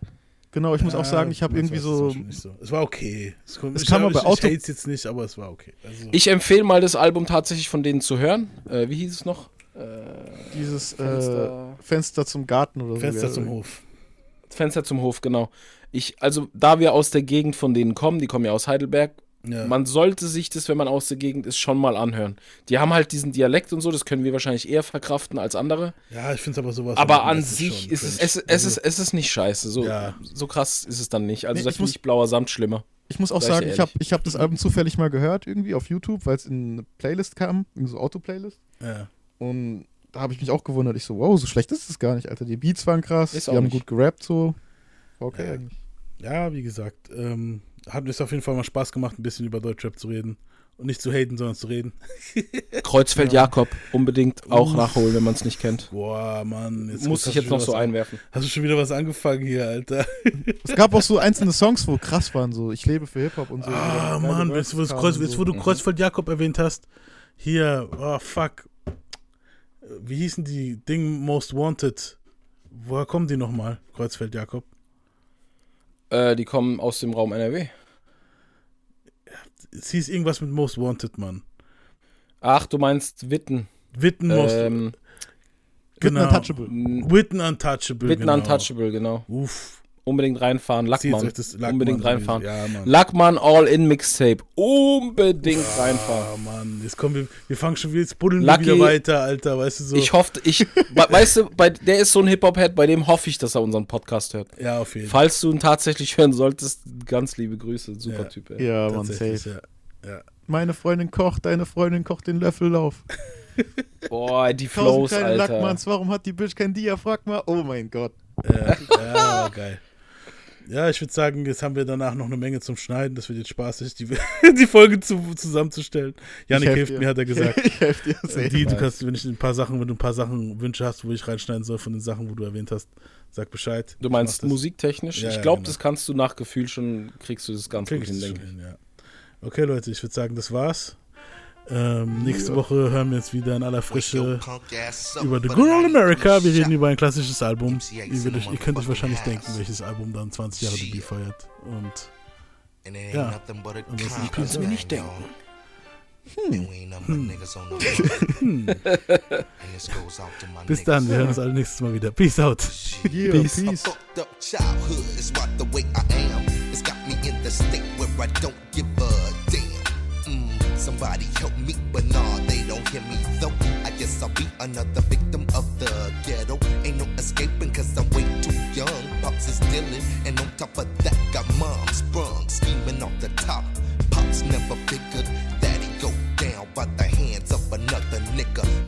Genau, ich muss Ja, auch sagen, ich habe irgendwie so. so. Es war okay. Es, kommt, Es ich, kam aber ich, Auto- ich hate's jetzt nicht, aber es war okay. Also, Ich empfehle mal das Album tatsächlich von denen zu hören. Äh, wie hieß es noch? Äh, Dieses Fenster- Äh, Fenster zum Garten oder so. Fenster zum Hof. Fenster zum Hof, genau. Ich, also, da wir aus der Gegend von denen kommen, die kommen ja aus Heidelberg, Ja. man sollte sich das, wenn man aus der Gegend ist, schon mal anhören. Die haben halt diesen Dialekt und so, das können wir wahrscheinlich eher verkraften als andere. Ja, ich finde es aber sowas. Aber an das ist sich ist es, es, es, Also- ist, es ist nicht scheiße. So, Ja. so krass ist es dann nicht. Also, Nee, da ich finde muss- ich Blauer Samt schlimmer. Ich muss auch ich sagen, ich habe ich hab das Album zufällig mal gehört, irgendwie auf YouTube, weil es in eine Playlist kam, in so Auto-Playlist. Ja. Und da habe ich mich auch gewundert. Ich so, wow, so schlecht ist es gar nicht, Alter. Die Beats waren krass, Ist die auch haben nicht. gut gerappt, so. Okay Ja. eigentlich. Ja, wie gesagt, ähm, hat mir auf jeden Fall mal Spaß gemacht, ein bisschen über Deutschrap zu reden. Und nicht zu haten, sondern zu reden. Kreuzfeld Jakob unbedingt auch Uff. nachholen, wenn man es nicht kennt. Boah, Mann. Muss hast ich jetzt noch so einwerfen. Hast du schon wieder was angefangen hier, Alter? Es gab auch so einzelne Songs, wo krass waren, so Ich lebe für Hip-Hop und so. Ah, Mann, jetzt, wo, Kreuz, und jetzt, so. wo du Kreuzfeld Jakob erwähnt hast, hier, oh fuck. Wie hießen die Ding Most Wanted? Woher kommen die nochmal, Kreuzfeld Jakob? Äh, die kommen aus dem Raum NRW. Es hieß irgendwas mit Most Wanted, Mann. Ach, du meinst Witten. Witten Most ähm, Genau. Untouchable. Witten Untouchable. Witten genau. Untouchable, genau. Uff. Unbedingt reinfahren. Lackmann. Lackmann Unbedingt reinfahren. Ja, Mann. Lackmann All-In Mixtape. Unbedingt Ah, reinfahren. Mann, jetzt kommen wir, wir fangen schon wieder, jetzt buddeln Lucky- wir wieder weiter, Alter, weißt du so. Ich hoffe, ich, we- weißt du, bei, der ist so ein Hip-Hop-Head, bei dem hoffe ich, dass er unseren Podcast hört. Ja, auf jeden Falls du ihn tatsächlich hören solltest, ganz liebe Grüße. Super Ja. Typ, ey. Ja, man, Tatsächlich, safe. ja. ja. Meine Freundin kocht, deine Freundin kocht den Löffellauf. Boah, die Flows, Alter. Lackmanns, warum hat die Bitch kein Diaphragma? Oh mein Gott. Ja, ja, geil. Ja, ich würde sagen, jetzt haben wir danach noch eine Menge zum Schneiden. Das wird jetzt spaßig, die, die Folge zu, zusammenzustellen. Janik hilft dir. mir, hat er gesagt. Ich helf dir. Die, du kannst, wenn ich ein paar Sachen, wenn du ein paar Sachen Wünsche hast, wo ich reinschneiden soll von den Sachen, wo du erwähnt hast, sag Bescheid. Du Ich meinst das. musiktechnisch? Ja, ich ja, glaube, genau. das kannst du nach Gefühl schon, kriegst du das ganz Krieg gut ich hin, denke ich. ja. Okay, Leute, ich würde sagen, das war's. Ähm, nächste. Woche hören wir uns wieder in aller Frische über The Good Old America. Wir reden über ein klassisches Album. Ihr, euch, ihr könnt euch wahrscheinlich denken, welches Album dann 20 Jahre DB feiert. Und ja, ansonsten Kannst mir nicht denken. Hm. Hm. Bis dann, wir hören uns alle nächstes Mal wieder. Peace out. Yeah, Peace. peace. Somebody help me, but nah, they don't hear me though. I guess I'll be another victim of the ghetto. Ain't no escaping, cause I'm way too young. Pops is dealing, and on top of that, got mom sprung, scheming off the top. Pops never figured that he go down by the hands of another nigga.